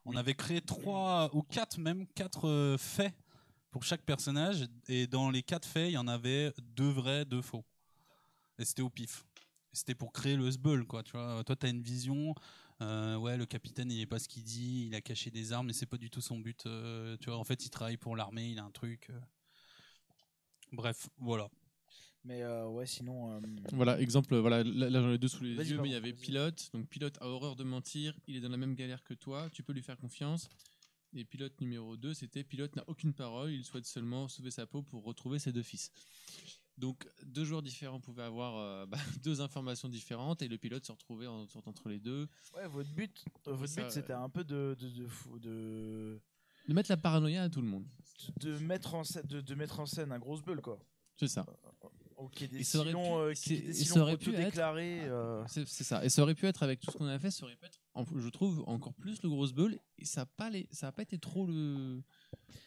On Oui. avait créé trois ou quatre, même quatre euh, faits pour chaque personnage. Et dans les quatre faits, il y en avait deux vrais, deux faux. Et c'était au pif. C'était pour créer le sbull, quoi. Tu vois, toi, t'as une vision. euh, ouais, le capitaine, il est pas ce qu'il dit. Il a caché des armes, mais c'est pas du tout son but. euh, tu vois, en fait, il travaille pour l'armée. Il a un truc. euh. Bref, voilà. Mais euh, ouais, sinon. euh, Voilà, exemple, voilà, là, là, j'en ai deux sous les yeux, mais il y avait pilote. Donc pilote a horreur de mentir, il est dans la même galère que toi, tu peux lui faire confiance. Et pilote numéro 2, c'était pilote n'a aucune parole, il souhaite seulement sauver sa peau pour retrouver ses deux fils. Donc deux joueurs différents pouvaient avoir euh, *laughs* bah, deux informations différentes et le pilote se retrouvait en- entre les deux. Ouais, votre but, euh, votre Ça, but c'était un peu de, de, de, fou- de, De mettre la paranoïa à tout le monde. de mettre en scène, de, mettre en scène un grosse bulle quoi. C'est ça. Ok, des Et ça aurait pu- euh, c'est- qui et des ça silons aurait pu être- autodéclarés, euh, ça. Et ça aurait pu être avec tout ce qu'on a fait, ça aurait pu être, je trouve, encore plus le gros bull. Et ça n'a pas, les- ça a pas été trop le,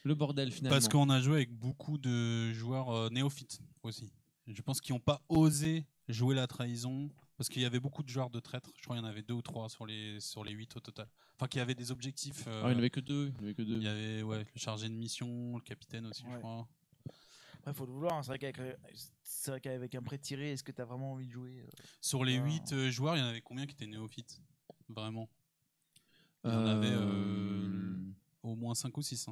le bordel finalement. Parce qu'on a joué avec beaucoup de joueurs euh, néophytes aussi. Je pense qu'ils n'ont pas osé jouer la trahison. Parce qu'il y avait beaucoup de joueurs de traîtres. Je crois qu'il y en avait deux ou trois sur les, sur les huit au total. Enfin, qui avaient des objectifs. euh, Ah, il n'y en avait que deux. Il y en avait que deux. il y avait ouais, le chargé de mission, le capitaine aussi, je crois. Après, faut le vouloir. hein. C'est vrai qu'avec, un prêt tiré, est-ce que t'as vraiment envie de jouer euh? Sur les Ah. huit euh, joueurs, il y en avait combien qui étaient néophytes? Vraiment Il y en avait euh, au moins 5 ou 6.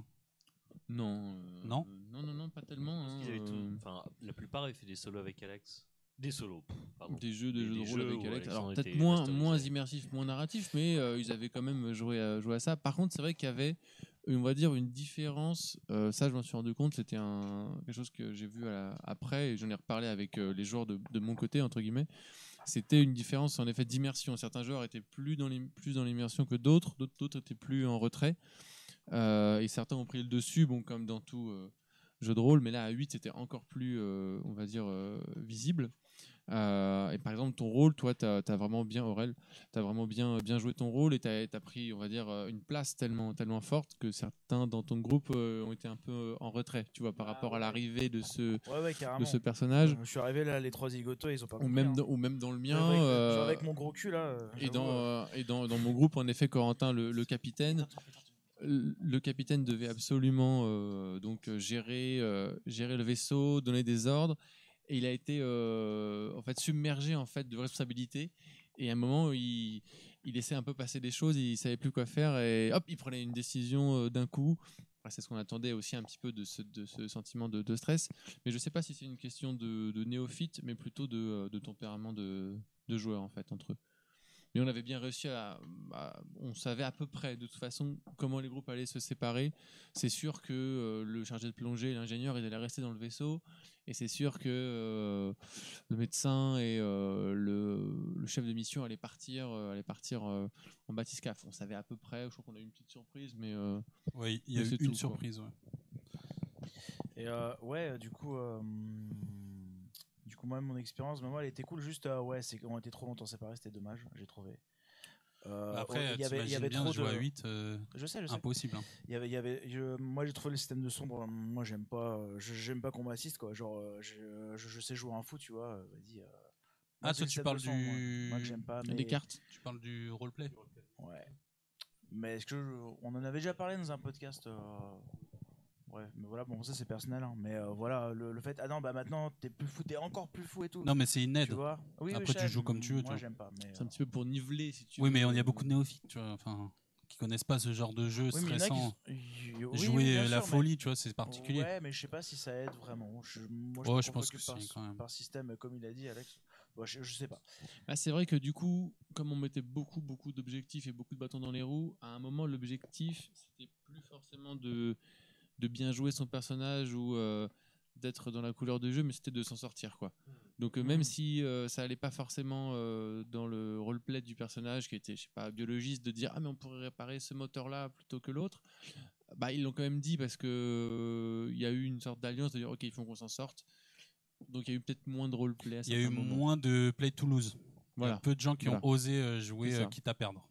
Non. euh, Non Non, non, non, pas tellement. Hein, euh, enfin, la plupart avaient fait des solos avec Alex. Des solos, pardon. Des jeux de, Des- jeux de des rôle avec Alex. Alors peut-être moins, moins immersif, moins narratif, mais euh, ils avaient quand même joué à, joué à ça. Par contre, c'est vrai qu'il y avait, on va dire, une différence. euh, ça, je m'en suis rendu compte. C'était un, quelque chose que j'ai vu à la- après et j'en ai reparlé avec euh, les joueurs de, de mon côté, entre guillemets. C'était une différence en effet d'immersion. Certains joueurs étaient plus dans l'immersion que d'autres, d'autres étaient plus en retrait. Euh, et certains ont pris le dessus, bon, comme dans tout euh, jeu de rôle, mais là à 8 c'était encore plus, euh, on va dire, visible. Euh, et par exemple, ton rôle, toi, tu as, vraiment bien, Aurel, tu as vraiment bien, bien joué ton rôle et tu as, pris, on va dire, euh, une place tellement, tellement forte que certains dans ton groupe euh, ont été un peu en retrait, tu vois, par Ah rapport ouais. à l'arrivée de ce, Ouais, ouais, carrément. de ce personnage. Je suis arrivé là, les trois zigotos, ils ont pas Ou même, hein. dans, ou même dans le mien. avec, euh, mon gros cul là. et dans, et dans, dans mon groupe, en effet, Corentin, le, le capitaine, le capitaine devait absolument euh, donc gérer, euh, gérer le vaisseau, donner des ordres, et il a été euh, en fait submergé en fait de responsabilités. Et à un moment, il, il laissait un peu passer des choses, il savait plus quoi faire, et hop, il prenait une décision euh, d'un coup. C'est ce qu'on attendait aussi un petit peu de ce, sentiment de, stress. Mais je sais pas si c'est une question de, néophyte, mais plutôt de, euh, tempérament de, joueurs en fait entre eux. Mais on avait bien réussi à, On savait à peu près, de toute façon, comment les groupes allaient se séparer. C'est sûr que le chargé de plongée l'ingénieur, ils allaient rester dans le vaisseau. Et c'est sûr que euh, le médecin et euh, le, le chef de mission allaient partir, euh, allaient partir euh, en bathyscaphe. On savait à peu près. Je crois qu'on a eu une petite surprise, mais. euh, Ouais, il y a eu c'est une tout, surprise. ouais. Et euh, ouais, du coup, euh, du coup, moi, mon expérience, mais moi, elle était cool. Juste, euh, ouais, c'est qu'on était trop longtemps séparés, c'était dommage, j'ai trouvé. Euh, Après, il y avait, il y t'imagines avait bien trop jouer de. à 8, euh, Je sais, je sais. impossible. hein. Il y avait, il y avait, je- moi j'ai trouvé le système de sombre. Moi j'aime pas, j'aime pas qu'on m'assiste quoi. Genre, euh, je, sais jouer un foot, tu vois. Vas-y. euh, Ah, toi, tu parles de sombre, moi. du- Moi pas. Mais... Des cartes. Tu parles du roleplay Ouais. Mais est-ce que je- on en avait déjà parlé dans un podcast Ouais, mais voilà, bon ça c'est personnel. hein, Mais euh, voilà, le, le fait, ah non, bah maintenant t'es plus fou, t'es encore plus fou et tout. Non, mais c'est une aide. tu vois. Oui, Après, tu sais, joues comme tu veux, tu Moi vois. j'aime pas. C'est un euh, petit peu pour niveler, si tu Oui, veux. mais il y a beaucoup de néophytes, tu vois, enfin, qui connaissent pas ce genre de jeu oui, qui stressant. Jouer euh, la mais- folie, tu vois, c'est particulier. Ouais, mais je sais pas si ça aide vraiment. Je, moi, Ouais, je pense convaincu que par, quand même. par système, comme il a dit, Alex. Bah, je, je sais pas. Ah, c'est vrai que du coup, comme on mettait beaucoup, beaucoup d'objectifs et beaucoup de bâtons dans les roues, à un moment, l'objectif, c'était plus forcément de, de bien jouer son personnage ou euh, d'être dans la couleur du jeu, mais c'était de s'en sortir, quoi. Donc, euh, même si euh, ça allait pas forcément euh, dans le roleplay du personnage, qui était, je sais pas, biologiste, de dire, ah, mais on pourrait réparer ce moteur-là plutôt que l'autre, bah, ils l'ont quand même dit parce que euh, il y a eu une sorte d'alliance de dire, ok, il faut qu'on s'en sorte. Donc, il y a eu peut-être moins de roleplay à Il y a eu moments. moins de play Toulouse. Il y a Voilà. peu de gens qui Voilà. ont osé jouer euh, quitte à perdre.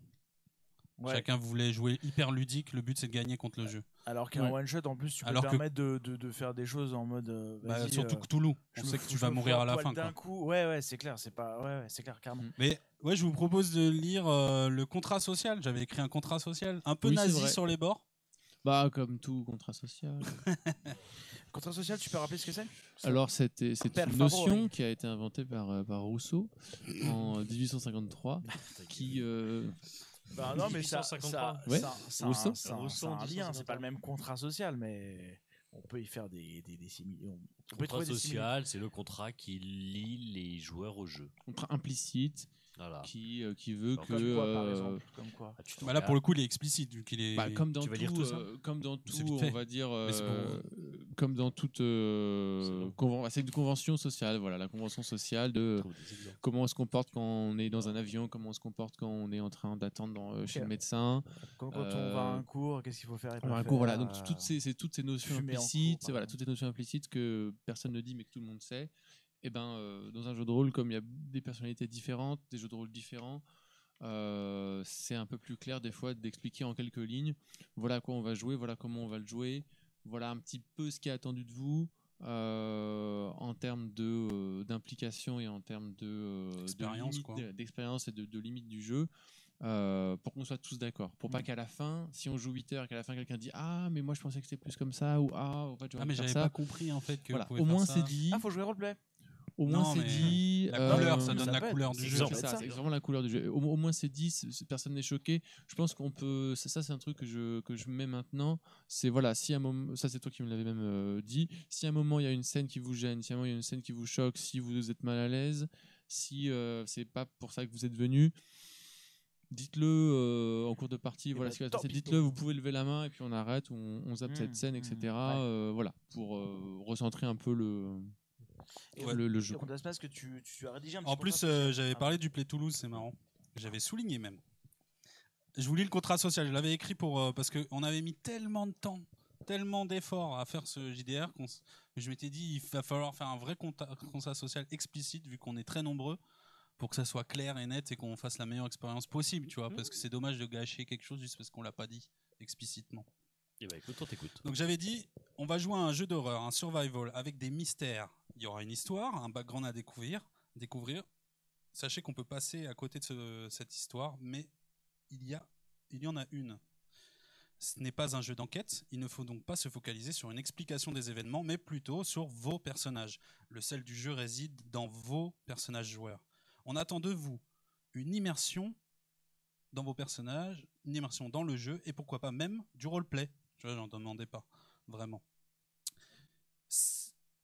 Ouais. Chacun voulait jouer hyper ludique. Le but, c'est de gagner contre le jeu. Alors qu'un Ouais. one shot, en plus, tu peux Alors te que- permettre de, de, de faire des choses en mode. euh, Bah, surtout euh, Cthulhu. je On me sait que tu je vas mourir à la fin. D'un coup, ouais, ouais, c'est clair, c'est pas, ouais, ouais, c'est clair, carrément. Mm. Mais ouais, je vous propose de lire euh, le contrat social. J'avais écrit un contrat social un peu Oui, nazi sur les bords. Bah, comme tout contrat social. *laughs* Contrat social, tu peux rappeler ce que c'est? Alors, c'était- c'est une notion qui a été inventée par, euh, par Rousseau en 1853, *laughs* qui... euh, Bah non, mais ça, ça, 1853. Ouais. ça, ça, Rousseau. ça- Rousseau ça a en un lien. C'est pas le même contrat social, mais on peut y faire des, des, des Contrat social, c'est le contrat qui lie les joueurs au jeu. Contrat implicite Voilà. qui, euh, qui veut que. Comme quoi, par euh, exemple Comme quoi Ah, Bah là, pour le coup, il est explicite vu qu'il est. Bah, comme dans Tu vas tout, tout ça euh, comme dans C'est tout, on va dire, comme dans toute euh, C'est bon. conven- c'est une convention sociale. Voilà, la convention sociale de comment on se comporte quand on est dans un avion, comment on se comporte quand on est en train d'attendre dans, euh, chez le médecin. Quand on va à un cours, qu'est-ce qu'il faut faire? Et On pas un faire, cours, voilà. Donc toutes ces, c'est toutes ces notions cours, implicites, voilà, toutes ces notions implicites que personne ne dit mais que tout le monde sait. Et ben euh, dans un jeu de rôle, comme il y a des personnalités différentes, des jeux de rôle différents, euh, c'est un peu plus clair des fois d'expliquer en quelques lignes. Voilà à quoi on va jouer, voilà comment on va le jouer, voilà un petit peu ce qui est attendu de vous. euh, en termes de euh, d'implication et en termes de, euh, d'expérience et de, de limite du jeu euh, pour qu'on soit tous d'accord pour pas qu'à la fin si on joue 8 heures qu'à la fin quelqu'un dit ah mais moi je pensais que c'était plus comme ça ou ah en fait Ah, mais j'avais pas compris en fait que. voilà au moins c'est dit Ah, faut jouer roleplay. Au moins c'est dit La euh, couleur, ça donne ça la couleur du jeu. c'est ça. ça, c'est vraiment la couleur du jeu. Au, au moins c'est dit, personne n'est choqué. Je pense qu'on peut. Ça, ça, c'est un truc que je, que je mets maintenant. C'est voilà, si à un moment, ça c'est toi qui me l'avais même euh, dit. Si à un moment il y a une scène qui vous gêne, si à un moment il y a une scène qui vous choque, si vous êtes mal à l'aise, si euh, c'est pas pour ça que vous êtes venu, dites-le euh, en cours de partie. voilà ben, ce qui va se tant passer. pis. Dites-le, vous pouvez lever la main et puis on arrête, ou on, on zappe Mmh, cette scène, etc. mmh, ouais. euh, voilà, pour euh, recentrer un peu le, Et Ouais. le, le jeu. Que tu, tu as rédigé un petit En plus, contrat euh, social. j'avais Ah, parlé du Play Toulouse, c'est marrant. J'avais souligné même. Je vous lis le contrat social. Je l'avais écrit pour euh, parce qu'on avait mis tellement de temps, tellement d'efforts à faire ce JDR qu'on s- je m'étais dit il va falloir faire un vrai conta- contrat social explicite vu qu'on est très nombreux pour que ça soit clair et net et qu'on fasse la meilleure expérience possible, tu vois, parce que c'est dommage de gâcher quelque chose juste parce qu'on l'a pas dit explicitement. Eh ben, écoute, on t'écoute. Donc j'avais dit, on va jouer à un jeu d'horreur, un survival avec des mystères. Il y aura une histoire, un background à découvrir. découvrir. Sachez qu'on peut passer à côté de ce- cette histoire, mais il y, a, il y en a une. Ce n'est pas un jeu d'enquête, il ne faut donc pas se focaliser sur une explication des événements, mais plutôt sur vos personnages. Le sel du jeu réside dans vos personnages joueurs. On attend de vous une immersion dans vos personnages, une immersion dans le jeu, et pourquoi pas même du roleplay. Vois, j'en demandais pas, vraiment.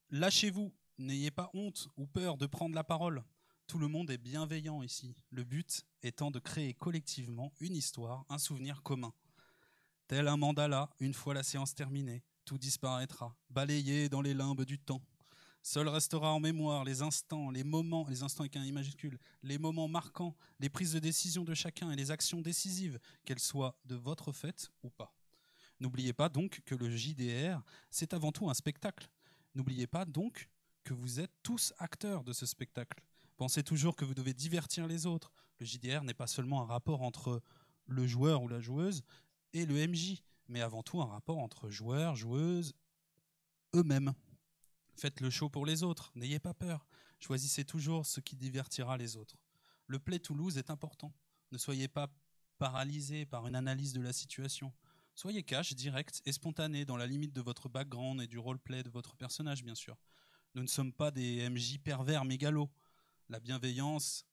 Lâchez-vous, n'ayez pas honte ou peur de prendre la parole. Tout le monde est bienveillant ici. Le but étant de créer collectivement une histoire, un souvenir commun. Tel un mandala, une fois la séance terminée, tout disparaîtra, balayé dans les limbes du temps. Seul restera en mémoire les instants, les moments, les instants avec un i les moments marquants, les prises de décision de chacun et les actions décisives, qu'elles soient de votre fait ou pas. N'oubliez pas donc que le JDR, c'est avant tout un spectacle. N'oubliez pas donc que vous êtes tous acteurs de ce spectacle. Pensez toujours que vous devez divertir les autres. Le JDR n'est pas seulement un rapport entre le joueur ou la joueuse et le MJ, mais avant tout un rapport entre joueurs, joueuses, eux-mêmes. Faites le show pour les autres, n'ayez pas peur. Choisissez toujours ce qui divertira les autres. Le Play Toulouse est important. Ne soyez pas paralysé par une analyse de la situation. Soyez cash, direct et spontané dans la limite de votre background et du roleplay de votre personnage, bien sûr. Nous ne sommes pas des MJ pervers mégalos. La bienveillance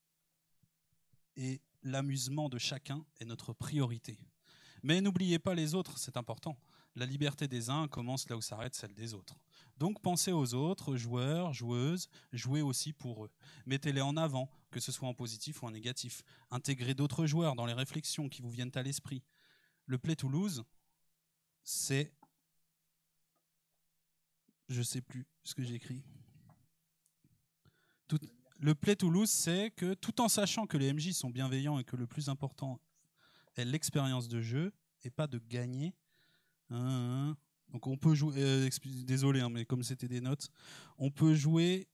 et l'amusement de chacun est notre priorité. Mais n'oubliez pas les autres, c'est important. La liberté des uns commence là où s'arrête celle des autres. Donc pensez aux autres, joueurs, joueuses, jouez aussi pour eux. Mettez-les en avant, que ce soit en positif ou en négatif. Intégrez d'autres joueurs dans les réflexions qui vous viennent à l'esprit. Le Play Toulouse, c'est. Je sais plus ce que j'ai écrit. Tout- Le Play Toulouse, c'est que tout en sachant que les MJ sont bienveillants et que le plus important est l'expérience de jeu et pas de gagner. Hein, hein. Donc on peut jouer. euh, désolé, hein, mais comme c'était des notes, on peut jouer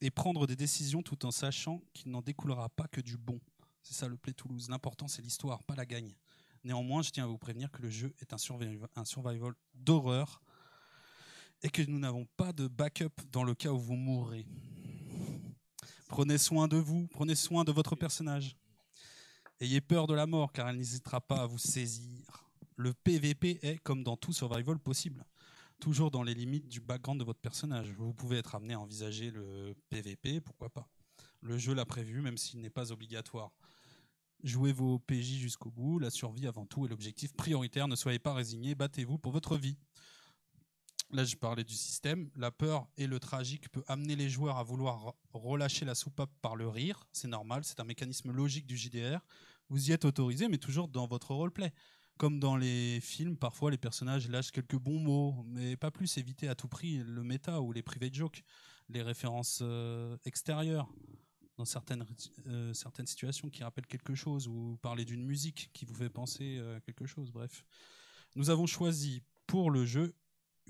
et prendre des décisions tout en sachant qu'il n'en découlera pas que du bon. C'est ça le Play Toulouse. L'important c'est l'histoire, pas la gagne. Néanmoins, je tiens à vous prévenir que le jeu est un survival d'horreur et que nous n'avons pas de backup dans le cas où vous mourrez. Prenez soin de vous, prenez soin de votre personnage. Ayez peur de la mort car elle n'hésitera pas à vous saisir. Le PVP est, comme dans tout survival possible, toujours dans les limites du background de votre personnage. Vous pouvez être amené à envisager le PVP, pourquoi pas. Le jeu l'a prévu, même s'il n'est pas obligatoire. Jouez vos PJ jusqu'au bout, la survie avant tout est l'objectif prioritaire. Ne soyez pas résignés, battez-vous pour votre vie. Là, je parlais du système. La peur et le tragique peut amener les joueurs à vouloir relâcher la soupape par le rire. C'est normal, c'est un mécanisme logique du JDR. Vous y êtes autorisé, mais toujours dans votre roleplay. Comme dans les films, parfois les personnages lâchent quelques bons mots, mais pas plus. Éviter à tout prix le méta ou les private jokes, les références euh, extérieures dans certaines, euh, certaines situations qui rappellent quelque chose ou parler d'une musique qui vous fait penser euh, à quelque chose. Bref, nous avons choisi pour le jeu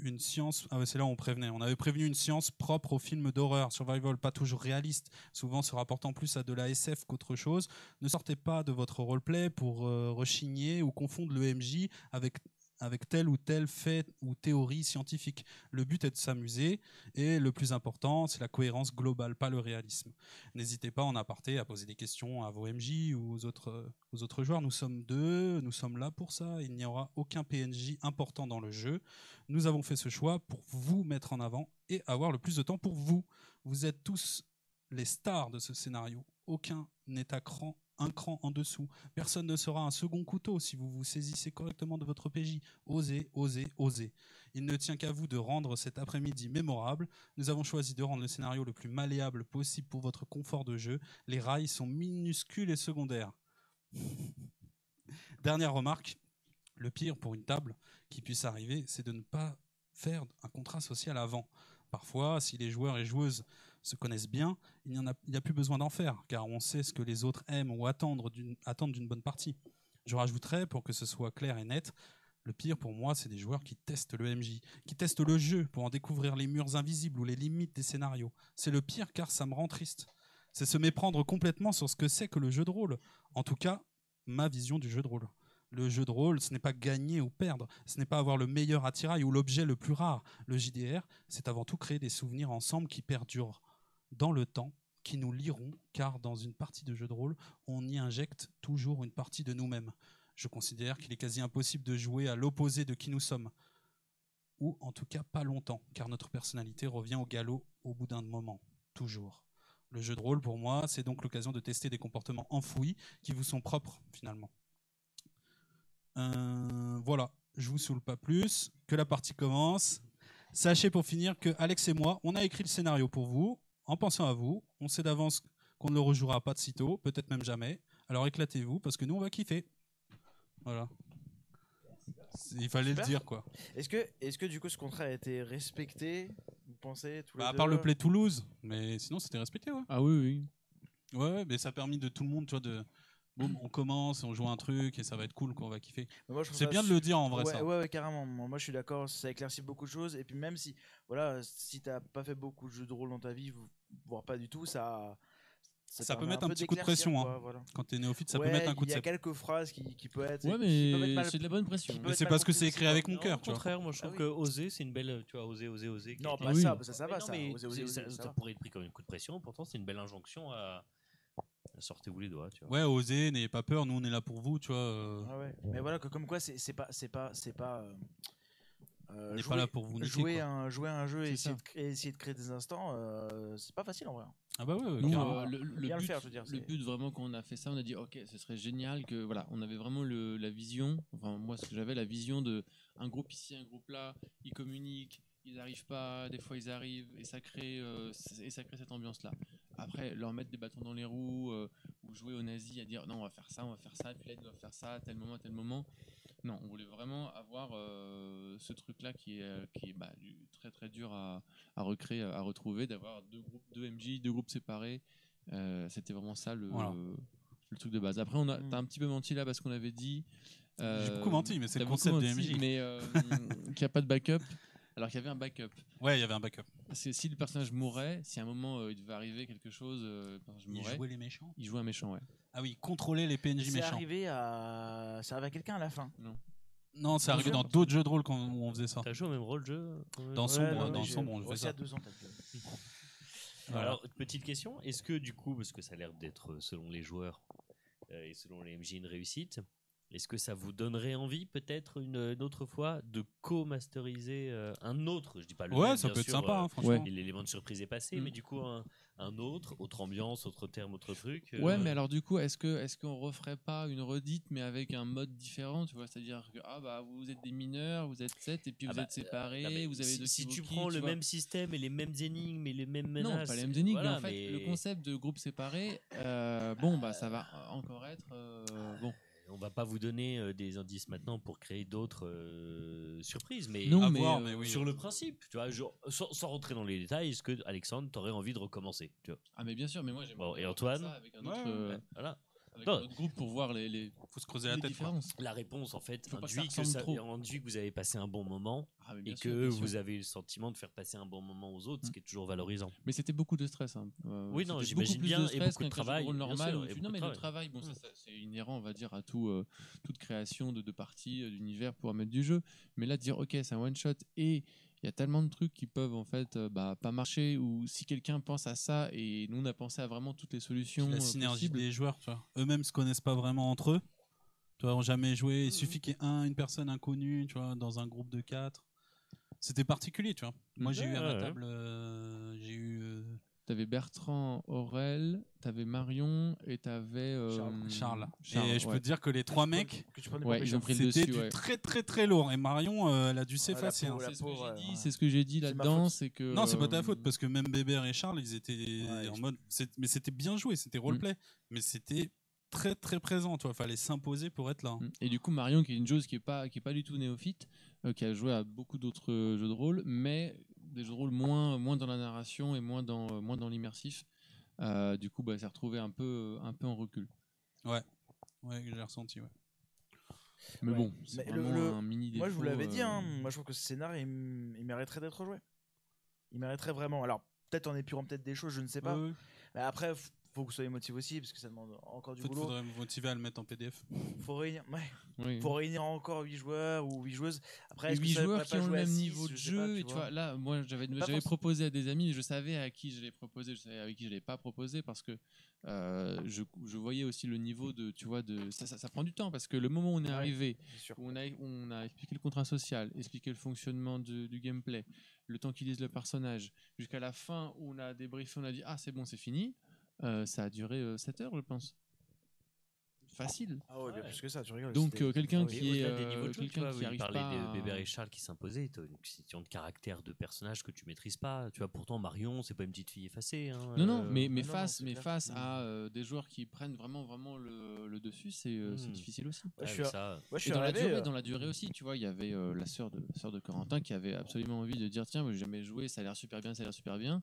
une science. Ah c'est là où on prévenait. On avait prévenu une science propre aux films d'horreur, survival, pas toujours réaliste, souvent se rapportant plus à de la SF qu'autre chose. Ne sortez pas de votre roleplay pour euh, rechigner ou confondre le MJ avec avec tel ou tel fait ou théorie scientifique. Le but est de s'amuser et le plus important, c'est la cohérence globale, pas le réalisme. N'hésitez pas en aparté à poser des questions à vos MJ ou aux autres, joueurs. Nous sommes deux, nous sommes là pour ça. Il n'y aura aucun PNJ important dans le jeu. Nous avons fait ce choix pour vous mettre en avant et avoir le plus de temps pour vous. Vous êtes tous les stars de ce scénario. Aucun n'est à cran un cran en dessous. Personne ne sera un second couteau si vous vous saisissez correctement de votre PJ. Osez, osez, osez. Il ne tient qu'à vous de rendre cet après-midi mémorable. Nous avons choisi de rendre le scénario le plus malléable possible pour votre confort de jeu. Les rails sont minuscules et secondaires. *laughs* Dernière remarque, le pire pour une table qui puisse arriver, c'est de ne pas faire un contrat social avant. Parfois, si les joueurs et joueuses se connaissent bien, il n'y a, plus besoin d'en faire, car on sait ce que les autres aiment ou attendent d'une bonne partie. Je rajouterais, pour que ce soit clair et net, le pire pour moi, c'est des joueurs qui testent le MJ, qui testent le jeu pour en découvrir les murs invisibles ou les limites des scénarios. C'est le pire car ça me rend triste. C'est se méprendre complètement sur ce que c'est que le jeu de rôle. En tout cas, ma vision du jeu de rôle. Le jeu de rôle, ce n'est pas gagner ou perdre, ce n'est pas avoir le meilleur attirail ou l'objet le plus rare. Le JDR, c'est avant tout créer des souvenirs ensemble qui perdurent dans le temps qui nous liront, car dans une partie de jeu de rôle, on y injecte toujours une partie de nous-mêmes. Je considère qu'il est quasi impossible de jouer à l'opposé de qui nous sommes, ou en tout cas pas longtemps, car notre personnalité revient au galop au bout d'un moment, toujours. Le jeu de rôle, pour moi, c'est donc l'occasion de tester des comportements enfouis qui vous sont propres, finalement. Euh, voilà, je vous saoule pas plus, que la partie commence. Sachez pour finir que Alex et moi, on a écrit le scénario pour vous, en pensant à vous. On sait d'avance qu'on ne le rejouera pas de sitôt, peut-être même jamais. Alors éclatez-vous parce que nous on va kiffer. Voilà. Il fallait le dire quoi. Est-ce que, est que du coup ce contrat a été respecté Vous pensez tous les bah, À deux part le Play Toulouse, mais sinon c'était respecté ouais. Ah oui oui. Ouais, mais ça a permis de tout le monde, tu vois, de boum, on commence, on joue un truc et ça va être cool, qu'on va kiffer. C'est bien de le dire en vrai ouais, ça. Ouais, ouais, carrément. Moi, je suis d'accord, ça éclaircit beaucoup de choses. Et puis même si, voilà, si t'as pas fait beaucoup de jeux de rôle dans ta vie, voire pas du tout, ça. Ça, peut mettre un, petit coup de pression. Hein. Voilà. Quand t'es néophyte, ça peut mettre un coup de Il y a quelques phrases qui, qui peuvent être. Ouais, mais c'est de la bonne pression. Mais c'est parce que c'est écrit avec mon cœur. Au contraire, moi je trouve ah que oser, c'est une belle. Tu vois, oser, oser, oser. Non, pas oui. ça, ça, ça va, non, ça. mais Oser, oser, c'est- oser, ça, ça va. pourrait être pris comme un coup de pression. Pourtant, c'est une belle injonction à. Sortez-vous les doigts, tu vois. Ouais, osez, n'ayez pas peur, nous on est là pour vous, tu vois. euh, Ouais, ouais. Mais voilà, que comme quoi, c'est c'est pas, c'est pas, c'est pas. Euh, On n'est jouer- pas là pour vous niquer, jouer quoi. un, jouer un jeu et essayer de, créer, essayer de créer des instants, euh, c'est pas facile en vrai. Ah bah ouais, ouais, Nous, euh, le, le Bien le but, faire, je veux dire, le but vraiment quand on a fait ça, on a dit ok, ce serait génial que voilà, on avait vraiment le, la vision. Enfin moi, ce que j'avais la vision de un groupe ici, un groupe là, ils communiquent, ils arrivent pas, des fois ils arrivent et ça crée euh, et ça crée cette ambiance là. Après, leur mettre des bâtons dans les roues euh, ou jouer aux nazis à dire non, on va faire ça, on va faire ça, puis là ils doivent faire ça à tel moment, à tel moment. Non, on voulait vraiment avoir euh, ce truc-là qui est, euh, qui est bah, du- très très dur à, à recréer, à retrouver, d'avoir deux groupes, deux MJ, deux groupes séparés. Euh, C'était vraiment ça le, Voilà. le truc de base. Après, on a, Mm. t'as un petit peu menti là parce qu'on avait dit. euh, J'ai beaucoup menti, mais c'est le concept des MJ. Mais euh, *laughs* qu'il n'y a pas de backup. Alors qu'il y avait un backup. Ouais, il y avait un backup. Parce que si le personnage mourait, si à un moment euh, il devait arriver quelque chose, euh, le personnage mourait, jouaient les méchants. il jouait un méchant, ouais. Ah oui, contrôler les PNJ C'est méchants. arrivé à, ça arrive à quelqu'un à la fin. Non, c'est Dans arrivé le dans d'autres jeux de rôle quand où on faisait ça. T'as joué au même rôle jeu Dans Ouais. Sombre, Ouais, ouais, dans j'ai- Sombre, on ouais, fait c'est à ça. deux ans peut-être. *laughs* Voilà. Alors, petite question, est-ce que du coup, parce que ça a l'air d'être euh, selon les joueurs euh, et selon les MJ une réussite, Est-ce que ça vous donnerait envie, peut-être une, une autre fois, de co-masteriser euh, un autre Je dis pas le Ouais, même, ça bien peut être sympa, euh, hein, franchement. et L'élément de surprise est passé, Mm. mais du coup, un, un autre, autre ambiance, autre terme, autre truc. euh, Ouais, mais alors du coup, est-ce que est-ce qu'on referait pas une redite, mais avec un mode différent, tu vois? C'est-à-dire que ah bah vous êtes des mineurs, vous êtes sept et puis Ah vous bah, êtes séparés, Non, mais vous avez si, deux si tu prends le vois? même système et les mêmes énigmes et les mêmes non, menaces. pas les mêmes énigmes, voilà, mais en fait, mais- le concept de groupe séparé, euh, bon bah ça va encore être euh, bon. On va pas vous donner euh, des indices maintenant pour créer d'autres euh, surprises, mais Non, à mais, voir, euh, mais oui. sur le principe, tu vois, genre, sans, sans rentrer dans les détails, est-ce que Alexandre, t'aurais envie de recommencer tu vois? Ah mais bien sûr, mais moi j'aimerais Bon, et bien Antoine? ça avec un Ouais, autre, ouais, Voilà. Avec Non. groupe pour voir les, les, Faut se creuser la les tête. quoi. La réponse, en fait, Faut induit que, ça, induit que vous avez passé un bon moment Ah, mais et que vous avez le sentiment de faire passer un bon moment aux autres, ce Mm. qui est toujours valorisant. Mais c'était beaucoup de stress. hein. Euh, Oui, non, j'imagine beaucoup plus bien, de et stress beaucoup de travail, rôle normal. sûr, et tu- non, mais le travail. bon, ça, Mm. ça, c'est inhérent, on va dire, à tout, euh, toute création de, de parties, euh, d'univers pour mettre du jeu. Mais là, dire, ok, c'est un one shot et il y a tellement de trucs qui peuvent en fait euh, bah, pas marcher ou si quelqu'un pense à ça et nous on a pensé à vraiment toutes les solutions la euh, synergie possibles. des joueurs. Eux-mêmes se connaissent pas vraiment entre eux. Tu vois, ont jamais joué. Il suffit qu'il y ait un, une personne inconnue, tu vois, dans un groupe de quatre. C'était particulier, tu vois. Moi, j'ai Ouais, eu à ouais, ma ouais. table, euh, j'ai eu euh, T'avais Bertrand, Aurel, t'avais Marion et t'avais euh, Charles. Charles. Charles, Et je ouais. peux te dire que les trois mecs, que tu prenais Ouais, ils ont pris le c'était dessus. du ouais. très très très lourd. Et Marion, euh, elle a dû s'effacer. pauvre, hein. la C'est ce que pauvre, j'ai euh, dit, ouais. c'est ce que j'ai dit là-dedans, c'est que Non, c'est pas ta euh, faute parce que même Bébert et Charles, ils étaient Ouais, en mode. c'est- Mais c'était bien joué, c'était roleplay. Mais c'était très très présent, tu vois. Fallait s'imposer pour être là. hein. Mm. Et du coup, Marion, qui est une joueuse qui est pas, qui est pas du tout néophyte, euh, qui a joué à beaucoup d'autres jeux de rôle, mais des jeux de rôle moins, moins dans la narration et moins dans, euh, moins dans l'immersif. Euh, du coup, bah, s'est retrouvée un peu, un peu en recul. Ouais, j'ai ressenti, ouais. Mais Ouais. bon, c'est vraiment le- un mini Moi, je vous défaut, l'avais dit, euh, hein, moi je trouve que ce scénario, il, il mériterait d'être joué. Il mériterait vraiment. Alors, peut-être en épurant peut-être des choses, je ne sais pas. Ouais, ouais. Mais après, faut que vous soyez motivé aussi, parce que ça demande encore du Faut- boulot. faudrait me motiver à le mettre en PDF. Faut réunir, ouais, oui. faut réunir encore 8 joueurs ou 8 joueuses. Après, Et est-ce que huit ça joueurs pourrait qui ont le à même niveau de jeu. pas, et tu vois, là, moi, j'avais j'avais forcément. proposé à des amis, je savais à qui je l'ai proposé, je savais avec qui je l'ai pas proposé parce que euh, je, je voyais aussi le niveau de, tu vois, de ça, ça, ça prend du temps parce que le moment où on est arrivé, où on a, on a expliqué le contrat social, expliqué le fonctionnement de- du gameplay, le temps qu'ils lisent le personnage, jusqu'à la fin où on a débriefé, on a dit ah c'est bon, c'est fini. Euh, ça a duré 7 heures, je pense. Facile. Ah ouais, bien plus que ça, tu rigoles. Donc euh, quelqu'un qui est au-delà des euh, niveaux de jeu, tu quelqu'un vois, qui il arrive parlait pas de à- Bébert et Charles qui s'imposaient, t'as une question de caractère de personnage que tu maîtrises pas. Tu vois, pourtant Marion, c'est pas une petite fille effacée. hein, Non, non, euh, mais, mais non, non, face, c'est mais clair. face Mm. à euh, des joueurs qui prennent vraiment, vraiment le, le dessus, c'est euh, c'est Mm. difficile aussi. Ouais, je suis mais à- ça, Moi, je Et suis dans la, arrivé, durée, euh, dans la durée aussi, tu vois, il y avait euh, la sœur de, sœur de Corentin qui avait absolument envie de dire tiens, moi, j'ai jamais joué, ça a l'air super bien, ça a l'air super bien.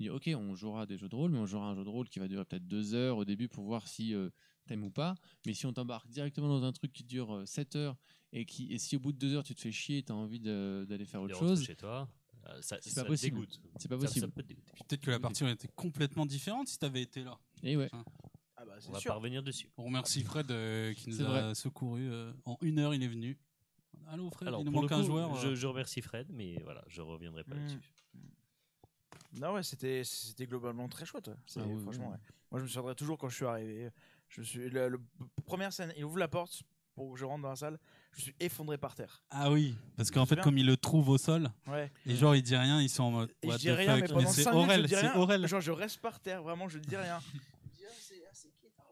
Dit ok, on jouera des jeux de rôle, mais on jouera un jeu de rôle qui va durer peut-être deux heures au début pour voir si euh, t'aimes ou pas. Mais si on t'embarque directement dans un truc qui dure euh, 7 heures et, qui, et si au bout de deux heures tu te fais chier, t'as envie de- d'aller faire autre chose, chez toi, euh, ça, C'est pas possible. dégoûte. c'est pas Ça- ça possible. peut te dégoûter. Puis Peut-être que la partie aurait été complètement différente si t'avais été là. Et ouais. Ah bah, On va sûr. pas revenir dessus. On remercie Fred euh, qui nous C'est a vrai. secouru. euh, en une heure, il est venu. Allô Fred, Alors, il nous manque un joueur. je, je remercie Fred, mais voilà, je reviendrai pas Mm. là-dessus. Non, ouais, c'était c'était globalement très chouette. Ah oui, franchement, oui. ouais. Moi, je me souviendrai toujours quand je suis arrivé. Je suis le- première scène, il ouvre la porte pour que je rentre dans la salle. Je suis effondré par terre. Ah oui, parce qu'en fait, comme il le trouve au sol, Ouais. et genre il dit rien, ils sont en mode. Et je dis rien, mais pendant c'est 5 minutes, je Aurel, dis c'est rien. Aurel. Genre, je reste par terre, vraiment, je dis rien. *laughs* Je dis, ah, c'est ah, c'est qui Ah,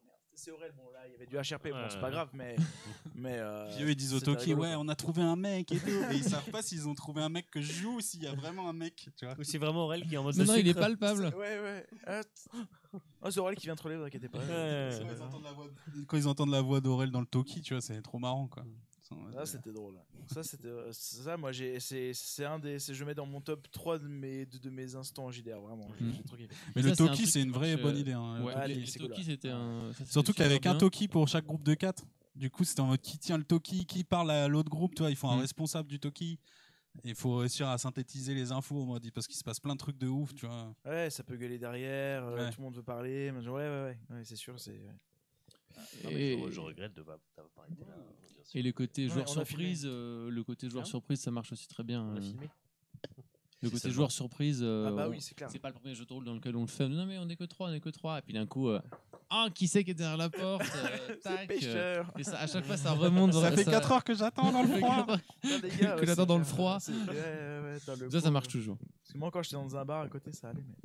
C'est Aurel. Bon, là, il y avait du HRP. Bon, c'est pas grave, mais. *laughs* mais euh, Puis eux ils disent au Toki, ouais, on a trouvé un mec et tout. Et ils savent pas s'ils ont trouvé un mec que je joue ou s'il y a vraiment un mec, tu vois. Ou c'est vraiment Aurel qui est en mode Non, de non, il est palpable. Ouais, ouais. Oh, c'est Aurel qui vient te relever, vous inquiétez pas. Ouais. Quand ils entendent la voix de- Quand ils entendent la voix d'Aurel dans le Toki, tu vois, c'est trop marrant quoi. Sont en mode, Ça, c'était drôle. Ça, c'était. euh, Ça, moi, j'ai. C'est c'est un des. c'est- Je mets dans mon top 3 de mes, de, de mes instants en JDR, vraiment. Mm. trop kiffé. Mais Ça, le Toki, c'est une vraie bonne euh, idée. hein, Ouais, allez, Toki, c'était un. ça, Surtout qu'avec un. Toki pour chaque groupe de 4, du coup c'était en mode qui tient le Toki, qui parle à l'autre groupe, tu vois, il faut un Mm. responsable du Toki. Il faut réussir à synthétiser les infos en mode parce qu'il se passe plein de trucs de ouf, tu vois. Ouais, ça peut gueuler derrière, euh, Ouais. tout le monde veut parler. mais- Ouais, ouais, ouais. ouais c'est sûr, c'est. Non, je, je regrette de pas d'avoir pas été là. Et le côté Ouais, joueur surprise, euh, le côté joueur Hein surprise, ça marche aussi très bien. On a euh. filmé. Le côté joueur surprise, euh, Ah bah oui, c'est clair. c'est pas le premier jeu de rôle dans lequel on le fait. Non mais on est que trois, on est que trois. Et puis d'un coup, euh, Ah, qui c'est qui est derrière la porte euh, *laughs* tac, euh, Pêcheur. Et ça, à chaque fois, ça remonte. Ça dans- fait 4 heures que j'attends dans le *laughs* froid. Putain, les gars, *laughs* que ouais, j'attends dans le froid. Ouais, le Ça, ça marche toujours. Parce que moi, quand j'étais dans un bar à côté, ça allait. Mais...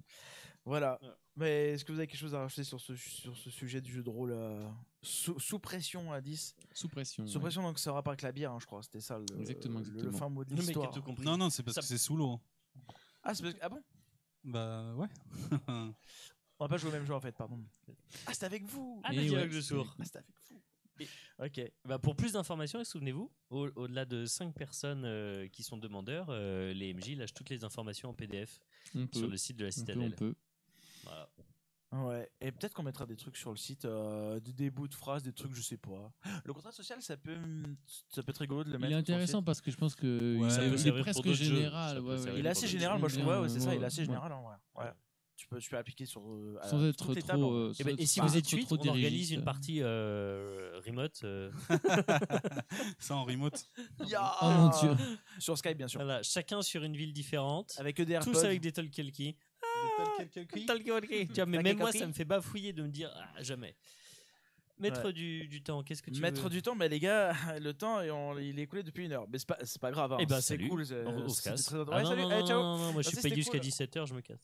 Voilà. Mais est-ce que vous avez quelque chose à rajouter sur ce, sur ce sujet du jeu de rôle euh, sous, sous pression à 10 Sous pression. Sous ouais. pression, donc ça aura pas avec la bière, hein, je crois. C'était ça le, Exactement, le- le fin mot de l'histoire. Non, non, c'est parce Ça- que c'est sous l'eau. Ah, c'est parce que- ah bon? Bah ouais. *laughs* On va pas jouer au même jeu en fait, pardon. Ah, c'était avec vous Ah, Et le ouais, dialogue de c'est- sourd. Ah, c'était avec vous. Ok. Bah, pour plus d'informations, souvenez-vous, au- au-delà de 5 personnes euh, qui sont demandeurs, euh, les MJ lâchent toutes les informations en PDF On peut. sur le site de la on peut, on Citadelle. peut. Voilà. Ouais, et peut-être qu'on mettra des trucs sur le site, euh, des, bouts de phrases, des trucs, je sais pas. Le contrat social, ça peut, ça peut être rigolo de le Il mettre. est le site. intéressant parce que je pense que Ouais, il, est- il est presque général. Ouais, ouais. Il est assez général, moi je trouve. Ouais, ouais, c'est ça, il est assez général en vrai. Ouais. Tu peux, tu peux appliquer sur. euh, Sans toutes être les trop. euh, Et, sans ben, être et si vous êtes trop, 8, trop on organise dirigiste. une partie euh, remote. euh, *laughs* Ça en remote. Ya Oh mon dieu. Sur Skype, bien sûr. voilà, chacun sur une ville différente. Avec des AirPods. Tous avec des talkie-walkie. Tu vois, *laughs* mais même moi, ça me fait bafouiller de me dire ah, jamais. Maître Ouais. du, du temps, qu'est-ce que tu Mettre veux du temps, mais les gars, *laughs* le temps, et on- il est écoulé depuis une heure. Mais c'est pas, c'est pas grave. hein. Eh ben, c'est salut. cool. On, on se casse. très Ah, intéressant. non, Ouais, non, salut. Non, ciao. non, non, moi je suis payé jusqu'à cool. 17h, je me casse.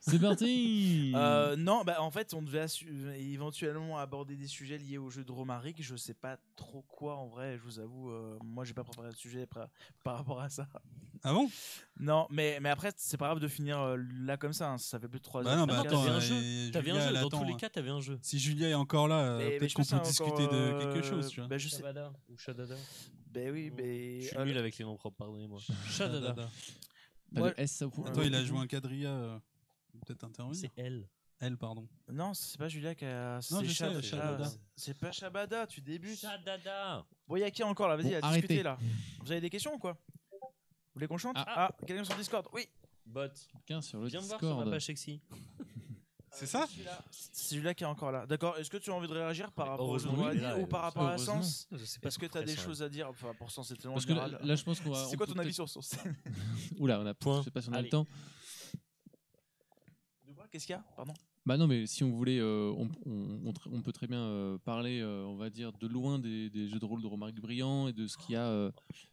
C'est parti *laughs* Euh, non, bah en fait, on devait éventuellement aborder des sujets liés au jeu de Romaric. Je sais pas trop quoi en vrai, je vous avoue. euh, moi, j'ai pas préparé de sujet par, par rapport à ça. Ah bon? Non, mais, mais après, c'est pas grave de finir euh, là comme ça. hein, Ça fait plus de 3 Bah heures. non, bah attends. t'avais un euh, jeu. et T'avais un jeu, dans attend, tous les hein. cas, t'avais un jeu. Si Julia est encore là, euh, mais peut-être qu'on peut que c'est discuter de quelque euh, chose, tu vois. bah, je sais. Shabada ou Shadada Ben oui, mais. Je suis nul avec les noms propres, pardonnez-moi. Shadada. Pas Ouais. de S. Attends, il a joué un quadrilla. Euh, Peut-être intervenir. C'est elle. Elle, pardon. Non, c'est pas Julia qui a. Non, c'est je sais, Shab- Shabada. C'est pas Shabada, tu débutes. Shadada. Bon, y a qui encore là Vas-y, Bon, à arrêtez. discuter là. Vous avez des questions ou quoi Vous voulez qu'on chante Ah. Ah, quelqu'un sur Discord Oui. Bot. Quelqu'un sur le Viens me voir sur ma page sexy. *laughs* C'est ça C'est Julia qui est encore là. D'accord. Est-ce que tu as envie de réagir par rapport au jeu heureusement est ou par euh, rapport à heureusement. Sens Je sais pas Parce que si tu as des choses à dire. Enfin, pour Sens, c'est tellement Parce que là, général. là, je pense qu'on va. C'est on quoi peut ton avis peut-être- sur Sens Oula, on a. Point. Je sais pas si on a Allez. le temps. Qu'est-ce qu'il y a? Pardon? Bah non, mais si on voulait, euh, on, on- on tr- on peut très bien euh, parler, euh, on va dire, de loin des, des jeux de rôle de Romaric Briand et de ce qu'il y a, euh,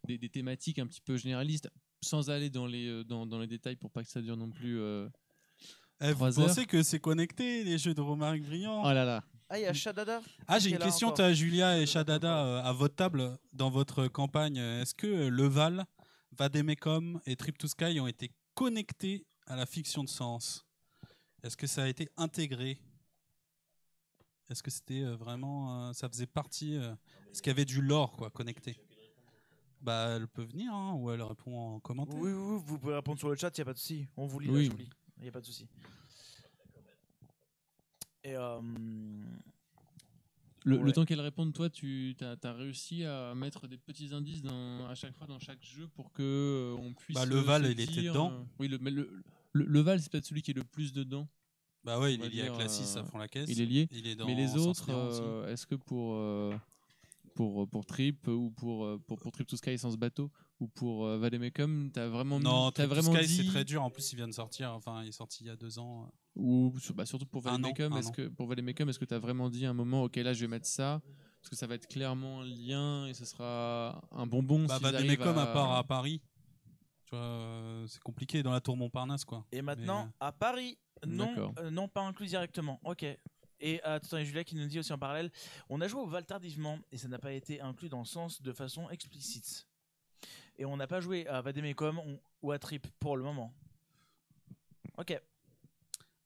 des, des thématiques un petit peu généralistes, sans aller dans les, dans, dans les détails pour pas que ça dure non plus. euh. Eh, Vous heures. pensez que c'est connecté, les jeux de Romaric Brillant Oh là là Ah, il y a Shadada Ah, j'ai une question, encore. t'as Julia et Shadada euh, à votre table dans votre campagne. Est-ce que Leval, Vademecum et Trip to Sky ont été connectés à la fiction de sens? Est-ce que ça a été intégré? Est-ce que c'était euh, vraiment, euh, ça faisait partie euh, Est-ce qu'il y avait du lore quoi connecté? Bah, elle peut venir hein, ou elle répond en commentaire. Oui, oui, oui, vous pouvez répondre sur le chat, il n'y a pas de souci. On vous lit, Oui. là, je vous lis. Il n'y a pas de souci. Et euh, Le, Ouais. le temps qu'elle réponde, toi, tu as, réussi à mettre des petits indices dans, à chaque fois dans chaque jeu pour que euh, on puisse. Bah, euh, Leval, se il était dedans. euh, oui, le, mais le, le, Leval, c'est peut-être celui qui est le plus dedans. Bah ouais, il est lié avec dire, la 6 à euh, fond la caisse. Il est lié. Il est dans Mais les autres, euh, est-ce que pour, euh, pour, pour Trip ou pour, pour, pour Trip to Sky sans ce bateau ou pour euh, t'as vraiment, Non, mis- Trip to vraiment Sky, c'est dit très dur. En plus, il vient de sortir. Enfin, il est sorti il y a deux ans. ou bah, surtout pour un est-ce que pour est-ce que t'as vraiment dit à un moment, ok là je vais mettre ça parce que ça va être clairement un lien et ce sera un bonbon. Bah, à part à Paris, tu vois, euh, c'est compliqué dans la tour Montparnasse, quoi. Et maintenant, Mais, à Paris, non, euh, non pas inclus directement. Ok. Et euh, attends, il y a Julia qui nous dit aussi en parallèle, on a joué au Val tardivement et ça n'a pas été inclus dans le sens de façon explicite. Et on n'a pas joué à Vademecum ou à Trip pour le moment. Ok.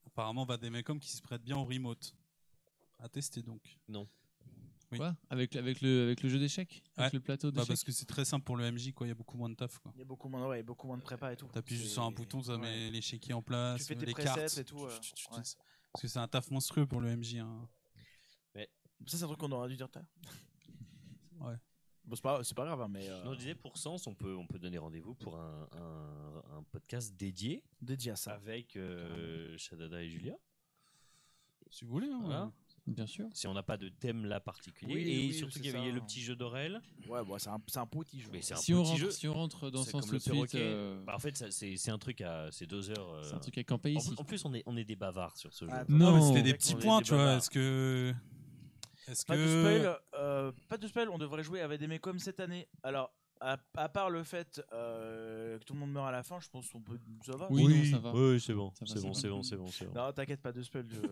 Apparemment, Vademecum qui se prête bien au remote. À tester donc. Oui. Quoi? Avec, avec, le, avec le jeu d'échecs? Avec Ouais. le plateau Bah, d'échecs? parce que c'est très simple pour le MJ, quoi. Il y a beaucoup moins de taf, quoi. Il y a beaucoup moins, ouais, beaucoup moins de prépa et tout. T'appuies juste sur un bouton, ça ouais. met l'échiquier en place, Tu fais tes les cartes et tout, euh. Parce que c'est un taf monstrueux pour le MJ. hein. Ça, c'est un truc qu'on aurait dû dire l'heure. *laughs* Ouais. Bon, c'est pas, grave, hein, mais euh, Non, je disais pour Sens, on peut, on peut donner rendez-vous pour un, un, un podcast dédié dédié à ça. avec euh, Shadada et Julia. Si vous voulez. hein, Voilà. Bien sûr. Si on n'a pas de thème là particulier. Oui, et oui, surtout qu'il y avait ça. le petit jeu d'Orel. Ouais, bon, c'est un, un petit jeu. Mais c'est un Si petit on, rentre, jeu. si on rentre dans ce sens tout de suite, euh, Bah, en fait, c'est un truc à. C'est deux heures. euh, c'est un truc à camper ici. en plus, on est, on est des bavards sur ce jeu. Ah, Non, mais Non. c'était des petits est points, des tu vois. Est-ce que. Est-ce Pas de que. spoil, euh, pas de spoil, on devrait jouer avec des mécoms cette année. Alors, à, à part le fait euh, que tout le monde meurt à la fin, je pense qu'on peut. Ça va Oui, non, ça va. Oui, c'est bon. C'est bon, c'est bon, c'est bon. Non, t'inquiète, pas de spoil. je- Non.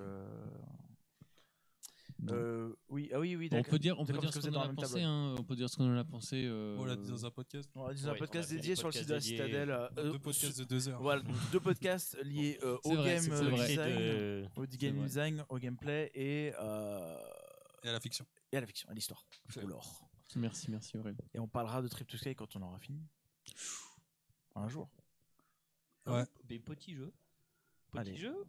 Euh, oui, ah oui, oui, on d'accord. peut dire, on peut dire ce qu'on en dans a pensé. hein. On peut dire ce qu'on en a pensé. euh, On l'a dit dans un podcast. On a dit Ouais, un on podcast dédié sur le site de la podcasts Citadelle. euh, Deux podcasts de deux heures. Voilà, *laughs* deux podcasts liés euh, au vrai, game design, de- au game design, au gameplay et, euh, Et à la fiction. et à la fiction, à l'histoire, au lore. Merci, merci Aurélien. Et on parlera de Trip to Sky quand on aura fini. Un jour. Ouais. Des petits jeux. Allez. Petits jeux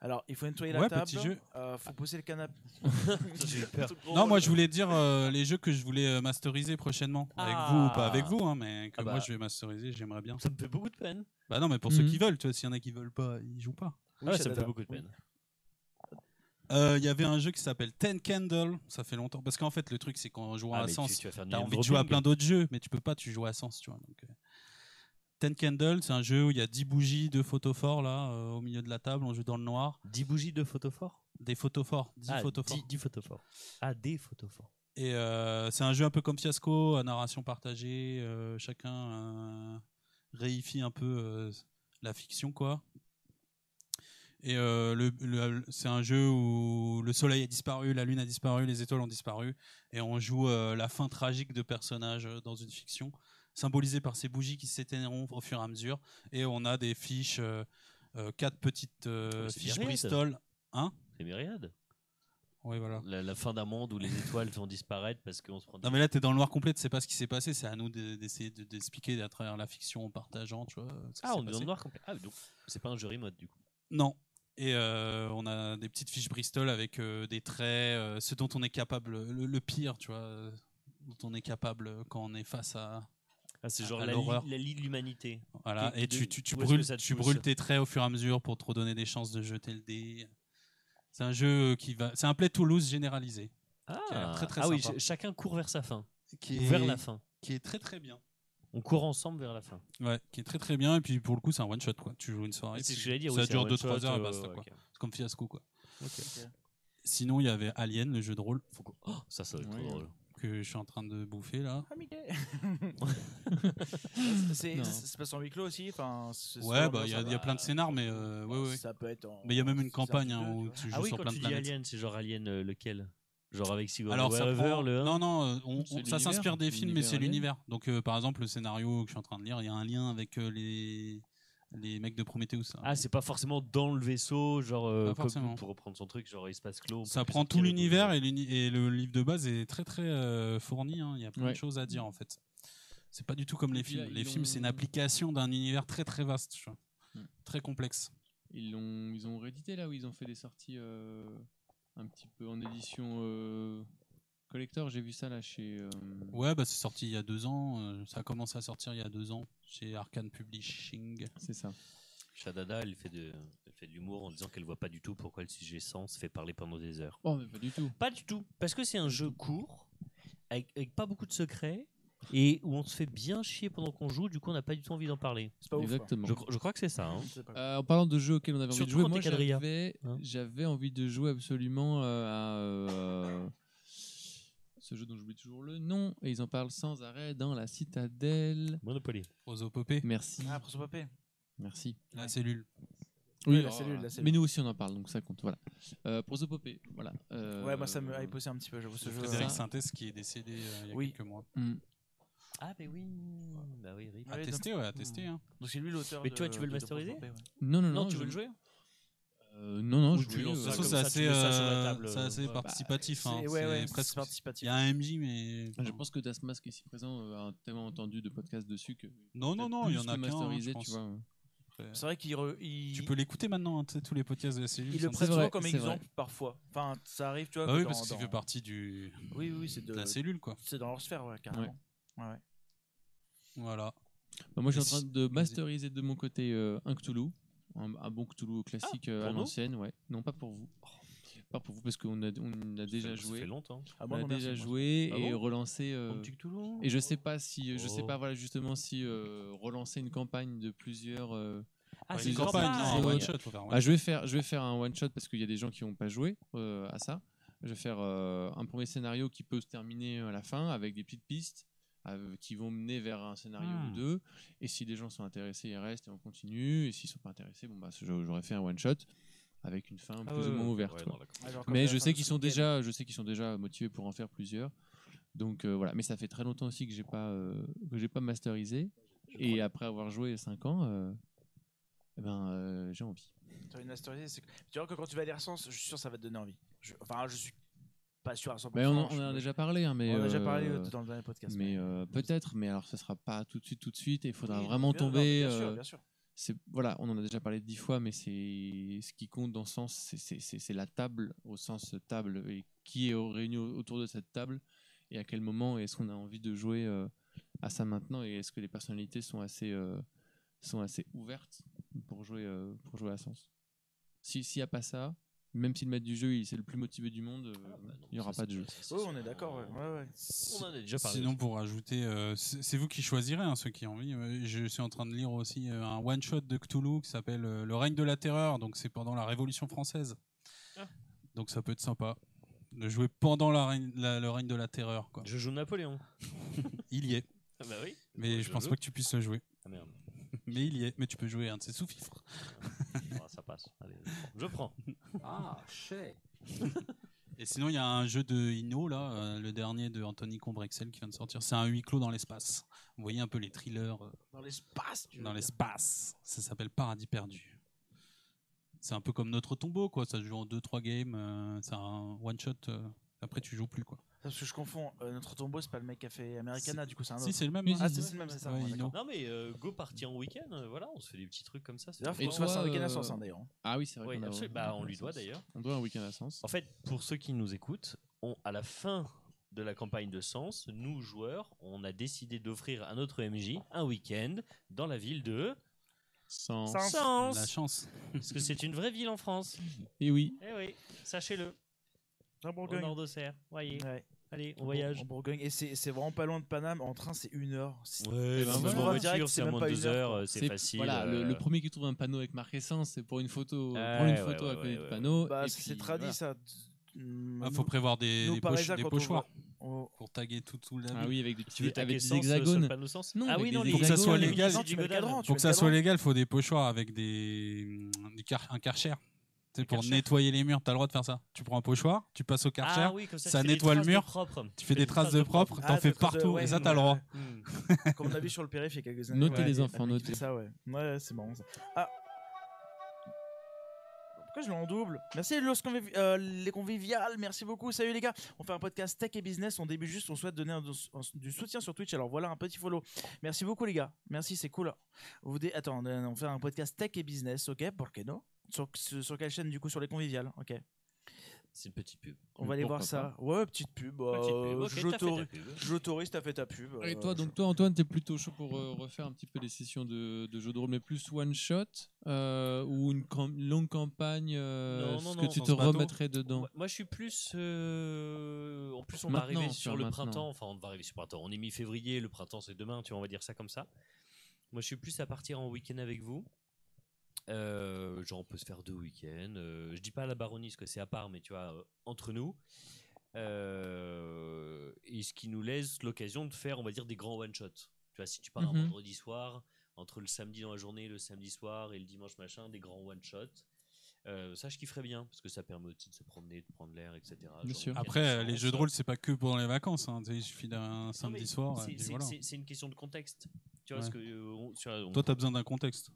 Alors, il faut nettoyer la Ouais, table. jeu. euh, faut poser le canapé. *laughs* *laughs* Non, moi je voulais dire euh, les jeux que je voulais euh, masteriser prochainement. Avec Ah. vous ou pas avec vous, hein, mais que Ah bah. moi je vais masteriser, j'aimerais bien. Ça me fait beaucoup de peine. Bah non, mais pour ceux Mhm. qui veulent, tu vois, s'il y en a qui veulent pas, ils jouent pas. Oui, Ouais, ça me fait beaucoup de peine. Euh, Il y avait un jeu qui s'appelle Ten Candle, ça fait longtemps. Parce qu'en fait, le truc, c'est qu'en jouant Ah, à Sens, tu, tu vas faire du t'as envie de jouer à plein d'autres jeux, mais tu peux pas, tu joues à Sens, tu vois. Donc, euh, Ten Candle, c'est un jeu où il y a 10 bougies de photophores là, euh, au milieu de la table, on joue dans le noir. 10 bougies de photophores? Des photophores, 10 ah, photophores. 10, 10 photophores. Ah, des photophores. Et euh, c'est un jeu un peu comme Fiasco, à narration partagée. euh, chacun réifie un peu la fiction, quoi. Et le, le- c'est un jeu où le soleil a disparu, la lune a disparu, les étoiles ont disparu, et on joue la fin tragique de personnages dans une fiction, symbolisée par ces bougies qui s'éteindront au fur et à mesure. Et on a des fiches, euh, euh, quatre petites euh, c'est fiches Myriad. Bristol. Hein? C'est Myriade. Oui, voilà. La, la fin d'un monde où les étoiles vont disparaître parce qu'on se prend. Non mais là t'es dans le noir complet, tu sais pas ce qui s'est passé, c'est à nous de- d'essayer de, d'expliquer à travers la fiction en partageant, tu vois. ce qui ah, s'est on est dans passé. le noir complet. Ah, donc c'est pas un jeu remote du coup. Non. Et euh, on a des petites fiches Bristol avec euh, des traits, euh, ce dont on est capable, le, le pire, tu vois, euh, dont on est capable quand on est face à, Ah, c'est genre à la, l'horreur. lie- la lie de l'humanité. voilà, et tu, tu, tu brûles, tu brûles tes traits au fur et à mesure pour te redonner des chances de jeter le dé. C'est un jeu qui va, c'est un play Toulouse généralisé, Ah, très, très ah oui, ch- chacun court vers sa fin. qui Ou est, vers la fin. qui est très très bien. On court ensemble vers la fin. Ouais, qui est très très bien et puis pour le coup c'est un one shot quoi. Tu joues une soirée, c'est ce que j'allais dire. ça oui, dure un 2-3 one-shot, heures et euh, basta quoi. C'est comme fiasco quoi. Ok. Sinon, il y avait Alien, le jeu de rôle Faut Oh, ça, ça va être trop drôle. Que je suis en train de bouffer là. Ah, *laughs* c'est Non. c'est- c'est pas en huis clos aussi enfin, Ouais, bah il y, a- y a plein de scénars, mais euh, ouais, ouais. Ça peut être en- Mais il y a même une un campagne petit hein, peu, où tu tu joues Ah oui, sur quand plein tu de dis planètes. Alien, c'est genre Alien euh, lequel? Genre avec Sigourney Alors ça Weaver, prend... le 1 Non, non, euh, on- on- ça s'inspire des films, mais c'est l'univers. Donc euh, par exemple, le scénario que je suis en train de lire, il y a un lien avec euh, les les mecs de Prometheus. hein. Ah, c'est pas forcément dans le vaisseau, genre euh, Pas comme- forcément. pour reprendre son truc, genre espace clos. ça prend tout l'univers et, le livre de base est très très euh, fourni. hein. Il y a plein Ouais. de choses à dire en fait. C'est pas du tout comme les là, films. Les films, c'est une application d'un univers très très vaste, tu vois. Hmm. très complexe. Ils l'ont, ils ont réédité là où ils ont fait des sorties euh, un petit peu en édition euh, collector. J'ai vu ça là chez. euh, Ouais, bah c'est sorti il y a deux ans. euh, ça a commencé à sortir il y a deux ans chez Arkane Publishing. C'est ça. Shadada, elle fait de, elle fait de l'humour en disant qu'elle voit pas du tout pourquoi le sujet sens fait parler pendant des heures. Oh, mais pas du tout. Pas du tout, parce que c'est un jeu court, avec, avec pas beaucoup de secrets, et où on se fait bien chier pendant qu'on joue, du coup on n'a pas du tout envie d'en parler. C'est pas ouf. Exactement. Je, cro- je crois que c'est ça. hein. Euh, en parlant de jeux auxquels on avait envie de jouer, quand moi t'es quadrilla. j'avais, Hein. j'avais envie de jouer absolument euh, à euh, ce jeu dont j'oublie toujours le nom et ils en parlent sans arrêt dans la citadelle. Monopoly. Prosopopée, Merci, Ah, Prosopopée. merci. la cellule. Oui, Oui, la oh, cellule, la cellule. Mais nous aussi on en parle donc ça compte. Voilà. Euh, Prosopopée, voilà. Euh, Ouais, moi ça me hype aussi un petit peu, j'avoue ce C'est jeu. Frédéric. Sintès qui est décédé euh, il y a Oui. quelques mois. hmm. Ah, bah oui. Bah oui, rip. À Ouais, tester, ouais, à tester. Hein. Donc c'est lui l'auteur. Mais toi, tu veux le masteriser ouais. Non, non, Non, non. tu veux le jouer Euh, Non, non, je euh, façon, ça, c'est assez, euh, c'est assez ouais. participatif. hein. C'est- ouais, ouais, C'est c'est presque. Il participatif. y a un MJ, mais. Je pense que Dasmas qui est ici présent euh, a tellement entendu de podcasts dessus que. Non, non, non, il y en a hein, masterisé, tu vois. C'est vrai qu'il re- il- Tu peux l'écouter maintenant, hein, tous les podcasts de la cellule. il le prête souvent comme vrai. exemple parfois. Enfin, ça arrive, tu vois. Bah oui, dans- parce que ça dans- fait partie du... Oui, oui, c'est de de la cellule, quoi. c'est dans leur sphère, ouais, carrément. Ouais, ouais. Voilà. Bah, moi, je suis en train de masteriser de mon côté euh, un Cthulhu. Un, un bon Cthulhu classique euh, à l'ancienne, ouais. Non, pas pour vous. part pour vous parce qu'on a, on a déjà Ça joué. fait longtemps. Ah, On a non, déjà merci, moi. joué Ah et bon relancé. euh, Cthulhu et je sais pas si, je sais Oh. pas voilà justement si euh, relancer une campagne de plusieurs. euh, Ah, c'est une campagne, un one shot, faut faire un one Ah, je vais faire, je vais faire un one shot parce qu'il y a des gens qui n'ont pas joué euh, à ça. Je vais faire euh, un premier scénario qui peut se terminer à la fin avec des petites pistes euh, qui vont mener vers un scénario Hmm. ou deux. Et si les gens sont intéressés, ils restent et on continue. Et s'ils sont pas intéressés, bon bah j'aurais fait un one shot avec une fin Ah plus ouais, ou moins ouverte. ouais, Mais je sais qu'ils sont déjà, je sais qu'ils sont déjà motivés pour en faire plusieurs. Donc euh, voilà. Mais ça fait très longtemps aussi que j'ai pas, euh, que j'ai pas masterisé. Et après avoir joué 5 ans, euh, eh ben euh, j'ai envie. T'as une masterisée, Tu vois que quand tu vas lire Sens, je suis sûr que ça va te donner envie. Je- Enfin, je suis pas sûr à 100%. Mais on, en- je- on en a déjà parlé, hein, mais on en a déjà euh, parlé euh, dans le dernier podcast. Mais euh, peut-être, mais alors ce sera pas tout de suite, tout de suite. Il faudra Oui, vraiment bien- non, tomber. Bien sûr, bien sûr. c'est voilà, on en a déjà parlé dix fois, mais c'est ce qui compte dans ce sens, c'est- la table au sens table et qui est réuni au- autour de cette table et à quel moment est-ce qu'on a envie de jouer à ça maintenant et est-ce que les personnalités sont assez sont assez ouvertes pour jouer euh, pour jouer à sens? Si s'il n'y a pas ça, même si le maître du jeu il c'est le plus motivé du monde, euh, Ah, bah non, il n'y aura ça, pas de jeu. Oui, on est d'accord. ouais, ouais, ouais. On en a déjà parlé. Sinon, pour ajouter, euh, c'est vous qui choisirez, hein, ceux qui ont envie. Euh, Je suis en train de lire aussi un one shot de Cthulhu qui s'appelle Le règne de la terreur. Donc, c'est pendant la Révolution française. Ah. Donc, ça peut être sympa de jouer pendant la règne- la- le règne de la terreur. Quoi. Je joue Napoléon. Il y est, Ah bah oui. mais je, pense pas que tu puisses le jouer. Ah merde. *laughs* Mais il y est, mais tu peux jouer un de ses sous-fifres. Ah, ça passe. Allez, je prends. *laughs* Ah, chais. *laughs* Et sinon, il y a un jeu de Inno, là, euh, le dernier de Anthony Combrexel qui vient de sortir. C'est un huis clos dans l'espace. Vous voyez un peu les thrillers euh, Dans l'espace, tu veux dans dire. l'espace. Ça s'appelle Paradis perdu. C'est un peu comme notre tombeau, quoi. Ça se joue en 2-3 games. euh, c'est un one shot. euh, après, tu joues plus, quoi. Parce que je confonds. euh, notre tombeau, c'est pas le mec qui a fait Americana, du coup, c'est un autre. Si, c'est le même. Oui, hein. Ah, si, c'est le même, c'est ça. Ouais, bon. Non mais euh, go partir en week-end, euh, voilà, on se fait des petits trucs comme ça. c'est D'ailleurs, faut qu'on se fasse un week-end à Sens, hein, d'ailleurs. Ah oui, c'est vrai. Qu'on a- absolument. Bah, on lui doit d'ailleurs. On doit un week-end à Sens. En fait, pour ceux qui nous écoutent, on, à la fin de la campagne de Sens, nous joueurs, on a décidé d'offrir à notre MJ un week-end dans la ville de Sens. Sens. Sens, La chance. parce que c'est une vraie ville en France. Et oui. Eh oui, sachez-le. Au Bourgogne. nord d'Auxerre. Voyez. Ouais. Allez, on voyage. En Bourgogne. Et c'est c'est vraiment pas loin de Paname. En train, c'est une heure. C'est- Ouais, c'est même moins pas deux heure, heures, c'est facile. Voilà, le, euh, le premier qui trouve un panneau avec marqué Sens, c'est pour une photo. Ouais, prendre une ouais, photo ouais, à côté ouais, du panneau. Bah, c'est tradit, voilà. ça. Il nous- faut prévoir des, nous, des, Parisiens, poches- des quand on pochoirs pour taguer tout, tout la Ah oui, avec des, petits- avec des le hexagones. Non, Ah oui, non, Faut que ça soit légal. le Pour que ça le soit légal, il faut des pochoirs avec des, des car- un karcher. C'est Un pour karcher nettoyer les murs, tu as le droit de faire ça. Tu prends un pochoir, tu passes au karcher, Ah oui, comme ça, nettoie le mur, tu fais des traces de propre, Ah, t'en des fais partout, ouais, et ça, ouais, t'as le droit. Comme on a vu sur le périph' il y a quelques années. Notez ouais. les enfants, notez. ça, ouais. Ouais, c'est marrant ça. Ah Pourquoi je l'ai en double? Merci Los euh, les conviviales, merci beaucoup. Salut les gars. On fait un podcast tech et business. On débute juste, on souhaite donner un- un- du soutien sur Twitch. Alors voilà un petit follow. Merci beaucoup les gars. Merci, c'est cool. Vous dé- Attends, on on fait un podcast tech et business, ok? Pour que non? Sur, sur quelle chaîne du coup Sur les conviviales, ok. C'est une petite pub. On va aller voir ça. Ouais, petite pub. Petite euh, j'autorise- ta pub. J'autorise, t'as fait ta pub. Et euh, toi, donc toi, Antoine, t'es plutôt chaud pour euh, refaire un petit peu les sessions de, de jeux de rôle, mais plus one shot euh, ou une cam- longue campagne euh, Non, non, ce non, que tu te remettrais dedans? Moi, je suis plus. euh, En plus, on va arriver sur le maintenant. printemps. Enfin, on va arriver sur le printemps. On est mi-février, le printemps c'est demain, tu vois, on va dire ça comme ça. Moi, je suis plus à partir en week-end avec vous. Euh, genre, on peut se faire deux week-ends. Euh, je dis pas à la baronnie, parce que c'est à part, mais tu vois, euh, entre nous. Euh, et ce qui nous laisse l'occasion de faire, on va dire, des grands one-shots. Tu vois, si tu pars un Mhm. vendredi soir, entre le samedi dans la journée, le samedi soir et le dimanche machin, des grands one-shots. Euh, ça, je kifferais bien, parce que ça permet aussi de se promener, de prendre l'air, etc. Bien Genre, Après, les chance. jeux de rôle, c'est pas que pendant les vacances. hein. Tu sais, Il suffit d'un samedi soir. c'est- voilà. Une question de contexte. Tu vois, Ouais. parce que euh, on- tu vois, on- Toi, t'as besoin d'un contexte.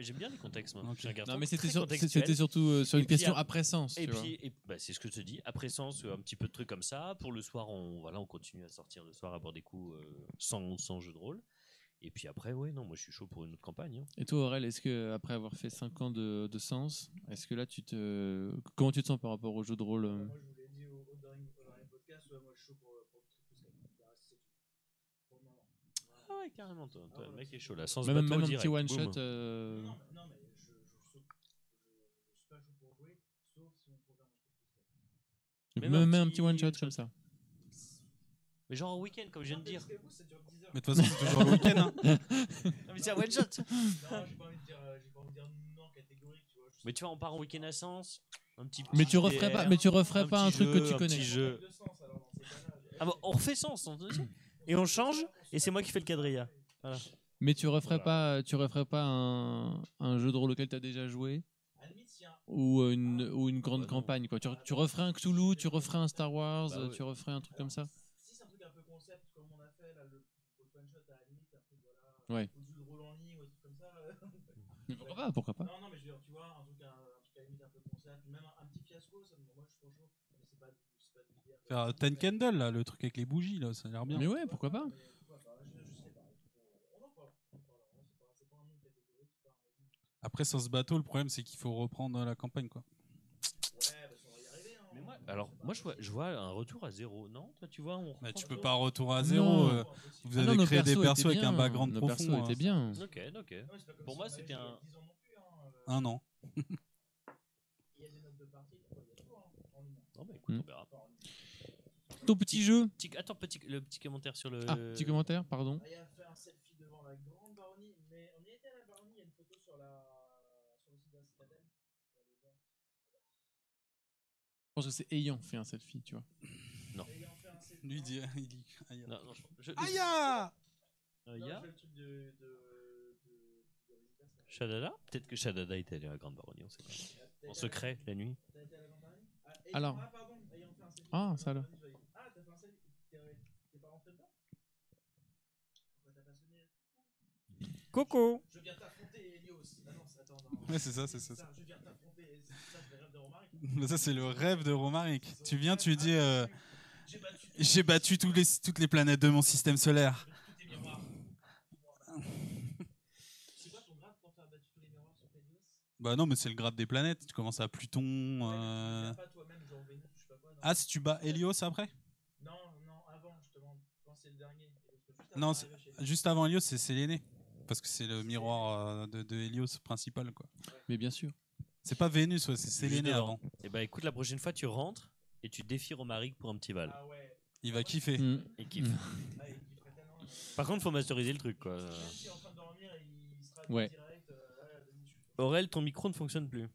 Mais j'aime bien les contextes. Moi. Non, mais c'était sur- surtout euh, sur Et une puis, question à- après sens. Et tu puis, et- bah, c'est ce que je te dis. Après sens, euh, un petit peu de trucs comme ça. Pour le soir, on, voilà, on continue à sortir le soir, à boire des coups euh, sans, sans jeu de rôle. Et puis après, ouais, non, moi je suis chaud pour une autre campagne. hein. Et toi, Aurel, est-ce que après avoir fait 5 ans de, de sens, est-ce que là, tu te, comment tu te sens par rapport au jeu de rôle euh je vous l'ai dit au, dernier, podcast, moi je suis chaud pour, pour Ah ouais, carrément, toi, toi, le mec est chaud là. Sans Même, un direct, petit one boum. shot. euh, Non, non, mais je, je, je, je suis pas chaud pour jouer, sauf si on programme un truc Même Même un un petit one shot comme ça. Mais genre en week-end, comme je viens de dire. Mais de toute façon, c'est toujours le week-end. hein. *laughs* Non, mais c'est un one shot. Non, j'ai pas envie de dire, euh, j'ai pas envie de dire non catégorique, tu vois. je Mais tu vois, on part en week-end à Sens. Un petit. Mais tu referais JDR, pas, mais tu referais pas un petit truc que jeu, tu un connais. petit jeu. de sens alors dans ces cas-là. Ah bon, on refait Sens. on- Et on change. Et c'est moi qui fais le quadrilla. Mais tu referais pas, tu referais pas un, un jeu de rôle auquel tu as déjà joué ou une, ou une grande Bah campagne quoi. Tu, tu referais un Cthulhu, tu referais un Star Wars, Bah ouais. tu referais un truc comme ça. Si c'est un truc un peu concept comme on a fait là, le one shot à la limite, un truc voilà. Ouais. Ou du rôle en ligne ou des trucs comme ça. euh. Mais pourquoi pas, pourquoi pas. Non, non, mais je veux dire, tu vois, un truc, un, un truc à la limite un peu concept, même un, un petit fiasco, ça, moi je suis trop chaud. Mais c'est pas, c'est pas du bière. Faire Ten Candle, là, le truc avec les bougies, là, ça a l'air bien. Mais ouais, pourquoi pas. Mais un un- Après, sur ce bateau, le problème, c'est qu'il faut reprendre la campagne, quoi. Ouais, bah, on va y arriver. Hein. Mais moi, alors, moi, je vois, je vois un retour à zéro. Non, toi, tu vois, on Bah, tu peux pas retour à zéro. Non. euh, vous Ah avez non, nos créé des persos persos étaient avec un background Nos profond. persos hein. étaient bien. Ok, ok. Comme Pour moi, c'était un- 10 ans non plus. Hein. euh, Un an. Il y a des notes de partie, il y a tout hein. Non, bah écoute, Hmm. on verra. Ton petit jeu. Petit- attends, petit, le petit commentaire sur le. Ah, petit commentaire, pardon. Il a fait un selfie devant la grande baronnie, mais on y était à la baronnie, il y a une photo sur, la... sur le site de la citadelle. Je pense que c'est ayant fait un selfie, tu vois. Selfie. Lui, il dit. Il dit aïe. Non, non, je. Ah Euh, Non, y je de Visitas, là. Shadada Peut-être que Shadada était allé à la Grande Baronnie, on sait pas. En secret, la nuit. Ah, Alors. Ah, pardon, ayant T'es pas rentré dedans Pourquoi t'as pas sonné Coco Je viens t'affronter, Elios. Ah non, c'est- attends, non. Ouais, c'est ça, c'est ça. Je viens t'affronter. *laughs* Ça, c'est le rêve de Romaric. Mais Ça, c'est le rêve de Romaric. Tu viens, tu dis euh, J'ai battu tous les, toutes les planètes de mon système solaire. tous tes miroirs. C'est quoi ton grade quand t'as battu tous les miroirs sur Helios Bah non, mais c'est le grade des planètes. Tu commences à Pluton. euh, Ah, si tu bats Helios après Non, non, avant, je te demande. Quand c'est le dernier. Non, Juste avant Helios, c'est Séléné. Parce que c'est le miroir euh, de, de Helios principal. quoi. Mais bien sûr. C'est pas Vénus, ouais, c'est Séléné avant. Et bah écoute, la prochaine fois, tu rentres et tu défies Romaric pour un petit val. Ah ouais. Il va kiffer. Mm. Kiffe. Ah, Par contre, faut masteriser le truc, quoi. Ouais. euh, Aurel, ton micro ne fonctionne plus.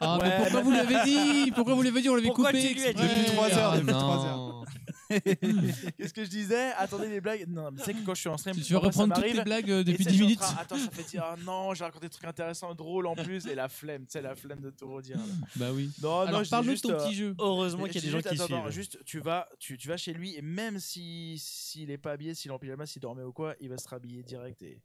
Ah, Ouais, mais pourquoi vous l'avez dit? Pourquoi vous l'avez dit? On l'avait coupé. Depuis trois heures, Ah, depuis trois non. *laughs* Qu'est-ce que je disais? Attendez les blagues. Non, mais tu sais que quand je suis en stream, Tu tu vas parfois, ça reprendre toutes tes blagues euh, depuis tu sais, 10 je suis en minutes train- Attends, ça fait dire, ah non, j'ai raconté des trucs intéressants, drôles en plus, et la flemme, tu sais, la flemme de tout redire. Bah oui. Non, Alors non, parle-nous de juste, ton euh, petit jeu. Heureusement qu'il y a des gens qui suivent. juste, tu vas, tu, tu vas chez lui, et même si s'il est pas habillé, s'il est en pyjama, s'il dormait ou quoi, il va se rhabiller direct et,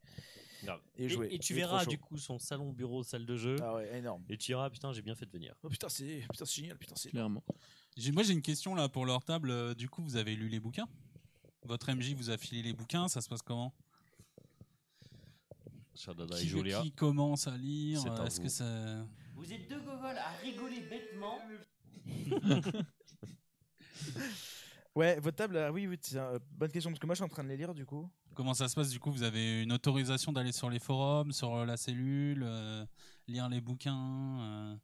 et jouer. Et, tu verras du coup son salon, bureau, salle de jeu. Ah ouais, énorme. Et tu diras, putain, j'ai bien fait de venir. Oh putain, c'est putain, c'est génial, putain, c'est. Clairement. J'ai- Moi, j'ai une question là pour leur table. Euh, Du coup, vous avez lu les bouquins? Votre MJ vous a filé les bouquins Ça se passe comment? Shadada et qui, Julia. qui commence à lire C'est à euh, Est-ce vous. que ça. Vous êtes deux gogoles à rigoler bêtement. *laughs* Ouais, votre table, ah oui, oui, c'est une bonne question parce que moi je suis en train de les lire du coup. Comment ça se passe du coup? Vous avez une autorisation d'aller sur les forums, sur euh, la cellule, euh, lire les bouquins euh.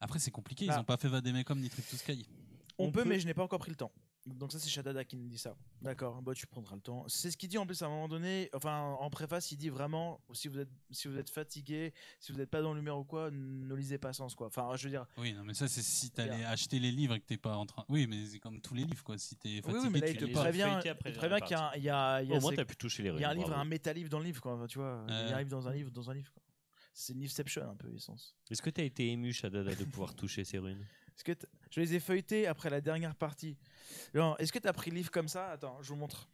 Après, c'est compliqué. Ils Ah. n'ont pas fait Vademecum ni Trip to Sky. On, On peut, peut- mais je n'ai pas encore pris le temps. Donc ça c'est Shadada qui nous dit ça. D'accord, bah tu prendras le temps. C'est ce qu'il dit en plus à un moment donné, enfin en préface il dit vraiment si vous êtes si vous êtes fatigué, si vous n'êtes pas dans l'humeur ou quoi, ne lisez pas sans quoi. Enfin je veux dire, Oui, non, mais ça, c'est si t'allais acheter les livres et que t'es pas en train. Oui, mais c'est comme tous les livres, quoi. Si t'es oui, fatigué, oui, mais là tu il te lis les pas. as prévient, après il la qu'il y a, un- il y a, il y a Au moins, ces- t'as pu toucher les il y a un livre, bravo. un métalivre dans le livre quoi, tu vois, il arrive dans un livre, dans un livre quoi. C'est une Inception un peu essence. Est-ce que t'as été ému, Shadada, de pouvoir *laughs* toucher ces runes? Est-ce que je les ai feuilletés après la dernière partie. Non, Est-ce que tu as pris le livre comme ça? Attends, je vous montre.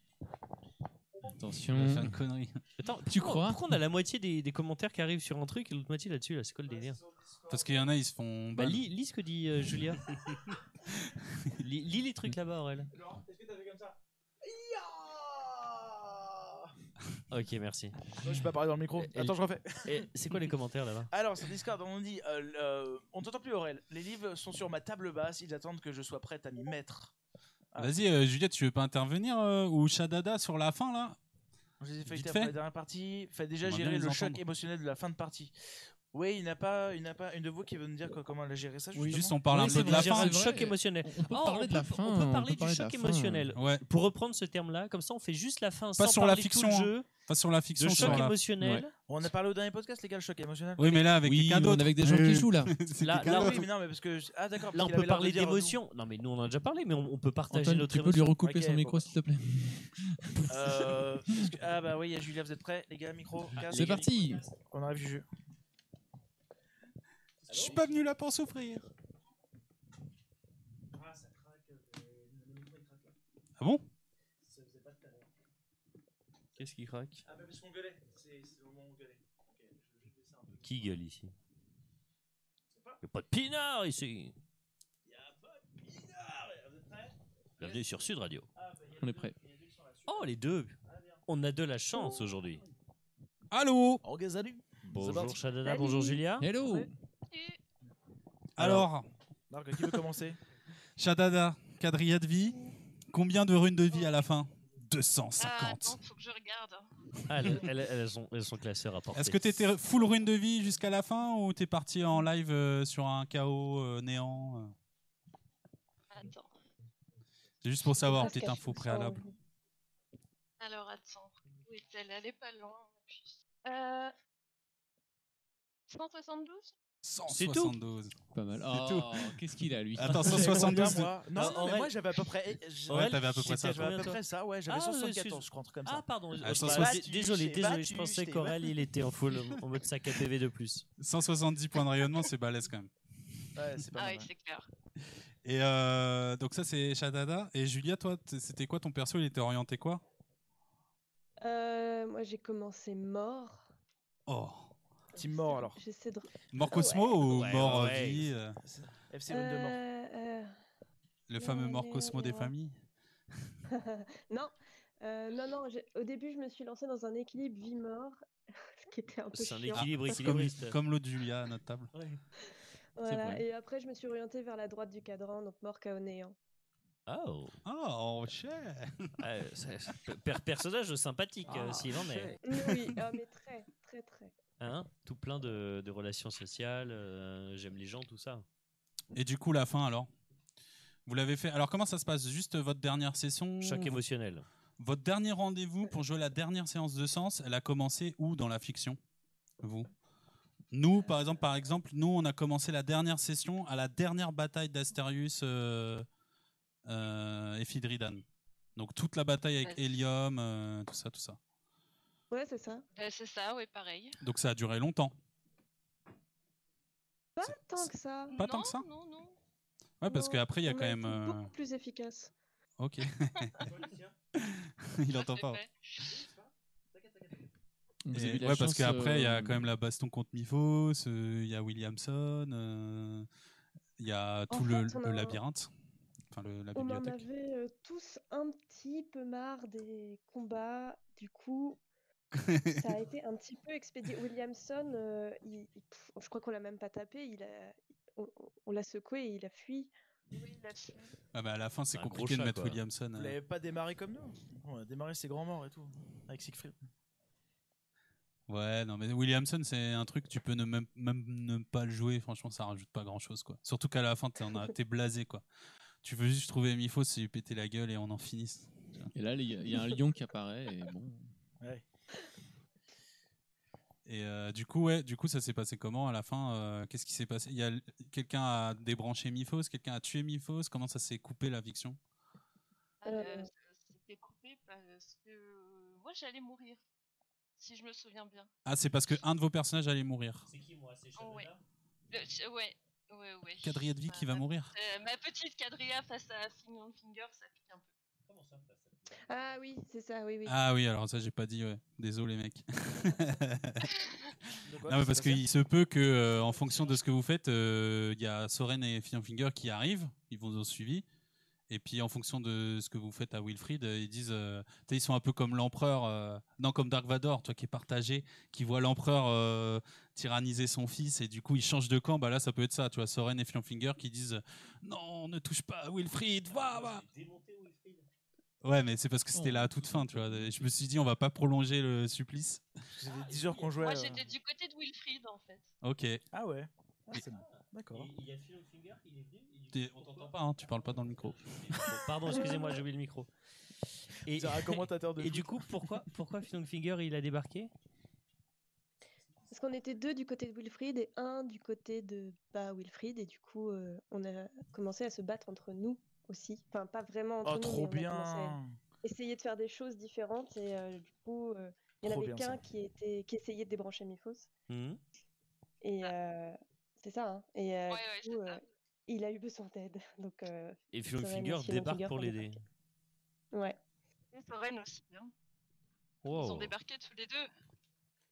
Attention. va faire une connerie. Attends, Tu pourquoi- crois? Pourquoi on a la moitié des, des commentaires qui arrivent sur un truc et l'autre moitié là-dessus là C'est quoi le délire Parce qu'il y en a, ils se font. Bah lis, lis ce que dit euh, Julia. *laughs* lis, lis les trucs là-bas, Aurel. Est-ce que tu as fait comme ça? Ok, merci. Je vais pas parler dans le micro. Attends, je refais. Et c'est quoi les commentaires là-bas? Alors, sur Discord, on dit euh, euh, On t'entend plus, Aurel. Les livres sont sur ma table basse. Ils attendent que je sois prête à m'y mettre. Ah. Vas-y, euh, Juliette, tu veux pas intervenir euh, Ou Shadada sur la fin, là? Je les ai Vite feuilletés fait. après la dernière partie. Fait déjà On va gérer le choc entendre. émotionnel de la fin de partie. Oui, il n'a pas, il n'a pas une de vous qui veut nous dire quoi- comment elle a géré ça Oui, juste on parle Oui, un peu de la fin. C'est choc émotionnel. On peut Oh, parler on de la fin. On peut parler peut du de choc la émotionnel. Ouais, Pour reprendre ce terme-là, comme ça, on fait juste la fin Pas sans sur la parler fiction, tout le hein. jeu. pas sur la fiction, De sur choc la. émotionnel. On a parlé au dernier podcast, les gars, le choc émotionnel. Oui, mais là avec Oui, quelqu'un d'autre. avec des gens qui jouent là. *laughs* Là- oui, mais non, mais parce que ah d'accord. Là, on peut parler d'émotion. Non, mais nous, on en a déjà parlé, mais on, peut partager Antoine, notre tu peux lui émotion. recouper son micro s'il te plaît euh, ah bah oui, il y a Julia, vous êtes prêts, les gars, micro. C'est parti On arrive du jeu. Je suis pas venu là pour souffrir. Ah bon? Qu'est-ce qui craque? Ah bah parce qu'on gueulait. C'est le moment où on gueulait. Ok, je vais baisser un peu. Qui gueule ici? Il a pas de pinard ici. Vous êtes prêts? Bienvenue sur Sud Radio. Ah bah il y a On est prêt. y a. Oh, les deux On a de la chance aujourd'hui. Allô? Oh. Bonjour Salut. bonjour Julia. Hello Alors, Marc, qui veut commencer *laughs* Shadada, quadrilla de vie. Combien de runes de vie à la fin? Ah, 250. attends, faut que je regarde. Ah, elles, elles- elles sont, elles sont classées rapportées. Est-ce que t'étais full rune de vie jusqu'à la fin ou t'es parti en live euh, sur un chaos euh, néant euh Attends. C'est juste pour savoir, petite info préalable. Alors, attends. Où est-elle Elle est pas loin. en plus. Euh... 172 C'est tout 172. Pas mal. Oh, qu'est-ce qu'il a lui? Attends, J'avais 172 combien, moi Non, Ah, non, mais moi j'avais à peu près. Ouais, t'avais à peu près ça. J'avais à peu près ça, ouais, j'avais Ah, 74, excuse- je crois, un truc comme Ah, ça. pardon. Ah, Bah, 160. d- désolé, désolé. battu, Je pensais qu'Aurel, il était en full, en mode sac à PV de plus. 170 points de rayonnement, c'est balèze quand même. Ouais, c'est pas Ah mal. oui, ouais. c'est clair. Et euh, donc ça c'est Shadada. Et Julia, toi, c'était quoi ton perso? Il était orienté quoi? Euh, moi, j'ai commencé mort. Oh Team mort alors. J'essaie de. Mort Cosmo ou Ouais, mort euh, ouais. vie euh, FC 22 mort. Euh, euh, Le fameux mort Ouais, Cosmo des ouais. familles *laughs* non, euh, non, non. j'ai- Au début, je me suis lancée dans un équilibre vie-mort, *laughs* ce qui était un peu C'est un chiant. équilibre Comme, équilibriste. comme l'autre Julia à notre table. Voilà. vrai. Et après, je me suis orientée vers la droite du cadran, donc mort chaos néant. Oh, Oh, cher Ouais, c'est- per- personnage sympathique, euh, s'il en est. Oui, ah, mais très, très, très. Hein tout plein de, de relations sociales, euh, j'aime les gens, tout ça. Et du coup, la fin alors? Vous l'avez fait. Alors, comment ça se passe? Juste votre dernière session? Choc émotionnel. Votre dernier rendez-vous pour jouer la dernière séance de sens, elle a commencé où dans la fiction? Vous? Nous, par exemple, par exemple, nous, on a commencé la dernière session à la dernière bataille d'Asterius euh, euh, et Fidridan. Donc toute la bataille avec. Helium, euh, tout ça, tout ça. Ouais, c'est ça. Euh, c'est ça, oui, pareil. Donc ça a duré longtemps. Pas tant que ça. Pas non, tant que ça Non, non. Ouais, parce qu'après, il y a on quand même. été euh, Beaucoup plus efficace. Ok. *laughs* *laughs* il entend pas. Et- ouais, parce qu'après, il y a euh, quand même la baston contre euh, il y a Williamson, euh, il y a tout En le, fait, on le a- labyrinthe, enfin le, la On en bibliothèque. avait euh, tous un petit peu marre des combats. Du coup, ça a *laughs* été un petit peu expédié. Williamson, euh, il- il- pff, je crois qu'on l'a même pas tapé. Il a, on, on l'a secoué et il a fui. Oui. Ah bah, à la fin, c'est compliqué de chat, mettre quoi. Williamson. Vous euh. l'avez pas démarré comme nous On a démarré ses grands morts et tout, avec Siegfried. Ouais, non, mais Williamson, c'est un truc, tu peux ne même, même ne pas le jouer, franchement, ça rajoute pas grand chose, quoi. Surtout qu'à la fin, t'es blasé, quoi. Tu veux juste trouver Miphos et lui péter la gueule et on en finisse. *laughs* Et là, il y, a- il y a un lion qui apparaît. Et bon. Ouais. Et euh, du coup, ouais, du coup, ça s'est passé comment à la fin euh, Qu'est-ce qui s'est passé? Il y a quelqu'un a débranché Miphos, quelqu'un a tué Miphos. Comment ça s'est coupé la fiction Euh. euh, C'était coupé parce que euh, moi, j'allais mourir. Si je me souviens bien. Ah, c'est parce que un de vos personnages allait mourir. C'est qui, moi C'est Oh, ouais. Le- ouais, ouais, ouais. Quadrilla de vie qui va Ma- mourir. euh, ma petite quadrilla face à Finger Finger, ça pique un peu. Ah oui, c'est ça, oui, oui. Ah oui, alors ça, j'ai pas dit, ouais. Désolé, mec. *laughs* Quoi Non, mais parce qu'il se peut que, euh, en fonction de ce que vous faites, euh, il y a Soren et Finger qui arrivent, ils vont au suivi. Et puis, en fonction de ce que vous faites à Wilfried, euh, ils disent, euh, ils sont un peu comme l'empereur, euh, non, comme Dark Vador, toi qui est partagé, qui voit l'empereur euh, tyranniser son fils et du coup il change de camp. Bah là, ça peut être ça, tu vois, Soren et Finger qui disent, non, ne touche pas à Wilfried, va, va. Ouais, mais c'est parce que c'était là à toute fin, tu vois. Je me suis dit, on va pas prolonger le supplice. Ça faisait 10 heures qu'on jouait. Moi, euh, j'étais du côté de Wilfried, en fait. Ok. Ah ouais. Ah, c'est bon. D'accord. Il y a Phil Finger, il est venu. On t'entend pas, hein, tu parles pas dans le micro. *laughs* Pardon, excusez-moi, j'ai oublié le micro. Et, C'est un commentateur de *laughs* et du coup, pourquoi, pourquoi Phil Finger il a débarqué? Parce qu'on était deux du côté de Wilfried et un du côté de pas Wilfried et du coup euh, on a commencé à se battre entre nous aussi. Enfin pas vraiment entre Oh, nous, trop mais on a bien. essayer de faire des choses différentes et euh, du coup euh, il y en avait qu'un qui était qui essayait de débrancher Mifos Mhm. et euh, c'est ça. Hein. Et euh, Ouais, ouais, du coup, euh, il a eu besoin d'aide *laughs* donc euh, Et et Finger débarque pour l'aider. ouais. Et Soren aussi. Hein. Ils ont débarqué tous les deux.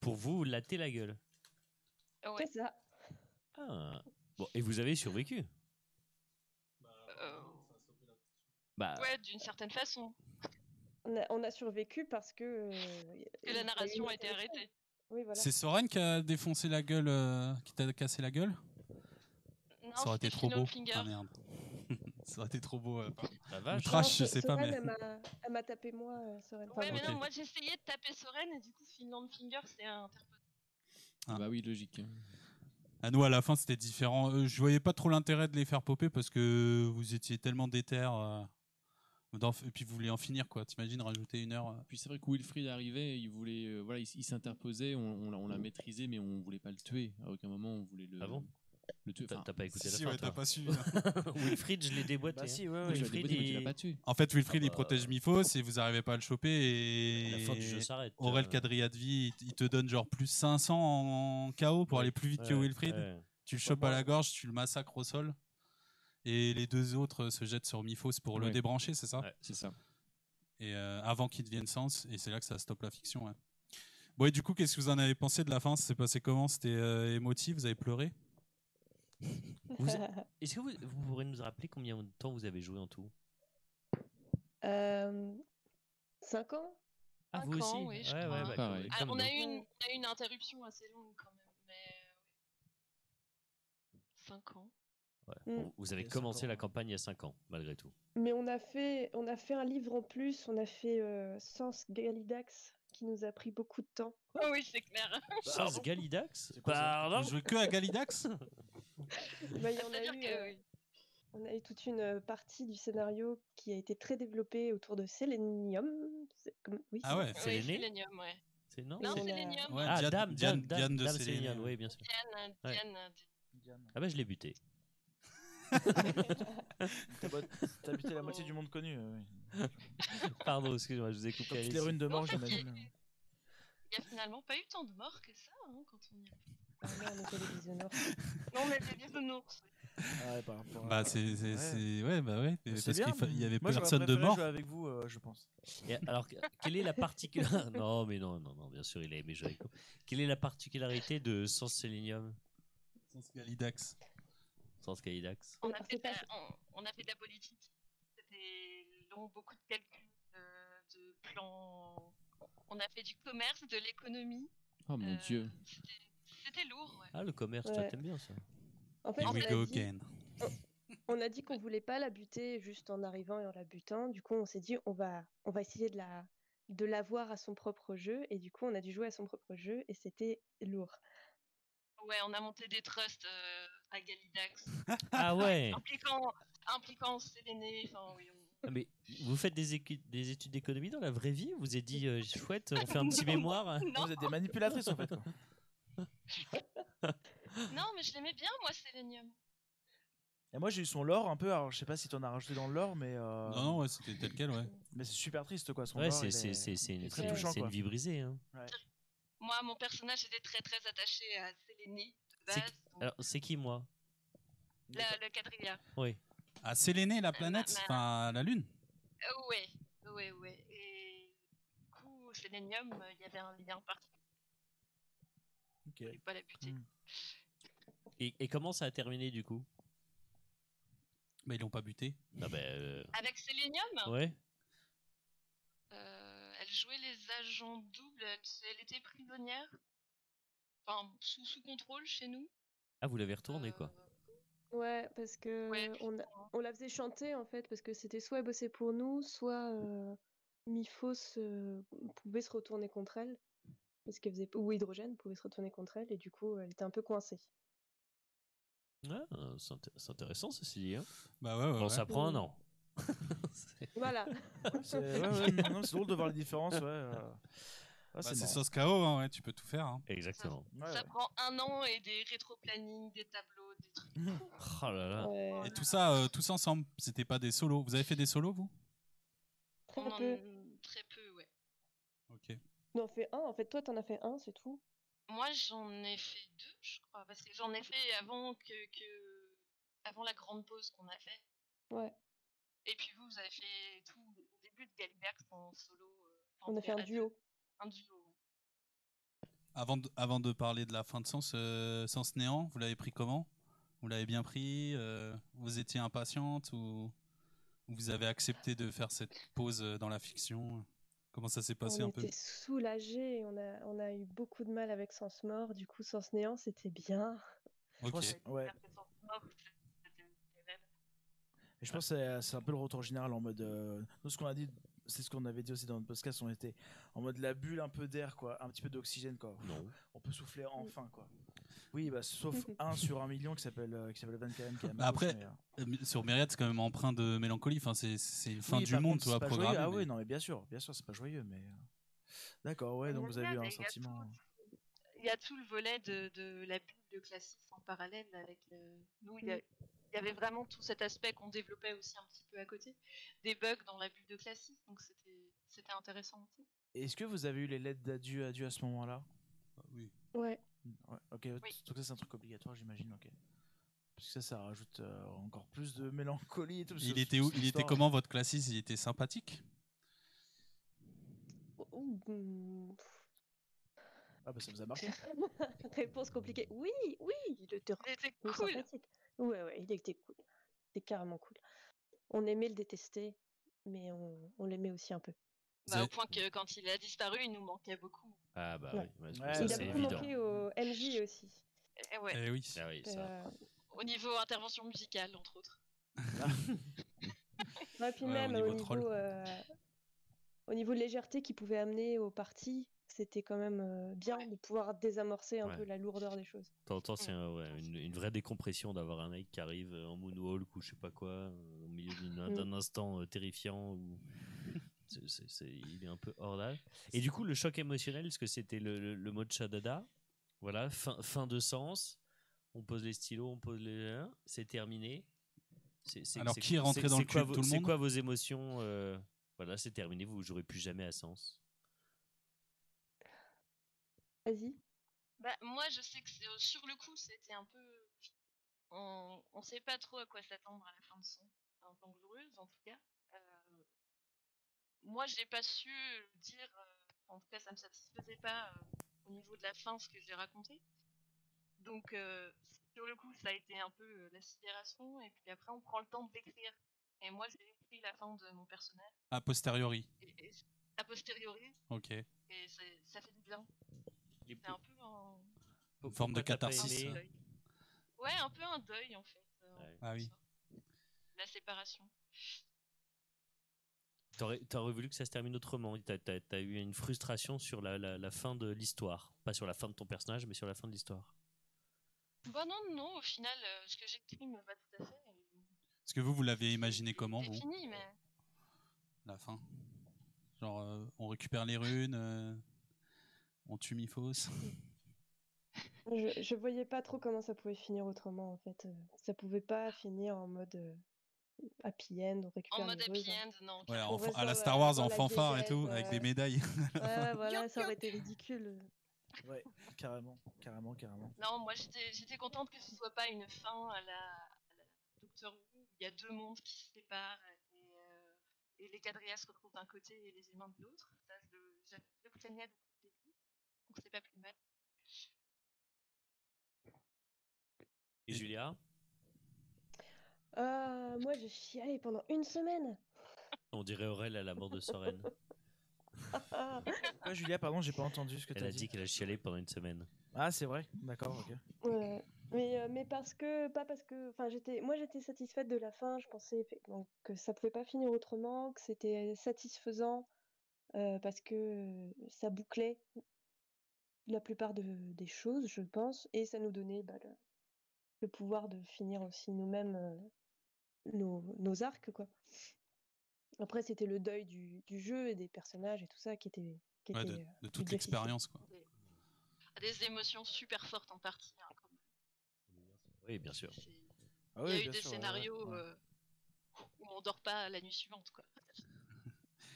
Pour vous, lattez la gueule. Ah ouais. C'est ça. Ah. Bon, et vous avez survécu Euh, Bah, ouais, d'une certaine façon. On a, on a survécu parce que euh, Que la narration a été arrêtée. Oui voilà. C'est Soren qui a défoncé la gueule, euh, qui t'a cassé la gueule? Non, Ça aurait été trop beau. Ah merde. *laughs* Ça aurait été trop beau. euh, la vache. trash, je sais pas, mais. elle m'a- Elle m'a tapé moi, euh, Soren. Enfin, Ouais, mais non, moi essayé de taper Soren et du coup, Finland Finger s'est interposé. Ah. Bah oui, logique. À nous, à la fin, c'était différent. Je voyais pas trop l'intérêt de les faire popper parce que vous étiez tellement déter. Euh, Et puis vous voulez en finir, quoi. T'imagines rajouter une heure euh. Puis c'est vrai que Wilfried arrivait, il voulait, euh, voilà, il, s'interposait, on, on l'a- on l'a maîtrisé, mais on voulait pas le tuer. À aucun moment on voulait le, Ah bon le tuer. T'as Enfin, t'as pas écouté Si, la si, fin, ouais, t'as pas su. *laughs* Wilfried, je l'ai déboîté. Bah hein. si, ouais, ouais. Wilfried, déboîté, il- l'as pas tué. En fait, Wilfried, Ah il bah. protège Mifos et vous arrivez pas à le choper. La Et fin du jeu s'arrête. Aurel euh. Kadriadvi, il il te donne genre plus 500 en KO pour Ouais, aller plus vite que Wilfried. ouais. Tu le chopes à la gorge, tu le massacres au sol. Et les deux autres se jettent sur Mifos pour le Ouais. débrancher, c'est ça Ouais. C'est ça. Et euh, avant qu'il devienne sens, et c'est là que ça stoppe la fiction. ouais. Bon, et du coup, qu'est-ce que vous en avez pensé de la fin? Ça s'est passé comment? C'était euh, émotif? Vous avez pleuré? Vous- *laughs* Est-ce que vous, vous pourrez nous rappeler combien de temps vous avez joué en tout? Euh, 5 ans? Ah, Cinq vous aussi? ans, oui, je Ouais, crois. ouais, bah, Ah, on, a eu une, on a eu une interruption assez longue quand même, mais 5 ans. Ouais. Mm. Vous avez commencé la campagne il y a 5 ans, malgré tout. Mais on a fait, on a fait un livre en plus, on a fait euh, Sens Galidax qui nous a pris beaucoup de temps. Oh oui, c'est clair. Sans Galidax? Pardon? Vous jouez que à Galidax? Bah, y en a C'est-à-dire eu, que euh, on a eu toute une euh, partie du scénario qui a été très développée autour de comme- Oui, Ah ouais C'est Oui, l'aîné Sélénium, ouais. C'est non? Non, Sélénium. Ouais, Ah, Diane- Dame, Diane- Dame, Diane de. Sélénium, oui, bien sûr. Diane. Diane, Diane. Ah bah je l'ai buté. *laughs* T'as buté la moitié du monde connu. euh, oui. *laughs* Pardon, excusez-moi, je vous ai coupé. Comme toutes les runes de mort, a- j'imagine. Il y a finalement pas eu tant de morts que ça hein, quand on y réfléchit. Ah non, on était des bisounours. *laughs* Non, on était des bisounours. Ah ouais, par rapport à- Bah, c'est. c'est- Ouais. c'est- Ouais, bah ouais. C'est Parce bien, qu'il fa- il y avait moi, j'aurais personne de préféré mort. jouer avec vous, euh, je pense. Et alors, que- quelle est la particularité Non, mais non, non, non, bien sûr, il a aimé jouer avec nous. Quelle est la particularité de Sans Sélénium Sans Galidax. Sans Skydax On a, on fait de la, on, on a fait de la politique. C'était long, beaucoup de calculs, de, de plans. On a fait du commerce, de l'économie. Oh mon Euh, dieu. c'était- lourd, ouais. Ah, le commerce, toi, Ouais. t'aimes bien ça En fait, Here on we a go dit- again. On a dit qu'on voulait pas la buter juste en arrivant et en la butant. Du coup, on s'est dit on va, on va essayer de la, de l'avoir à son propre jeu. Et du coup, on a dû jouer à son propre jeu et c'était lourd. Ouais, on a monté des trusts euh, à Galidax, *laughs* Ah ouais impliquant, impliquant Séléné. Enfin, oui, on- Ah, Mais vous faites des, des études d'économie dans la vraie vie Vous avez dit, euh, chouette, on fait un petit *laughs* Non. mémoire? Non, Vous êtes des manipulatrices en fait. quoi. *laughs* non, mais je l'aimais bien, moi, Sélénium. Et moi j'ai eu son lore un peu, alors je sais pas si t'en as rajouté dans le lore, mais, euh, Non, non, ouais, c'était tel quel, ouais. mais c'est super triste quoi. Son Ouais, lore, c'est il c'est- est- c'est- c'est une, très touchant, c'est une vie brisée. hein. Moi, mon personnage était très très attaché à Séléné C'est base. qui- donc, Alors, c'est qui moi la- le quadrilla. Oui. À Séléné, la planète, ma- enfin la Lune. Euh, ouais, ouais, ouais. Et du coup, Sélénium, euh, il y avait un lien particulier. Ok. Je pas la buter. Mm. Et, et comment ça a terminé du coup? Mais ils l'ont pas buté. Ah bah, euh, Avec Sélénium, Ouais. euh, elle jouait les agents doubles. Elle, elle était prisonnière. Enfin, sous, sous contrôle chez nous. Ah, vous l'avez retourné quoi Euh, Ouais, parce que Ouais, on, on la faisait chanter en fait, parce que c'était soit elle bossait pour nous, soit euh, Mifos euh, pouvait se retourner contre elle. Parce qu'elle faisait ou hydrogène pouvait se retourner contre elle et du coup elle était un peu coincée. Ah, c'est inté- c'est intéressant ceci dit. hein. Bah ouais, ouais. Bon, ouais. ça prend un an. Voilà. *laughs* *laughs* C'est drôle de voir les différences. Ouais, Ouais, Bah, c'est sauce KO, hein, ouais, tu peux tout faire. hein. Exactement. Ouais, ça ouais. prend un an et des rétro-planning, des tableaux, des trucs. *laughs* Oh là là. Ouais, Et tout ça, euh, tous ensemble, c'était pas des solos. Vous avez fait des solos, vous? Très On en- peu. Très peu, ouais. Ok. On en fait un. En fait, toi, t'en as fait un, c'est tout? Moi, j'en ai fait deux, je crois, parce que j'en ai fait avant que, que avant la grande pause qu'on a fait. Ouais. Et puis vous, vous avez fait tout au début de Galibert en solo. euh, On a fait un duo. Un duo. ouais. Avant de, avant de parler de la fin de Sens, euh, Sens Néant, vous l'avez pris comment? Vous l'avez bien pris euh, Vous étiez impatiente ou ou vous avez accepté de faire cette pause euh, dans la fiction? Comment ça s'est passé on un peu? était soulagés. On a, on a eu beaucoup de mal avec Sens Mort. Du coup, Sens Néant, c'était bien. Je Ok. pense- ouais. Je pense que c'est- c'est un peu le retour général en mode. euh, nous, ce qu'on a dit, c'est ce qu'on avait dit aussi dans notre podcast, on était en mode la bulle un peu d'air, quoi, un petit peu d'oxygène, quoi. Non. On peut souffler enfin, quoi. Oui, bah, sauf *laughs* un sur un million qui s'appelle euh, qui s'appelle Van Karen qui est à Bah après, mais, euh, Euh, Sur Myriad, c'est quand même empreint de mélancolie. Enfin, c'est c'est une fin oui, du par monde, contre, tu vois, c'est pas joyeux. programmée. Ah mais- oui, non, mais bien sûr, bien sûr, c'est pas joyeux, mais. euh, D'accord, ouais, donc vous avez eu un sentiment. Il y a tout le volet de, de la bulle de classisme en parallèle avec le- nous. Il y, a- il y avait vraiment tout cet aspect qu'on développait aussi un petit peu à côté, des bugs dans la bulle de classisme, donc c'était c'était intéressant aussi. Est-ce que vous avez eu les lettres d'adieu adieu à ce moment-là? Bah oui. Ouais. Ouais, ok, donc ça c'est un truc obligatoire, j'imagine, ok. Parce que ça, ça rajoute euh, encore plus de mélancolie et tout. Il était où Il était comment votre classiste? Il était sympathique? Ah bah ça vous a marqué. *laughs* Réponse compliquée. Oui, oui, il était Il était Oui, cool. sympathique. Ouais, ouais, il était cool. C'était carrément cool. On aimait le détester, mais on, on l'aimait aussi un peu. Bah, Au point que quand il a disparu, il nous manquait beaucoup. Ah bah Ouais. oui, ouais, ça il a beaucoup évident. manqué au MJ *laughs* aussi. Et ouais, Eh oui. Ah oui, ça. Euh, au niveau intervention musicale, entre autres. *laughs* ouais, puis Ouais, au même niveau au niveau, troll. euh, au niveau légèreté qu'il pouvait amener au parti, c'était quand même euh, bien de pouvoir désamorcer un Ouais. peu la lourdeur des choses. Temps, c'est un- ouais, une, une vraie décompression d'avoir un mec qui arrive en moonwalk ou je sais pas quoi, euh, au milieu Mm. d'un instant euh, terrifiant. Ou... *laughs* c'est- c'est- c'est- il est un peu hors d'âge. Et du coup, le choc émotionnel, parce que c'était le, le, le mot de Shadada, voilà, fin, fin de sens, on pose les stylos, on pose les. C'est terminé. C'est- c'est- Alors, c'est- qui est rentré c'est- dans c'est le quoi cul de vos- tout le C'est monde? quoi vos émotions euh, Voilà, c'est terminé, vous jouerez plus jamais à sens. Vas-y. Bah, moi, je sais que euh, sur le coup, c'était un peu. On, on sait pas trop à quoi s'attendre à la fin de son. En tant que joueuse, en tout cas. Euh, moi, j'ai pas su dire. euh, en tout cas, ça me satisfaisait pas euh, au niveau de la fin ce que j'ai raconté. Donc, euh, sur le coup, ça a été un peu euh, la sidération. Et puis après, on prend le temps de l'écrire. Et moi, j'ai écrit la fin de mon personnage. A posteriori. Et, et a posteriori. Ok. Et ça fait du bien. C'est un peu. Une forme de catharsis. Ouais, un peu un deuil en fait. euh, Ouais. Ah oui. ça. La séparation. T'aurais t'aurais voulu que ça se termine autrement. T'as as, eu une frustration sur la, la, la fin de l'histoire. Pas sur la fin de ton personnage, mais sur la fin de l'histoire. Bah non, non, au final, euh, ce que j'écris me va tout à fait. Est-ce que vous, vous l'avez imaginé comment, C'est vous fini, mais. La fin Genre, euh, on récupère les runes, euh, on tue Miphos. Je, je voyais pas trop comment ça pouvait finir autrement en fait. Euh, Ça pouvait pas finir en mode euh, happy end, on récupère En mode happy roses. end, non. En- reste à la Star Wars en fanfare et tout, avec des médailles. Ouais, *laughs* voilà, ça aurait été ridicule. Ouais, carrément, carrément, carrément. Non, moi j'étais j'étais contente que ce soit pas une fin à la, à la Doctor Who où il y a deux mondes qui se séparent et, euh, et les quadrillas se retrouvent d'un côté et les humains de l'autre. Ça, je le je craignais depuis le début. Donc c'est pas plus mal. Et Julia? Euh, moi, j'ai chialé pendant une semaine. On dirait Aurel à la mort de Soren. Ah, Julia, pardon, j'ai pas entendu ce que Elle t'as a dit. dit qu'elle a chialé pendant une semaine. Ah, c'est vrai, d'accord, ok. ouais. Mais, euh, mais parce que, pas parce que, enfin, j'étais, moi, j'étais satisfaite de la fin. Je pensais effectivement que ça pouvait pas finir autrement, que c'était satisfaisant euh, parce que ça bouclait la plupart de- des choses, je pense, et ça nous donnait bah, le, le pouvoir de finir aussi nous-mêmes euh, nos, nos arcs, quoi. Après, c'était le deuil du, du jeu et des personnages et tout ça qui était, qui Ouais, était, de, euh, de toute l'expérience, quoi. Des émotions super fortes en partie. hein, quand même. Oui, bien sûr. Ah Il y a eu des sûr, scénarios ouais. euh, où on dort pas la nuit suivante. Quoi.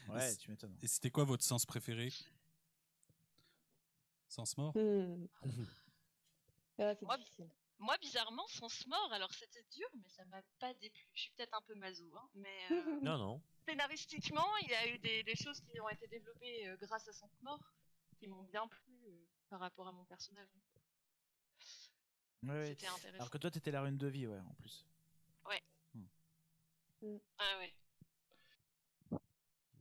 Ouais, tu m'étonnes. Et c'était quoi votre sens préféré? Sens mort Hmm. Ah, c'est Moi, bizarrement, Sens Mort, alors c'était dur, mais ça m'a pas déplu. Je suis peut-être un peu maso, hein, mais euh, *laughs* Non, non. scénaristiquement, il y a eu des, des choses qui ont été développées euh, grâce à Sens Mort qui m'ont bien plu euh, par rapport à mon personnage. Ouais, ouais. C'était intéressant. Alors que toi, t'étais la rune de vie, ouais, en plus. Ah ouais.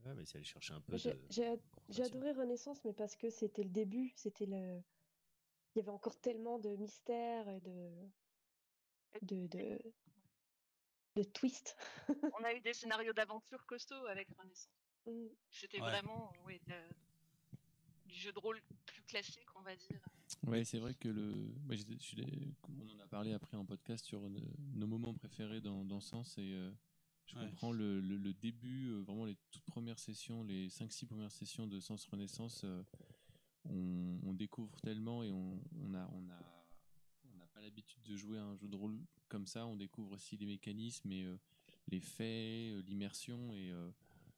Ouais, mais c'est aller chercher un peu J'ai de. j'ai ad- j'ai confrontation. adoré Renaissance, mais parce que c'était le début, c'était le. Il y avait encore tellement de mystères et de. de. de, de twists. On a eu des scénarios d'aventure costauds avec Renaissance. Hmm. *laughs* C'était Ouais. vraiment ouais, de la- du jeu de rôle plus classique, on va dire. Ouais, c'est vrai que le. je On en a parlé après en podcast sur nos moments préférés dans, dans Sens et euh, je Ouais. comprends le, le- le début, euh, vraiment les toutes premières sessions, les 5-6 premières sessions de Sens Renaissance, euh, on, on découvre tellement et on, on a. On a on n'a pas l'habitude de jouer à un jeu de rôle comme ça, on découvre aussi les mécanismes et euh, les faits, l'immersion et euh,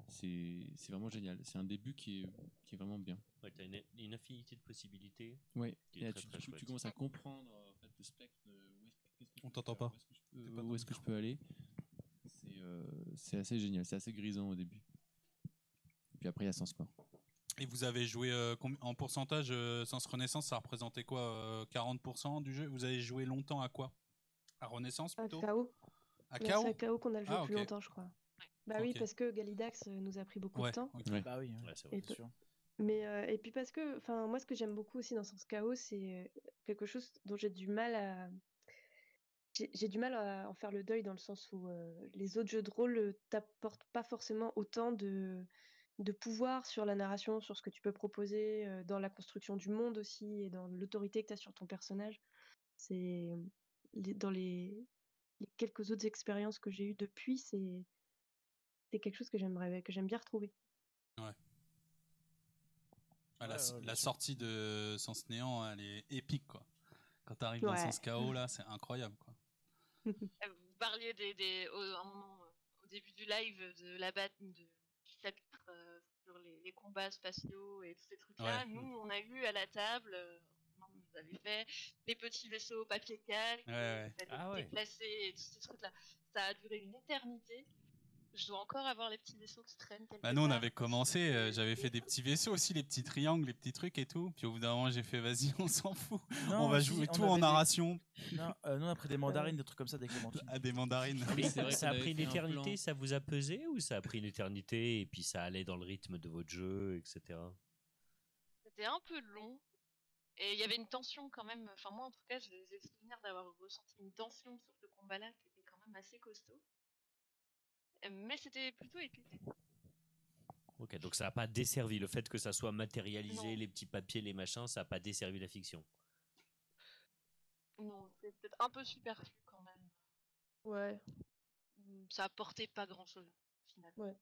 c'est c'est vraiment génial. C'est un début qui est, qui est vraiment bien. Ouais, t'as une, une infinité de possibilités. Ouais, Qui est et là, très, tu, très tu commences à comprendre en fait, le spectre. de où est-ce que- qu'est-ce que je On t'entend pas. Où est-ce que je où est-ce que peux aller C'est euh, c'est assez génial, c'est assez grisant au début. Et puis après, il y a Sens Mort. Et vous avez joué euh, en pourcentage euh, Sens Renaissance, ça représentait quoi euh, 40% du jeu? Vous avez joué longtemps à quoi? À Renaissance À plutôt? KO. À KO C'est à KO qu'on a le joué Ah, plus longtemps, je crois. Bah oui, parce que Galidax euh, nous a pris beaucoup Ouais, de temps. ok. Ouais. Bah oui, Ouais, c'est vrai. Et c'est sûr. Mais euh, et puis parce que, enfin, moi, ce que j'aime beaucoup aussi dans Sens Chaos, c'est euh, quelque chose dont j'ai du mal à. J'ai du mal à en faire le deuil dans le sens où euh, les autres jeux de rôle t'apportent pas forcément autant de, de pouvoir sur la narration, sur ce que tu peux proposer, euh, dans la construction du monde aussi et dans l'autorité que tu as sur ton personnage. C'est dans les, les quelques autres expériences que j'ai eues depuis, c'est quelque chose que j'aimerais que j'aime bien retrouver. Ah, la, Ouais, ouais, bien la sortie de Sens Néant, elle est épique, quoi. Quand t'arrives dans Ouais. Sens KO, là, *laughs* c'est incroyable, quoi. Euh, Vous parliez des, des, au, un moment, euh, au début du live de la bat de, du chapitre euh, sur les, les combats spatiaux et tous ces trucs-là. Ouais. Nous, on a eu à la table, euh, on nous avait fait des petits vaisseaux papier calque, Ouais, Ah déplacer et tous ces trucs-là. Ça a duré une éternité. Je dois encore avoir les petits vaisseaux qui traînent. Bah nous on avait commencé, euh, j'avais fait des petits vaisseaux aussi, les petits triangles, les petits trucs et tout. Puis au bout d'un moment j'ai fait vas-y *laughs* on s'en fout, Non, on va si, jouer on tout en des- narration Non, euh, nous, on a pris des mandarines, des trucs comme ça, des clémentines. à des mandarines. Oui, c'est vrai ça a pris une éternité, ça vous a pesé ou ça a pris une éternité et puis ça allait dans le rythme de votre jeu, etc. C'était un peu long. Et il y avait une tension quand même. Enfin, moi, en tout cas, j'ai j'ai le souvenir d'avoir ressenti une tension sur ce combat-là qui était quand même assez costaud. Mais c'était plutôt épique. Ok, donc ça n'a pas desservi le fait que ça soit matérialisé, Non. les petits papiers, les machins, ça n'a pas desservi la fiction. Non, c'était peut-être un peu superflu quand même. Ouais. Mm, Ça apportait pas grand-chose, finalement.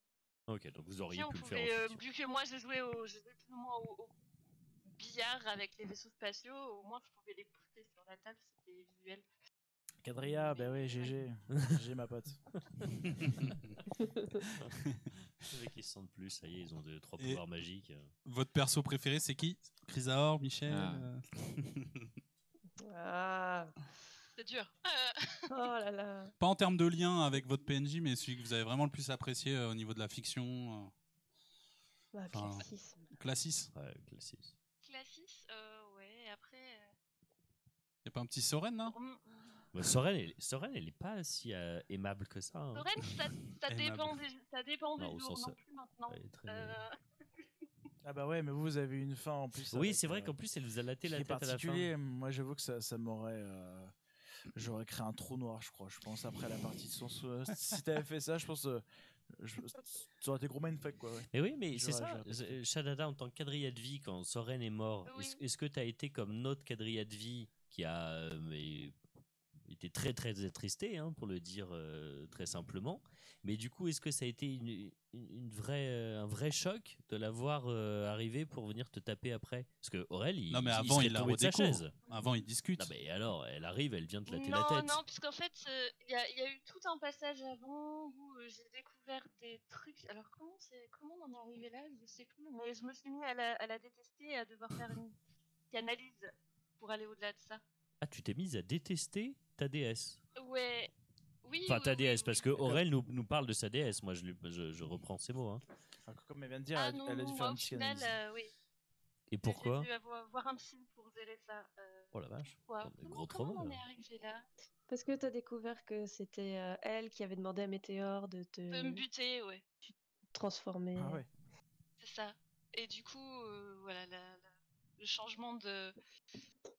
Ok, donc vous auriez Si on pu le faire en euh, vu que moi j'ai joué, au, j'ai joué plus ou moins au, au billard avec les vaisseaux spatiaux, au moins je pouvais les pousser sur la table, c'était visuel. Cadria, bah ouais, GG. GG, ma pote. *laughs* Mecs, ils se sentent plus, ça y est, ils ont deux, trois Et- pouvoirs magiques. euh. Votre perso préféré c'est qui? Chrysaor, Michel Ah. euh, *laughs* Ah. C'est dur. Euh, *laughs* Oh là là. Pas en termes de lien avec votre PNJ, mais celui que vous avez vraiment le plus apprécié euh, au niveau de la fiction. Ah, Enfin, classisme. euh, Classis Ouais. Classis, euh, ouais, après. euh, Y a pas un petit Soren là Bah, Soren, elle, Soren, elle est pas si euh, aimable que ça. hein. Soren, ça, ça dépend des, ça dépend des Non, au jours, sens- non plus maintenant. Elle est très- Euh, Ah bah ouais, mais vous, vous avez une fin en plus. Oui, c'est vrai euh, qu'en plus, elle nous a laté la tête à la fin. particulier. Moi, j'avoue que ça, ça m'aurait. euh, J'aurais créé un trou noir, je crois. Je pense après la partie de son. Si t'avais fait ça, je pense. euh, Je- Ça aurait été gros mindfuck, quoi. ouais. Mais oui, mais c'est ça. Euh, Shadada, en tant que quadrilla de vie, quand Soren est mort, Oui. est-ce est-ce que tu as été comme notre quadrilla de vie qui a euh, été très très attristé, hein, pour le dire euh, très simplement. Mais du coup, est-ce que ça a été une, une- une vraie, euh, un vrai choc de la voir euh, arriver pour venir te taper après? Parce que Aurel, il, Non, mais avant, il la de sa chaise. Avant, il discute. Non, mais alors, elle arrive, elle vient te latter non, la tête. non, puisqu'en fait, euh, il y, a- il y a eu tout un passage avant où euh, j'ai découvert des trucs. Alors, comment, c'est, comment on en est arrivé là? Je sais plus, mais je me suis mis à la, à la détester et à devoir faire une analyse pour aller au-delà de ça. Ah, tu t'es mise à détester? Ta déesse. Ouais. Oui. Enfin, oui, ta oui, déesse, oui. parce que Aurel nous, nous parle de sa déesse. Moi, je, lui- je, je reprends ces mots. hein. Enfin, comme elle vient de dire, Ah elle, non, elle a dû non, faire bah, une au final, psychanalyse. euh, oui. Et pourquoi J'ai dû avoir, voir un psy pour gérer ça. Euh, Oh la vache. pourquoi des Comment- gros comment traumas, on en là. est arrivé là? Parce que tu as découvert que c'était euh, elle qui avait demandé à Météor de te De me buter, ouais. transformer. Ah ouais. C'est ça. Et du coup, euh, voilà, la- le changement de,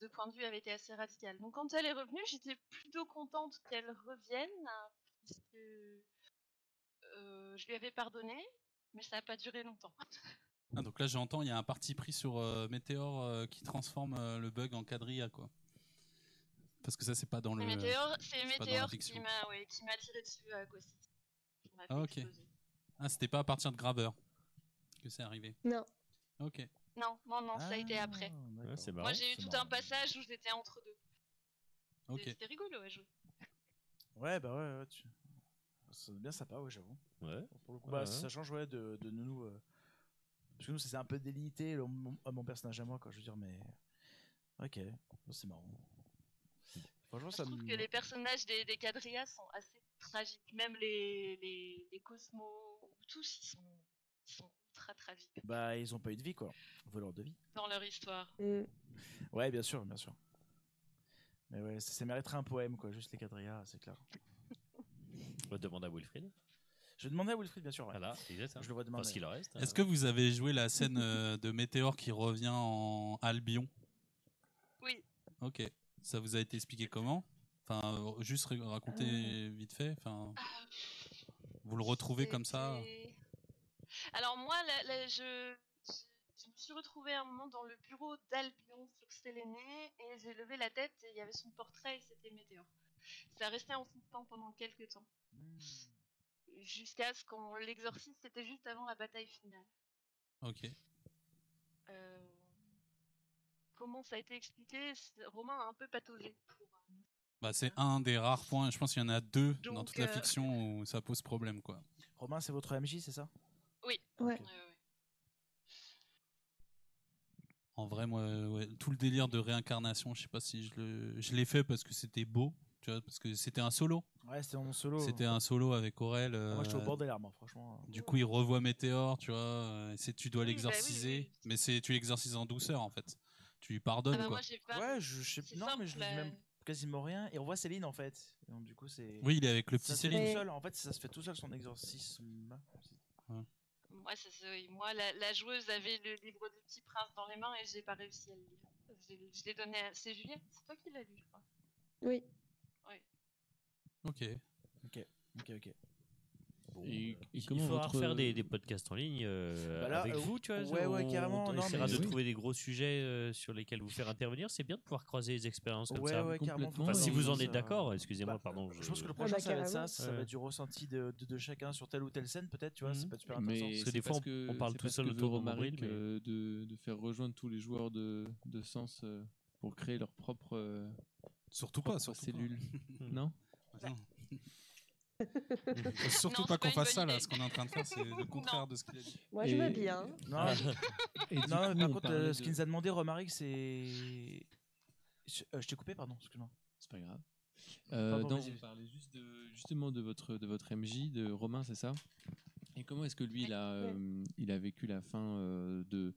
de point de vue avait été assez radical. Donc quand elle est revenue, j'étais plutôt contente qu'elle revienne, hein, puisque euh, je lui avais pardonné, mais ça n'a pas duré longtemps. Ah, donc là, j'entends, il y a un parti pris sur euh, Meteor euh, qui transforme euh, le bug en quadrilla, quoi. Parce que ça, c'est pas dans le. C'est Météor, Météor qui m'a ouais, tiré dessus à Ah, ok. exploser. Ah, c'était pas à partir de Graveur que c'est arrivé. Non. Ok. Non, non, non, ça a été Ah, après. d'accord. Ouais, c'est marrant. Moi, j'ai eu c'est tout marrant. un passage où j'étais entre deux. Ok. C'était rigolo à jouer. Ouais, bah ouais, ouais. Tu... C'est bien sympa, ouais, j'avoue. Ouais. Pour le coup, Ouais, bah, ouais. ça change ouais, de, de nous. euh, Parce que nous, c'est un peu délité le- mon, à mon personnage à moi, quoi. Je veux dire, mais. Ok, c'est marrant. Franchement, Je ça trouve me. que les personnages des, des quadrillas sont assez tragiques. Même les, les, les Cosmos, tous, ils sont, ils sont ultra tragiques Bah, ils ont pas eu de vie, quoi. Voleur de vie. dans leur histoire. Mm. Ouais, bien sûr, bien sûr. Mais ouais, ça, ça mériterait un poème, quoi. Juste les quadrillas, c'est clair. *laughs* On demande à Wilfried. Je demandais à Wilfried, bien sûr. ouais. Voilà, exact. Je le vois demander. Parce qu'il en reste. Est-ce que vous avez joué la scène euh, de Météor qui revient en Albion? Oui. Ok. Ça vous a été expliqué comment? Enfin, euh, juste ra- raconter vite fait. Enfin, vous le retrouvez comme ça? Alors moi, là, là, je, je, je me suis retrouvée un moment dans le bureau d'Albion sur Séléné et j'ai levé la tête et il y avait son portrait et c'était Météor. Ça restait en suspens pendant quelques temps. Hmm. Jusqu'à ce qu'on l'exorcise, c'était juste avant la bataille finale. Ok. Euh, Comment ça a été expliqué? C'est- Romain a un peu pataugé. pour, euh, Bah, c'est un des rares points. Je pense qu'il y en a deux dans toute la euh, fiction où ça pose problème, quoi. Romain, c'est votre MJ, c'est ça? Ouais. Ouais, ouais. En vrai, moi, ouais, tout le délire de réincarnation, je sais pas si je le, je l'ai fait parce que c'était beau, tu vois, parce que c'était un solo. Ouais, c'était mon solo. C'était un solo avec Aurel. Ah, Moi, j'étais au euh, bord des larmes, hein, franchement. Du coup, il revoit Météor, tu vois. euh, c'est, tu dois Oui, bah oui, l'exorciser, oui, mais c'est, tu l'exorcises en douceur, en fait. Tu lui pardonnes, Ah bah quoi. moi j'ai pas. Ouais, je, je sais Non, mais je dis euh, même quasiment rien. Et on voit Céline, en fait. Et donc, du coup, c'est. Oui, il est avec le petit Céline. tout seul. En fait, ça se fait tout seul son exorcisme. Moi, ça, c'est- oui, moi la, la joueuse avait le livre du petit prince dans les mains et j'ai pas réussi à le lire. Je l'ai donné à. C'est Juliette, c'est toi qui l'as lu, je crois. Oui. Ok. Ok, ok. Bon, Et- et il comment faudra votre- faire des, des podcasts en ligne euh, Bah là, avec euh, vous, tu vois. ouais, ouais, on- carrément, On non, essaiera mais- de Oui. trouver des gros sujets euh, sur lesquels vous faire intervenir. C'est bien de pouvoir croiser les expériences comme Ouais, ça. ouais, carrément. complètement. Enfin, si vous en êtes d'accord, excusez-moi, Bah, pardon. Je pense que le Ah prochain, bah, ça va être ça. Ça va être du ressenti de, de, de chacun sur telle ou telle scène, peut-être, tu vois. Ça Mhm. peut être super intéressant. Mais Parce que c'est des fois, on- que- on parle c'est tout seul autour de euh, de, de faire rejoindre tous les joueurs de, de sens pour créer leur propre, Surtout pas, surtout cellule. *laughs* Non? Pas. Surtout Non, pas qu'on fasse ça, là. Ce qu'on est en train de faire, c'est le contraire *laughs* Non. de ce qu'il a dit. Moi, je Et- veux bien. Non. *laughs* Et non coup, par on contre, euh, ce qu'il nous a demandé, Romaric, c'est. Je, euh, je t'ai coupé, pardon, excuse-moi. C'est pas grave. Euh, Pardon, vas-y. on parlait juste de, justement de votre, de votre MJ, de Romain, c'est ça? Et comment est-ce que lui, il a, euh, il a vécu la fin euh, de,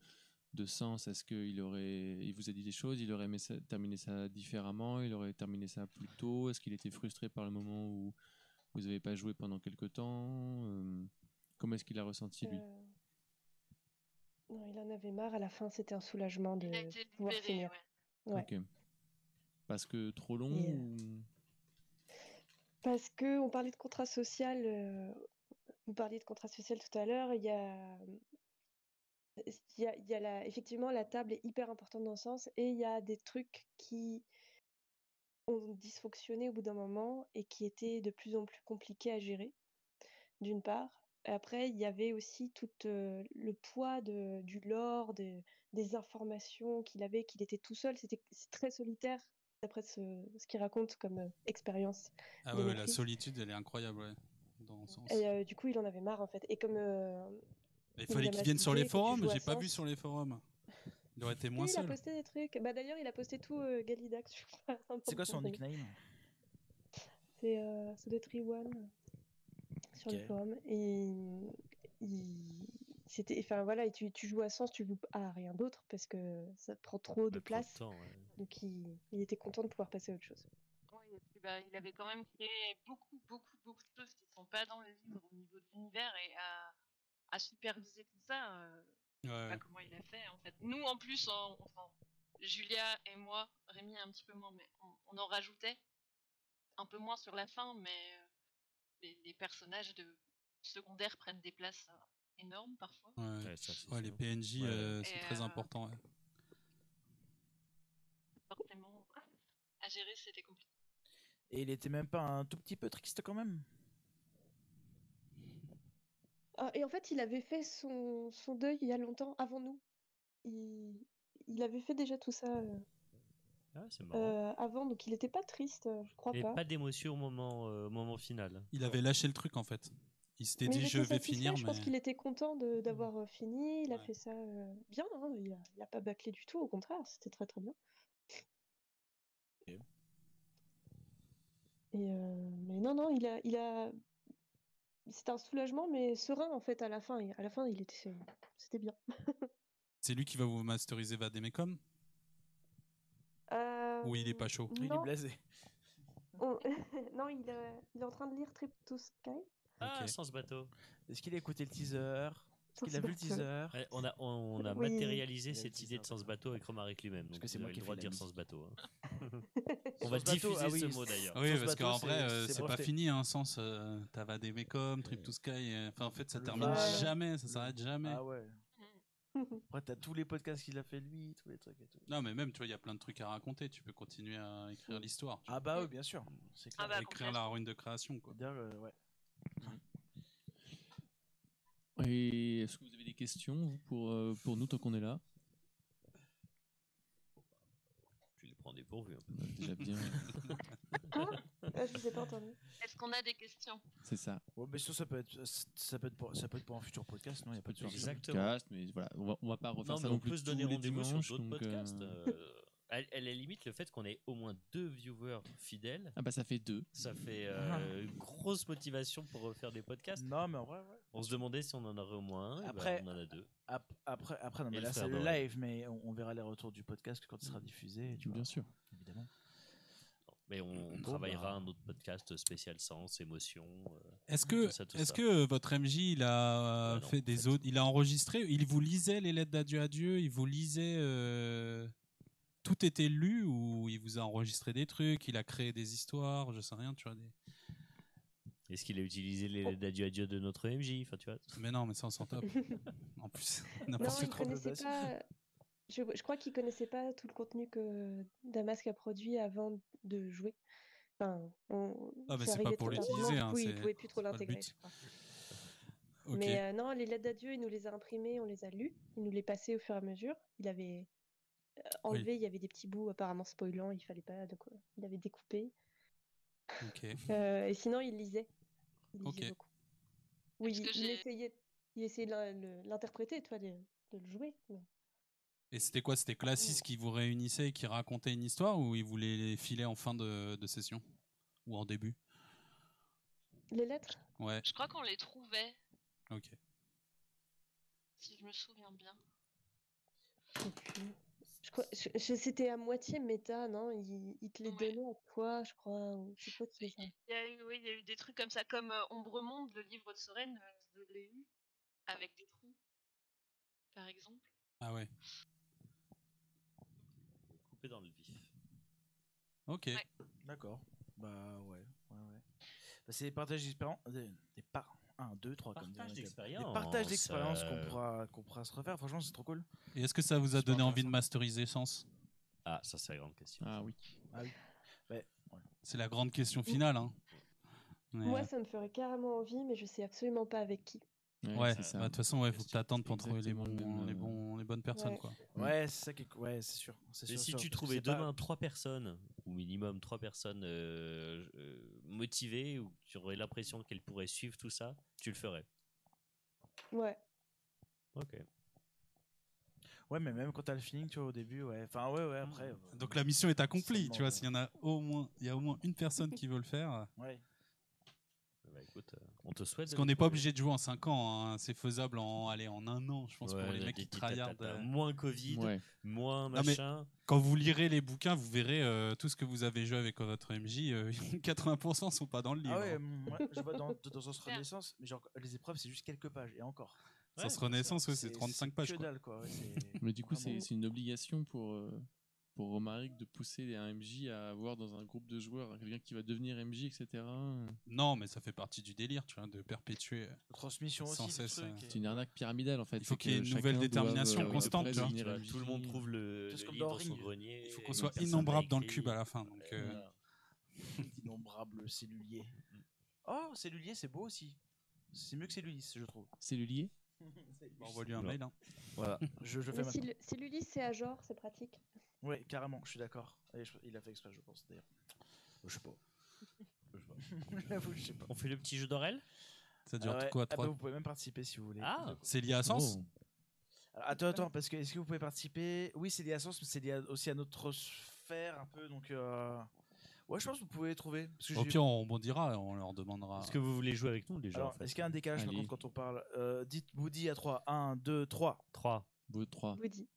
de Sens? Est-ce qu'il aurait, il vous a dit des choses? Il aurait aimé ça- terminer ça différemment? Il aurait terminé ça plus tôt? Est-ce qu'il était frustré par le moment où vous n'avez pas joué pendant quelque temps Euh, Comment est-ce qu'il a ressenti, lui? Euh, Non, il en avait marre. À la fin, c'était un soulagement de pouvoir finir. ouais. Parce que trop long Et, euh, ou- Parce que on parlait de contrat social. euh, vous parliez de contrat social tout à l'heure, il y a, il y a, il y a la, effectivement, la table est hyper importante dans ce sens, et il y a des trucs qui ont dysfonctionné au bout d'un moment et qui étaient de plus en plus compliqués à gérer, d'une part. Après, il y avait aussi tout euh, le poids de, du lore, des, des informations qu'il avait, qu'il était tout seul. C'était très solitaire, d'après ce, ce qu'il raconte comme euh, expérience. Ah ouais, ouais, la solitude, elle est incroyable, ouais. Dans sens. Et euh, du coup, il en avait marre, en fait. Et comme. Il fallait l'a qu'il vienne sur les forums, j'ai pas vu sur les forums. Il aurait été moins il a posté des trucs. Bah, D'ailleurs, il a posté tout euh, Galidax, je crois. *laughs* C'est quoi son nickname? C'est euh, ça doit être Iwan sur le forum. Et il... c'était, enfin voilà, tu, tu joues à Sens, tu joues à rien d'autre parce que ça te prend trop de place. temps, ouais. Donc il, il était content de pouvoir passer à autre chose. Oui, et puis bah, il avait quand même créé beaucoup, beaucoup, beaucoup de choses qui ne sont pas dans le livre au niveau de l'univers et à, à superviser tout ça. euh, je sais Ouais. pas comment il a fait en fait. Nous en plus, on- enfin, Julia et moi, Rémi un petit peu moins, mais on, on en rajoutait un peu moins sur la fin, mais euh, les, les personnages de secondaires prennent des places euh, énormes parfois. Ouais. Ouais, ça, c'est Ouais, les. PNJ, Ouais. euh, Et, très euh, important. ouais. Forcément, à gérer c'était compliqué. Et il était même pas un tout petit peu triste quand même? Ah, et en fait, il avait fait son, son deuil il y a longtemps, avant nous. Il, il avait fait déjà tout ça euh, Ah, euh, avant, donc il n'était pas triste, euh, je crois Et pas. pas d'émotion au moment, euh, moment final. Il avait lâché le truc en fait. Il s'était dit il je vais finir, je pense qu'il était content de- d'avoir fini. Il a fait ça euh, bien, hein, il, a, il a pas bâclé du tout, au contraire, c'était très très bien. Et euh, mais non, non, il a, il a, c'était un soulagement, mais serein en fait à la fin. Et à la fin, il était, c'était bien. c'est lui qui va vous masteriser Vademecum? Euh, ou il est pas chaud? Il est blasé. on- *laughs* non, il, est- il est en train de lire Trip to Sky. Ah, sans ce bateau. Est-ce qu'il a écouté le teaser? Qu'il Sans a vu le teaser Ouais, on a, on a Oui. matérialisé cette idée de sans bateau avec Romaric lui-même. Parce que c'est moi avez qui le droit de dire sans ce bateau. hein. Sans *laughs* On va diffuser ah oui, ce mot d'ailleurs. Oui, Sans parce ce qu'en vrai, c'est- euh, pas fini, hein, sens. euh, T'as Vademecum, Trip to Sky. euh, Enfin, en fait, ça termine jamais, ça s'arrête jamais. Ah ouais. *laughs* Après, t'as tous les podcasts qu'il a fait lui, tous les trucs et tout. Non, mais même, tu vois, il y a plein de trucs à raconter. Tu peux continuer à écrire l'histoire. tu Ah bah oui, bien sûr. C'est. Ah bah, écrire la ruine de création, quoi. Euh, ouais. Et est-ce que vous avez des questions vous, pour, euh, pour nous tant qu'on est là? Tu les prends dépourvus. un peu. Bah, Déjà bien, Quoi *laughs* Ah, Je vous ai pas entendu. Est-ce qu'on a des questions? C'est ça. Ouais, mais ça, ça peut être, ça peut être pour, ça peut être pour un futur podcast, non? Il y a pas de ce Exactement. podcast, mais voilà, on va, on va pas refaire Non, ça mais non on plus peut se donner rendez-vous sur d'autres euh, podcasts. euh, *laughs* Elle, elle est limite le fait qu'on ait au moins deux viewers fidèles. Ah bah ça fait deux. Ça fait euh, une grosse motivation pour refaire des podcasts. Non, mais en vrai, ouais. On se demandait si on en aurait au moins un. et ben, Après- on en a deux. Ap- Après, après non, mais Et là, c'est le live, mais on, on verra les retours du podcast quand il sera diffusé, tu vois, Bien sûr. évidemment. Mais on, Bon, travaillera bah. un autre podcast spécial sens, émotion. euh, Est-ce que, est-ce que votre MJ il a Ouais, non, fait en des fait. autres, il a enregistré, il vous lisait les lettres d'adieu à Dieu, il vous lisait euh, tout était lu ou il vous a enregistré des trucs, il a créé des histoires, je sais rien, tu vois. Des... Est-ce qu'il a utilisé les lettres d'adieu à Dieu de notre MJ enfin, tu vois Mais non, mais ça on s'en tape. *laughs* en plus, n'importe quoi. pas. Je, je crois qu'il connaissait pas tout le contenu que Damasque a produit avant de jouer. Enfin, on, Ah, mais c'est pas pour l'utiliser, hein, coup, il pouvait plus trop l'intégrer. Mais euh, non, les lettres d'adieu, il nous les a imprimées, on les a lues, il nous les passait au fur et à mesure. Il avait enlevé, il y avait des petits bouts apparemment spoilants, il fallait pas, donc euh, il avait découpé. Ok. *laughs* Euh, et sinon, il lisait. Il lisait Ok. beaucoup. Oui, il, essayait, il essayait de l'interpréter, tu vois, de, de le jouer. mais- Et c'était quoi? C'était Classis qui vous réunissait et qui racontait une histoire ou il vous les filait en fin de, de session? Ou en début? Les lettres? Ouais, Je crois qu'on les trouvait, ok. si je me souviens bien. Je crois, je- je- c'était à moitié méta, non? Il, il te les Ouais. donnait à toi, je crois. qui faisait ça Il y a eu, oui, il y a eu des trucs comme ça, comme euh, Ombre Monde, le livre de Soren, euh, je l'ai eu, avec des trous, par exemple. Ah ouais. Coupé dans le vif. Ok. Ouais. D'accord. Bah ouais, ouais, ouais. Bah, c'est des partages d'expérience, des, des par- 1, 2, 3. comme Partage d'expérience. Des partages d'expérience qu'on pourra, qu'on pourra se refaire. Franchement, c'est trop cool. Et est-ce que ça vous a donné envie de masteriser Sens? Ah, ça c'est la grande question. Ah oui. C'est la grande question finale. Hein. Mais, Moi, ça me ferait carrément envie, mais je sais absolument pas avec qui. Ouais, c'est ça. bah, de toute façon, il faut que tu attendes pour trouver les, bons, euh, bons, les bonnes personnes. Ouais. Quoi. Ouais, c'est ça qui est. Ouais, c'est sûr. c'est Et sûr, si sûr, tu trouvais pas- demain trois personnes, ou minimum trois personnes euh, euh, motivées, ou tu aurais l'impression qu'elles pourraient suivre tout ça, tu le ferais. Ouais. Ok. Ouais, mais même quand t'as le feeling, tu vois, au début, ouais. Enfin, ouais, ouais, après. euh, Donc la mission est accomplie. Tu vois, s'il y en a au moins, il y a au moins une personne qui veut le faire. Ouais. Bah, écoute, euh, on te souhaite. Parce qu'on n'est pas obligé de jouer en 5 ans. hein. C'est faisable en, allez, en un an, je pense, Ouais, pour les mecs qui tryhardent. euh. Moins Covid, Ouais. moins Non, machin. Quand vous lirez les bouquins, vous verrez euh, tout ce que vous avez joué avec votre MJ. euh, *laughs* 80% sont pas dans le livre. Ah ouais, hein. moi, je vois dans, dans Sens Renaissance, mais genre, les épreuves, c'est juste quelques pages, et encore. Sens Renaissance, ouais, c'est 35 pages. Que quoi. dalle, quoi. ouais, c'est- Mais du coup, c'est une obligation pour, euh, pour Romaric de pousser un MJ à avoir dans un groupe de joueurs quelqu'un qui va devenir MJ, etc. Non, mais ça fait partie du délire, tu vois, de perpétuer. Transmission aussi. Sans le cesse, truc, euh, C'est une arnaque pyramidale en fait. Il faut qu'il y ait une nouvelle détermination euh, constante, tout le monde trouve le, C'est le comme livre dans dans son Ring. grenier. Il faut qu'on soit innombrable dans le cube à la fin. Donc, euh. *laughs* Innombrable cellulier. Oh, cellulier, c'est beau aussi. C'est mieux que cellulis, je trouve. Cellulier? Bah, Envoie-lui un Oula. mail. hein. Voilà. Je, je fais ma... l'Ulysse c'est à genre, c'est pratique. Ouais, carrément, je suis d'accord. Et je- Il a fait exprès, je pense, d'ailleurs. *laughs* Je sais pas. J'avoue, je sais pas. On fait le petit jeu d'Orel Ça dure Ah ouais. quoi Ah bah, trois... Vous pouvez même participer si vous voulez. Ah C'est lié à Sens Oh. Alors, attends, attends, parce que est-ce que vous pouvez participer? Oui, c'est lié à Sens, mais c'est lié à- aussi à notre sphère un peu, donc. euh, Ouais, je pense que vous pouvez trouver. Parce que Au j'ai- pire, on rebondira, on leur demandera. Est-ce que vous voulez jouer avec nous déjà Alors, en fait? est-ce qu'il y a un décalage par Allez. contre quand on parle? Euh, Dites Woody à 3. 1, 2, 3. 3. Beau 3. Woody.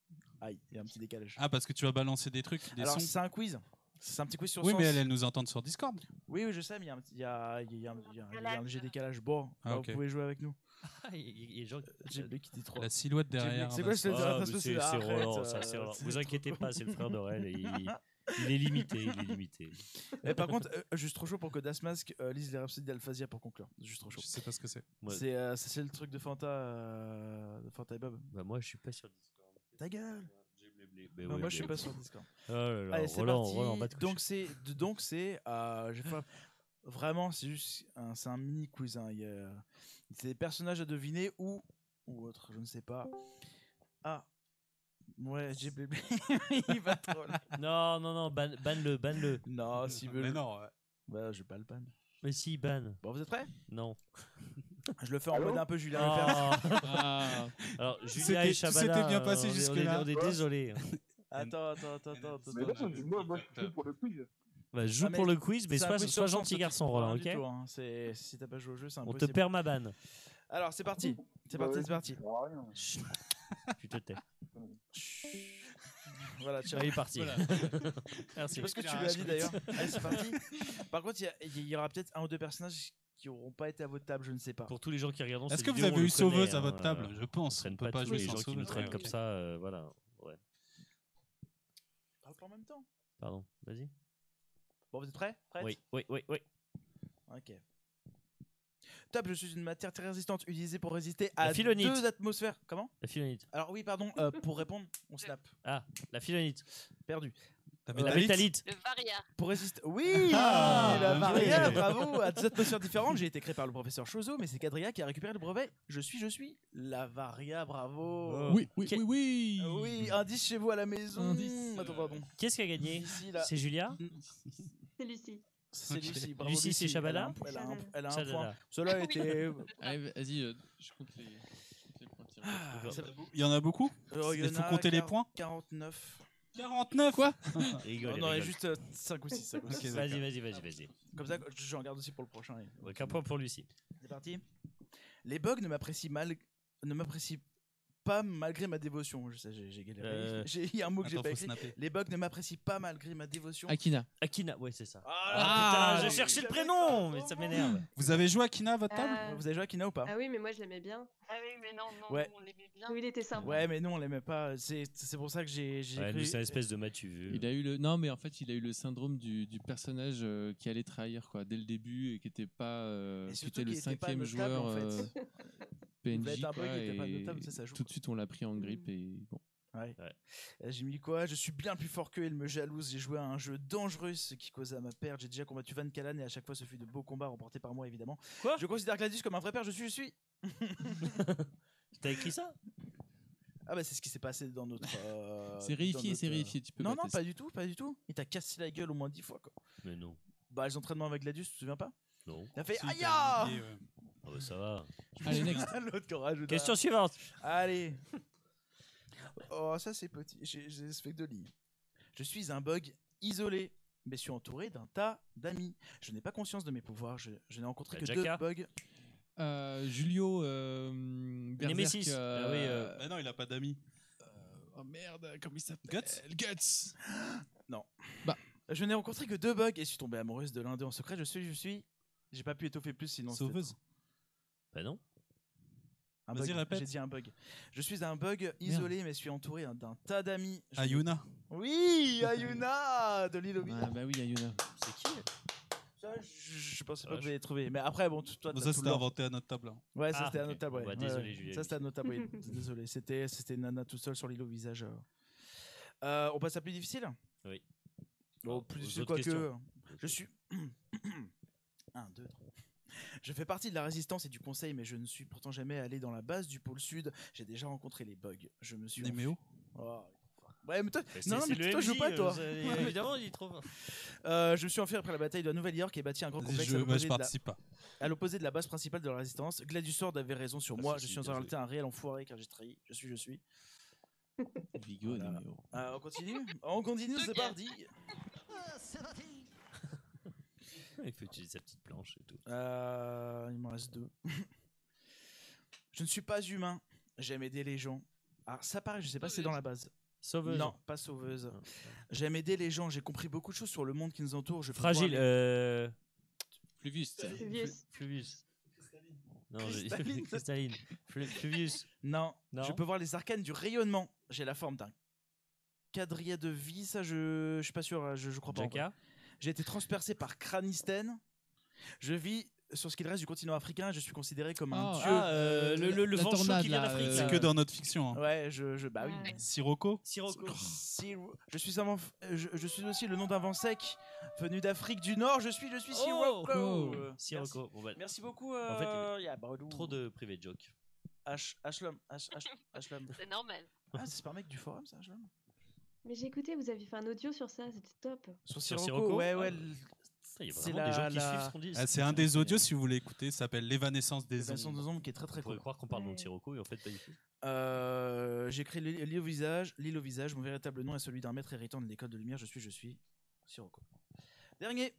Aïe, il y a un petit décalage. Ah, parce que tu vas balancer des trucs, des Alors, sons c'est un quiz. C'est un petit quiz sur Oui, Sens. mais elle, elle nous entend sur Discord. Oui, oui, je sais, mais il y a un petit- il y a, il y a un- il y a un- il y a un léger décalage. Bon, Ah, bah, ok. vous pouvez jouer avec nous. *laughs* Il y a- il y a des gens qui- J'ai qui dit 3. La silhouette derrière. C'est quoi, bah, c'est- Ah, mais c'est c'est- c'est arrête, Roland, euh, ça, c'est Roland. c'est Vous trop inquiétez pas, c'est le frère d'Aurel. et Il, il est limité, il est limité. *laughs* Et par contre, euh, juste trop chaud pour que Dasmask euh, lise les rhapsodies d'Alphasia pour conclure. Juste trop chaud. Je sais pas ce que c'est. Ouais. C'est euh, le truc de Fanta, euh, de Fanta et Bob. Bah, moi, je suis pas sur Discord. Ta gueule Non, ouais, Moi, je suis pas sur Discord. Oh là là, Allez, c'est Roland, parti. Roland, donc c'est, donc c'est, euh, j'ai vraiment, c'est juste, un, c'est un mini quiz. hein. Il y a- c'est des personnages à deviner ou ou autre, je ne sais pas. Ah, ouais, j'ai blé *laughs* Il va trop. là. Non, non, non, ban- banne-le, banne-le. Non, s'il veut. Mais le- non, ouais. Bah, je vais pas le ban. Mais si, ban. Bon, vous êtes prêts? Non. *laughs* Je le fais en mode un peu Julien. Ah. Ah, Alors, Julia C'était- et bien passé on est- on est- jusque-là. On est désolé. *laughs* Attends, attends, attends, attends. attends. Mais non, moi, moi, je suis pour le quiz. Bah, joue Ah, mais pour le quiz, mais C'est un sois, quiz sois gentil garçon, Roland, rien ok du tout, hein. C'est- Si t'as pas joué au jeu, c'est On te impossible. perd ma banne. Alors, c'est parti. C'est Bah parti, ouais, c'est parti. ça sert à rien. Chut. *laughs* Tu te tais. Voilà. Il est parti. Voilà. *laughs* Je Merci. sais pas ce que tu lui as dit d'ailleurs. Allez, c'est parti. Par contre, il y a- il y, aura peut-être un ou deux personnages qui auront pas été à votre table, je ne sais pas. Pour tous les gens qui regardent Est-ce que vous avez eu sauveuse connaît, à hein, votre table euh, Je pense. On peut pas jouer les sans gens qui nous traînent ouais, comme ça, euh, voilà. Ouais. Parle pas en même temps. Pardon, vas-y. Bon, vous êtes prêts? Prêtes? Oui, oui, oui, oui. Ok. Top, je suis une matière très résistante utilisée pour résister à deux atmosphères. Comment? La philonite. Alors oui, pardon, euh, pour répondre, on *laughs* snap. Ah, la philonite. Perdu. La La métalite métalite. Le Varia. Pour résister... Oui Ah, La joué. bravo À deux atmosphères différentes, j'ai été créé par le professeur Chozo, mais c'est Quadria qui a récupéré le brevet. Je suis, je suis. La Varia, bravo Oh. oui, oui, Quel- oui, oui. Oui, indice chez vous à la maison. Indice. Attends, pardon. Qu'est-ce qui a gagné. C'est Julia C'est Lucie. C'est. Lucie. bravo, Lucie, c'est Lucie. Elle a un- Elle a un, elle a un Shadada. point. Cela était. *laughs* Allez, vas-y, euh, je compte les, points. Ah, Il y en a beaucoup Euh, Il faut a compter les poins 49. 49 Quoi? *laughs* Rigole, On en a rigole. juste 5 ou 6. Ok, Vas-y, vas-y, vas-y, vas-y. Comme ça, j'en garde aussi pour le prochain. et- Donc un point pour Lucie. C'est parti. Les bugs ne m'apprécient mal. Ne m'apprécient pas malgré ma dévotion. Je sais, j'ai j'ai galéré. Euh, *laughs* J'ai- Il y a un mot que j'ai pas écrit. snapper. Les bugs ne m'apprécient pas malgré ma dévotion. Akina. Akina, ouais, c'est ça. Ah, Ah, j'ai cherché le prénom, mais ça m'énerve. Vous avez joué à Kina à votre table Ah, Vous avez joué à Kina ou pas ah oui, mais moi je l'aimais bien. Ah oui, mais non, non, Ouais. on l'aimait bien. Oui, il était sympa. Ouais, mais non, on l'aimait pas. C'est c'est pour ça que j'ai j'ai Ouais, cru- c'est une espèce de Mathieu. Il a eu le non mais en fait il a eu le syndrome du, du personnage euh, qui allait trahir quoi dès le début et qui était pas euh, Et qui était le cinquième joueur en fait. *laughs* Il PNJ un quoi, bug, pas notable, ça, ça joue, tout de suite on l'a pris en grippe et bon Ouais. Ouais. Euh, J'ai mis quoi? Je suis bien plus fort qu'eux, il me jalouse. J'ai joué à un jeu dangereux, ce qui causait à ma perte. J'ai déjà combattu Van Kalan et à chaque fois ce fut de beaux combats remportés par moi, évidemment. Quoi? Je considère Gladius comme un vrai père, je suis, je suis. *laughs* T'as écrit ça? Ah bah c'est ce qui s'est passé dans notre. euh, *laughs* c'est réifié notre, c'est réifié tu peux Non, pas non, pas du tout, pas du tout. Il t'a cassé la gueule au moins dix fois, quoi. Mais non. Bah, les entraînements avec Gladius, tu te souviens pas? Non. Il a fait Aïe t'as ouais. Ah bah, ça va. allez next L'autre qui rajoute Question suivante. Allez. *laughs* Oh, ça c'est petit. J'ai ce fait de lit. Je suis un bug isolé, mais suis entouré d'un tas d'amis. Je n'ai pas conscience de mes pouvoirs. Je, je n'ai rencontré Bah, que Jacka. deux bugs. Euh, Julio euh, Berserk, Nemesis. euh, Ah oui, euh, Bah non, il a pas d'amis. oh merde comment il s'appelle? Guts Guts Je n'ai rencontré que deux bugs et suis tombé amoureuse de l'un d'eux en secret. Je suis, je suis. J'ai pas pu étoffer plus sinon. Sauveuse. Bah non. Un Vas-y, bug. répète. J'ai dit un bug. Je suis un bug isolé, mais suis entouré d'un tas d'amis. Je- Ayuna. Oui, Ayuna de l'île aux Ah, bah oui Ayuna C'est qui Ça, je, je pensais pas Ouais, que vous trouver. Mais après, bon, t- toi, t'as ça, tout c'était inventé à notre table. hein. Ouais, ça Ah, c'était ok. notable. Ouais. Bah, désolé, ouais. Julien. Ça c'était un notable. oui. *laughs* désolé. C'était c'était Nana tout seul sur l'île au visage. euh. Euh, on passe à plus difficile? Oui. Bon, plus difficile autres quoique. questions. Je suis. 1, 2, 3. Je fais partie de la résistance et du conseil, mais je ne suis pourtant jamais allé dans la base du pôle sud. J'ai déjà rencontré les bugs. Je me suis. Néméo. Oh, Ouais, mais toi, Mais non, mais toi, je joue pas, toi. euh, Ouais, Évidemment, il est trop fort. Euh, je me suis enfui après la bataille de la Nouvelle-York et bâti un grand complexe je, à l'opposé je de la- participe pas. à l'opposé de la base principale de la résistance. Gladius Sword avait raison sur Ah, moi. je suis en réalité un réel enfoiré car j'ai trahi. Je suis, je suis. Vigo Voilà. Néméo. Euh, on continue? On continue, c'est parti. Il faut utiliser sa petite planche et tout? Euh, il me reste deux. *laughs* je ne suis pas humain. J'aime aider les gens. Alors ça pareil, je sais pas si c'est dans la base. Sauveuse. Non, pas sauveuse. Ah. J'aime aider les gens. J'ai compris beaucoup de choses sur le monde qui nous entoure. Je Fragile. voir Euh... Fluvius Fluvius. Fluvius. Non, Cristalline. *laughs* Fluvius. Non. Non. Je peux voir les arcanes du rayonnement. J'ai la forme d'un quadrilla de vie. Ça, je, je suis pas sûr. Je, je crois pas. Jaka. J'ai été transpercé par Cranisten. Je vis sur ce qu'il reste du continent africain. Je suis considéré comme un Ah, dieu. Ah, euh, le, le, le vent chaud qui vient d'Afrique. euh. C'est que dans notre fiction. hein. Ouais, je, je, bah oui. Ouais. Sirocco Sirocco. Siro- Je suis, un, euh, je, je suis aussi le nom d'un vent sec venu d'Afrique du Nord. Je suis, je suis Oh Sirocco. Oh. Euh, Sirocco. Bon, bah, Merci, merci beaucoup. En fait, il y Euh, yeah, Badou. trop de privé joke. H, Ashlum. H, H, Ashlum. *laughs* C'est normal. Ah, c'est pas un mec du forum, ça, Ashlum Mais j'ai écouté, vous avez fait un audio sur ça, c'était top. Sur Sirocco, Sirocco ouais, Ah. ouais. Il y a C'est vraiment des la- gens qui la- suivent ce qu'on dit. Ah, C'est un des audios, si vous voulez écouter, ça s'appelle L'évanescence des Vincent ondes. de Zombe qui est très très Vous pourrez cool. croire qu'on parle Ouais. de Sirocco et en fait pas du tout. Euh, J'ai créé l'île au visage. L'île au visage. Mon véritable nom est celui d'un maître héritant de l'école de lumière. Je suis, je suis Sirocco. Dernier.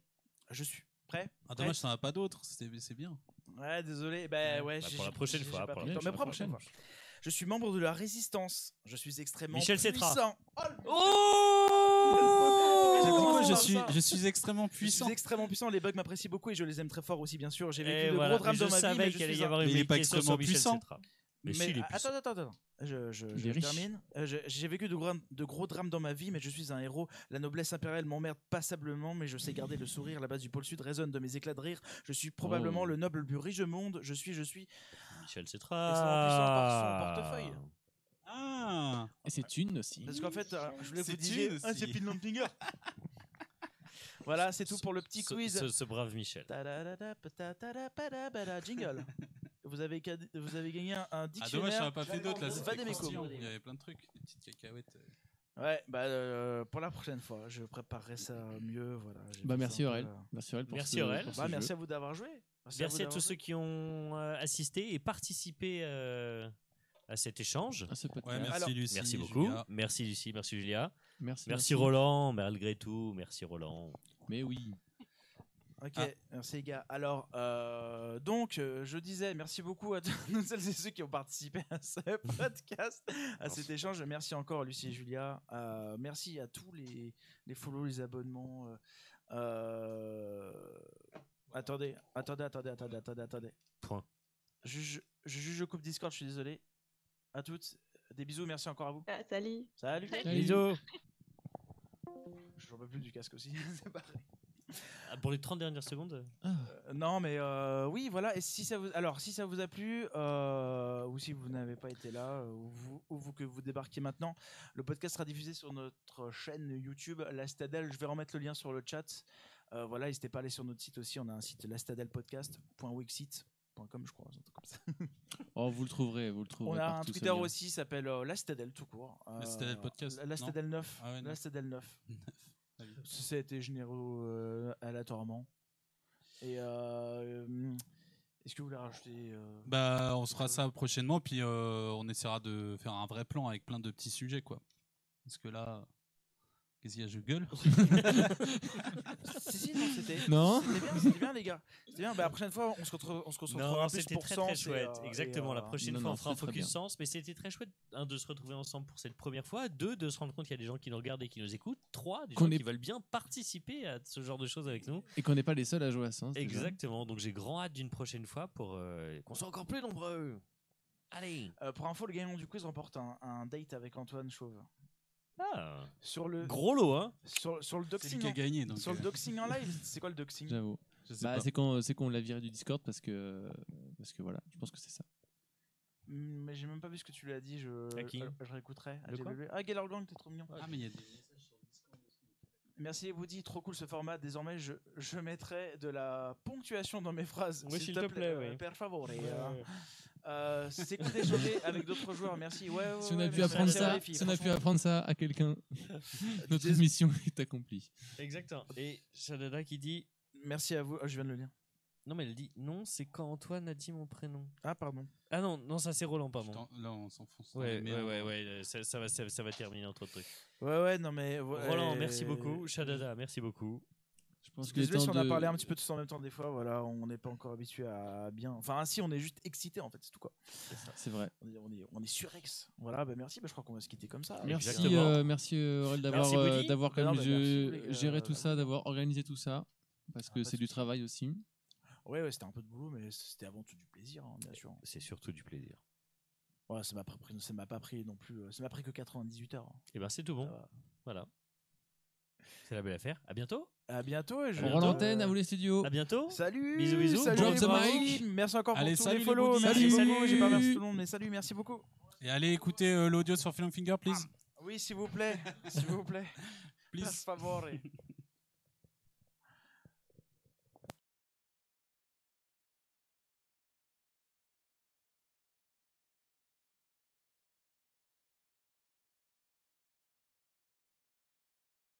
Je suis prêt. Ah, dommage, t'en as pas d'autres, c'est bien. Ouais, désolé. Bah ouais. Bah, j'ai- pour la prochaine fois, pour la prochaine fois. Je suis membre de la résistance. Je suis extrêmement Michel Cetra. puissant. Oh quoi Oh, je suis, je suis extrêmement Je puissant. suis extrêmement puissant. Les bugs m'apprécient beaucoup et je les aime très fort aussi, bien sûr. J'ai vécu Et de voilà. gros drames dans ma je vie, mais je y avoir une il est pas extrêmement Michel puissant. Cetra. Mais, si, il est puissant. attends, attends, attends. Je, je, je termine. Euh, je- J'ai vécu de gros, de gros drames dans ma vie, mais je suis un héros. La noblesse impériale m'emmerde passablement, mais je sais garder le sourire. La base du pôle sud résonne de mes éclats de rire. Je suis probablement Oh. le noble le plus riche du monde. Je suis, je suis. Michel Cetra. par son portefeuille. Ah Et c'est une aussi. Parce qu'en fait, euh, je voulais vous C'est dire. une Ah, aussi. c'est Finland Finger. *laughs* voilà, c'est tout pour le petit Ce- quiz. Ce, ce brave Michel. Jingle. *laughs* Vous avez, vous avez gagné un, un Ah, dommage, dictionnaire. j'en ai pas fait d'autres là. C'était des croustillant. Il y avait plein de trucs, des petites cacahuètes. euh. Ouais, bah euh, pour la prochaine fois, je préparerai ça mieux. Voilà. Bah merci ça Aurel. Merci Aurel pour Merci ce- Aurel. pour Bah, merci jeu. à vous d'avoir joué. Merci à tous ceux qui ont euh, assisté et participé euh, à cet échange. Ouais, merci Alors, Lucie. Merci beaucoup. Julia. Merci Lucie, merci Julia. Merci, Merci Roland, malgré tout. Merci Roland. Mais oui. Ok, Ah. merci les gars. Alors, euh, donc, euh, je disais merci beaucoup à *laughs* tous celles et ceux qui ont participé à ce podcast, à cet échange. Merci encore Lucie et Julia. Euh, merci à tous les, les follow, les abonnements. Euh, euh, Attendez, attendez, attendez, attendez, attendez, attendez. Point. Je, je, je juge le coupe Discord, je suis désolé. À toutes. Des bisous, merci encore à vous. Ah, salut. Salut. Salut. Bisous. *laughs* Je ne peux plus du casque aussi. *laughs* C'est pareil. Ah, Pour les 30 dernières secondes. Euh, non, mais euh, oui, voilà. Et si ça vous, alors, si ça vous a plu, euh, ou si vous n'avez pas été là, euh, ou vous, ou vous que vous débarquez maintenant, le podcast sera diffusé sur notre chaîne YouTube, La Stadelle. Je vais remettre le lien sur le chat. Euh, voilà, n'hésitez pas à aller sur notre site aussi. On a un site lastadelpodcast.wixit.com, je crois, un truc comme ça. *laughs* Oh, vous le trouverez, vous le trouverez. On a un Twitter aussi, s'appelle euh, La Stadelle tout court. La Stadelle Podcast, La non Stadelle 9. Ah ouais, La neuf. Stadelle 9. Allez. Ça a été généreux euh, aléatoirement. Et euh, hum, est-ce que vous voulez rajouter euh, Bah, on se fera ça prochainement, puis euh, on essaiera de faire un vrai plan avec plein de petits sujets, quoi. Parce que là, qu'est-ce qu'il y a, je gueule *laughs* Si, si, non, c'était. Non C'était bien, c'était bien, les gars. C'était bien. Bah, la prochaine fois, on se retrouve, on se concentrera Non, plus c'était pour très Sens très et, chouette. euh, Exactement. et, La euh, prochaine non, fois, non, on fera un très focus bien. sens. Mais c'était très chouette, un, de se retrouver ensemble pour cette première fois. Deux, de se rendre compte qu'il y a des gens qui nous regardent et qui nous écoutent. Trois, des Qu'on gens est- qui veulent bien participer à ce genre de choses avec nous. Et qu'on n'est pas les seuls à jouer à Sens. déjà. Exactement. Donc j'ai grand hâte d'une prochaine fois pour euh, qu'on soit encore plus nombreux. Allez. euh, pour info, le gagnant du quiz remporte un, un date avec Antoine Chauve. Ah. Sur le, Gros lot, hein sur, sur le C'est doxing. qui a gagné, donc. Sur le euh, doxing en live, *laughs* c'est quoi le doxing? J'avoue. Bah, c'est quand c'est qu'on l'a viré du Discord parce que parce que voilà, je pense que c'est ça. Hum, Mais j'ai même pas vu ce que tu lui as dit. Je, À qui? je, je réécouterai. À De quoi? Ah, Gaylor Gang, t'es trop mignon. Ah, mais il y a des messages sur Discord. Merci Woody, trop cool ce format. Désormais, je, je mettrai de la ponctuation dans mes phrases. Oui, s'il te plaît, euh, oui. Per favore. euh, euh, c'est cool d'échanger avec d'autres joueurs? Merci. Ouais, ouais, Si on ouais, a pu apprendre ça, filles, si on a pu apprendre ça à quelqu'un, *laughs* notre mission est accomplie. Exactement. Et Shadada qui dit Merci à vous. Ah, je viens de le lire. non mais elle dit non c'est quand Antoine a dit mon prénom. Ah, pardon. Ah non non ça c'est Roland pardon. Là, on s'enfonce. Ouais, ouais, ouais, ouais, ça, ça va, ça, ça va terminer entre autres trucs. Ouais, ouais, non, mais. ouais, Roland, merci beaucoup. Shadada, merci beaucoup. Je pense Désolé si on a de- parlé un petit peu tous en même temps des fois. Voilà, on n'est pas encore habitué à bien. Enfin, si, on est juste excité en fait, c'est tout quoi. C'est vrai. On est, on est, on est surex. Voilà, bah merci. Bah, je crois qu'on va se quitter comme ça. Merci, euh, merci euh, Aurel d'avoir euh, d'avoir quand même gars. géré tout ça, d'avoir organisé tout ça, parce Ah, que c'est du travail aussi. Ouais, ouais, c'était un peu de boulot, mais c'était avant tout du plaisir, hein, bien sûr. C'est surtout du plaisir. Ouais, ça m'a pas pris, ça m'a pas pris non plus. Ça m'a pris que 98 heures. hein. Et ben c'est tout bon. Voilà. C'est la belle affaire. À bientôt. À bientôt. Et je On rend l'antenne, à vous les studios. À bientôt. Salut. Bisous, bisous. Salut, Drop the mic. Merci encore pour Allez, tous salut les follow. Merci Salut. beaucoup. J'ai pas remercié tout le monde, mais salut, merci beaucoup. Et allez écouter euh, l'audio sur Film Finger, please. Oui, s'il vous plaît, s'il vous plaît. Per *laughs* Please. favore.